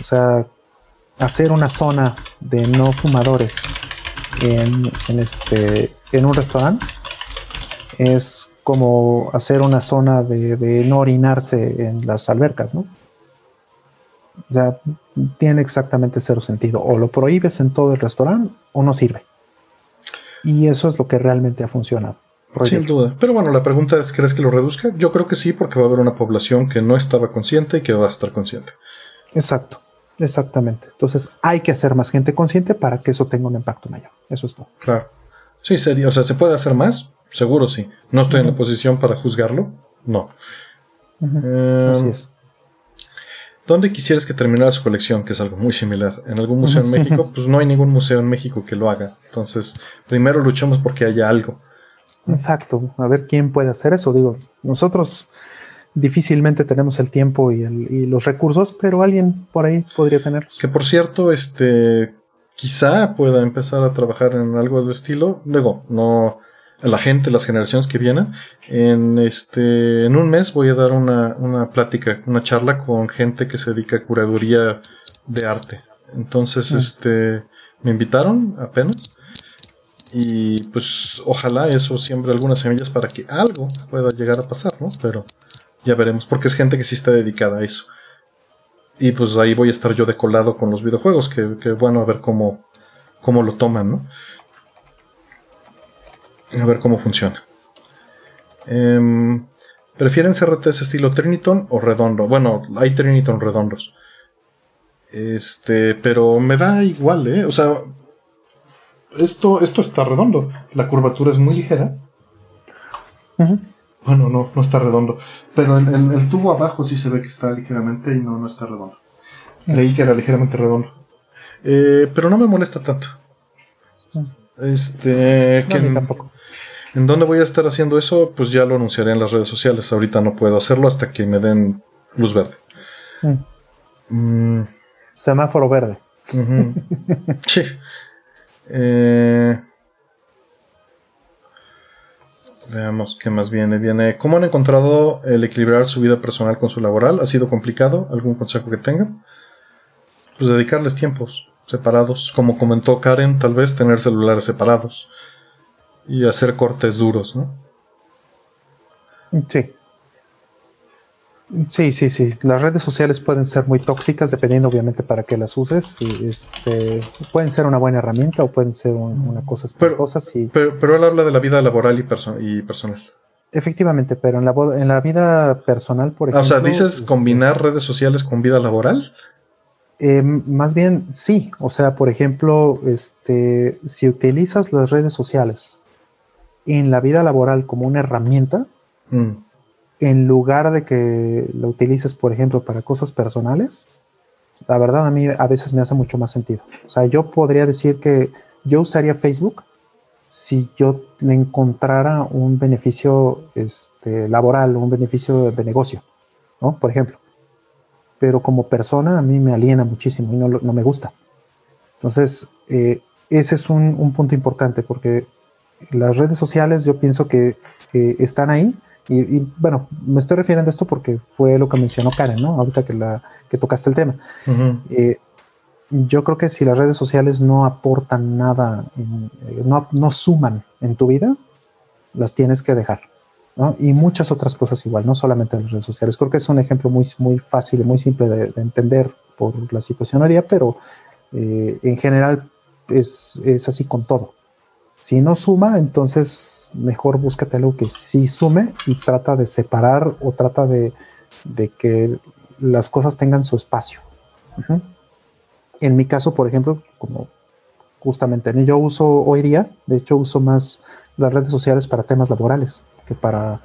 O sea, hacer una zona de no fumadores en, este, en un restaurante es como hacer una zona de, de no orinarse en las albercas, ¿no? O sea, tiene exactamente cero sentido. O lo prohíbes en todo el restaurante o no sirve. Y eso es lo que realmente ha funcionado. Sin duda. Pero bueno, la pregunta es, ¿crees que lo reduzca? Yo creo que sí, porque va a haber una población que no estaba consciente y que va a estar consciente. Exacto, exactamente. Entonces hay que hacer más gente consciente para que eso tenga un impacto mayor. Eso es todo. Claro. Sí, sería, o sea, ¿se puede hacer más? Seguro sí. No estoy en la posición para juzgarlo. No. Así es. ¿Dónde quisieras que terminara su colección? Que es algo muy similar. ¿En algún museo en México? Pues no hay ningún museo en México que lo haga. Entonces, primero luchamos porque haya algo. Exacto. A ver quién puede hacer eso. Digo, nosotros difícilmente tenemos el tiempo y, los recursos, pero alguien por ahí podría tenerlos. Que por cierto, este, quizá pueda empezar a trabajar en algo del estilo. Luego, no a la gente, las generaciones que vienen. En este, en un mes voy a dar una, una plática, una charla con gente que se dedica a curaduría de arte. Entonces, mm. este, me invitaron apenas. Y pues ojalá eso siembre algunas semillas para que algo pueda llegar a pasar, ¿no? Pero ya veremos, porque es gente que sí está dedicada a eso. Y pues ahí voy a estar yo decolado con los videojuegos, que, que bueno, a ver cómo, cómo lo toman, ¿no? A ver cómo funciona. Em, ¿Prefieren CRTs estilo Triniton o redondo? Bueno, hay Triniton redondos. Este, pero me da igual, ¿eh? O sea, esto, esto está redondo. La curvatura es muy ligera. Bueno, no, no está redondo. Pero el, tubo abajo sí se ve que está ligeramente y no, no está redondo. Leí que era ligeramente redondo. Eh, pero no me molesta tanto. Este. que tampoco. ¿En dónde voy a estar haciendo eso? Pues ya lo anunciaré en las redes sociales. Ahorita no puedo hacerlo hasta que me den luz verde. Mm. Semáforo verde. sí. Eh, veamos qué más viene. Viene. ¿Cómo han encontrado el equilibrar su vida personal con su laboral? ¿Ha sido complicado? ¿Algún consejo que tengan? Pues dedicarles tiempos separados. Como comentó Karen, tal vez tener celulares separados y hacer cortes duros, ¿no? Sí. Sí, sí, sí. Las redes sociales pueden ser muy tóxicas dependiendo obviamente para qué las uses. Y este, pueden ser una buena herramienta o pueden ser una cosa espantosa. Pero, pero, él habla de la vida laboral y, y personal. Efectivamente, pero en la, en la vida personal, por ejemplo... o sea, ¿dices este, combinar redes sociales con vida laboral? Eh, más bien, sí. O sea, por ejemplo, este, si utilizas las redes sociales en la vida laboral como una herramienta, mm. en lugar de que lo utilices, por ejemplo, para cosas personales, la verdad a mí a veces me hace mucho más sentido. O sea, yo podría decir que yo usaría Facebook si yo le encontrara un beneficio este, laboral, un beneficio de negocio, ¿no? Por ejemplo. Pero como persona a mí me aliena muchísimo y no, no me gusta. Entonces, eh, ese es un, un, punto importante porque las redes sociales yo pienso que están ahí. Y, bueno, me estoy refiriendo a esto porque fue lo que mencionó Karen, ¿no? Ahorita que, la, que tocaste el tema. Eh, yo creo que si las redes sociales no aportan nada, eh, no, no, suman en tu vida, las tienes que dejar. Y muchas otras cosas igual, no solamente las redes sociales. Creo que es un ejemplo muy, muy fácil y muy simple de, entender por la situación hoy día, pero eh, en general es, es, así con todo. Si no suma, entonces mejor búscate algo que sí sume y trata de separar o trata de, de que las cosas tengan su espacio. En mi caso, por ejemplo, como justamente yo uso hoy día, de hecho uso más las redes sociales para temas laborales que para,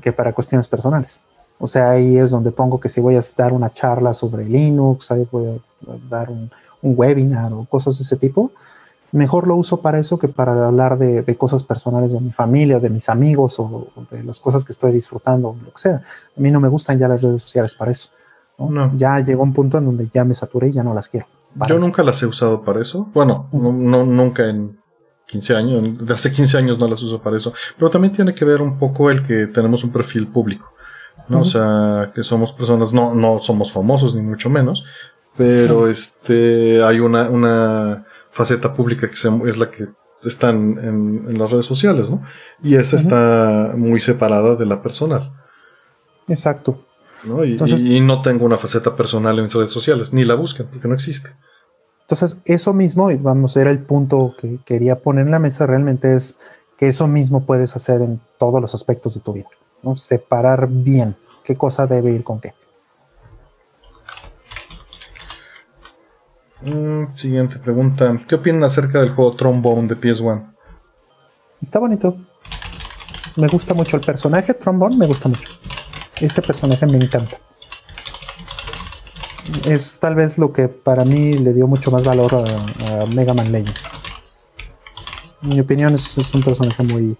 que para cuestiones personales. O sea, ahí es donde pongo que si voy a dar una charla sobre Linux, ahí voy a dar un, webinar o cosas de ese tipo, mejor lo uso para eso que para hablar de, cosas personales de mi familia, de mis amigos o, de las cosas que estoy disfrutando, lo que sea. A mí no me gustan ya las redes sociales para eso. Ya llegó un punto en donde ya me saturé y ya no las quiero. Yo nunca las he usado para eso. Bueno, no, nunca en 15 años, de hace 15 años no las uso para eso. Pero también tiene que ver un poco el que tenemos un perfil público. ¿no? O sea, que somos personas, no, no somos famosos ni mucho menos, pero este, hay una, una faceta pública que es la que está en, las redes sociales, ¿no? Y esa está muy separada de la personal. Exacto. ¿no? Y, no tengo una faceta personal en mis redes sociales, ni la busquen, porque no existe. Entonces, eso mismo, y vamos, era el punto que quería poner en la mesa, realmente es que eso mismo puedes hacer en todos los aspectos de tu vida, ¿no? Separar bien qué cosa debe ir con qué. Mm, siguiente pregunta. ¿Qué opinan acerca del juego Trombone de PS1? Está bonito. Me gusta mucho el personaje Trombone, me gusta mucho. Ese personaje me encanta. Es tal vez lo que para mí le dio mucho más valor a, Mega Man Legends. En mi opinión es, un personaje muy,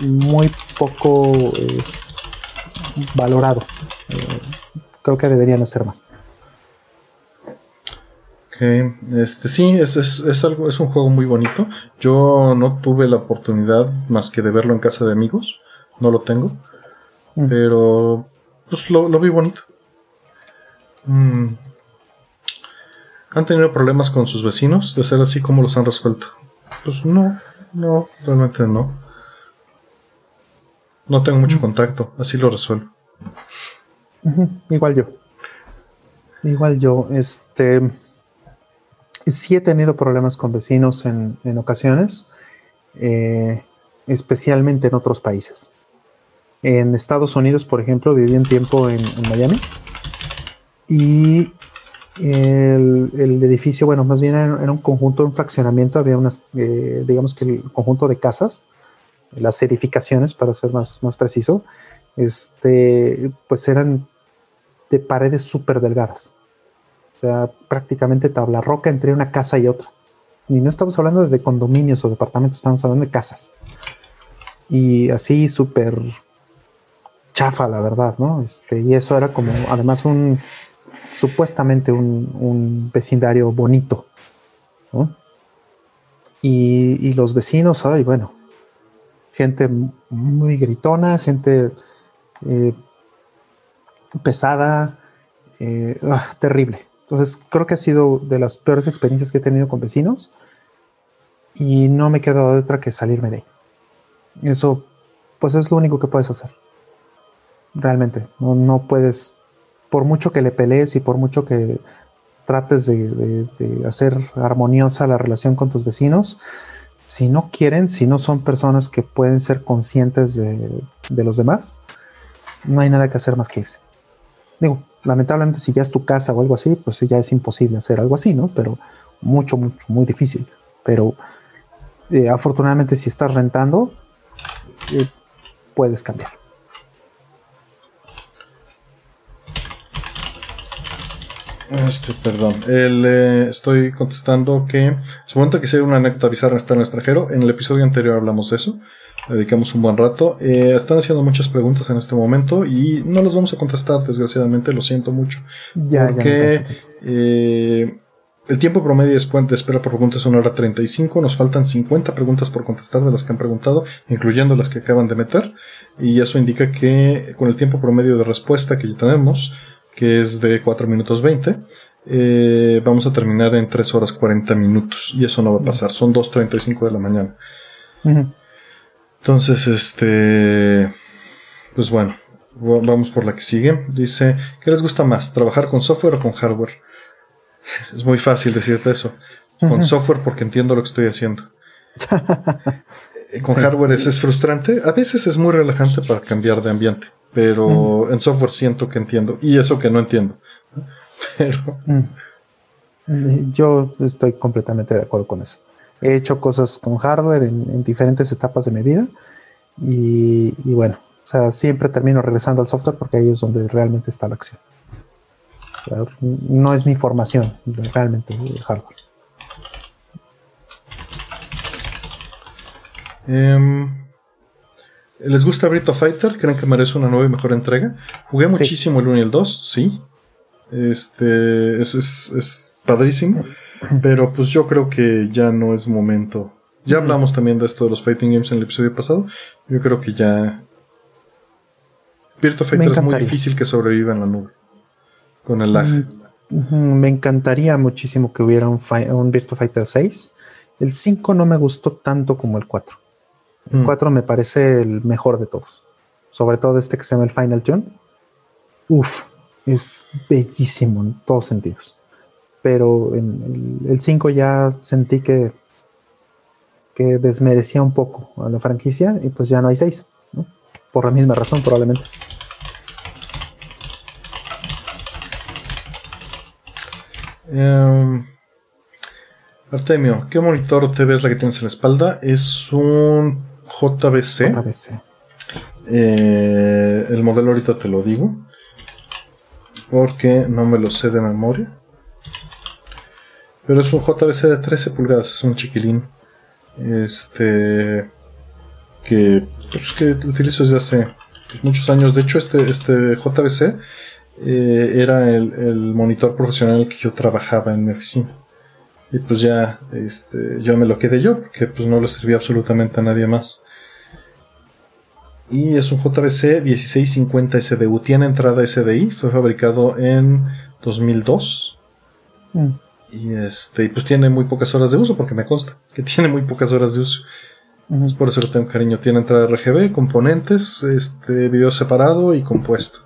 muy poco eh, valorado. Eh, creo que deberían hacer más. Okay. Este sí, es, es, algo, es un juego muy bonito. Yo no tuve la oportunidad más que de verlo en casa de amigos. No lo tengo. Mm. Pero pues lo, vi bonito. Mm. ¿Han tenido problemas con sus vecinos? De ser así como los han resuelto. Pues no, no, realmente no. No tengo mucho mm. contacto, así lo resuelvo. Igual yo. Igual yo, este. Sí he tenido problemas con vecinos en, ocasiones, eh, especialmente en otros países. En Estados Unidos, por ejemplo, viví un tiempo en, Miami y el, edificio, bueno, más bien era, un conjunto, un fraccionamiento, había unas, eh, digamos que el conjunto de casas, las edificaciones, para ser más, más preciso, este, pues eran de paredes súper delgadas. O sea, prácticamente tabla roca entre una casa y otra. Y no estamos hablando de condominios o departamentos, estamos hablando de casas. Y así súper chafa, la verdad, ¿no? Este, y eso era como, además, un supuestamente un, vecindario bonito, ¿no? Y, los vecinos, ay, bueno, gente muy gritona, gente eh, pesada, eh, ah, terrible. Entonces, creo que ha sido de las peores experiencias que he tenido con vecinos y no me queda otra que salirme de ahí. Eso, pues es lo único que puedes hacer realmente. No, puedes, por mucho que le pelees y por mucho que trates de, hacer armoniosa la relación con tus vecinos, si no quieren, si no son personas que pueden ser conscientes de, los demás, no hay nada que hacer más que irse. Digo, lamentablemente si ya es tu casa o algo así, pues ya es imposible hacer algo así, ¿no? Pero mucho, mucho, muy difícil. Pero eh, afortunadamente si estás rentando, eh, puedes cambiar. Este, perdón. Eh, estoy contestando que su momento que sea una anécdota bizarra está en el extranjero. En el episodio anterior hablamos de eso. Le dedicamos un buen rato. Eh, están haciendo muchas preguntas en este momento y no las vamos a contestar, desgraciadamente. Lo siento mucho. Ya, porque eh, el tiempo promedio de espera por preguntas es una hora 35. Nos faltan 50 preguntas por contestar de las que han preguntado, incluyendo las que acaban de meter. Y eso indica que con el tiempo promedio de respuesta que ya tenemos, que es de 4 minutos 20. eh, vamos a terminar en 3 horas 40 minutos. Y eso no va a pasar. Son 2.35 de la mañana. Entonces, este. Pues bueno, vamos por la que sigue. Dice: ¿Qué les gusta más? ¿Trabajar con software o con hardware? Es muy fácil decirte eso. Con software porque entiendo lo que estoy haciendo. Eh, con hardware es, frustrante. A veces es muy relajante para cambiar de ambiente. Pero en software siento que entiendo. Y eso que no entiendo. Pero. Yo estoy completamente de acuerdo con eso. He hecho cosas con hardware en, diferentes etapas de mi vida. Y, bueno, o sea, siempre termino regresando al software porque ahí es donde realmente está la acción. no es mi formación realmente el hardware. Em, ¿Les gusta Brito Fighter? ¿Creen que merece una nueva y mejor entrega? Jugué muchísimo el 1 y el 2, sí. Este es, es, padrísimo. Pero pues yo creo que ya no es momento. Ya hablamos también de esto de los fighting games en el episodio pasado. Yo creo que ya. Virtua Fighter es muy difícil que sobreviva en la nube. Con el lag. Me encantaría muchísimo que hubiera un, un Virtua Fighter 6. El 5 no me gustó tanto como el 4. El 4 mm. me parece el mejor de todos. Sobre todo este que se llama el Final Tune. Uf, es bellísimo en todos sentidos. Pero en el 5 ya sentí que, que desmerecía un poco a la franquicia y pues ya no hay 6. Por la misma razón, probablemente. Um, Artemio, ¿qué monitor TV es la que tienes en la espalda? Es un JBC. Eh, el modelo ahorita te lo digo. Porque no me lo sé de memoria. Pero es un JBC de 13 pulgadas, es un chiquilín. Este. Que, pues, que utilizo desde hace muchos años. De hecho, este, este JBC eh, era el, el, monitor profesional que yo trabajaba en mi oficina. Y pues ya este, yo me lo quedé yo, porque pues no le servía absolutamente a nadie más y es un JBC 1650 SDU. Tiene entrada SDI, fue fabricado en 2002. Mm. Y este, pues tiene muy pocas horas de uso, porque me consta que tiene muy pocas horas de uso. Es por eso lo tengo cariño. Tiene entrada RGB, componentes, este, video separado y compuesto.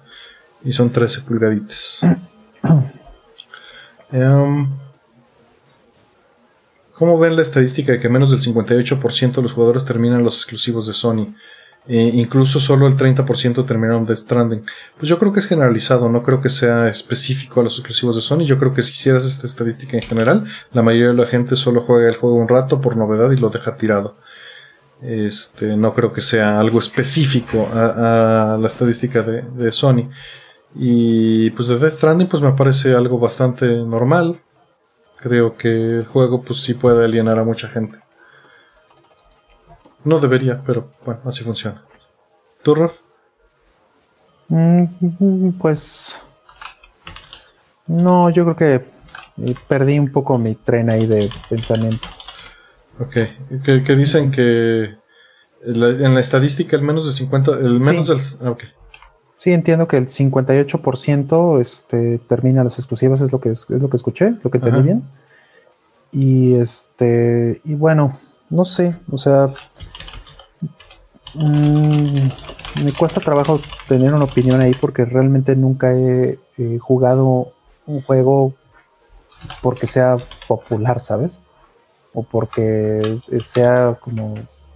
Y son 13 pulgaditas. Em, ¿Cómo ven la estadística de que menos del 58% de los jugadores terminan los exclusivos de Sony? Eh, incluso solo el 30% terminaron de Stranding. Pues yo creo que es generalizado, no creo que sea específico a los exclusivos de Sony. Yo creo que si hicieras esta estadística en general, la mayoría de la gente solo juega el juego un rato por novedad y lo deja tirado. Este, no creo que sea algo específico a, la estadística de, de, Sony. Y pues de Death Stranding pues me parece algo bastante normal. Creo que el juego pues sí puede alienar a mucha gente. No debería, pero bueno, así funciona. ¿Tú, mm, pues. No, yo creo que perdí un poco mi tren ahí de pensamiento. Ok, que, dicen que en la estadística el menos de 50, el menos del... Ah, okay. Sí, entiendo que el 58% este, termina las exclusivas, es lo que es, lo que escuché, lo que entendí bien. Y este, y bueno, no sé, o sea, Mm, me cuesta trabajo tener una opinión ahí porque realmente nunca he, jugado un juego porque sea popular, ¿sabes? O porque sea como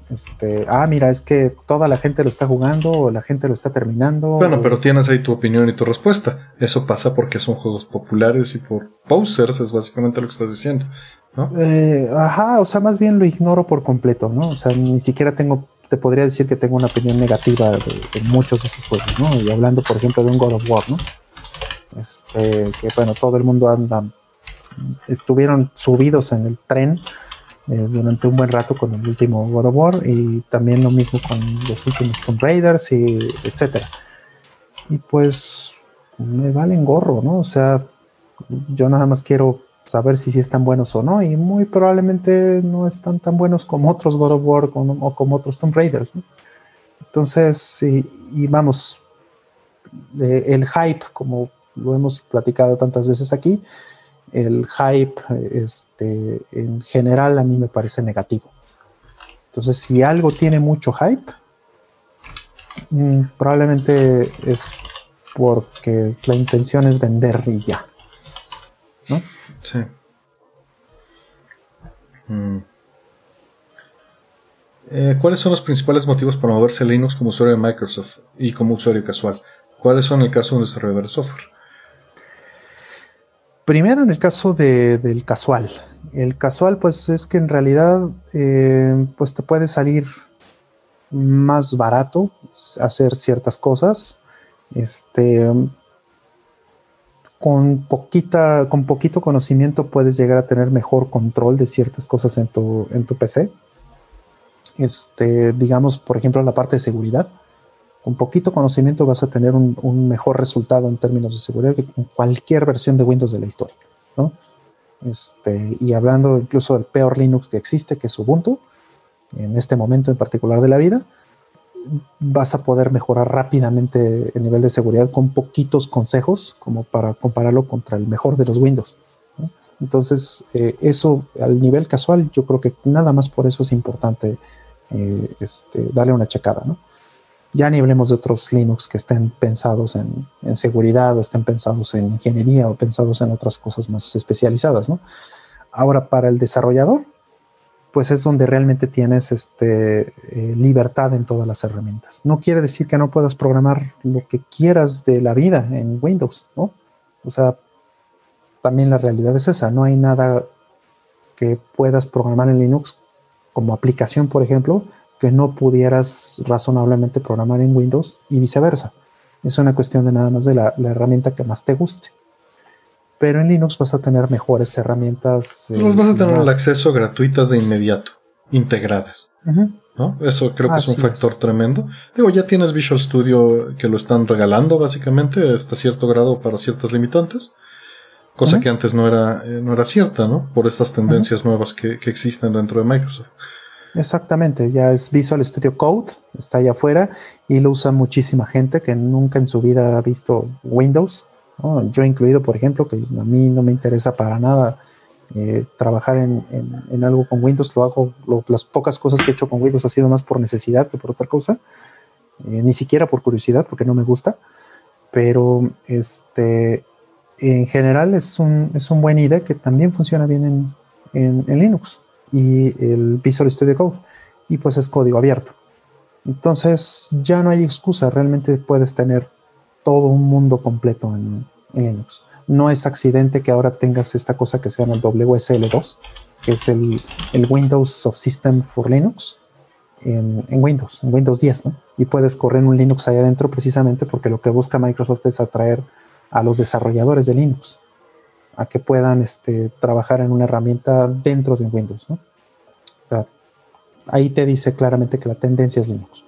este, ah, mira, es que toda la gente lo está jugando o la gente lo está terminando. Bueno, pero tienes ahí tu opinión y tu respuesta. Eso pasa porque son juegos populares y por posers, es básicamente lo que estás diciendo, ¿no? Eh, ajá, o sea, más bien lo ignoro por completo, ¿no? O sea, ni siquiera tengo te podría decir que tengo una opinión negativa de, muchos de esos juegos, ¿no? Y hablando, por ejemplo, de un God of War, ¿no? Este, que bueno, todo el mundo anda, estuvieron subidos en el tren eh, durante un buen rato con el último God of War y también lo mismo con los últimos Tomb Raiders y etcétera. Y pues me valen gorro, ¿no? O sea, yo nada más quiero saber si están buenos o no, y muy probablemente no están tan buenos como otros God of War o como otros Tomb Raiders. Entonces, y, vamos, el hype, como lo hemos platicado tantas veces aquí, el hype este, en general a mí me parece negativo. Entonces, si algo tiene mucho hype, mm, probablemente es porque la intención es vender y ya. ¿No? Sí. Mm. Eh, ¿Cuáles son los principales motivos para moverse Linux como usuario de Microsoft y como usuario casual? ¿Cuáles son el caso de un desarrollador de software? Primero, en el caso del casual. El casual, pues es que en realidad, eh, pues te puede salir más barato hacer ciertas cosas. Este, con poquita, con poquito conocimiento puedes llegar a tener mejor control de ciertas cosas en tu, en tu PC. Este, digamos, por ejemplo, la parte de seguridad con poquito conocimiento vas a tener un, mejor resultado en términos de seguridad que con cualquier versión de Windows de la historia. Este, y hablando incluso del peor Linux que existe, que es Ubuntu, en este momento en particular de la vida, vas a poder mejorar rápidamente el nivel de seguridad con poquitos consejos, como para compararlo contra el mejor de los Windows. Entonces, eh, eso al nivel casual, yo creo que nada más por eso es importante eh, este, darle una checada. Ya ni hablemos de otros Linux que estén pensados en, seguridad o estén pensados en ingeniería o pensados en otras cosas más especializadas. Ahora, para el desarrollador, pues es donde realmente tienes este, eh, libertad en todas las herramientas. No quiere decir que no puedas programar lo que quieras de la vida en Windows, ¿no? O sea, también la realidad es esa, no hay nada que puedas programar en Linux como aplicación, por ejemplo, que no pudieras razonablemente programar en Windows y viceversa. Es una cuestión de nada más de la, herramienta que más te guste. Pero en Linux vas a tener mejores herramientas. Eh, vas a tener el acceso gratuitas de inmediato, integradas. ¿no? Eso creo que es un factor tremendo. Digo, ya tienes Visual Studio que lo están regalando básicamente hasta cierto grado para ciertas limitantes. Cosa que antes no era, eh, no era cierta, ¿no? Por estas tendencias nuevas que, que existen dentro de Microsoft. Exactamente, ya es Visual Studio Code, está allá afuera y lo usa muchísima gente que nunca en su vida ha visto Windows. Yo incluido, por ejemplo, que a mí no me interesa para nada eh, trabajar en, algo con Windows, lo hago, las pocas cosas que he hecho con Windows ha sido más por necesidad que por otra cosa, eh, ni siquiera por curiosidad, porque no me gusta, pero este, en general es un, es un buen idea que también funciona bien en Linux y el Visual Studio Code. Y pues es código abierto. Entonces ya no hay excusa, realmente puedes tener todo un mundo completo en, Linux. No es accidente que ahora tengas esta cosa que se llama WSL2, que es el, Windows Subsystem for Linux en, Windows, en Windows 10, Y puedes correr un Linux ahí adentro precisamente porque lo que busca Microsoft es atraer a los desarrolladores de Linux a que puedan este, trabajar en una herramienta dentro de Windows. ahí te dice claramente que la tendencia es Linux.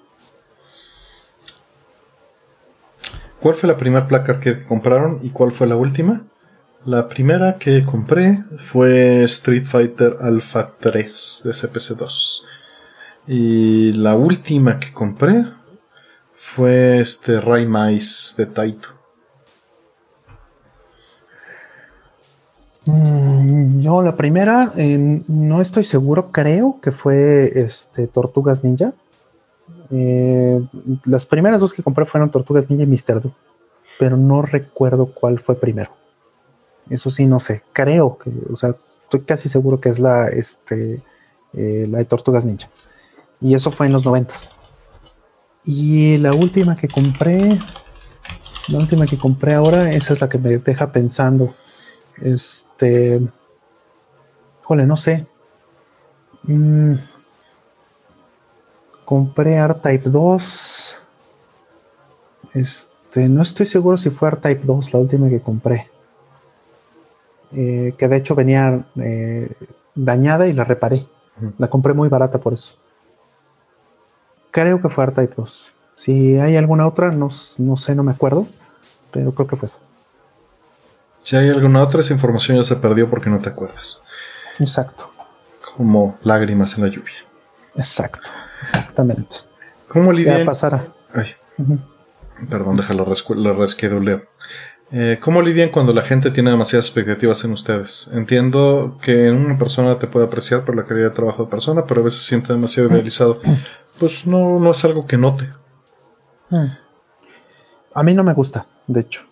¿Cuál fue la primera placa que compraron y cuál fue la última? La primera que compré fue Street Fighter Alpha 3 de CPC2. Y la última que compré fue este Ray Mice de Taito. Mm, yo la primera, no estoy seguro, creo que fue este, Tortugas Ninja. Eh, las primeras dos que compré fueron Tortugas Ninja y Mr. Do, pero no recuerdo cuál fue primero. Eso sí, no sé. Creo que, o sea, estoy casi seguro que es la, este, eh, la de Tortugas Ninja. Y eso fue en los noventas. Y la última que compré, la última que compré ahora, esa es la que me deja pensando este. Híjole, no sé. Mm, compré R-Type 2. Este, no estoy seguro si fue R-Type 2 la última que compré. Eh, que de hecho venía eh, dañada y la reparé. La compré muy barata por eso. Creo que fue R-Type 2. Si hay alguna otra, no, no sé, no me acuerdo. Pero creo que fue eso. Si hay alguna otra, esa información ya se perdió porque no te acuerdas. Exacto. Como lágrimas en la lluvia. Exacto, exactamente. ¿Cómo lidian? Ya pasará. Ay. Perdón, déjalo, lo resqueduleo. Eh, ¿Cómo lidian cuando la gente tiene demasiadas expectativas en ustedes? Entiendo que una persona te puede apreciar por la calidad de trabajo de persona, pero a veces se siente demasiado idealizado. Pues no, no es algo que note. Hmm. A mí no me gusta, de hecho.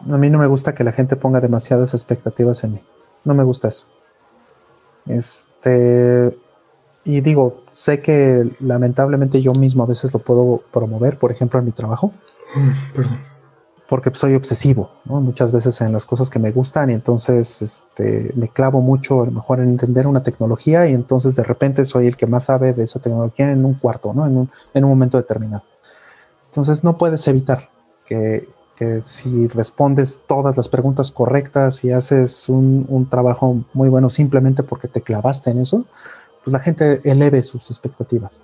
A mí no me gusta que la gente ponga demasiadas expectativas en mí. No me gusta eso. Este. Y digo, sé que lamentablemente yo mismo a veces lo puedo promover, por ejemplo, en mi trabajo. Porque soy obsesivo, Muchas veces en las cosas que me gustan y entonces este, me clavo mucho a lo mejor en entender una tecnología y entonces de repente soy el que más sabe de esa tecnología en un cuarto, ¿no? En un, en un momento determinado. Entonces no puedes evitar que, que, si respondes todas las preguntas correctas y haces un, un trabajo muy bueno simplemente porque te clavaste en eso, pues la gente eleve sus expectativas.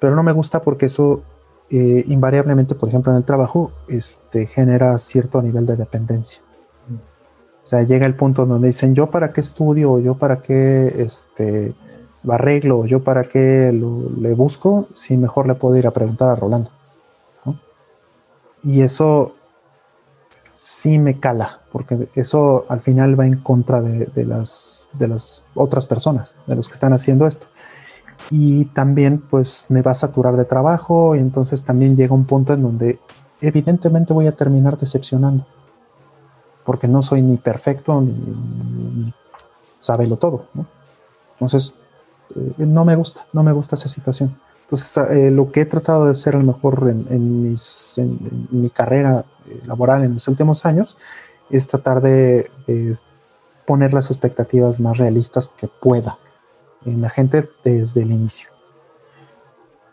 Pero no me gusta porque eso eh, invariablemente, por ejemplo, en el trabajo, este, genera cierto nivel de dependencia. O sea, llega el punto donde dicen, yo para qué estudio, yo para qué este, lo arreglo, yo para qué le busco, si mejor le puedo ir a preguntar a Rolando. Y eso sí me cala, porque eso al final va en contra de, las, de las otras personas, de los que están haciendo esto. Y también pues me va a saturar de trabajo y entonces también llega un punto en donde evidentemente voy a terminar decepcionando porque no soy ni perfecto ni, ni, todo entonces eh, no me gusta no me gusta esa situación entonces eh, lo que he tratado de hacer a lo mejor en, mis, en, mi carrera eh, laboral en los últimos años es tratar de poner las expectativas más realistas que pueda en la gente desde el inicio.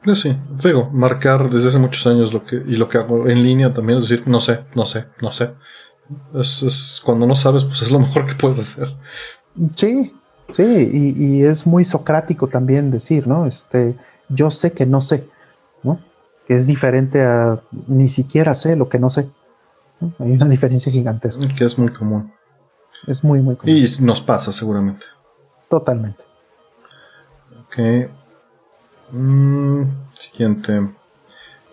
Pues sí, digo, marcar desde hace muchos años lo que, y lo que hago en línea también es decir, no sé, no sé, no sé. Es, cuando no sabes, pues es lo mejor que puedes hacer. Sí, sí, y, es muy socrático también decir, ¿no? Este, yo sé que no sé, ¿no? Que es diferente a ni siquiera sé lo que no sé. Hay una diferencia gigantesca. Que es muy común. Es muy, muy común. Y nos pasa seguramente. Totalmente. Mm, siguiente.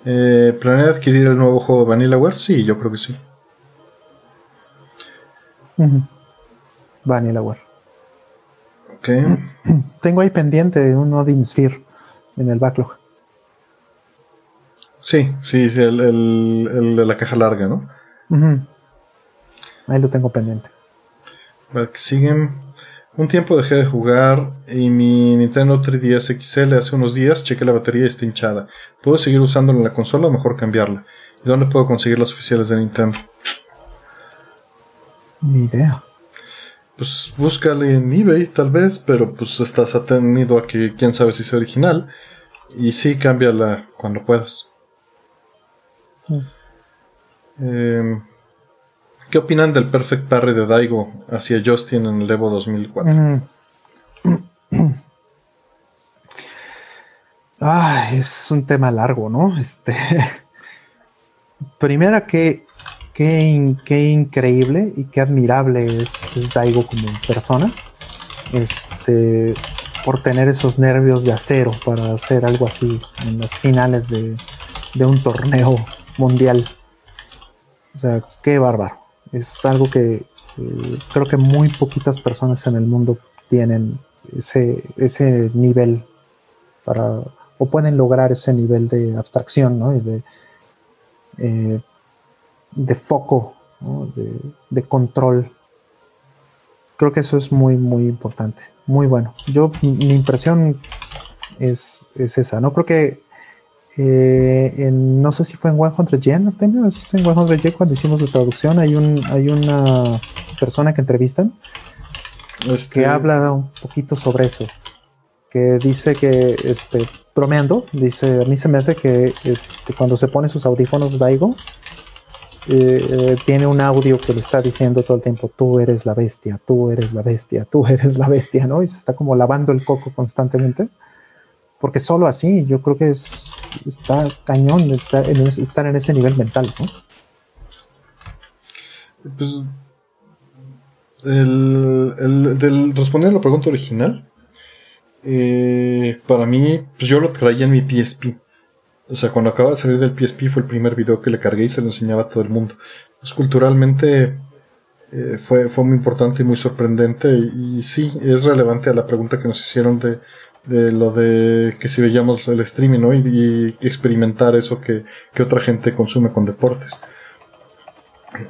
Eh, ¿Planea adquirir el nuevo juego Vanillaware? Sí, yo creo que sí. Vanillaware. Ok. Tengo ahí pendiente un Odin Sphere en el backlog. Sí, sí, el, de la caja larga, ¿no? Ahí lo tengo pendiente. Vale, que siguen. Un tiempo dejé de jugar y mi Nintendo 3DS XL hace unos días chequé la batería y está hinchada. ¿Puedo seguir usándola en la consola o mejor cambiarla? ¿Y dónde puedo conseguir las oficiales de Nintendo? Ni idea. Pues búscale en eBay tal vez, pero pues estás atenido a que quién sabe si es original. Y sí, cámbiala cuando puedas. Mm. Eh, ¿Qué opinan del perfect parry de Daigo hacia Justin en el Evo 2004? Ah, es un tema largo, ¿no? Este. Primera, qué, increíble y qué admirable es, Daigo como persona. Este. Por tener esos nervios de acero para hacer algo así en las finales de, un torneo mundial. O sea, qué bárbaro. Es algo que eh, creo que muy poquitas personas en el mundo tienen ese, ese nivel para o pueden lograr ese nivel de abstracción ¿no? y de, eh, de foco, de, control. Creo que eso es muy, muy importante, muy bueno. Yo, mi, impresión es, es, esa, ¿no? Creo que eh, no sé si fue en 100 Yen, Artemio, es en 100 Yen cuando hicimos la traducción, hay, un, hay una persona que entrevistan este... que habla un poquito sobre eso, que dice que, este, bromeando, dice, a mí se me hace que este, cuando se pone sus audífonos Daigo, eh, tiene un audio que le está diciendo todo el tiempo, tú eres la bestia, tú eres la bestia, tú eres la bestia, ¿no? Y se está como lavando el coco constantemente porque solo así yo creo que es, está cañón estar en, en ese nivel mental, ¿no? Pues, el, del responder a la pregunta original, eh, para mí, pues yo lo traía en mi PSP. O sea, cuando acaba de salir del PSP fue el primer video que le cargué y se lo enseñaba a todo el mundo. Pues culturalmente eh, fue, fue muy importante y muy sorprendente. Y, sí, es relevante a la pregunta que nos hicieron de, lo de que si veíamos el streaming, ¿no? Y, experimentar eso que, que, otra gente consume con deportes.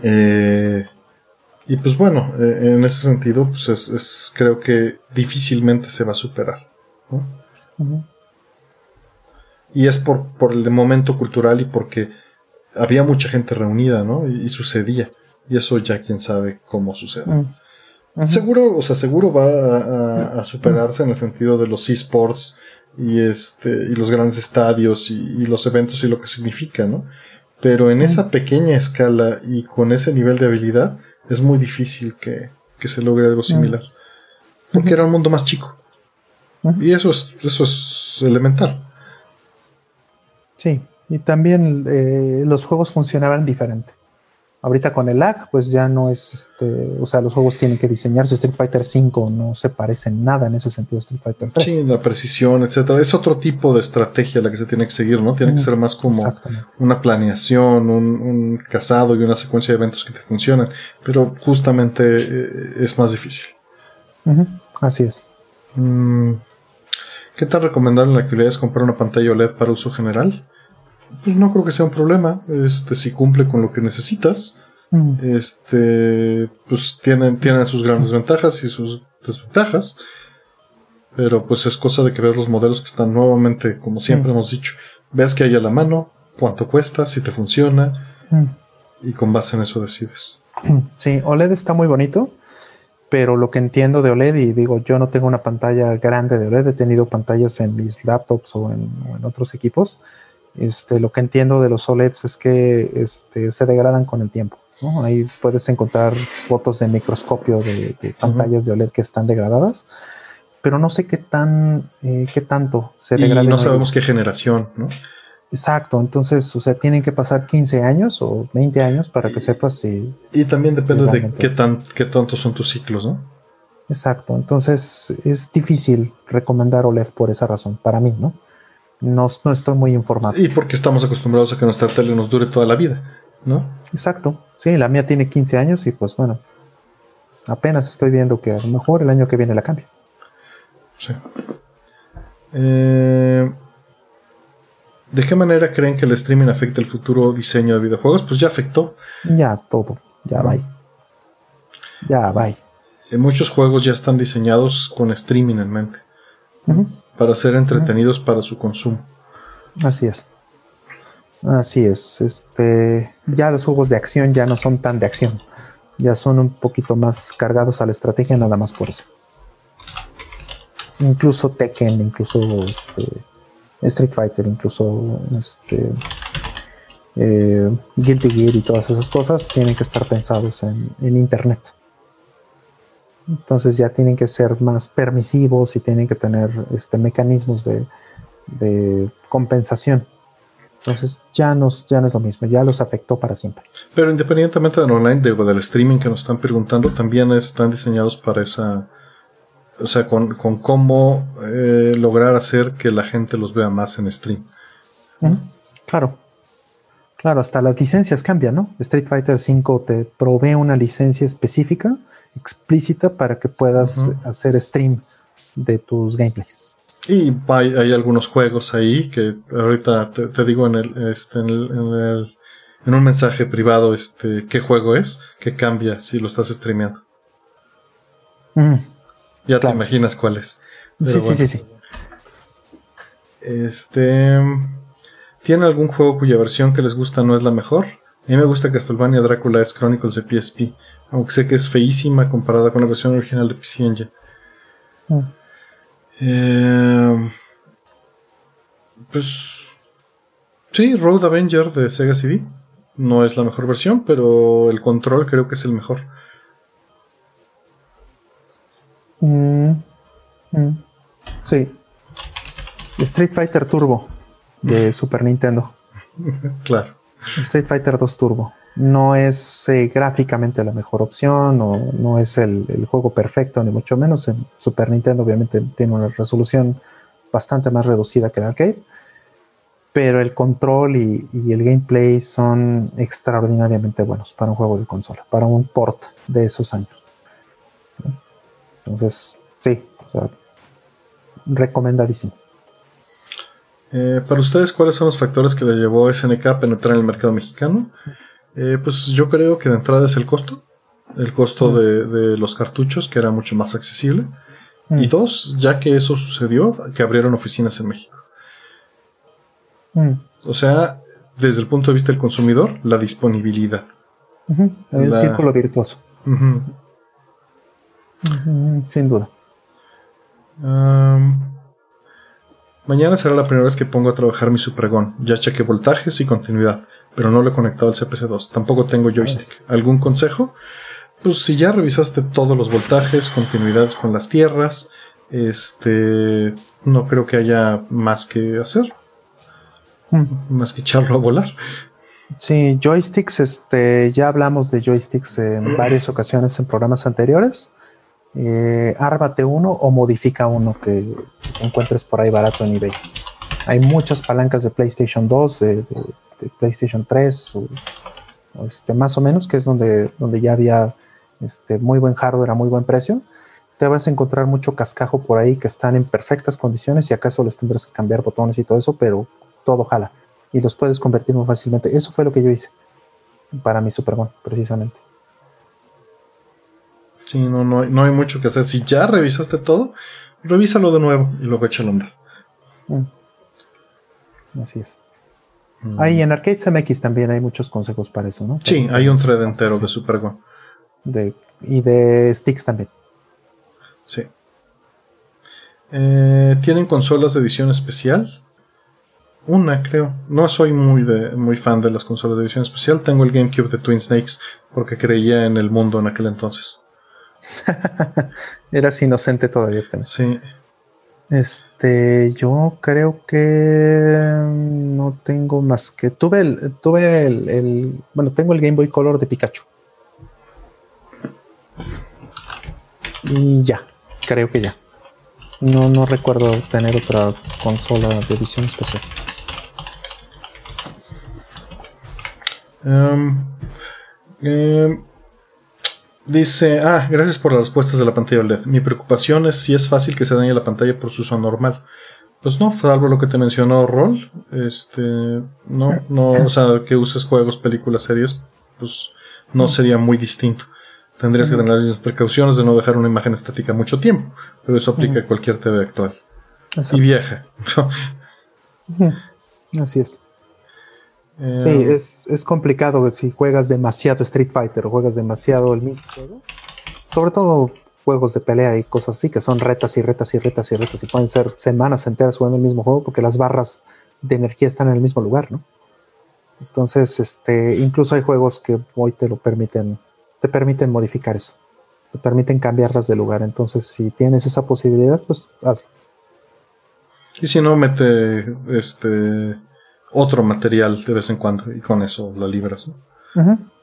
Eh, y pues bueno, eh, en ese sentido, pues es, creo que difícilmente se va a superar. Y es por, por el momento cultural y porque había mucha gente reunida, ¿no? Y, sucedía. Y eso ya quién sabe cómo sucede. Mm. Seguro, o sea, seguro va a, superarse en el sentido de los esports y este, y los grandes estadios y, y, los eventos y lo que significa, ¿no? Pero en esa pequeña escala y con ese nivel de habilidad, es muy difícil que, se logre algo similar. Porque era un mundo más chico. Y eso es, eso es elemental. Sí, y también eh, los juegos funcionaban diferente. Ahorita con el lag, pues ya no es este, o sea, los juegos tienen que diseñarse. Street Fighter V no se parece en nada en ese sentido Street Fighter 3. Sí, la precisión, etcétera. Es otro tipo de estrategia la que se tiene que seguir, ¿no? Tiene que ser más como una planeación, un, casado y una secuencia de eventos que te funcionan. Pero justamente eh, es más difícil. Así es. Mm, ¿Qué tal recomendar en la actualidad es comprar una pantalla OLED para uso general? Pues no creo que sea un problema. Este, si cumple con lo que necesitas, mm. este, pues tienen, tienen sus grandes ventajas y sus desventajas. Pero pues es cosa de que veas los modelos que están nuevamente, como siempre mm. hemos dicho, veas que hay a la mano, cuánto cuesta, si te funciona, mm. y con base en eso decides. Sí, OLED está muy bonito, pero lo que entiendo de OLED, y digo, yo no tengo una pantalla grande de OLED, he tenido pantallas en mis laptops o en otros equipos, este, lo que entiendo de los OLEDs es que este, se degradan con el tiempo. Ahí puedes encontrar fotos de microscopio de, pantallas de OLED que están degradadas, pero no sé qué tan, eh, qué tanto se degradan. Y no sabemos qué generación, ¿no? Exacto, entonces, o sea, tienen que pasar 15 años o 20 años para que sepas si. Y también depende de qué tan, qué tantos son tus ciclos, ¿no? Exacto, entonces es difícil recomendar OLED por esa razón, para mí, ¿no? No, estoy muy informado. Y porque estamos acostumbrados a que nuestra tele nos dure toda la vida, ¿no? Exacto. Sí, la mía tiene 15 años y pues bueno, apenas estoy viendo que a lo mejor el año que viene la cambio. Sí. Eh, ¿De qué manera creen que el streaming afecta el futuro diseño de videojuegos? Pues ya afectó. Ya todo, ya va. Ya va. muchos juegos ya están diseñados con streaming en mente para ser entretenidos para su consumo. Así es. Así es. Este, ya los juegos de acción ya no son tan de acción. Ya son un poquito más cargados a la estrategia, nada más por eso. Incluso Tekken, incluso este, Street Fighter, incluso este, eh, Guilty Gear y todas esas cosas tienen que estar pensados en, en Internet. Entonces ya tienen que ser más permisivos y tienen que tener este, mecanismos de, compensación. Entonces ya, nos, ya no es lo mismo, ya los afectó para siempre. Pero independientemente del online, de, del streaming que nos están preguntando, también están diseñados para esa, o sea, con, cómo eh, lograr hacer que la gente los vea más en stream. Claro. Claro, hasta las licencias cambian, ¿no? Street Fighter V te provee una licencia específica explícita para que puedas hacer stream de tus gameplays. Y hay, algunos juegos ahí que ahorita te, digo en el, este, en el, en un mensaje privado este qué juego es que cambia si lo estás streameando. ya te imaginas cuál es. sí, sí, sí, sí. Este ¿Tiene algún juego cuya versión que les gusta no es la mejor? A mí me gusta Castlevania Drácula es Chronicles de PSP aunque sé que es feísima comparada con la versión original de PC Engine. Mm. Eh, pues sí, Road Avenger de Sega CD no es la mejor versión, pero el control creo que es el mejor. Mm, mm. Sí. Street Fighter Turbo de Super Nintendo. claro. Street Fighter 2 Turbo no es eh, gráficamente la mejor opción o no es el, juego perfecto, ni mucho menos. En Super Nintendo obviamente tiene una resolución bastante más reducida que el arcade. pero el control y, el gameplay son extraordinariamente buenos para un juego de consola, para un port de esos años. Entonces, sí, recomendadísimo. Eh, para ustedes, ¿cuáles son los factores que le llevó SNK a penetrar en el mercado mexicano? Eh, pues yo creo que de entrada es el costo, el costo mm. de, los cartuchos, que era mucho más accesible. Y dos, ya que eso sucedió, que abrieron oficinas en México. Mm. O sea, desde el punto de vista del consumidor, la disponibilidad. El círculo virtuoso. Sin duda. mañana será la primera vez que pongo a trabajar mi Supergon. Ya chequé voltajes y continuidad, pero no lo he conectado al CPC2. Tampoco tengo joystick. ¿Algún consejo? Pues si ya revisaste todos los voltajes, continuidades con las tierras, este, no creo que haya más que hacer. Hmm. Más que echarlo a volar. Sí, joysticks, este, ya hablamos de joysticks en varias ocasiones en programas anteriores eh, ármate uno o modifica uno que, encuentres por ahí barato en eBay. Hay muchas palancas de PlayStation 2, de, PlayStation 3, este, más o menos, que es donde, donde ya había este, muy buen hardware a muy buen precio. Te vas a encontrar mucho cascajo por ahí que están en perfectas condiciones y acaso les tendrás que cambiar botones y todo eso, pero todo jala y los puedes convertir muy fácilmente. Eso fue lo que yo hice para mi Superman, precisamente. Sí, no, no, no, hay mucho que hacer. Si ya revisaste todo, revísalo de nuevo y luego échalo a andar. Mm. Así es. Mm. Ahí en Arcades MX también hay muchos consejos para eso, ¿no? Sí, hay un thread entero de Super De, y de sticks también. Sí. Eh, ¿Tienen consolas de edición especial? Una, creo. No soy muy, de, muy fan de las consolas de edición especial. Tengo el GameCube de Twin Snakes porque creía en el mundo en aquel entonces. Eras inocente todavía. Sí. Este, yo creo que no tengo más que tuve el, tuve el, bueno, tengo el Game Boy Color de Pikachu. Y ya, creo que ya. No, no recuerdo tener otra consola de edición especial. Um, um, Dice, ah, gracias por las respuestas de la pantalla OLED. Mi preocupación es si es fácil que se dañe la pantalla por su uso normal. Pues no, salvo lo que te mencionó Roll, este, no, no, o sea, que uses juegos, películas, series, pues no sería muy distinto. Tendrías que tener las precauciones de no dejar una imagen estática mucho tiempo, pero eso aplica a cualquier TV actual. Y vieja. Así es sí, eh, es, complicado si juegas demasiado Street Fighter o juegas demasiado el mismo juego. Sobre todo juegos de pelea y cosas así, que son retas y retas y retas y retas y pueden ser semanas enteras jugando el mismo juego porque las barras de energía están en el mismo lugar, ¿no? Entonces, este, incluso hay juegos que hoy te lo permiten, te permiten modificar eso, te permiten cambiarlas de lugar. Entonces, si tienes esa posibilidad, pues hazlo. Y si no, mete este otro material de vez en cuando y con eso la libras.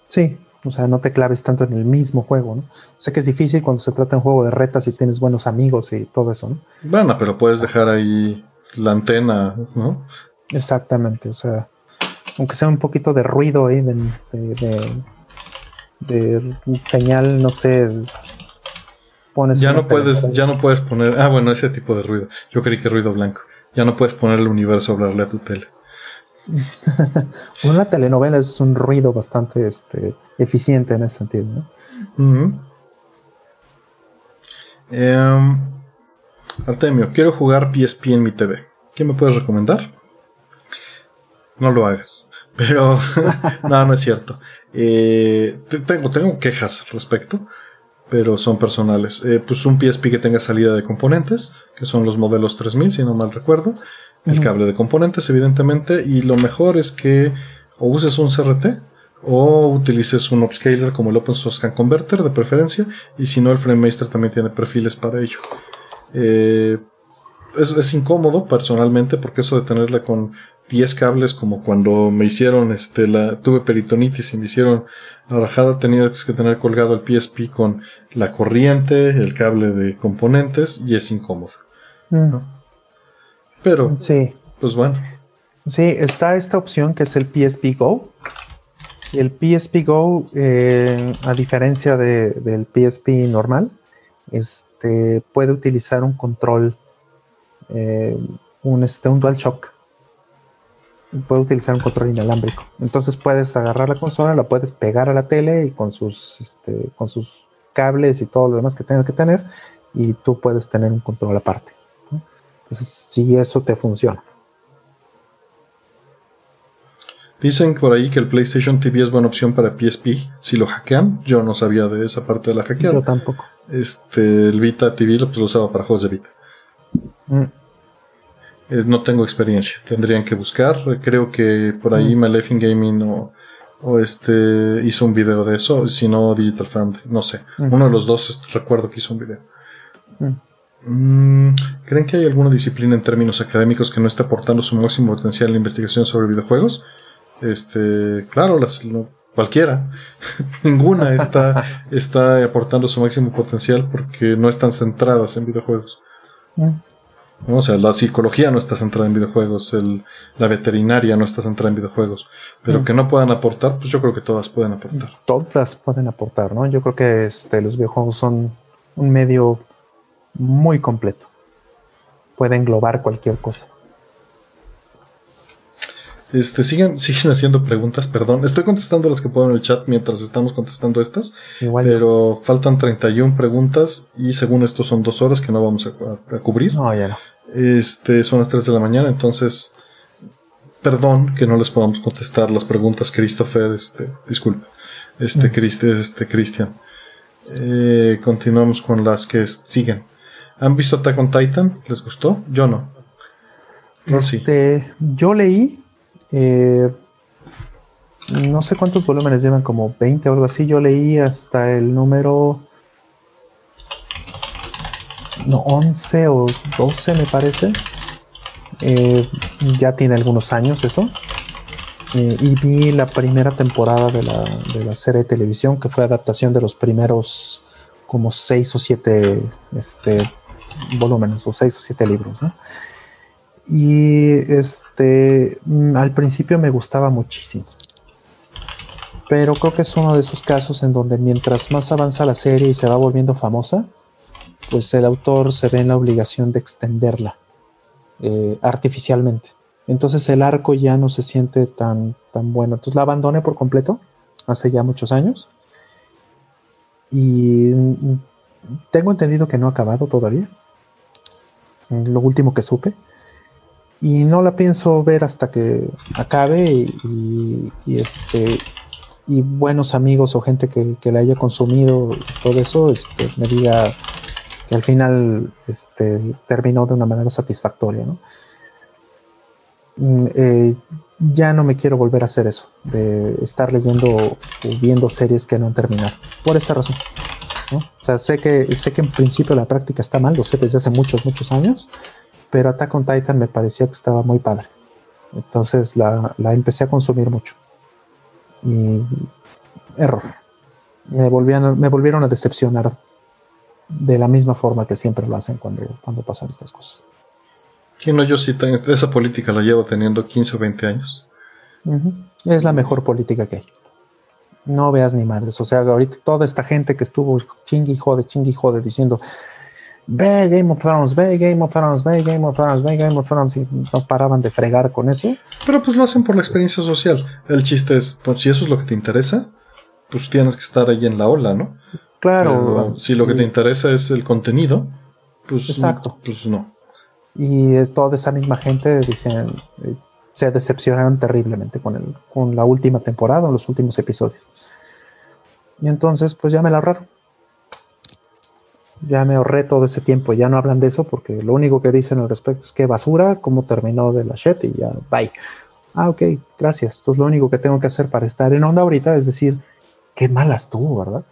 Sí, o sea, no te claves tanto en el mismo juego, ¿no? Sé que es difícil cuando se trata de un juego de retas y tienes buenos amigos y todo eso, ¿no? Bueno, pero puedes dejar ahí la antena, ¿no? Exactamente, o sea, aunque sea un poquito de ruido ahí, de, de, señal, no sé, pones ya no puedes, ya no puedes poner, ah, bueno, ese tipo de ruido. Yo creí que ruido blanco. Ya no puedes poner el universo a hablarle a tu tele. Una telenovela es un ruido bastante este, eficiente en ese sentido. Em, Artemio, quiero jugar PSP en mi TV. ¿Qué me puedes recomendar? No lo hagas. Pero no, no es cierto. Eh, tengo, tengo quejas al respecto, pero son personales. Eh, pues un PSP que tenga salida de componentes, que son los modelos 3000, si no mal recuerdo el cable de componentes, evidentemente, y lo mejor es que o uses un CRT o utilices un upscaler como el Open Source Scan Converter de preferencia, y si no, el FrameMaster también tiene perfiles para ello. Eh, es, incómodo personalmente porque eso de tenerla con 10 cables como cuando me hicieron este la tuve peritonitis y me hicieron la rajada tenía que tener colgado el PSP con la corriente el cable de componentes y es incómodo mm. Pero, sí. pues bueno. Sí, está esta opción que es el PSP Go. Y el PSP Go, eh, a diferencia del PSP normal, este, puede utilizar un control, eh, un, este, un DualShock. Puede utilizar un control inalámbrico. Entonces puedes agarrar la consola, la puedes pegar a la tele y con sus, este, con sus cables y todo lo demás que tengas que tener, y tú puedes tener un control aparte. Entonces, si eso te funciona. Dicen por ahí que el PlayStation TV es buena opción para PSP si lo hackean. Yo no sabía de esa parte de la hackeada. Yo tampoco. Este, el Vita TV pues, lo usaba para juegos de Vita. Mm. Eh, no tengo experiencia. Tendrían que buscar. Creo que por ahí mm. Maleficent Gaming o, o, este hizo un video de eso. Si no, Digital Foundry. No sé. Mm. Uno de los dos recuerdo que hizo un video. ¿Creen que hay alguna disciplina en términos académicos que no esté aportando su máximo potencial en la investigación sobre videojuegos? Este, claro, las, cualquiera, ninguna está, está aportando su máximo potencial porque no están centradas en videojuegos. Mm. O sea, la psicología no está centrada en videojuegos, el, la veterinaria no está centrada en videojuegos, pero mm. que no puedan aportar, pues yo creo que todas pueden aportar. Todas pueden aportar, ¿no? Yo creo que este, los videojuegos son un medio muy completo. Puede englobar cualquier cosa. Este, siguen, siguen haciendo preguntas, perdón. Estoy contestando las que puedo en el chat mientras estamos contestando estas. Pero faltan 31 preguntas y según esto son dos horas que no vamos a, cubrir. No, ya no. Este, son las 3 de la mañana, entonces, perdón que no les podamos contestar las preguntas, Christopher, este, disculpe. Este, mm. este, Cristian. Eh, continuamos con las que siguen. ¿Han visto Attack on Titan? ¿Les gustó? Yo no. este, yo leí eh, no sé cuántos volúmenes llevan, como 20 o algo así. Yo leí hasta el número no, 11 o 12 me parece. Eh, ya tiene algunos años eso. Eh, y vi la primera temporada de la, de la, serie de televisión, que fue adaptación de los primeros como 6 o 7 este, volúmenes, o 6 o 7 libros. ¿no? Y este, mm, al principio me gustaba muchísimo. Pero creo que es uno de esos casos en donde mientras más avanza la serie y se va volviendo famosa, pues el autor se ve en la obligación de extenderla eh, artificialmente. Entonces el arco ya no se siente tan, tan bueno. Entonces la abandoné por completo hace ya muchos años. Y mm, tengo entendido que no ha acabado todavía. Lo último que supe y no la pienso ver hasta que acabe y, este y buenos amigos o gente que, que la haya consumido todo eso este, me diga que al final este, terminó de una manera satisfactoria ¿no? Mm, eh, ya no me quiero volver a hacer eso de estar leyendo o viendo series que no han terminado por esta razón sea sé que sé que en principio la práctica está mal lo sé desde hace muchos muchos años pero Attack on Titan me parecía que estaba muy padre. Entonces la, empecé a consumir mucho. Y error. Me, volvían, me volvieron a decepcionar de la misma forma que siempre lo hacen cuando, cuando pasan estas cosas. Sí, no, yo sí, esa política la llevo teniendo 15 o 20 años. Es la mejor política que hay. No veas ni madres. O sea, ahorita toda esta gente que estuvo chingui jode, chingui jode diciendo ve Game of Thrones, ve Game of Thrones, ve Game of Thrones, ve Game of Thrones, y no paraban de fregar con eso. Pero pues lo hacen por la experiencia social. El chiste es, pues si eso es lo que te interesa, pues tienes que estar ahí en la ola, ¿no? Claro. si lo que te interesa es el contenido, pues, Exacto. pues no. Y es toda esa misma gente dicen, eh, se decepcionaron terriblemente con, el, con la última temporada, los últimos episodios. Y entonces, pues ya me la ahorraron ya me ahorré todo ese tiempo, ya no hablan de eso porque lo único que dicen al respecto es que basura, cómo terminó de la shit y ya, bye. Ah, ok, gracias. Entonces lo único que tengo que hacer para estar en onda ahorita es decir, qué malas tú, ¿verdad?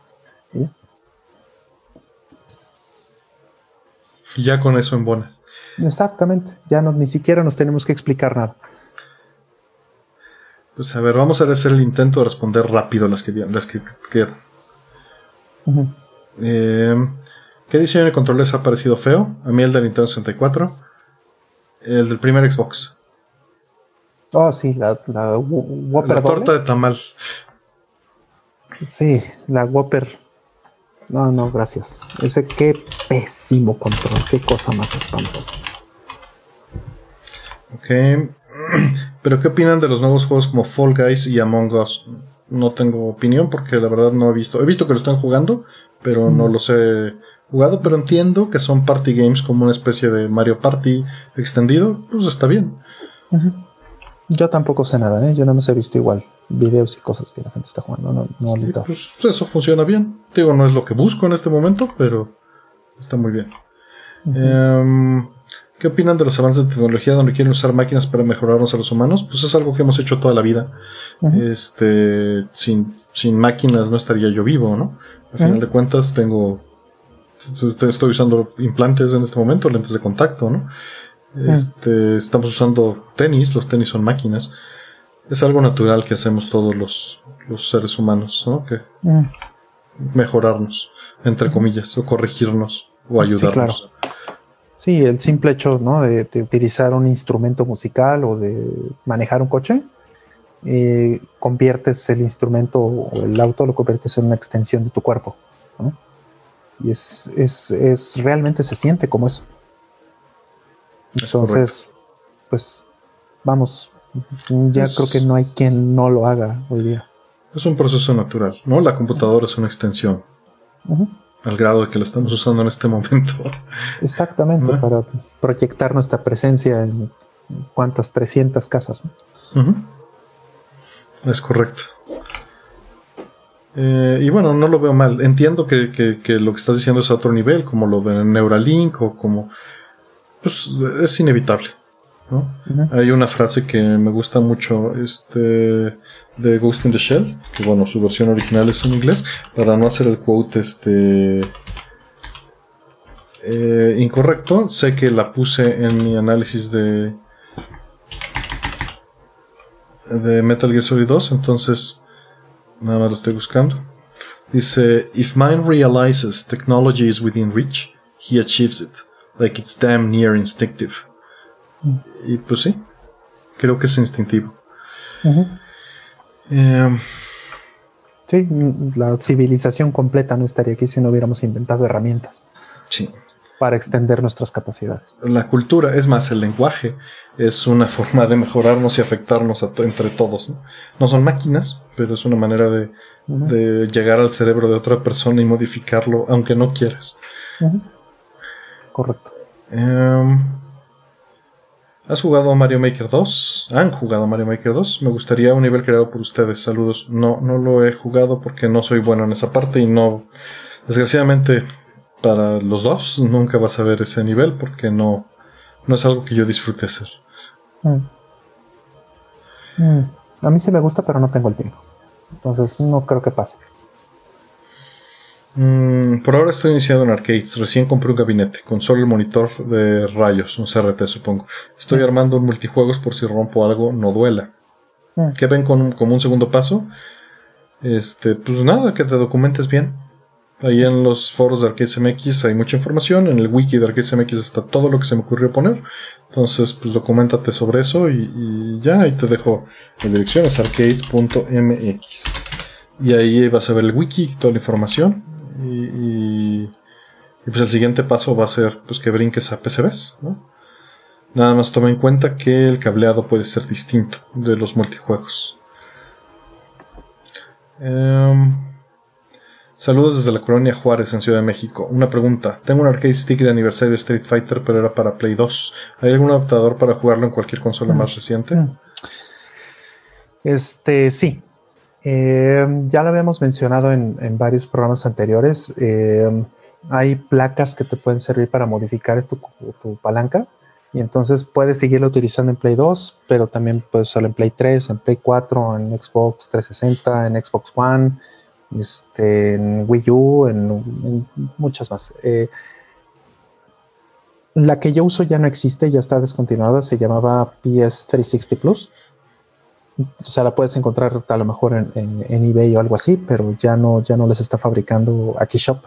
Y ya con eso en bonas. Exactamente, ya no, ni siquiera nos tenemos que explicar nada. Pues a ver, vamos a hacer el intento de responder rápido las que las que quedan. eh, ¿Qué diseño de control les ha parecido feo? A mí el del Nintendo 64. El del primer Xbox. Oh, sí, la, la Whopper La torta de tamal. Sí, la Whopper. No, no, gracias. Ese qué pésimo control, qué cosa más espantosa. Ok. Pero ¿qué opinan de los nuevos juegos como Fall Guys y Among Us? No tengo opinión porque la verdad no he visto. He visto que lo están jugando, pero no los he jugado. Pero entiendo que son party games como una especie de Mario Party extendido. Pues está bien. Yo tampoco sé nada, ¿eh? yo no me he visto igual videos y cosas que la gente está jugando. No, no sí, pues eso funciona bien. Digo, no es lo que busco en este momento, pero está muy bien. ¿Qué opinan de los avances de tecnología donde quieren usar máquinas para mejorarnos a los humanos? Pues es algo que hemos hecho toda la vida. Este, sin, sin máquinas no estaría yo vivo, ¿no? Al final de cuentas tengo, estoy usando implantes en este momento, lentes de contacto, ¿no? Este, estamos usando tenis, los tenis son máquinas. Es algo natural que hacemos todos los, los seres humanos, ¿no? Que mejorarnos, entre comillas, o corregirnos, o ayudarnos. Sí, el simple hecho ¿no? de, utilizar un instrumento musical o de manejar un coche, eh, conviertes el instrumento o el auto, lo conviertes en una extensión de tu cuerpo. ¿no? Y es, es, es, realmente se siente como eso. Entonces, pues vamos, ya creo que no hay quien no lo haga hoy día. Es un proceso natural, ¿no? La computadora es una extensión al grado de que la estamos usando en este momento. Exactamente, para proyectar nuestra presencia en cuántas 300 casas. Es correcto. Eh, y bueno, no lo veo mal. Entiendo que, lo que estás diciendo es a otro nivel, como lo de Neuralink o como... Pues es inevitable. Hay una frase que me gusta mucho, este, de Ghost in the Shell, que bueno, su versión original es en inglés, para no hacer el quote, este, eh, incorrecto, sé que la puse en mi análisis de, de Metal Gear Solid 2, entonces, nada más lo estoy buscando. Dice, if mind realizes technology is within reach, he achieves it, like it's damn near instinctive. Y pues sí, creo que es instintivo. Em, sí, la civilización completa no estaría aquí si no hubiéramos inventado herramientas. Sí. Para extender nuestras capacidades. La cultura, es más, el lenguaje es una forma de mejorarnos y afectarnos entre todos. ¿no? son máquinas, pero es una manera de, llegar al cerebro de otra persona y modificarlo, aunque no quieras. Correcto. Eh, ¿Has jugado Mario Maker 2? ¿Han jugado Mario Maker 2? Me gustaría un nivel creado por ustedes. Saludos. No, no lo he jugado porque no soy bueno en esa parte y no. Desgraciadamente, para los dos, nunca vas a ver ese nivel porque no, no es algo que yo disfrute hacer. Mm. Mm. A mí sí me gusta, pero no tengo el tiempo. Entonces, no creo que pase. Mm, por ahora estoy iniciado en arcades. Recién compré un gabinete con solo el monitor de rayos, un CRT supongo. Estoy armando un multijuegos por si rompo algo, no duela. Mm. ¿Qué ven con, como un segundo paso? Este, pues nada, que te documentes bien. Ahí en los foros de Arcades MX hay mucha información. En el wiki de Arcades MX está todo lo que se me ocurrió poner. Entonces, pues documentate sobre eso y, y ya. Ahí te dejo la dirección, es arcades.mx. Y ahí vas a ver el wiki, toda la información y, pues el siguiente paso va a ser pues que brinques a PCBs, ¿no? Nada más toma en cuenta que el cableado puede ser distinto de los multijuegos. Em, saludos desde la colonia Juárez en Ciudad de México. Una pregunta. Tengo un arcade stick de aniversario de Street Fighter, pero era para Play 2. ¿Hay algún adaptador para jugarlo en cualquier consola más reciente? Este, sí. Eh, ya lo habíamos mencionado en, varios programas anteriores. Eh, hay placas que te pueden servir para modificar tu, palanca y entonces puedes seguirlo utilizando en Play 2, pero también puedes usarlo en Play 3, en Play 4, en Xbox 360, en Xbox One, este, en Wii U, en, muchas más. Eh, la que yo uso ya no existe, ya está descontinuada, se llamaba PS360 Plus o sea, la puedes encontrar a lo mejor en, eBay o algo así, pero ya no, ya no les está fabricando aquí Shop,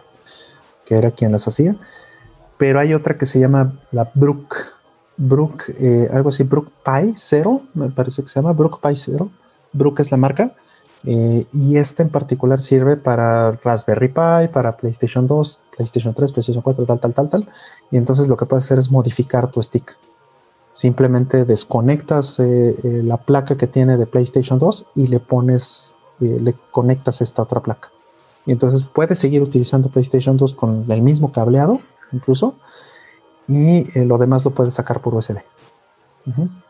que era quien las hacía. Pero hay otra que se llama la Brook, Brook, eh, algo así, Brook Pi 0, me parece que se llama Brook Pi 0. Brook es la marca. Eh, y este en particular sirve para Raspberry Pi, para PlayStation 2, PlayStation 3, PlayStation 4, tal, tal, tal, tal. Y entonces lo que puedes hacer es modificar tu stick. Simplemente desconectas eh, la placa que tiene de PlayStation 2 y le pones, le conectas esta otra placa. Y entonces puedes seguir utilizando PlayStation 2 con el mismo cableado, incluso, y lo demás lo puedes sacar por USB.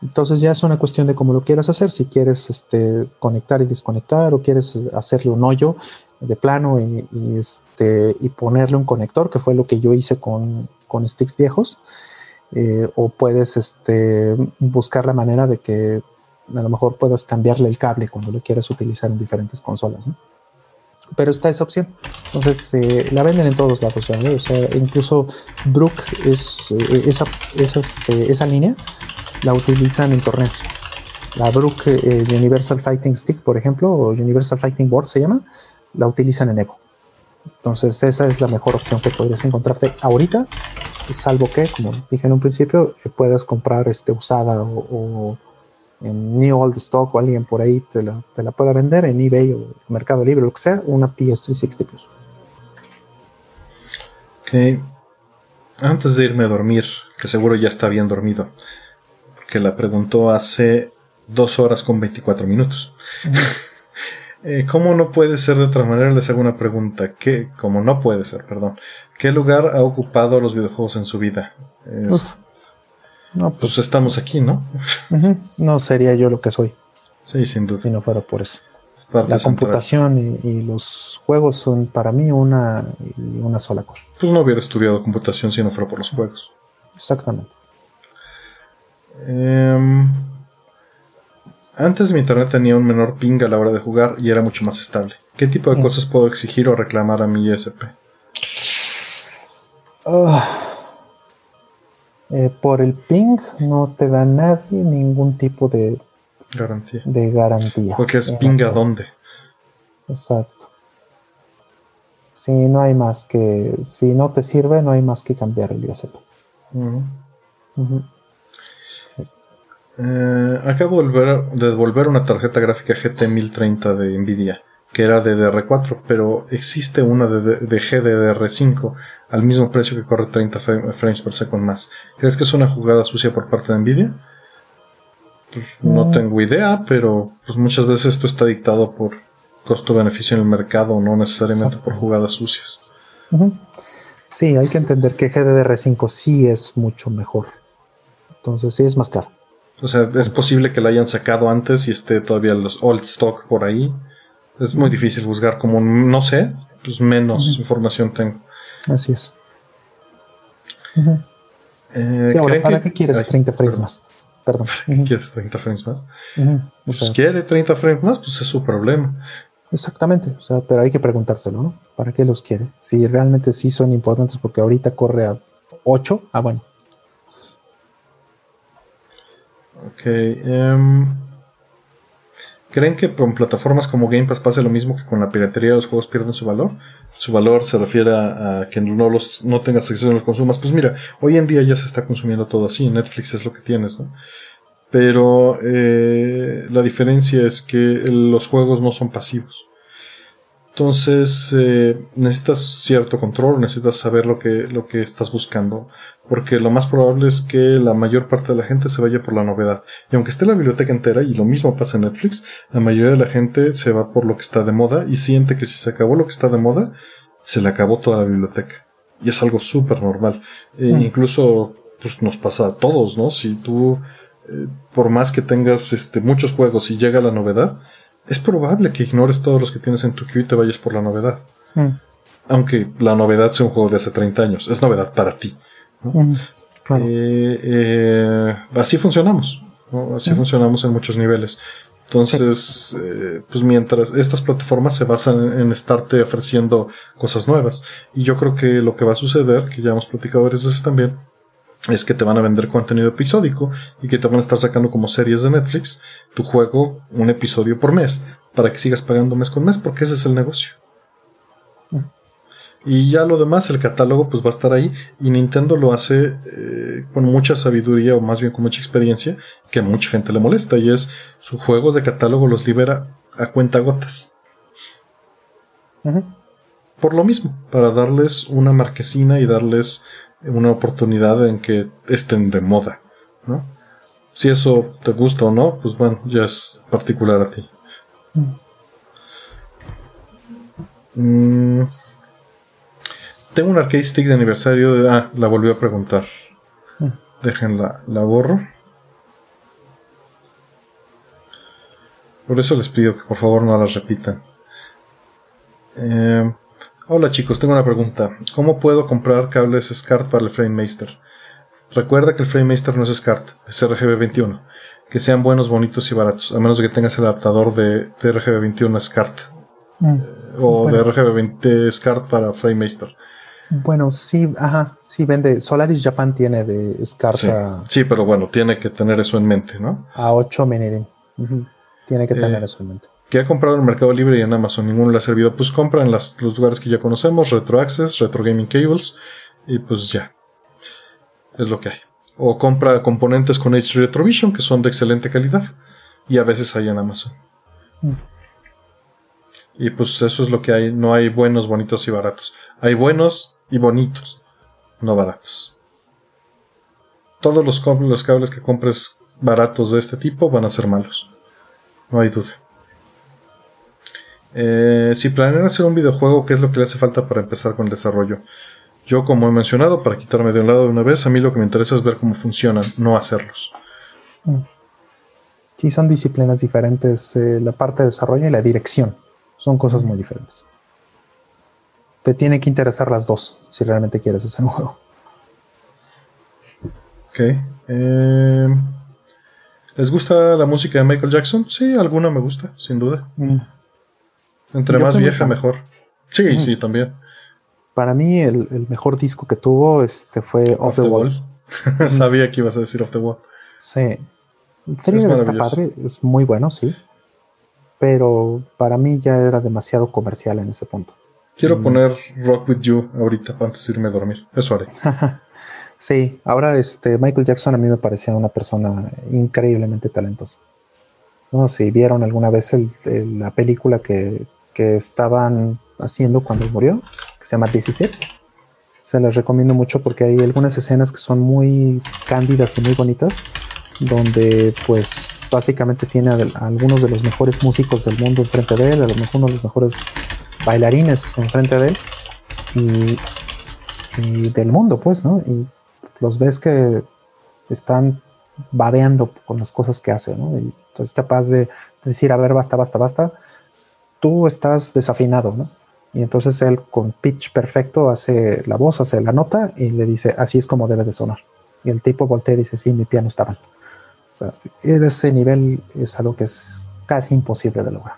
Entonces ya es una cuestión de cómo lo quieras hacer, si quieres este, conectar y desconectar o quieres hacerle un hoyo de plano y, este, y ponerle un conector, que fue lo que yo hice con, con sticks viejos, eh, o puedes este, buscar la manera de que a lo mejor puedas cambiarle el cable cuando lo quieras utilizar en diferentes consolas. Pero está esa opción. Entonces eh, la venden en todos lados. O sea, incluso Brook es eh, esa, esa, este, esa línea la utilizan en torneos. La Brook eh, Universal Fighting Stick, por ejemplo, o Universal Fighting Board se llama, la utilizan en Evo. Entonces, esa es la mejor opción que podrías encontrarte ahorita, salvo que, como dije en un principio, eh, puedas comprar este, usada o, en New Old Stock o alguien por ahí te la, te la pueda vender en eBay o Mercado Libre, lo que sea, una PS360 Plus. Ok. Antes de irme a dormir, que seguro ya está bien dormido, que la preguntó hace dos horas con 24 minutos. Eh, ¿Cómo no puede ser de otra manera? Les hago una pregunta. ¿Qué, ¿Cómo no puede ser, perdón? ¿Qué lugar ha ocupado los videojuegos en su vida? no, pues, pues, estamos aquí, ¿no? No sería yo lo que soy. Sí, sin duda. Si no fuera por eso. La computación y, los juegos son para mí una, una sola cosa. Pues no hubiera estudiado computación si no fuera por los juegos. Exactamente. Em, antes mi internet tenía un menor ping a la hora de jugar y era mucho más estable. ¿Qué tipo de mm. cosas puedo exigir o reclamar a mi ISP? Ah. Eh, por el ping no te da nadie ningún tipo de garantía. De garantía. Porque es ping a dónde. Exacto. Si no hay más que, si no te sirve, no hay más que cambiar el ISP. Eh, acabo de devolver una tarjeta gráfica GT 1030 de Nvidia, que era de DR4, pero existe una de, GDDR5 al mismo precio que corre 30 frames por segundo más. ¿Crees que es una jugada sucia por parte de Nvidia? Pues, no mm. tengo idea, pero pues muchas veces esto está dictado por costo-beneficio en el mercado, no necesariamente por jugadas sucias. Sí, hay que entender que GDDR5 sí es mucho mejor. Entonces sí es más caro. O sea, es posible que la hayan sacado antes y esté todavía los old stock por ahí. Es muy difícil juzgar, como no sé, pues menos información tengo. Así es. Eh, ahora, ¿para qué quieres 30 frames más? Perdón. ¿Quieres 30 frames más? Pues quiere 30 frames más, pues es su problema. Exactamente, o sea, pero hay que preguntárselo, ¿no? ¿Para qué los quiere? Si realmente sí son importantes porque ahorita corre a 8, ah, bueno, Ok. Em, ¿Creen que con plataformas como Game Pass pase lo mismo que con la piratería los juegos pierden su valor? Su valor se refiere a, que no los no tengas acceso a los consumas. Pues mira, hoy en día ya se está consumiendo todo así. Netflix es lo que tienes, ¿no? Pero eh, la diferencia es que los juegos no son pasivos. Entonces eh, necesitas cierto control, necesitas saber lo que, lo que estás buscando, porque lo más probable es que la mayor parte de la gente se vaya por la novedad. Y aunque esté la biblioteca entera, y lo mismo pasa en Netflix, la mayoría de la gente se va por lo que está de moda y siente que si se acabó lo que está de moda, se le acabó toda la biblioteca. Y es algo súper normal. E incluso pues, nos pasa a todos, ¿no? Si tú, eh, por más que tengas este, muchos juegos y llega la novedad, es probable que ignores todos los que tienes en tu queue y te vayas por la novedad. Mm. Aunque la novedad sea un juego de hace 30 años, es novedad para ti. Mm, eh, eh, así funcionamos, así mm. funcionamos en muchos niveles. Entonces, eh, pues mientras estas plataformas se basan en, estarte ofreciendo cosas nuevas. Y yo creo que lo que va a suceder, que ya hemos platicado varias veces también, es que te van a vender contenido episódico y que te van a estar sacando como series de Netflix tu juego un episodio por mes para que sigas pagando mes con mes porque ese es el negocio. Y ya lo demás, el catálogo, pues va a estar ahí. Y Nintendo lo hace eh, con mucha sabiduría, o más bien con mucha experiencia, que a mucha gente le molesta. Y es su juego de catálogo los libera a cuenta gotas. Por lo mismo, para darles una marquesina y darles una oportunidad en que estén de moda. ¿no? Si eso te gusta o no, pues bueno, ya es particular a ti. Mm. Tengo un arcade stick de aniversario de... Ah, la volvió a preguntar. Déjenla, la borro. Por eso les pido que por favor no las repitan. Eh, hola chicos, tengo una pregunta. ¿Cómo puedo comprar cables SCART para el FrameMaster? Recuerda que el FrameMaster no es SCART, es RGB21. Que sean buenos, bonitos y baratos, a menos de que tengas el adaptador de, RGB21 SCART. Mm. O de RGB20 SCART para FrameMaster. Bueno, sí, ajá, sí vende. Solaris Japan tiene de SCART sí, sí, pero bueno, tiene que tener eso en mente, ¿no? A 8 meniden. Tiene que tener eh, eso en mente. Que ha comprado en Mercado Libre y en Amazon, ninguno le ha servido. Pues compra en los lugares que ya conocemos, Retro Access, Retro Gaming Cables, y pues ya. Es lo que hay. O compra componentes con H Retrovision, que son de excelente calidad, y a veces hay en Amazon. Mm. Y pues eso es lo que hay. No hay buenos, bonitos y baratos. Hay buenos y bonitos, no baratos. Todos los, los cables que compres baratos de este tipo van a ser malos. No hay duda. Eh, si planean hacer un videojuego, ¿qué es lo que le hace falta para empezar con el desarrollo? Yo, como he mencionado, para quitarme de un lado de una vez, a mí lo que me interesa es ver cómo funcionan, no hacerlos. Mm. Sí, son disciplinas diferentes, eh, la parte de desarrollo y la dirección. Son cosas muy diferentes. Te tiene que interesar las dos si realmente quieres ese juego. Ok. Eh, ¿Les gusta la música de Michael Jackson? Sí, alguna me gusta, sin duda. Mm. Entre más vieja, mejor. Sí, mm. sí, también. Para mí, el, mejor disco que tuvo este, fue Off, the, Wall. Sabía que ibas a decir Off the Wall. Sí. El thriller está padre, es muy bueno, sí pero para mí ya era demasiado comercial en ese punto. Quiero mm. poner Rock With You ahorita antes de irme a dormir. Eso haré. sí, ahora este Michael Jackson a mí me parecía una persona increíblemente talentosa. No si vieron alguna vez la película que, que, estaban haciendo cuando murió, que se llama 17. Se las recomiendo mucho porque hay algunas escenas que son muy cándidas y muy bonitas donde pues básicamente tiene a, algunos de los mejores músicos del mundo enfrente de él, a lo mejor uno de los mejores bailarines enfrente de él y, del mundo pues, ¿no? Y los ves que están babeando con las cosas que hace, ¿no? Y es capaz de decir, a ver, basta, basta, basta, tú estás desafinado, ¿no? Y entonces él con pitch perfecto hace la voz, hace la nota y le dice, así es como debe de sonar. Y el tipo voltea y dice, sí, mi piano está mal ese nivel es algo que es casi imposible de lograr.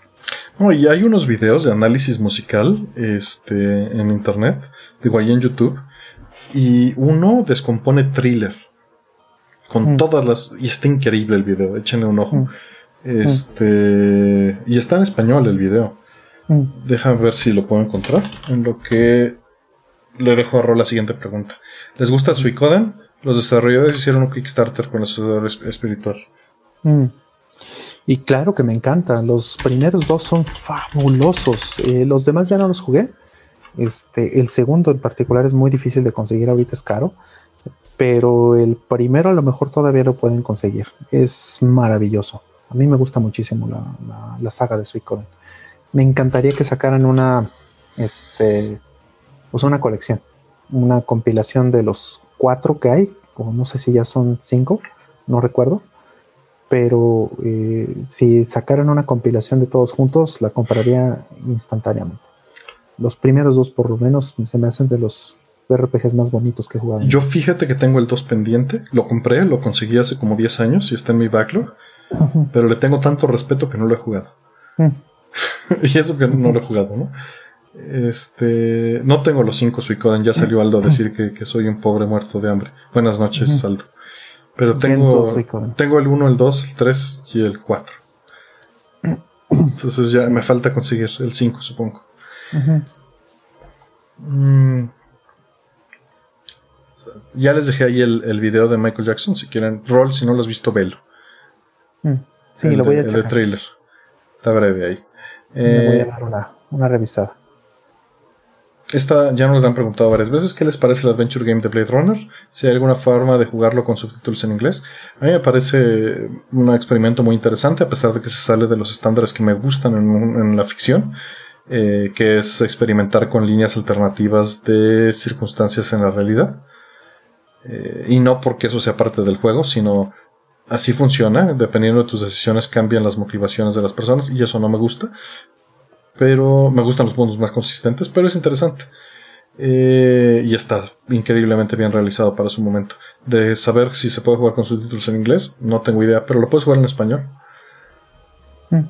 y hay unos videos de análisis musical este, en internet, digo ahí en YouTube, y uno descompone thriller con mm. todas las. Y está increíble el video, échenle un ojo. Mm. Este. Y está en español el video. Mm. Déjame ver si lo puedo encontrar. En lo que le dejo a Ro la siguiente pregunta. ¿Les gusta Suicoden? Los desarrolladores hicieron un Kickstarter con el sucedor espiritual. Mm. Y claro que me encanta. Los primeros dos son fabulosos. Eh, los demás ya no los jugué. Este, el segundo en particular es muy difícil de conseguir, ahorita es caro. Pero el primero a lo mejor todavía lo pueden conseguir. Es maravilloso. A mí me gusta muchísimo la, saga de Suicoden. Me encantaría que sacaran una, este, pues una colección, una compilación de los cuatro que hay, o no sé si ya son cinco, no recuerdo, pero eh, si sacaran una compilación de todos juntos, la compraría instantáneamente. Los primeros dos, por lo menos, se me hacen de los RPGs más bonitos que he jugado. Yo fíjate que tengo el 2 pendiente, lo compré, lo conseguí hace como 10 años y está en mi backlog, pero le tengo tanto respeto que no lo he jugado. Y eso que no lo he jugado, ¿no? Este, no tengo los cinco Suicoden, ya salió Aldo a decir que, soy un pobre muerto de hambre. Buenas noches, Aldo. Pero tengo, tengo el 1, el 2, el 3 y el 4. Entonces ya me falta conseguir el 5, supongo. Mm. Ya les dejé ahí el, el, video de Michael Jackson. Si quieren, roll, si no lo has visto, velo. Mm. Sí, lo voy a checar. El trailer. Está breve ahí. Me voy a dar una, una revisada. Esta ya nos la han preguntado varias veces. ¿Qué les parece el Adventure Game de Blade Runner? Si hay alguna forma de jugarlo con subtítulos en inglés. A mí me parece un experimento muy interesante, a pesar de que se sale de los estándares que me gustan en, en la ficción, eh, que es experimentar con líneas alternativas de circunstancias en la realidad. Eh, y no porque eso sea parte del juego, sino así funciona. Dependiendo de tus decisiones cambian las motivaciones de las personas y eso no me gusta pero me gustan los mundos más consistentes, pero es interesante. Eh, y está increíblemente bien realizado para su momento. De saber si se puede jugar con subtítulos en inglés, no tengo idea, pero lo puedes jugar en español. Mm.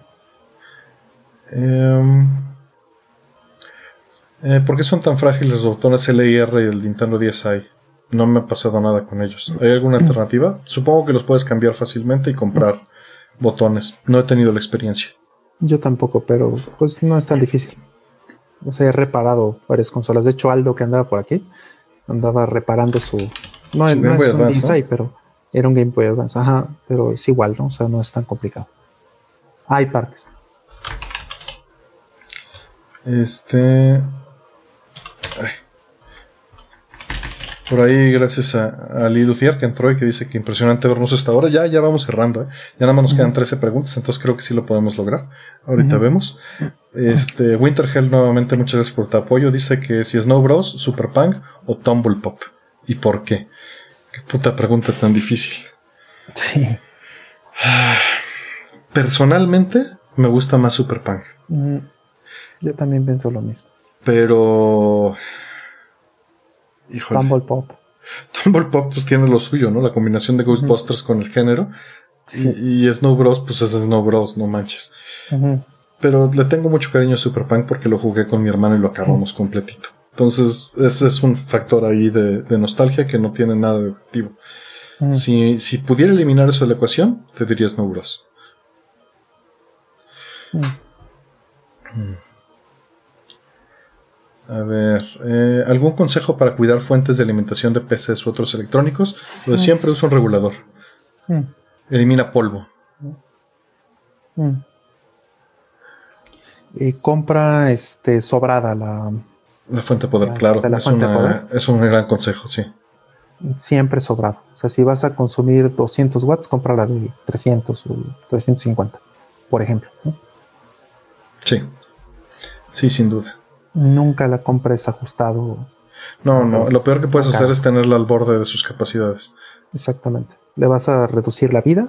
Eh, eh, ¿Por qué son tan frágiles los botones LIR y el Nintendo DSi? No me ha pasado nada con ellos. ¿Hay alguna alternativa? Supongo que los puedes cambiar fácilmente y comprar botones. No he tenido la experiencia. Yo tampoco, pero pues no es tan difícil. O sea, he reparado varias consolas. De hecho, Aldo, que andaba por aquí, andaba reparando su. No, no es un Advance, ¿no? pero era un Game Boy Advance. Ajá, pero es igual, ¿no? O sea, no es tan complicado. Hay partes. Este. Ay. Por ahí, gracias a, a Lee Lucier que entró y que dice que impresionante vernos hasta ahora. Ya, ya vamos cerrando, ¿eh? Ya nada más nos quedan 13 preguntas, entonces creo que sí lo podemos lograr. Ahorita vemos. Este, Winterhell nuevamente, muchas gracias por tu apoyo. Dice que si Snow Bros, Super Punk o Tumble Pop. ¿Y por qué? Qué puta pregunta tan difícil. Sí. Personalmente, me gusta más Super Punk. Mm, yo también pienso lo mismo. Pero Híjole. Tumble Pop. Tumble Pop pues tiene lo suyo, ¿no? La combinación de Ghostbusters con el género. Sí. Y, y, Snow Bros, pues es Snow Bros, no manches. Uh -huh. Pero le tengo mucho cariño a Super Punk porque lo jugué con mi hermano y lo acabamos uh -huh. completito. Entonces, ese es un factor ahí de, de nostalgia que no tiene nada de objetivo. Uh si, si pudiera eliminar eso de la ecuación, te diría Snow Bros. A ver, eh, ¿algún consejo para cuidar fuentes de alimentación de PCs u otros electrónicos? Lo de siempre usa un regulador. Mm. Elimina polvo. Mm. Y compra este sobrada la, la fuente de poder, la, claro. La es, fuente una, de poder. es un gran consejo, sí. Siempre sobrado. O sea, si vas a consumir 200 watts, compra la de 300 o 350, por ejemplo. Sí. Sí, sin duda nunca la compres ajustado. No, no, lo peor que puedes hacer es tenerla al borde de sus capacidades. Exactamente. Le vas a reducir la vida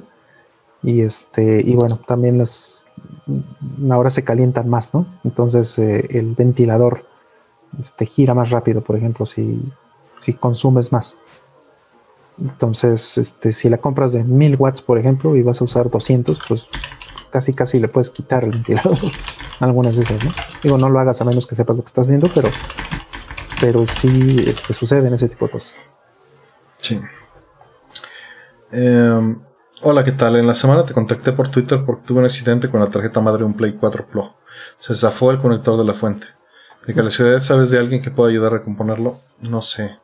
y este y bueno, también las ahora se calientan más, ¿no? Entonces eh, el ventilador este, gira más rápido, por ejemplo, si, si consumes más. Entonces, este, si la compras de 1000 watts, por ejemplo, y vas a usar 200, pues casi casi le puedes quitar el ventilador. Algunas de esas, ¿no? Digo, no lo hagas a menos que sepas lo que estás haciendo, pero, pero sí este, suceden ese tipo de cosas. Sí. Eh, hola, ¿qué tal? En la semana te contacté por Twitter porque tuve un accidente con la tarjeta madre de un Play 4 Pro. Se zafó el conector de la fuente. ¿De casualidad sabes de alguien que pueda ayudar a recomponerlo? No sé.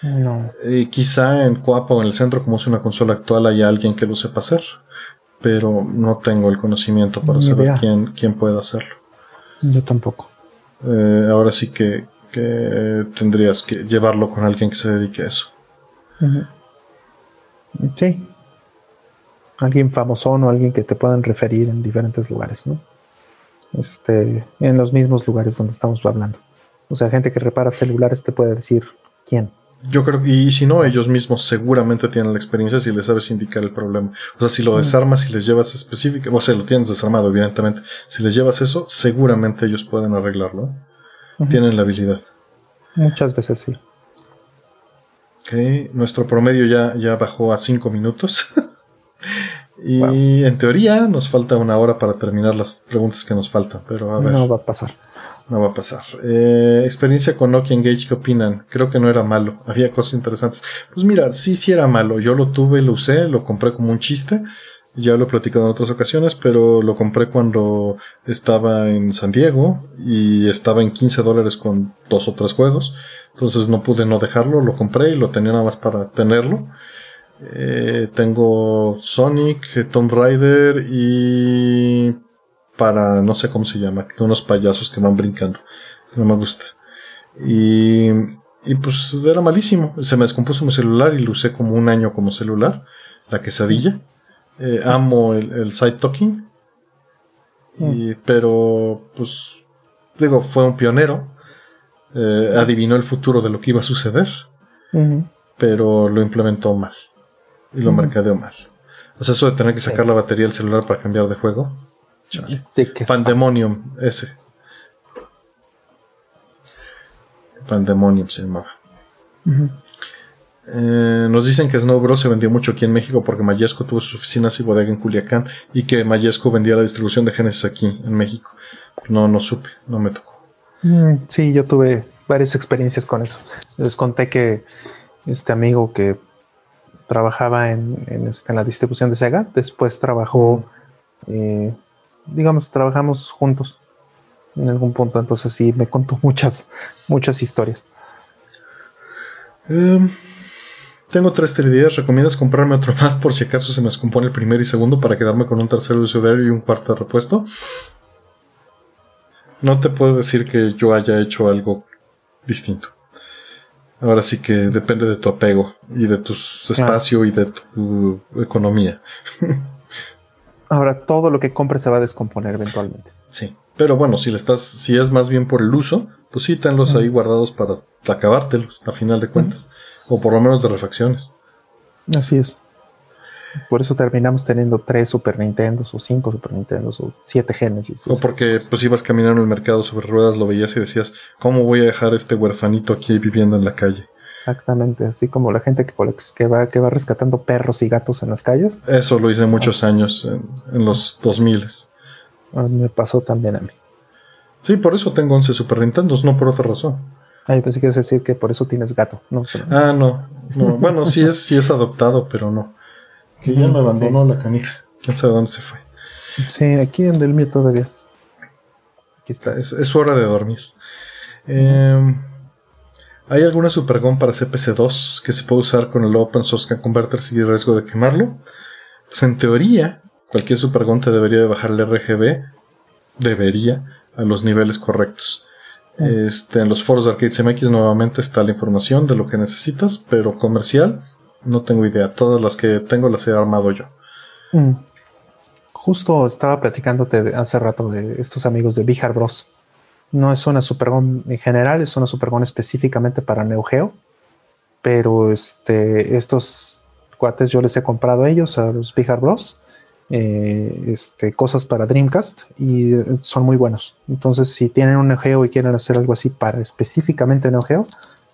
No. Eh, quizá en Coapa o en el centro, como es una consola actual, haya alguien que lo sepa hacer pero no tengo el conocimiento para Ni saber quién, quién puede hacerlo. Yo tampoco. Eh, ahora sí que, que, tendrías que llevarlo con alguien que se dedique a eso. Uh -huh. Sí. Alguien famoso o alguien que te puedan referir en diferentes lugares, ¿no? Este, en los mismos lugares donde estamos hablando. O sea, gente que repara celulares te puede decir quién. Yo creo que, y si no, ellos mismos seguramente tienen la experiencia si les sabes indicar el problema. O sea, si lo desarmas, si les llevas específico, o sea, lo tienes desarmado, evidentemente. Si les llevas eso, seguramente ellos pueden arreglarlo. Uh -huh. Tienen la habilidad. Muchas veces sí. Ok, nuestro promedio ya, ya bajó a 5 minutos. y wow. en teoría nos falta una hora para terminar las preguntas que nos faltan, pero a ver. No va a pasar. No va a pasar. Eh, experiencia con Nokia Engage, ¿qué opinan? Creo que no era malo. Había cosas interesantes. Pues mira, sí, sí era malo. Yo lo tuve, lo usé, lo compré como un chiste. Ya lo he platicado en otras ocasiones, pero lo compré cuando estaba en San Diego y estaba en 15 dólares con dos o tres juegos. Entonces no pude no dejarlo, lo compré y lo tenía nada más para tenerlo. Eh, tengo Sonic, Tomb Raider y para no sé cómo se llama, unos payasos que van brincando. No me gusta. Y, y pues era malísimo. Se me descompuso mi celular y lo usé como un año como celular. La quesadilla. Eh, amo el, side talking. Y, mm. pero, pues, digo, fue un pionero. Eh, adivinó el futuro de lo que iba a suceder. Pero lo implementó mal. Y lo mercadeó mal. O sea, eso de tener que sacar la batería del celular para cambiar de juego. Pandemonium, ese. Pandemonium se llamaba. Eh, nos dicen que Snow Bros se vendió mucho aquí en México porque Mayesco tuvo sus oficinas y bodega en Culiacán y que Mayesco vendía la distribución de Genesis aquí en México. No, no supe, no me tocó. Mm, sí, yo tuve varias experiencias con eso. Les conté que este amigo que trabajaba en, en, este, la distribución de Sega, después trabajó, eh, digamos, trabajamos juntos en algún punto, entonces sí, me contó muchas, muchas historias. Em, tengo tres 3 ¿Recomiendas comprarme otro más por si acaso se me descompone el primer y segundo para quedarme con un tercero de y un cuarto de repuesto? No te puedo decir que yo haya hecho algo distinto. Ahora sí que depende de tu apego y de tu espacio y de tu economía. Ahora todo lo que compres se va a descomponer eventualmente. Sí. Pero bueno, si le estás, si es más bien por el uso, pues sí, tenlos ahí guardados para acabártelos, a final de cuentas. O por lo menos de refacciones. Así es. Por eso terminamos teniendo tres Super Nintendos, o cinco Super Nintendos, o siete Genesis. O porque pues ibas caminando en el mercado sobre ruedas, lo veías y decías, ¿cómo voy a dejar este huerfanito aquí viviendo en la calle? Exactamente, así como la gente que, que, va, que va rescatando perros y gatos en las calles. Eso lo hice muchos años, en, los 2000. Ah, me pasó también a mí. Sí, por eso tengo 11 Super Nintendos, no por otra razón. Ah, yo pensé que ibas a decir que por eso tienes gato. No, Ah, no, bueno, sí es, sí es adoptado, pero no. Que ya me abandonó la canija. Quién sabe dónde se fue. Sí, aquí en el mío todavía. Aquí está, es, hora de dormir. Em, ¿Hay alguna Supergon para CPC2 que se puede usar con el Open Source Converter sin riesgo de quemarlo? Pues en teoría, cualquier Supergon te debería de bajar el RGB, debería, a los niveles correctos. Este, en los foros de Arcade CMX nuevamente está la información de lo que necesitas, pero comercial no tengo idea. Todas las que tengo las he armado yo. Mm. Justo estaba platicándote hace rato de estos amigos de Bihar Bros. No es una Supergon en general, es una Supergon específicamente para Neo Geo. Pero este, estos cuates yo les he comprado a ellos, a los Bihar Bros. Eh, este, cosas para Dreamcast y eh, son muy buenos. Entonces, si tienen un Neo Geo y quieren hacer algo así para específicamente Neo Geo,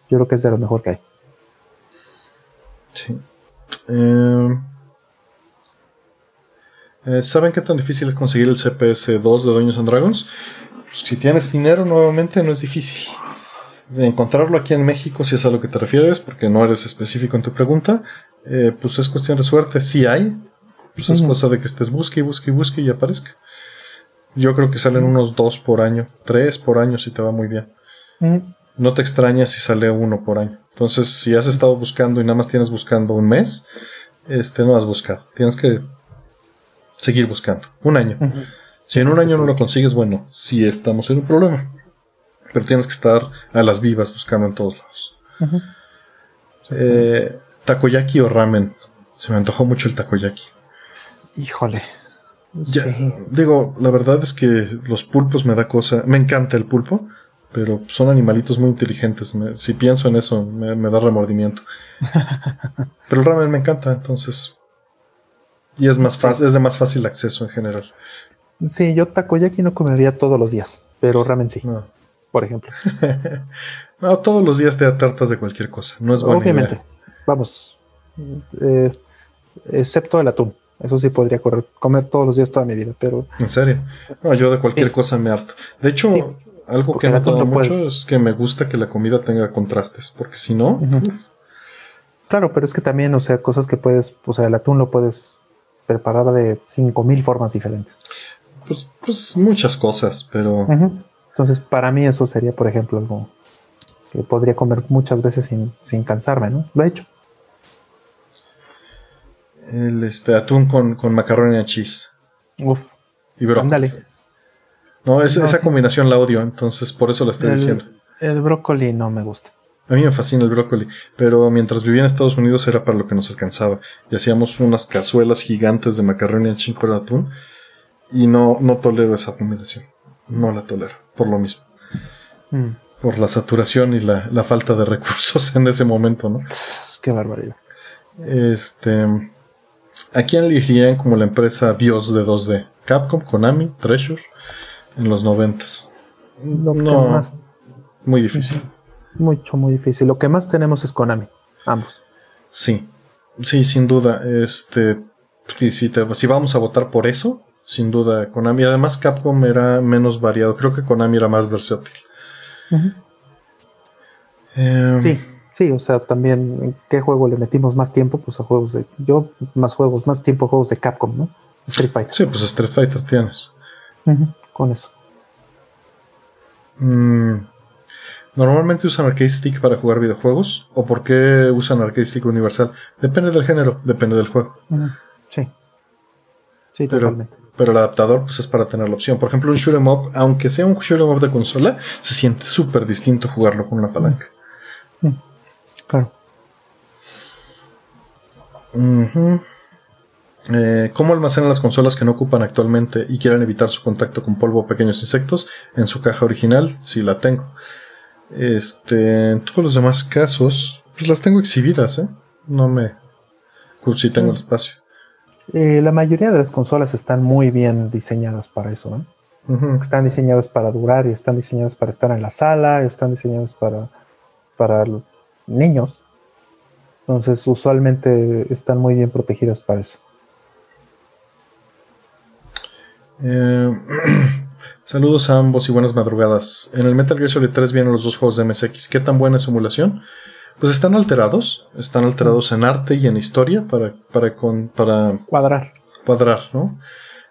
yo creo que es de lo mejor que hay. Sí. Eh, ¿Saben qué tan difícil es conseguir el CPS 2 de Dungeons and Dragons? Pues, si tienes dinero, nuevamente no es difícil. Encontrarlo aquí en México, si es a lo que te refieres, porque no eres específico en tu pregunta, pues es cuestión de suerte. Si hay, pues es cosa de que estés busque y busque y busque y aparezca. Yo creo que salen unos dos por año, tres por año si te va muy bien. No te extrañas si sale uno por año. Entonces, si has estado buscando y nada más tienes buscando un mes, este no has buscado. Tienes que seguir buscando. Un año. Si en un año no lo consigues, bueno, sí estamos en un problema. Pero tienes que estar a las vivas buscando en todos lados. Eh, takoyaki o ramen. Se me antojó mucho el takoyaki. Híjole. Digo, la verdad es que los pulpos me da cosa. Me encanta el pulpo, pero son animalitos muy inteligentes. si pienso en eso, me, da remordimiento. pero el ramen me encanta, entonces. Y es más fácil, es de más fácil acceso en general. Sí, yo takoyaki no comería todos los días, pero ramen sí. Por ejemplo. no, todos los días te tratas de cualquier cosa. No es buena Obviamente. Vamos. Eh, excepto el atún. Eso sí podría comer todos los días toda mi vida, pero... ¿En serio? No, yo de cualquier cosa me harto. De hecho, algo que he notado mucho es que me gusta que la comida tenga contrastes, porque si no... Claro, pero es que también, o sea, cosas que puedes, o sea, el atún lo puedes preparar de 5000 formas diferentes. Pues, pues muchas cosas, pero. Entonces, para mí, eso sería, por ejemplo, algo que podría comer muchas veces sin, cansarme, ¿no? Lo he hecho. El este, atún con, con macarrones y cheese. Uf. Y brócoli. No, esa combinación la odio, entonces por eso la estoy diciendo. El brócoli no me gusta. A mí me fascina el brócoli, pero mientras vivía en Estados Unidos era para lo que nos alcanzaba. Y hacíamos unas cazuelas gigantes de macarrones y chinco de atún. Y no, no tolero esa combinación. No la tolero, por lo mismo. Mm. Por la saturación y la, la, falta de recursos en ese momento, ¿no? Qué barbaridad. Este. ¿A quién elegirían como la empresa Dios de 2D? Capcom, Konami, Treasure, en los noventas. No, más... muy difícil. Mucho, muy difícil. Lo que más tenemos es Konami, ambos. Sí, sí, sin duda. Este, si, si vamos a votar por eso, sin duda Konami. Además, Capcom era menos variado. Creo que Konami era más versátil. Em, sí, sí, o sea, también en qué juego le metimos más tiempo, pues a juegos de. Yo, más juegos, más tiempo a juegos de Capcom, ¿no? Street Fighter. Sí, pues Street Fighter tienes. con eso. Mm, ¿Normalmente usan arcade stick para jugar videojuegos? ¿O por qué usan arcade stick universal? Depende del género, depende del juego. Sí. Sí, pero, totalmente. Pero el adaptador pues, es para tener la opción. Por ejemplo, un shoot'em up, aunque sea un shoot'em up de consola, se siente súper distinto jugarlo con una palanca. Claro. Eh, ¿Cómo almacenan las consolas que no ocupan actualmente y quieren evitar su contacto con polvo o pequeños insectos? En su caja original, sí la tengo. Este, en todos los demás casos, pues las tengo exhibidas, ¿eh? No me. Pues sí tengo el espacio. Eh, la mayoría de las consolas están muy bien diseñadas para eso, ¿no? Están diseñadas para durar y están diseñadas para estar en la sala, están diseñadas para, para niños. Entonces, usualmente están muy bien protegidas para eso. Eh, saludos a ambos y buenas madrugadas. En el Metal Gear Solid 3 vienen los dos juegos de MSX. ¿Qué tan buena es emulación? Pues están alterados, están alterados en arte y en historia para, para, con, para cuadrar. Cuadrar, ¿no?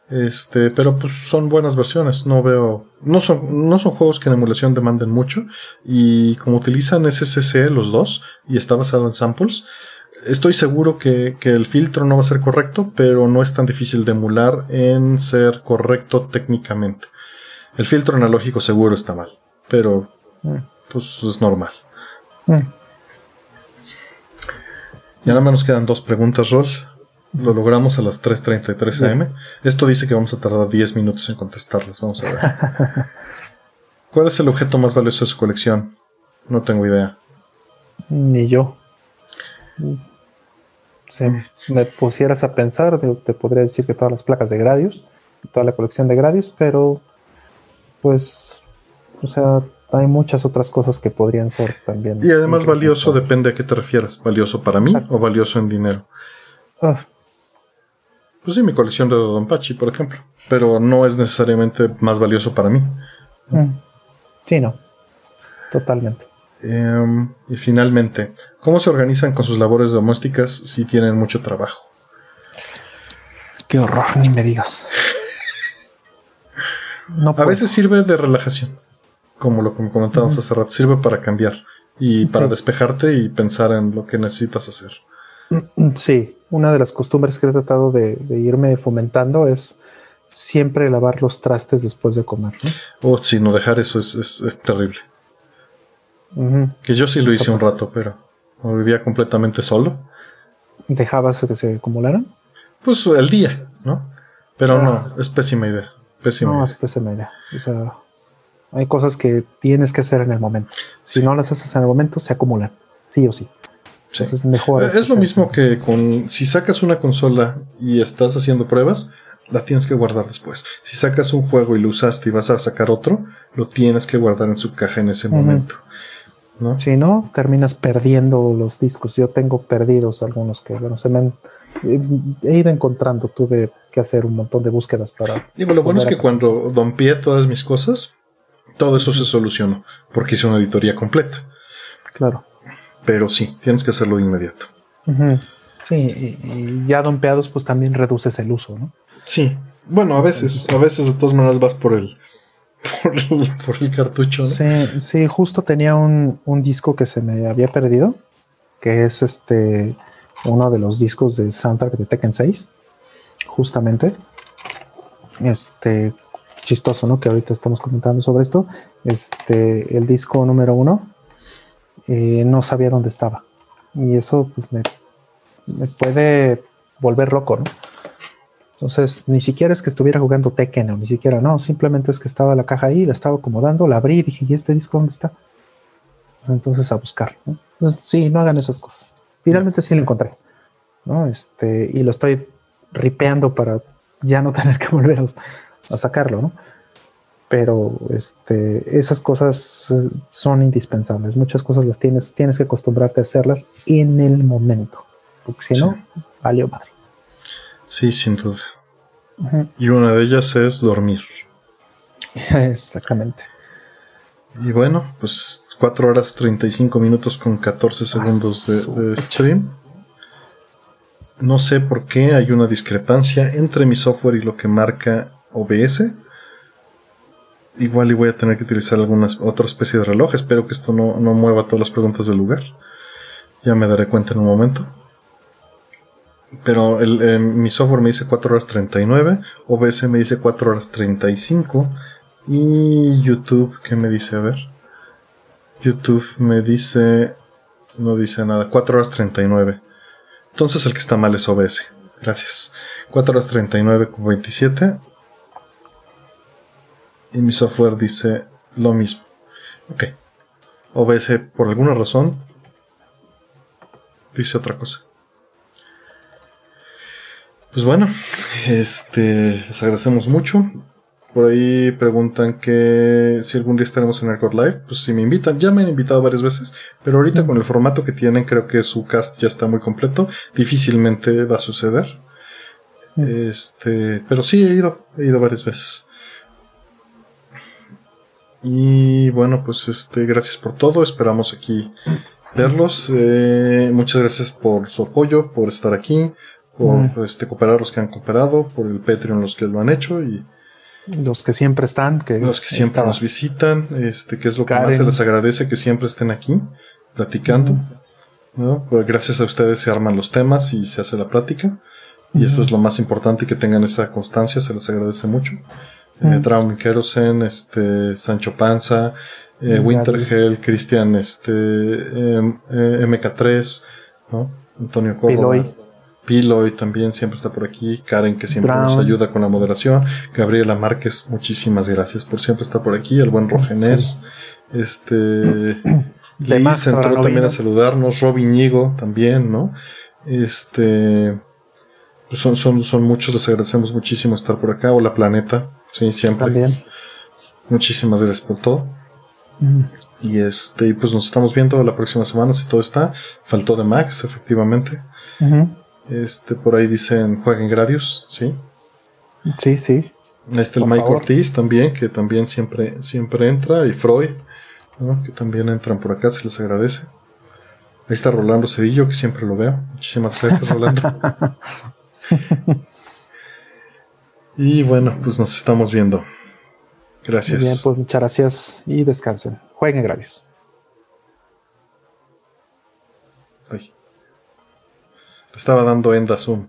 Este, pero pues son buenas versiones, no veo, no son, no son juegos que en emulación demanden mucho y como utilizan SSC los dos y está basado en samples, estoy seguro que, que, el filtro no va a ser correcto, pero no es tan difícil de emular en ser correcto técnicamente. El filtro analógico seguro está mal, pero mm. pues es normal. Mm. Ya nada más nos quedan dos preguntas, Rol. Lo logramos a las 3.33 am. Esto dice que vamos a tardar 10 minutos en contestarlas. Vamos a ver. ¿Cuál es el objeto más valioso de su colección? No tengo idea. Ni yo. Si me pusieras a pensar, te, podría decir que todas las placas de Gradius, toda la colección de Gradius, pero pues, o sea, hay muchas otras cosas que podrían ser también. Y además valioso depende a qué te refieras. ¿Valioso para mí o valioso en dinero? Ah. Pues sí, mi colección de Don Pachi, por ejemplo. Pero no es necesariamente más valioso para mí. Mm. Sí, no. Totalmente. Em, y finalmente, ¿cómo se organizan con sus labores domésticas si tienen mucho trabajo? Qué horror, ni me digas. a veces sirve de relajación como lo comentábamos hace rato, sirve para cambiar y para despejarte y pensar en lo que necesitas hacer. Sí, una de las costumbres que he tratado de, irme fomentando es siempre lavar los trastes después de comer. ¿no? Oh, sí, no dejar eso es, terrible. Que yo sí lo hice un rato, pero vivía completamente solo. ¿Dejabas que se acumularan? Pues el día, ¿no? Pero no, ah. es pésima idea. Pésima no, es pésima idea. O sea, hay cosas que tienes que hacer en el momento. Si no las haces en el momento, se acumulan, sí o sí. es mejor. Es lo mismo que con si sacas una consola y estás haciendo pruebas, la tienes que guardar después. Si sacas un juego y lo usaste y vas a sacar otro, lo tienes que guardar en su caja en ese momento. ¿no? Si no, terminas perdiendo los discos. Yo tengo perdidos algunos que, bueno, se me han, he ido encontrando. Tuve que hacer un montón de búsquedas para. Digo, lo bueno es que cuando dompié todas mis cosas, todo eso se solucionó porque hice una auditoría completa. Claro. Pero sí, tienes que hacerlo de inmediato. Sí, y, ya dompeados, pues también reduces el uso, ¿no? Sí. Bueno, a veces, a veces de todas maneras vas por el, por el, cartucho. ¿no? Sí, sí, justo tenía un, un, disco que se me había perdido, que es este uno de los discos de soundtrack de Tekken 6, justamente. Este, chistoso, ¿no? Que ahorita estamos comentando sobre esto. Este, el disco número uno, eh, no sabía dónde estaba. Y eso pues, me, puede volver loco, ¿no? Entonces, ni siquiera es que estuviera jugando Tekken o ni siquiera, no, simplemente es que estaba la caja ahí, la estaba acomodando, la abrí y dije, ¿y este disco dónde está? Pues, entonces a buscar, ¿no? Entonces, sí, no hagan esas cosas. Finalmente sí lo encontré, ¿no? Este, y lo estoy ripeando para ya no tener que volver a, a sacarlo, ¿no? Pero este, esas cosas eh, son indispensables. Muchas cosas las tienes, tienes que acostumbrarte a hacerlas en el momento. Porque si no, valió madre. Sí, sin duda. Y una de ellas es dormir. Exactamente. Y bueno, pues 4 horas 35 minutos con 14 segundos de, de stream. No sé por qué hay una discrepancia entre mi software y lo que marca OBS. Igual y voy a tener que utilizar alguna otra especie de reloj. Espero que esto no, mueva todas las preguntas del lugar. Ya me daré cuenta en un momento. Pero el, eh, mi software me dice 4 horas 39. OBS me dice 4 horas 35. Y YouTube, ¿qué me dice? A ver. YouTube me dice... No dice nada. 4 horas 39. Entonces el que está mal es OBS. Gracias. 4 horas 39 con 27 y mi software dice lo mismo. Ok. OBS por alguna razón dice otra cosa. Pues bueno, este, les agradecemos mucho. Por ahí preguntan que si algún día estaremos en Aircore Live, pues si me invitan, ya me han invitado varias veces, pero ahorita con el formato que tienen creo que su cast ya está muy completo, difícilmente va a suceder. Este, pero sí he ido, he ido varias veces. Y bueno, pues este, gracias por todo. Esperamos aquí verlos. Eh, muchas gracias por su apoyo, por estar aquí, por este, cooperar los que han cooperado, por el Patreon los que lo han hecho y los que siempre están, que los que siempre nos visitan, este, que es lo que más se les agradece que siempre estén aquí platicando. Pues gracias a ustedes se arman los temas y se hace la plática. Y eso es lo más importante, que tengan esa constancia, se les agradece mucho eh, Traum Kerosen, este, Sancho Panza, eh, Wintergel, Cristian, este, em, eh, MK3, ¿no? Antonio Córdoba. Piloy. también siempre está por aquí. Karen, que siempre nos ayuda con la moderación. Gabriela Márquez, muchísimas gracias por siempre estar por aquí. El buen Rogenés. Este. Liz entró también a saludarnos. Robin Ñigo también, ¿no? Este. Pues son, son, son muchos, les agradecemos muchísimo estar por acá. Hola Planeta. Sí, siempre. También. Muchísimas gracias por todo. Y este, pues nos estamos viendo la próxima semana si todo está. Faltó de Max, efectivamente. Este, por ahí dicen jueguen Gradius, ¿sí? Sí, sí. Este el Mike Ortiz también, que también siempre, siempre entra, y Freud, que también entran por acá, se les agradece. Ahí está Rolando Cedillo, que siempre lo veo. Muchísimas gracias, Rolando. Y bueno, pues nos estamos viendo. Gracias. bien, pues muchas gracias y descansen. Jueguen gratis. Ay. Le estaba dando enda zoom.